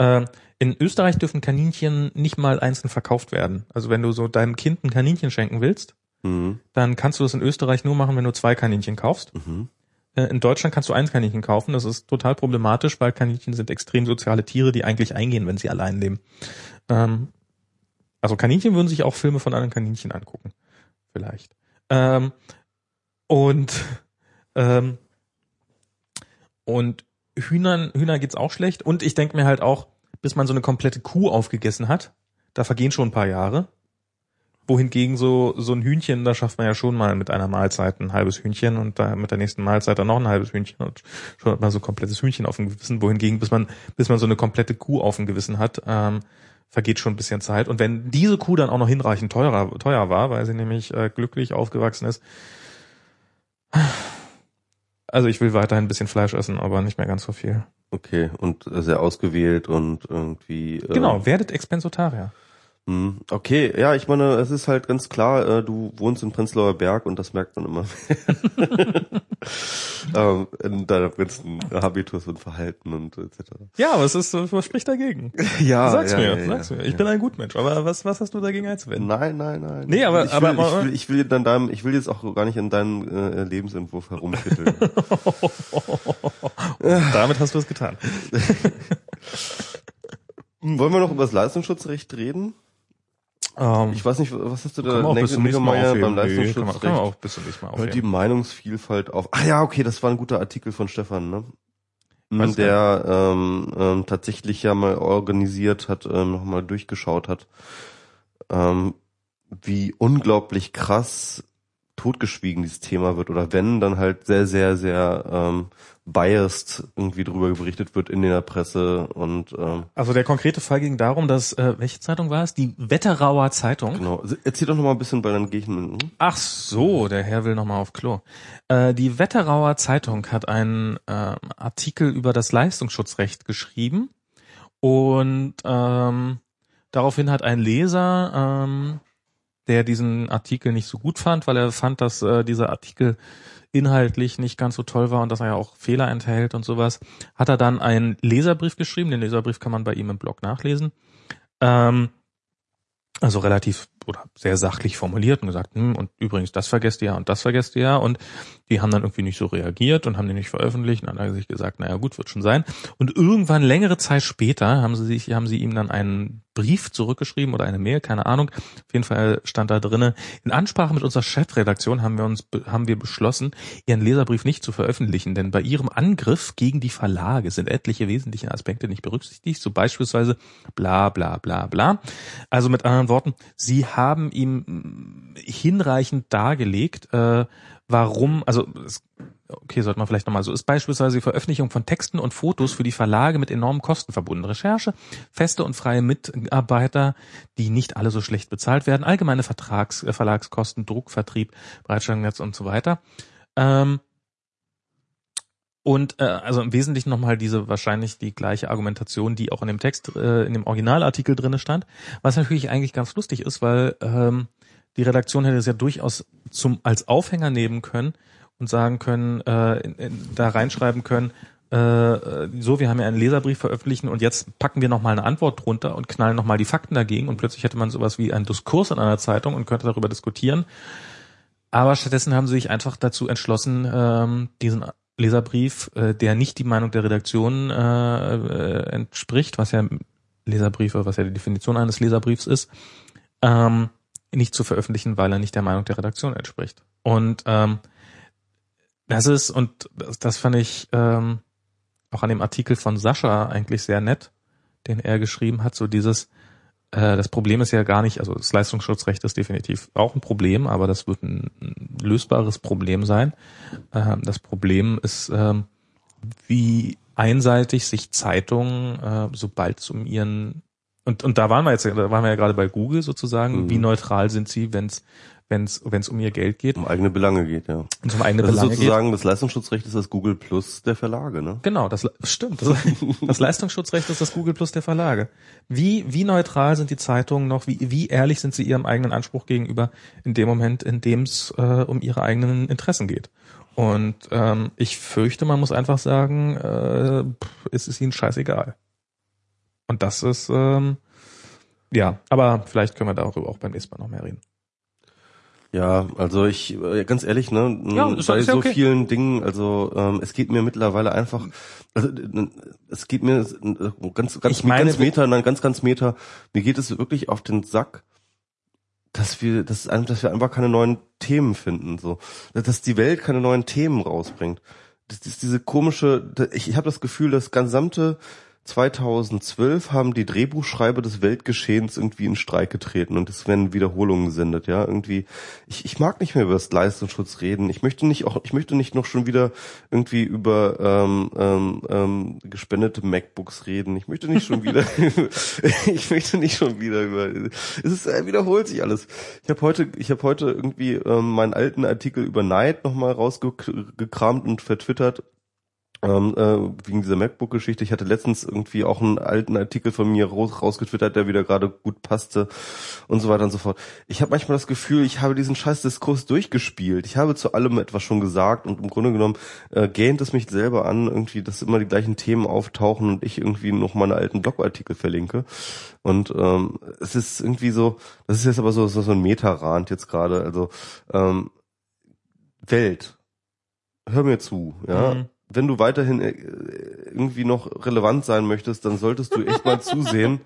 A: Ähm, in Österreich dürfen Kaninchen nicht mal einzeln verkauft werden. Also wenn du so deinem Kind ein Kaninchen schenken willst,
B: Mhm.
A: dann kannst du das in Österreich nur machen, wenn du zwei Kaninchen kaufst.
B: Mhm.
A: Äh, in Deutschland kannst du ein Kaninchen kaufen. Das ist total problematisch, weil Kaninchen sind extrem soziale Tiere, die eigentlich eingehen, wenn sie allein leben. Ähm, also Kaninchen würden sich auch Filme von anderen Kaninchen angucken. Vielleicht. Ähm, und ähm, und Hühnern, Hühner geht's auch schlecht. Und ich denke mir halt auch, bis man so eine komplette Kuh aufgegessen hat, da vergehen schon ein paar Jahre. Wohingegen so, so ein Hühnchen, da schafft man ja schon mal mit einer Mahlzeit ein halbes Hühnchen und da mit der nächsten Mahlzeit dann noch ein halbes Hühnchen und schon hat man so ein komplettes Hühnchen auf dem Gewissen. Wohingegen, bis man, bis man so eine komplette Kuh auf dem Gewissen hat, ähm, vergeht schon ein bisschen Zeit. Und wenn diese Kuh dann auch noch hinreichend teurer, teuer war, weil sie nämlich äh, glücklich aufgewachsen ist, also ich will weiterhin ein bisschen Fleisch essen, aber nicht mehr ganz so viel.
B: Okay, und sehr ausgewählt und irgendwie.
A: Äh, genau, werdet Expensotarier.
B: Hm, okay, ja, ich meine, es ist halt ganz klar, äh, du wohnst in Prenzlauer Berg und das merkt man immer ähm, in deinem ganzen Habitus und Verhalten und etc.
A: Ja, aber es ist, was spricht dagegen?
B: ja,
A: sag's
B: ja,
A: mir,
B: ja,
A: sag's
B: ja,
A: mir. Ich bin ein Gutmensch, aber was, was hast du dagegen einzuwenden?
B: Nein, nein, nein.
A: Nee, aber-
B: ich will,
A: aber-
B: ich will, ich will dann deinem, ich will jetzt auch gar nicht in deinem äh, Lebensentwurf herumkitteln.
A: Damit hast du es getan.
B: Wollen wir noch über das Leistungsschutzrecht reden?
A: Ähm,
B: Ich weiß nicht, was hast du da
A: kann bis zum nächsten Mal aufheben.
B: beim
A: Nee, kann man, kann man auch bis zum nächsten Mal
B: Hört die
A: aufheben.
B: Meinungsvielfalt auf. Ah ja, okay, das war ein guter Artikel von Stefan, ne?
A: Was
B: der ähm, ähm, tatsächlich ja mal organisiert hat, ähm, nochmal durchgeschaut hat, ähm, wie unglaublich krass totgeschwiegen dieses Thema wird oder wenn dann halt sehr, sehr, sehr ähm, biased irgendwie drüber berichtet wird in der Presse und ähm,
A: Also der konkrete Fall ging darum, dass, äh, welche Zeitung war es? Die Wetterauer Zeitung.
B: genau. Erzähl doch nochmal ein bisschen, weil dann gehe ich mit. Hm?
A: Ach so, der Herr will nochmal auf Klo. Äh, die Wetterauer Zeitung hat einen äh, Artikel über das Leistungsschutzrecht geschrieben und ähm, daraufhin hat ein Leser, ähm, der diesen Artikel nicht so gut fand, weil er fand, dass äh, dieser Artikel inhaltlich nicht ganz so toll war und dass er ja auch Fehler enthält und sowas, hat er dann einen Leserbrief geschrieben. Den Leserbrief kann man bei ihm im Blog nachlesen. Ähm, also relativ oder sehr sachlich formuliert und gesagt, hm, und übrigens, das vergesst ihr ja und das vergesst ihr ja. Und die haben dann irgendwie nicht so reagiert und haben den nicht veröffentlicht. Und dann hat er sich gesagt, naja gut, wird schon sein. Und irgendwann längere Zeit später haben sie sich, haben sie ihm dann einen Brief zurückgeschrieben oder eine Mail, keine Ahnung. Auf jeden Fall stand da drinne, in Ansprache mit unserer Chefredaktion haben wir uns, haben wir beschlossen, ihren Leserbrief nicht zu veröffentlichen, denn bei ihrem Angriff gegen die Verlage sind etliche wesentliche Aspekte nicht berücksichtigt, so beispielsweise bla bla bla bla. Also mit anderen Worten, sie haben ihm hinreichend dargelegt, äh, warum, also okay, sollte man vielleicht nochmal so, ist beispielsweise die Veröffentlichung von Texten und Fotos für die Verlage mit enormen Kosten verbunden. Recherche, feste und freie Mitarbeiter, die nicht alle so schlecht bezahlt werden, allgemeine Vertrags, Verlagskosten, Druck, Vertrieb, und so weiter. Ähm, und äh, also im Wesentlichen nochmal diese wahrscheinlich die gleiche Argumentation, die auch in dem Text, äh, in dem Originalartikel drinne stand, was natürlich eigentlich ganz lustig ist, weil ähm, die Redaktion hätte es ja durchaus zum als Aufhänger nehmen können und sagen können, äh, in, in, da reinschreiben können, äh, so, wir haben ja einen Leserbrief veröffentlichen und jetzt packen wir nochmal eine Antwort drunter und knallen nochmal die Fakten dagegen und plötzlich hätte man sowas wie einen Diskurs in einer Zeitung und könnte darüber diskutieren. Aber stattdessen haben sie sich einfach dazu entschlossen, ähm, diesen Leserbrief, äh, der nicht die Meinung der Redaktion äh, äh, entspricht, was ja Leserbriefe, was ja die Definition eines Leserbriefs ist, ähm, nicht zu veröffentlichen, weil er nicht der Meinung der Redaktion entspricht. Und ähm, das ist, und das, das fand ich ähm, auch an dem Artikel von Sascha eigentlich sehr nett, den er geschrieben hat, so dieses, das Problem ist ja gar nicht, also das Leistungsschutzrecht ist definitiv auch ein Problem, aber das wird ein lösbares Problem sein. Ähm, das Problem ist, ähm, wie einseitig sich Zeitungen, äh, sobald es um ihren und, und da waren wir jetzt, da waren wir ja gerade bei Google sozusagen,
B: Mhm.
A: wie neutral sind sie, wenn es wenn es wenn es um ihr Geld geht
B: Um eigene Belange geht, ja.
A: und um eigene
B: Das ist
A: Belange geht.
B: sozusagen das Leistungsschutzrecht ist das Google Plus der Verlage, ne?
A: Genau, das stimmt. Das, das Leistungsschutzrecht ist das Google Plus der Verlage. Wie, wie neutral sind die Zeitungen noch? Wie, wie ehrlich sind sie ihrem eigenen Anspruch gegenüber in dem Moment, in dem es äh, um ihre eigenen Interessen geht? Und ähm, ich fürchte, man muss einfach sagen, äh, es ist ihnen scheißegal. Und das ist, ähm, ja, aber vielleicht können wir darüber auch beim nächsten Mal noch mehr reden.
B: Ja, also ich, äh, ganz ehrlich, ne,
A: Ja,
B: bei so
A: okay.
B: vielen Dingen, also ähm, es geht mir mittlerweile einfach, also es geht mir äh, ganz, ganz,
A: meine,
B: ganz Meter, nein, ganz, ganz Meter, mir geht es wirklich auf den Sack, dass wir, dass, dass wir einfach keine neuen Themen finden, so, dass die Welt keine neuen Themen rausbringt. Das ist diese komische, ich, ich habe das Gefühl, das gesamte 2012 haben die Drehbuchschreiber des Weltgeschehens irgendwie in Streik getreten und es werden Wiederholungen gesendet, ja, irgendwie. Ich, ich mag nicht mehr über das Leistungsschutz reden. Ich möchte nicht auch, ich möchte nicht noch schon wieder irgendwie über ähm, ähm, ähm, gespendete MacBooks reden. Ich möchte nicht schon wieder, ich möchte nicht schon wieder über. Es ist, äh, wiederholt sich alles. Ich habe heute, ich habe heute irgendwie ähm, meinen alten Artikel über Neid nochmal rausgekramt und vertwittert ähm, äh, wegen dieser MacBook-Geschichte. Ich hatte letztens irgendwie auch einen alten Artikel von mir raus, rausgetwittert, der wieder gerade gut passte und so weiter und so fort. Ich habe manchmal das Gefühl, ich habe diesen scheiß Diskurs durchgespielt. Ich habe zu allem etwas schon gesagt und im Grunde genommen äh, gähnt es mich selber an, irgendwie, dass immer die gleichen Themen auftauchen und ich irgendwie noch meine alten Blogartikel verlinke. Und ähm, es ist irgendwie so, das ist jetzt aber so, so, ein Metarand jetzt gerade. Also ähm, Welt, hör mir zu, ja.
A: Mhm.
B: Wenn du weiterhin äh, irgendwie noch relevant sein möchtest, dann solltest du echt mal zusehen,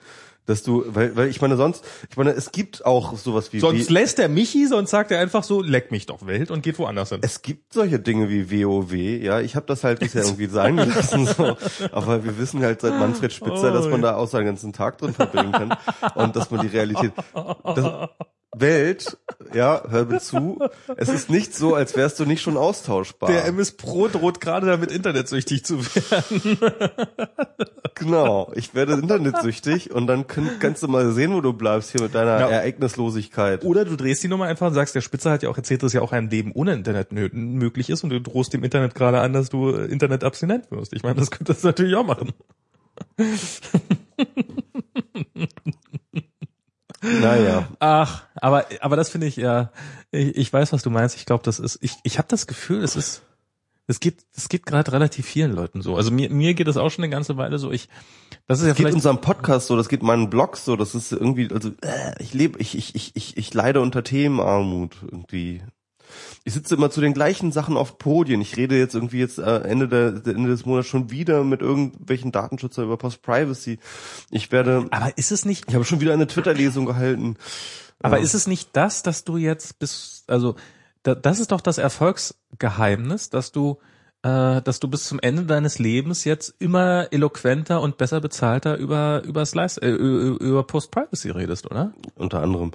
B: dass du, weil, weil ich meine sonst, ich meine, es gibt auch sowas wie,
A: Sonst
B: wie
A: lässt er Michi, sonst sagt er einfach so, leck mich doch Welt und geht woanders hin.
B: es gibt solche Dinge wie WoW, ja. Ich habe das halt bisher irgendwie sein gelassen, so. aber wir wissen halt seit Manfred Spitzer, dass man da auch seinen ganzen Tag drin verbringen kann und dass man die Realität, das, Welt, ja, hör mir zu. Es ist nicht so, als wärst du nicht schon austauschbar.
A: Der MS Pro droht gerade damit, internetsüchtig zu werden.
B: Genau, ich werde internetsüchtig und dann können, kannst du mal sehen, wo du bleibst hier mit deiner
A: Ja.
B: Ereignislosigkeit.
A: Oder du drehst die Nummer einfach und sagst, der Spitzer hat ja auch erzählt, dass ja auch ein Leben ohne Internet möglich ist und du drohst dem Internet gerade an, dass du äh, internetabstinent wirst. Ich meine, das könntest du natürlich auch machen.
B: Naja,
A: Ach, aber aber das finde ich ja, ich, ich weiß, was du meinst. Ich glaube, das ist, ich ich habe das Gefühl, es ist, es geht, es geht gerade relativ vielen Leuten so. Also mir mir geht es auch schon eine ganze Weile so. Ich, das ist ja
B: das geht
A: vielleicht
B: unserem Podcast so, das geht meinen Blogs so, das ist irgendwie, also äh, ich lebe, ich, ich, ich, ich, ich leide unter Themenarmut irgendwie. Ich sitze immer zu den gleichen Sachen auf Podien. Ich rede jetzt irgendwie jetzt äh, Ende, der, der Ende des Monats schon wieder mit irgendwelchen Datenschützer über Post-Privacy. Ich werde,
A: aber ist es nicht,
B: ich habe schon wieder eine Twitter-Lesung gehalten.
A: aber
B: Ähm,
A: ist es nicht das, dass du jetzt bis, also da, das ist doch das Erfolgsgeheimnis, dass du äh, dass du bis zum Ende deines Lebens jetzt immer eloquenter und besser bezahlter über über Slice, äh, über über Post Privacy redest, oder?
B: unter anderem.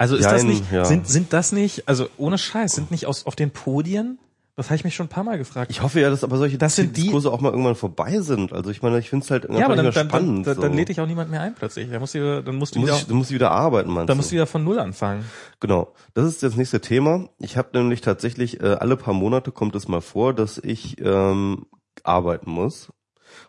A: Also ist das
B: Jein,
A: nicht,
B: ja.
A: sind, sind das nicht, also ohne Scheiß, sind nicht aus, auf den Podien, das habe ich mich schon ein paar Mal gefragt.
B: Ich hoffe ja, dass aber solche
A: Das sind die-
B: Diskurse auch mal irgendwann vorbei sind. Also ich meine, ich finde es halt
A: ja, aber dann, dann,
B: spannend.
A: dann, dann, dann
B: so.
A: lädt dich auch niemand mehr ein plötzlich. Dann musst du, dann musst du
B: du
A: wieder,
B: musst, du musst wieder arbeiten, meinst
A: dann
B: du?
A: musst du wieder von Null anfangen.
B: Genau, das ist das nächste Thema. Ich habe nämlich tatsächlich äh, alle paar Monate kommt es mal vor, dass ich ähm, arbeiten muss.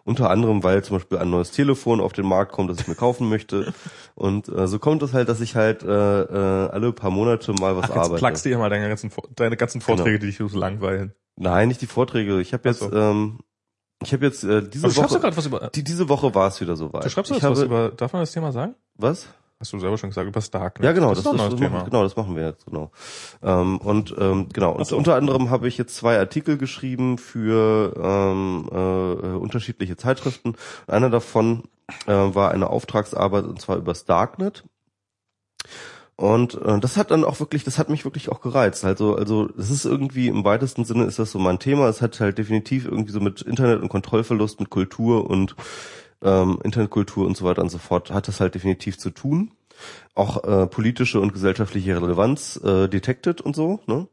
B: Unter anderem, weil zum Beispiel ein neues Telefon auf den Markt kommt, das ich mir kaufen möchte. Und äh, so kommt es halt, dass ich halt äh, äh, alle paar Monate mal was
A: Ach, jetzt
B: arbeite.
A: plagst du dir mal deine ganzen, deine ganzen Vorträge, die dich so langweilen.
B: Nein, nicht die Vorträge. Ich habe jetzt,
A: so.
B: ähm, ich habe jetzt äh, diese
A: du
B: Woche,
A: was über,
B: die, diese Woche war es wieder soweit.
A: du schreibst doch
B: ich
A: jetzt was
B: habe,
A: über, darf man das Thema sagen?
B: was?
A: Hast du selber schon gesagt, über Stark. ne?
B: Ja, genau,
A: das, ein neues
B: das
A: Thema.
B: Machen, genau, das machen wir jetzt, genau. Ähm, und ähm, genau, und
A: so.
B: unter anderem habe ich jetzt zwei Artikel geschrieben für ähm, äh, unterschiedliche Zeitschriften. Einer davon äh, war eine Auftragsarbeit und zwar über Darknet. Und äh, das hat dann auch wirklich, das hat mich wirklich auch gereizt. Also, also das ist irgendwie im weitesten Sinne ist das so mein Thema. Es hat halt definitiv irgendwie so mit Internet und Kontrollverlust, mit Kultur und ähm, Internetkultur und so weiter und so fort, hat das halt definitiv zu tun. Auch äh, politische und gesellschaftliche Relevanz äh, detected und so. Ne?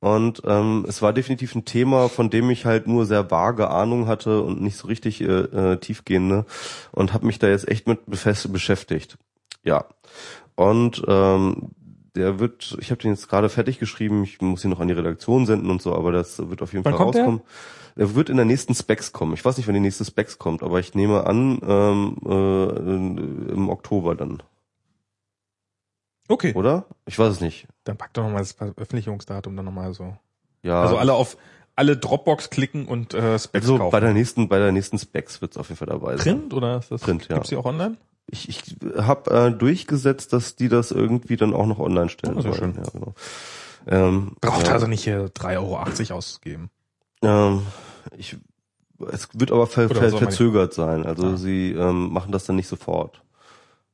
B: Und ähm, es war definitiv ein Thema, von dem ich halt nur sehr vage Ahnung hatte und nicht so richtig äh, äh, tiefgehende und habe mich da jetzt echt mit befest beschäftigt. Ja. Und ähm, der wird, ich habe den jetzt gerade fertig geschrieben, ich muss ihn noch an die Redaktion senden und so, aber das wird auf jeden
A: Wann
B: Fall
A: kommt der?
B: Der wird in der nächsten Specs kommen. Ich weiß nicht, wann die nächste Specs kommt, aber ich nehme an, ähm, äh, im Oktober dann,
A: Okay.
B: oder? Ich weiß es nicht.
A: Dann pack doch nochmal das Veröffentlichungsdatum dann nochmal so.
B: Ja.
A: Also alle auf, alle Dropbox klicken und äh, Specs
B: also
A: kaufen.
B: bei der nächsten, bei der nächsten Specs wird es auf jeden Fall dabei sein.
A: Print oder ist das,
B: Print, ja.
A: gibt's die auch online?
B: ich, ich habe äh, durchgesetzt, dass die das irgendwie dann auch noch online stellen
A: Oh, sehr
B: sollen.
A: schön.
B: Ja, genau. Ähm,
A: Braucht
B: ja,
A: also nicht hier 3,80 Euro auszugeben.
B: Ähm, ich, es wird aber ver ver verzögert sein. Also
A: Ah.
B: sie ähm, machen das dann nicht sofort.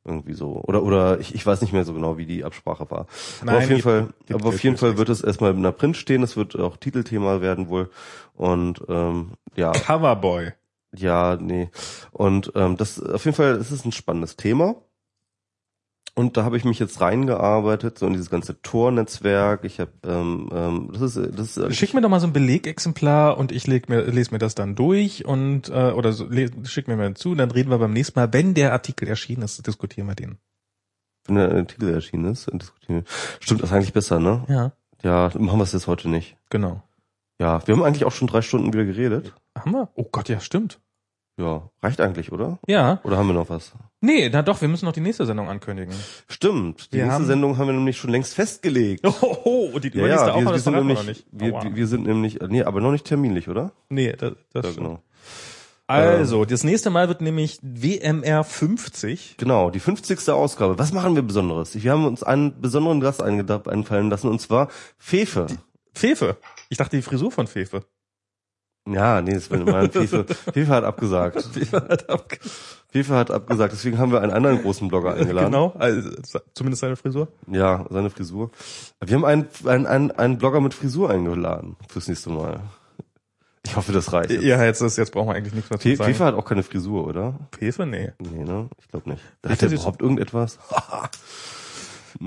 B: Irgendwie so. Oder oder ich, ich weiß nicht mehr so genau, wie die Absprache war. aber auf jeden Fall, aber auf jeden Fall wird es erstmal in der Print stehen, das wird auch Titelthema werden wohl. Und ähm, ja,
A: Coverboy.
B: ja, nee. Und ähm, das auf jeden Fall, es ist ein spannendes Thema. Und da habe ich mich jetzt reingearbeitet, so in dieses ganze Tor-Netzwerk. Ich habe, ähm, ähm, das ist, das ist
A: Schick mir doch mal so ein Belegexemplar und ich leg mir, lese mir das dann durch und äh, oder so, le- schick mir mal zu, dann reden wir beim nächsten Mal, wenn der Artikel erschienen ist, diskutieren wir den.
B: wenn der Artikel erschienen ist, diskutieren wir. Stimmt, das ist eigentlich besser, ne?
A: Ja,
B: Ja, dann machen wir es jetzt heute nicht.
A: genau.
B: Ja, wir haben eigentlich auch schon drei Stunden wieder geredet.
A: Haben wir? Oh Gott, ja, stimmt.
B: Ja, reicht eigentlich, oder?
A: Ja.
B: Oder haben wir noch was?
A: Nee, na doch, wir müssen noch die nächste Sendung ankündigen.
B: Stimmt, die
A: Wir
B: nächste
A: haben-
B: Sendung haben wir nämlich schon längst festgelegt.
A: Oh, oh und die
B: Ja, ja, wir, wir sind nämlich,
A: noch nicht.
B: wir,
A: Aua.
B: wir sind nämlich, nee, aber noch nicht terminlich, oder?
A: nee, das, das
B: Ja, genau.
A: Also, das nächste Mal wird nämlich WMR 50.
B: Genau, die 50. Ausgabe. Was machen wir Besonderes? Wir haben uns einen besonderen Gast einfallen lassen, und zwar Fefe.
A: Fefe. Ich dachte die Frisur von Fefe.
B: Ja, nee, das war mal Fefe. Fefe hat abgesagt.
A: Fefe hat abge
B: Fefe hat abgesagt, deswegen haben wir einen anderen großen Blogger eingeladen.
A: Genau, also, zumindest seine Frisur.
B: Ja, seine Frisur. Wir haben einen, einen, einen, einen Blogger mit Frisur eingeladen fürs nächste Mal. Ich hoffe, das reicht. jetzt.
A: Ja, jetzt ist, jetzt brauchen wir eigentlich nichts mehr zu
B: Fe-
A: sagen.
B: Fefe hat auch keine Frisur, oder?
A: Fefe? Nee.
B: Nee, ne? Ich glaube nicht. Hat er
A: sieht-
B: überhaupt irgendetwas?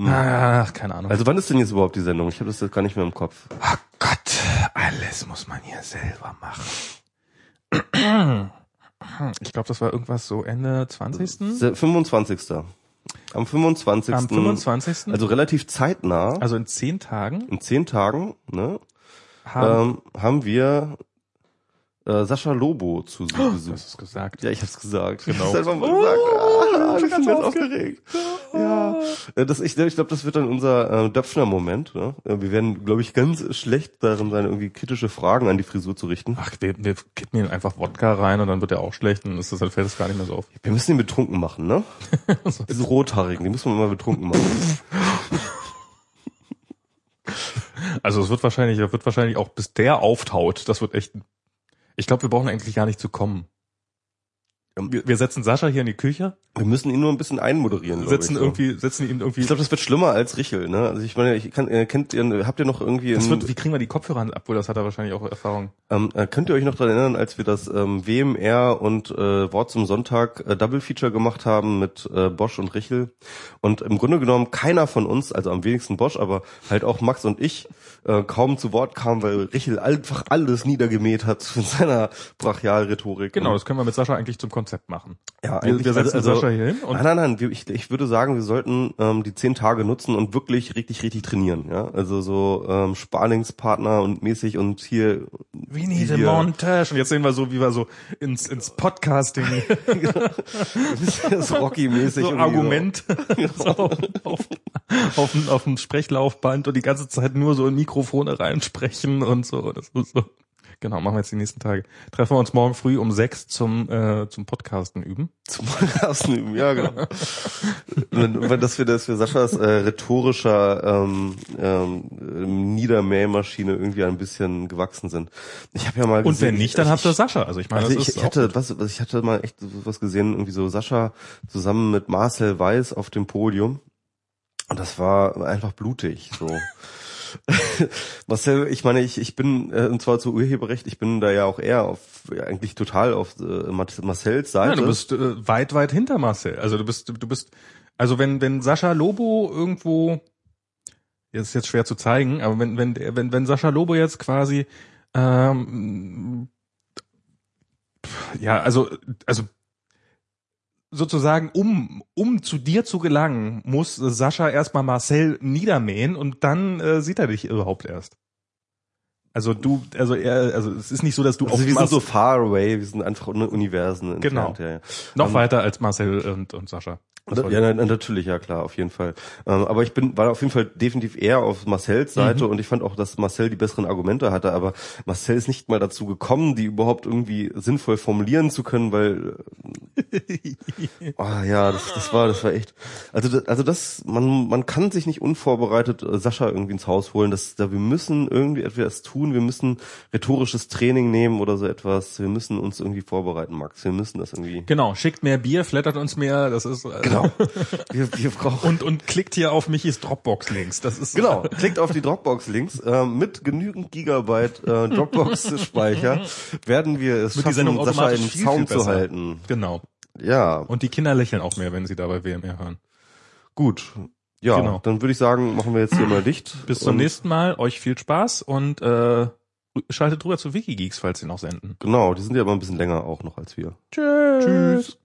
A: Ach, keine Ahnung.
B: Also wann ist denn jetzt überhaupt die Sendung? Ich habe das jetzt gar nicht mehr im Kopf.
A: oh Gott, alles muss man hier selber machen. Ich glaube, das war irgendwas so Ende 20.
B: Se- 25. Am 25.
A: Am 25.
B: Also relativ zeitnah,
A: also in zehn Tagen
B: in zehn Tagen, ne,
A: haben
B: ähm, haben wir äh, Sascha Lobo zu
A: du
B: Besuch.
A: hast es gesagt.
B: Ja, ich hab's gesagt.
A: Genau.
B: Ich hab's einfach mal gesagt. Ah,
A: ich bin ganz aufgeregt.
B: Ja. Äh, Das, ich ich glaube, das wird dann unser äh, Döpfner-Moment. Ne? Äh, Wir werden, glaube ich, ganz schlecht darin sein, irgendwie kritische Fragen an die Frisur zu richten.
A: Ach, wir, wir kippen ihn einfach Wodka rein und dann wird er auch schlecht und ist das, dann fällt es gar nicht mehr so auf.
B: Wir müssen ihn betrunken machen, ne? Diese Rothaarigen, die müssen wir mal betrunken machen.
A: Also es wird wahrscheinlich, wird wahrscheinlich auch bis der auftaut, das wird echt. Ich glaube, wir brauchen eigentlich gar nicht zu kommen. Wir, wir setzen Sascha hier in die Küche,
B: Wir müssen ihn nur ein bisschen einmoderieren.
A: setzen
B: ich, so.
A: irgendwie, setzen ihn irgendwie.
B: Ich glaube, das wird schlimmer als Richel, ne? Also ich meine, ich kann, äh, kennt ihr, habt ihr noch irgendwie,
A: das wird, wie kriegen wir die Kopfhörer an? Obwohl, das hat er wahrscheinlich auch Erfahrung.
B: ähm, äh, könnt ihr euch noch daran erinnern, als wir das ähm, WMR und äh, Wort zum Sonntag äh, Double Feature gemacht haben mit äh, Bosch und Richel und im Grunde genommen keiner von uns, also am wenigsten Bosch, aber halt auch Max und ich äh, kaum zu Wort kamen, weil Richel einfach alles niedergemäht hat mit seiner Brachialrhetorik.
A: Genau, das können wir mit Sascha eigentlich zum Konzept machen.
B: ja,
A: Wir, wir setzen
B: also,
A: Sascha hier hin und
B: Nein, nein, nein. Ich, ich würde sagen, wir sollten ähm, die zehn Tage nutzen und wirklich richtig, richtig trainieren. Ja, also so ähm, Sparlingspartner und mäßig und hier.
A: we need a
B: hier-
A: montage. Und jetzt sehen wir so, wie wir so ins, ins Podcasting,
B: so Rocky-mäßig.
A: so Argument so auf, auf, auf, dem- auf dem Sprechlaufband und die ganze Zeit nur so in Mikrofone reinsprechen und so. Das ist so. Genau, machen wir jetzt die nächsten Tage. Treffen wir uns morgen früh um sechs zum, äh, zum Podcasten üben.
B: Zum Podcasten üben, ja genau. wenn, wenn das wir, dass wir Saschas äh, rhetorischer ähm, ähm, Niedermähmaschine irgendwie ein bisschen gewachsen sind. Ich habe ja mal
A: Und
B: gesehen,
A: wenn nicht, dann habt ihr Sascha. Also ich meine,
B: Also ich hatte was, was ich hatte mal echt was gesehen, irgendwie so Sascha zusammen mit Marcel Weiß auf dem Podium und das war einfach blutig so. Marcel, ich meine, ich, ich bin, äh, und zwar zu Urheberrecht, ich bin da ja auch eher auf, eigentlich total auf äh, Marcells
A: Ja,
B: Seite.
A: du bist äh, weit, weit hinter Marcel. Also du bist, du bist, also wenn, wenn Sascha Lobo irgendwo, jetzt ist jetzt schwer zu zeigen, aber wenn, wenn, wenn, wenn Sascha Lobo jetzt quasi, ähm, ja, also, also, sozusagen, um, um zu dir zu gelangen, muss Sascha erstmal Marcel niedermähen und dann äh, sieht er dich überhaupt erst. Also du, also er, also es ist nicht so, dass du
B: also
A: auf
B: wir sind so far away, wir sind einfach Un- Universen
A: Genau.
B: entfernt. Ja, ja.
A: noch
B: Ähm,
A: weiter als Marcel und, und Sascha. Das
B: Ja, na, natürlich, ja klar, auf jeden Fall. Ähm, aber ich bin war auf jeden Fall definitiv eher auf Marcells Seite
A: Mhm.
B: und ich fand auch, dass Marcel die besseren Argumente hatte, aber Marcel ist nicht mal dazu gekommen, die überhaupt irgendwie sinnvoll formulieren zu können, weil Ah ja, das, das war, das war echt. Also, das- also das, man, man kann sich nicht unvorbereitet äh, Sascha irgendwie ins Haus holen. Das, da wir müssen irgendwie etwas tun. Wir müssen rhetorisches Training nehmen oder so etwas. Wir müssen uns irgendwie vorbereiten, Max. Wir müssen das irgendwie.
A: Genau, schickt mehr Bier, flattert uns mehr, das ist äh,
B: Genau. Wir, wir brauchen.
A: und und klickt hier auf Michis Dropbox Links. Das ist
B: Genau, klickt auf die Dropbox-Links. Äh, mit genügend Gigabyte äh, Dropbox-Speicher werden wir es
A: Sendung
B: schaffen, Sascha im
A: viel,
B: Zaum zu halten.
A: Genau.
B: Ja,
A: Und die Kinder lächeln auch mehr, wenn sie dabei WMR hören.
B: gut. Ja,
A: Genau.
B: dann würde ich sagen, machen wir jetzt hier mal dicht.
A: Bis zum nächsten Mal. Euch viel Spaß und äh, schaltet rüber zu Wikigeeks, falls sie noch senden.
B: Genau, die sind ja immer ein bisschen länger auch noch als wir.
A: Tschüss. Tschüss.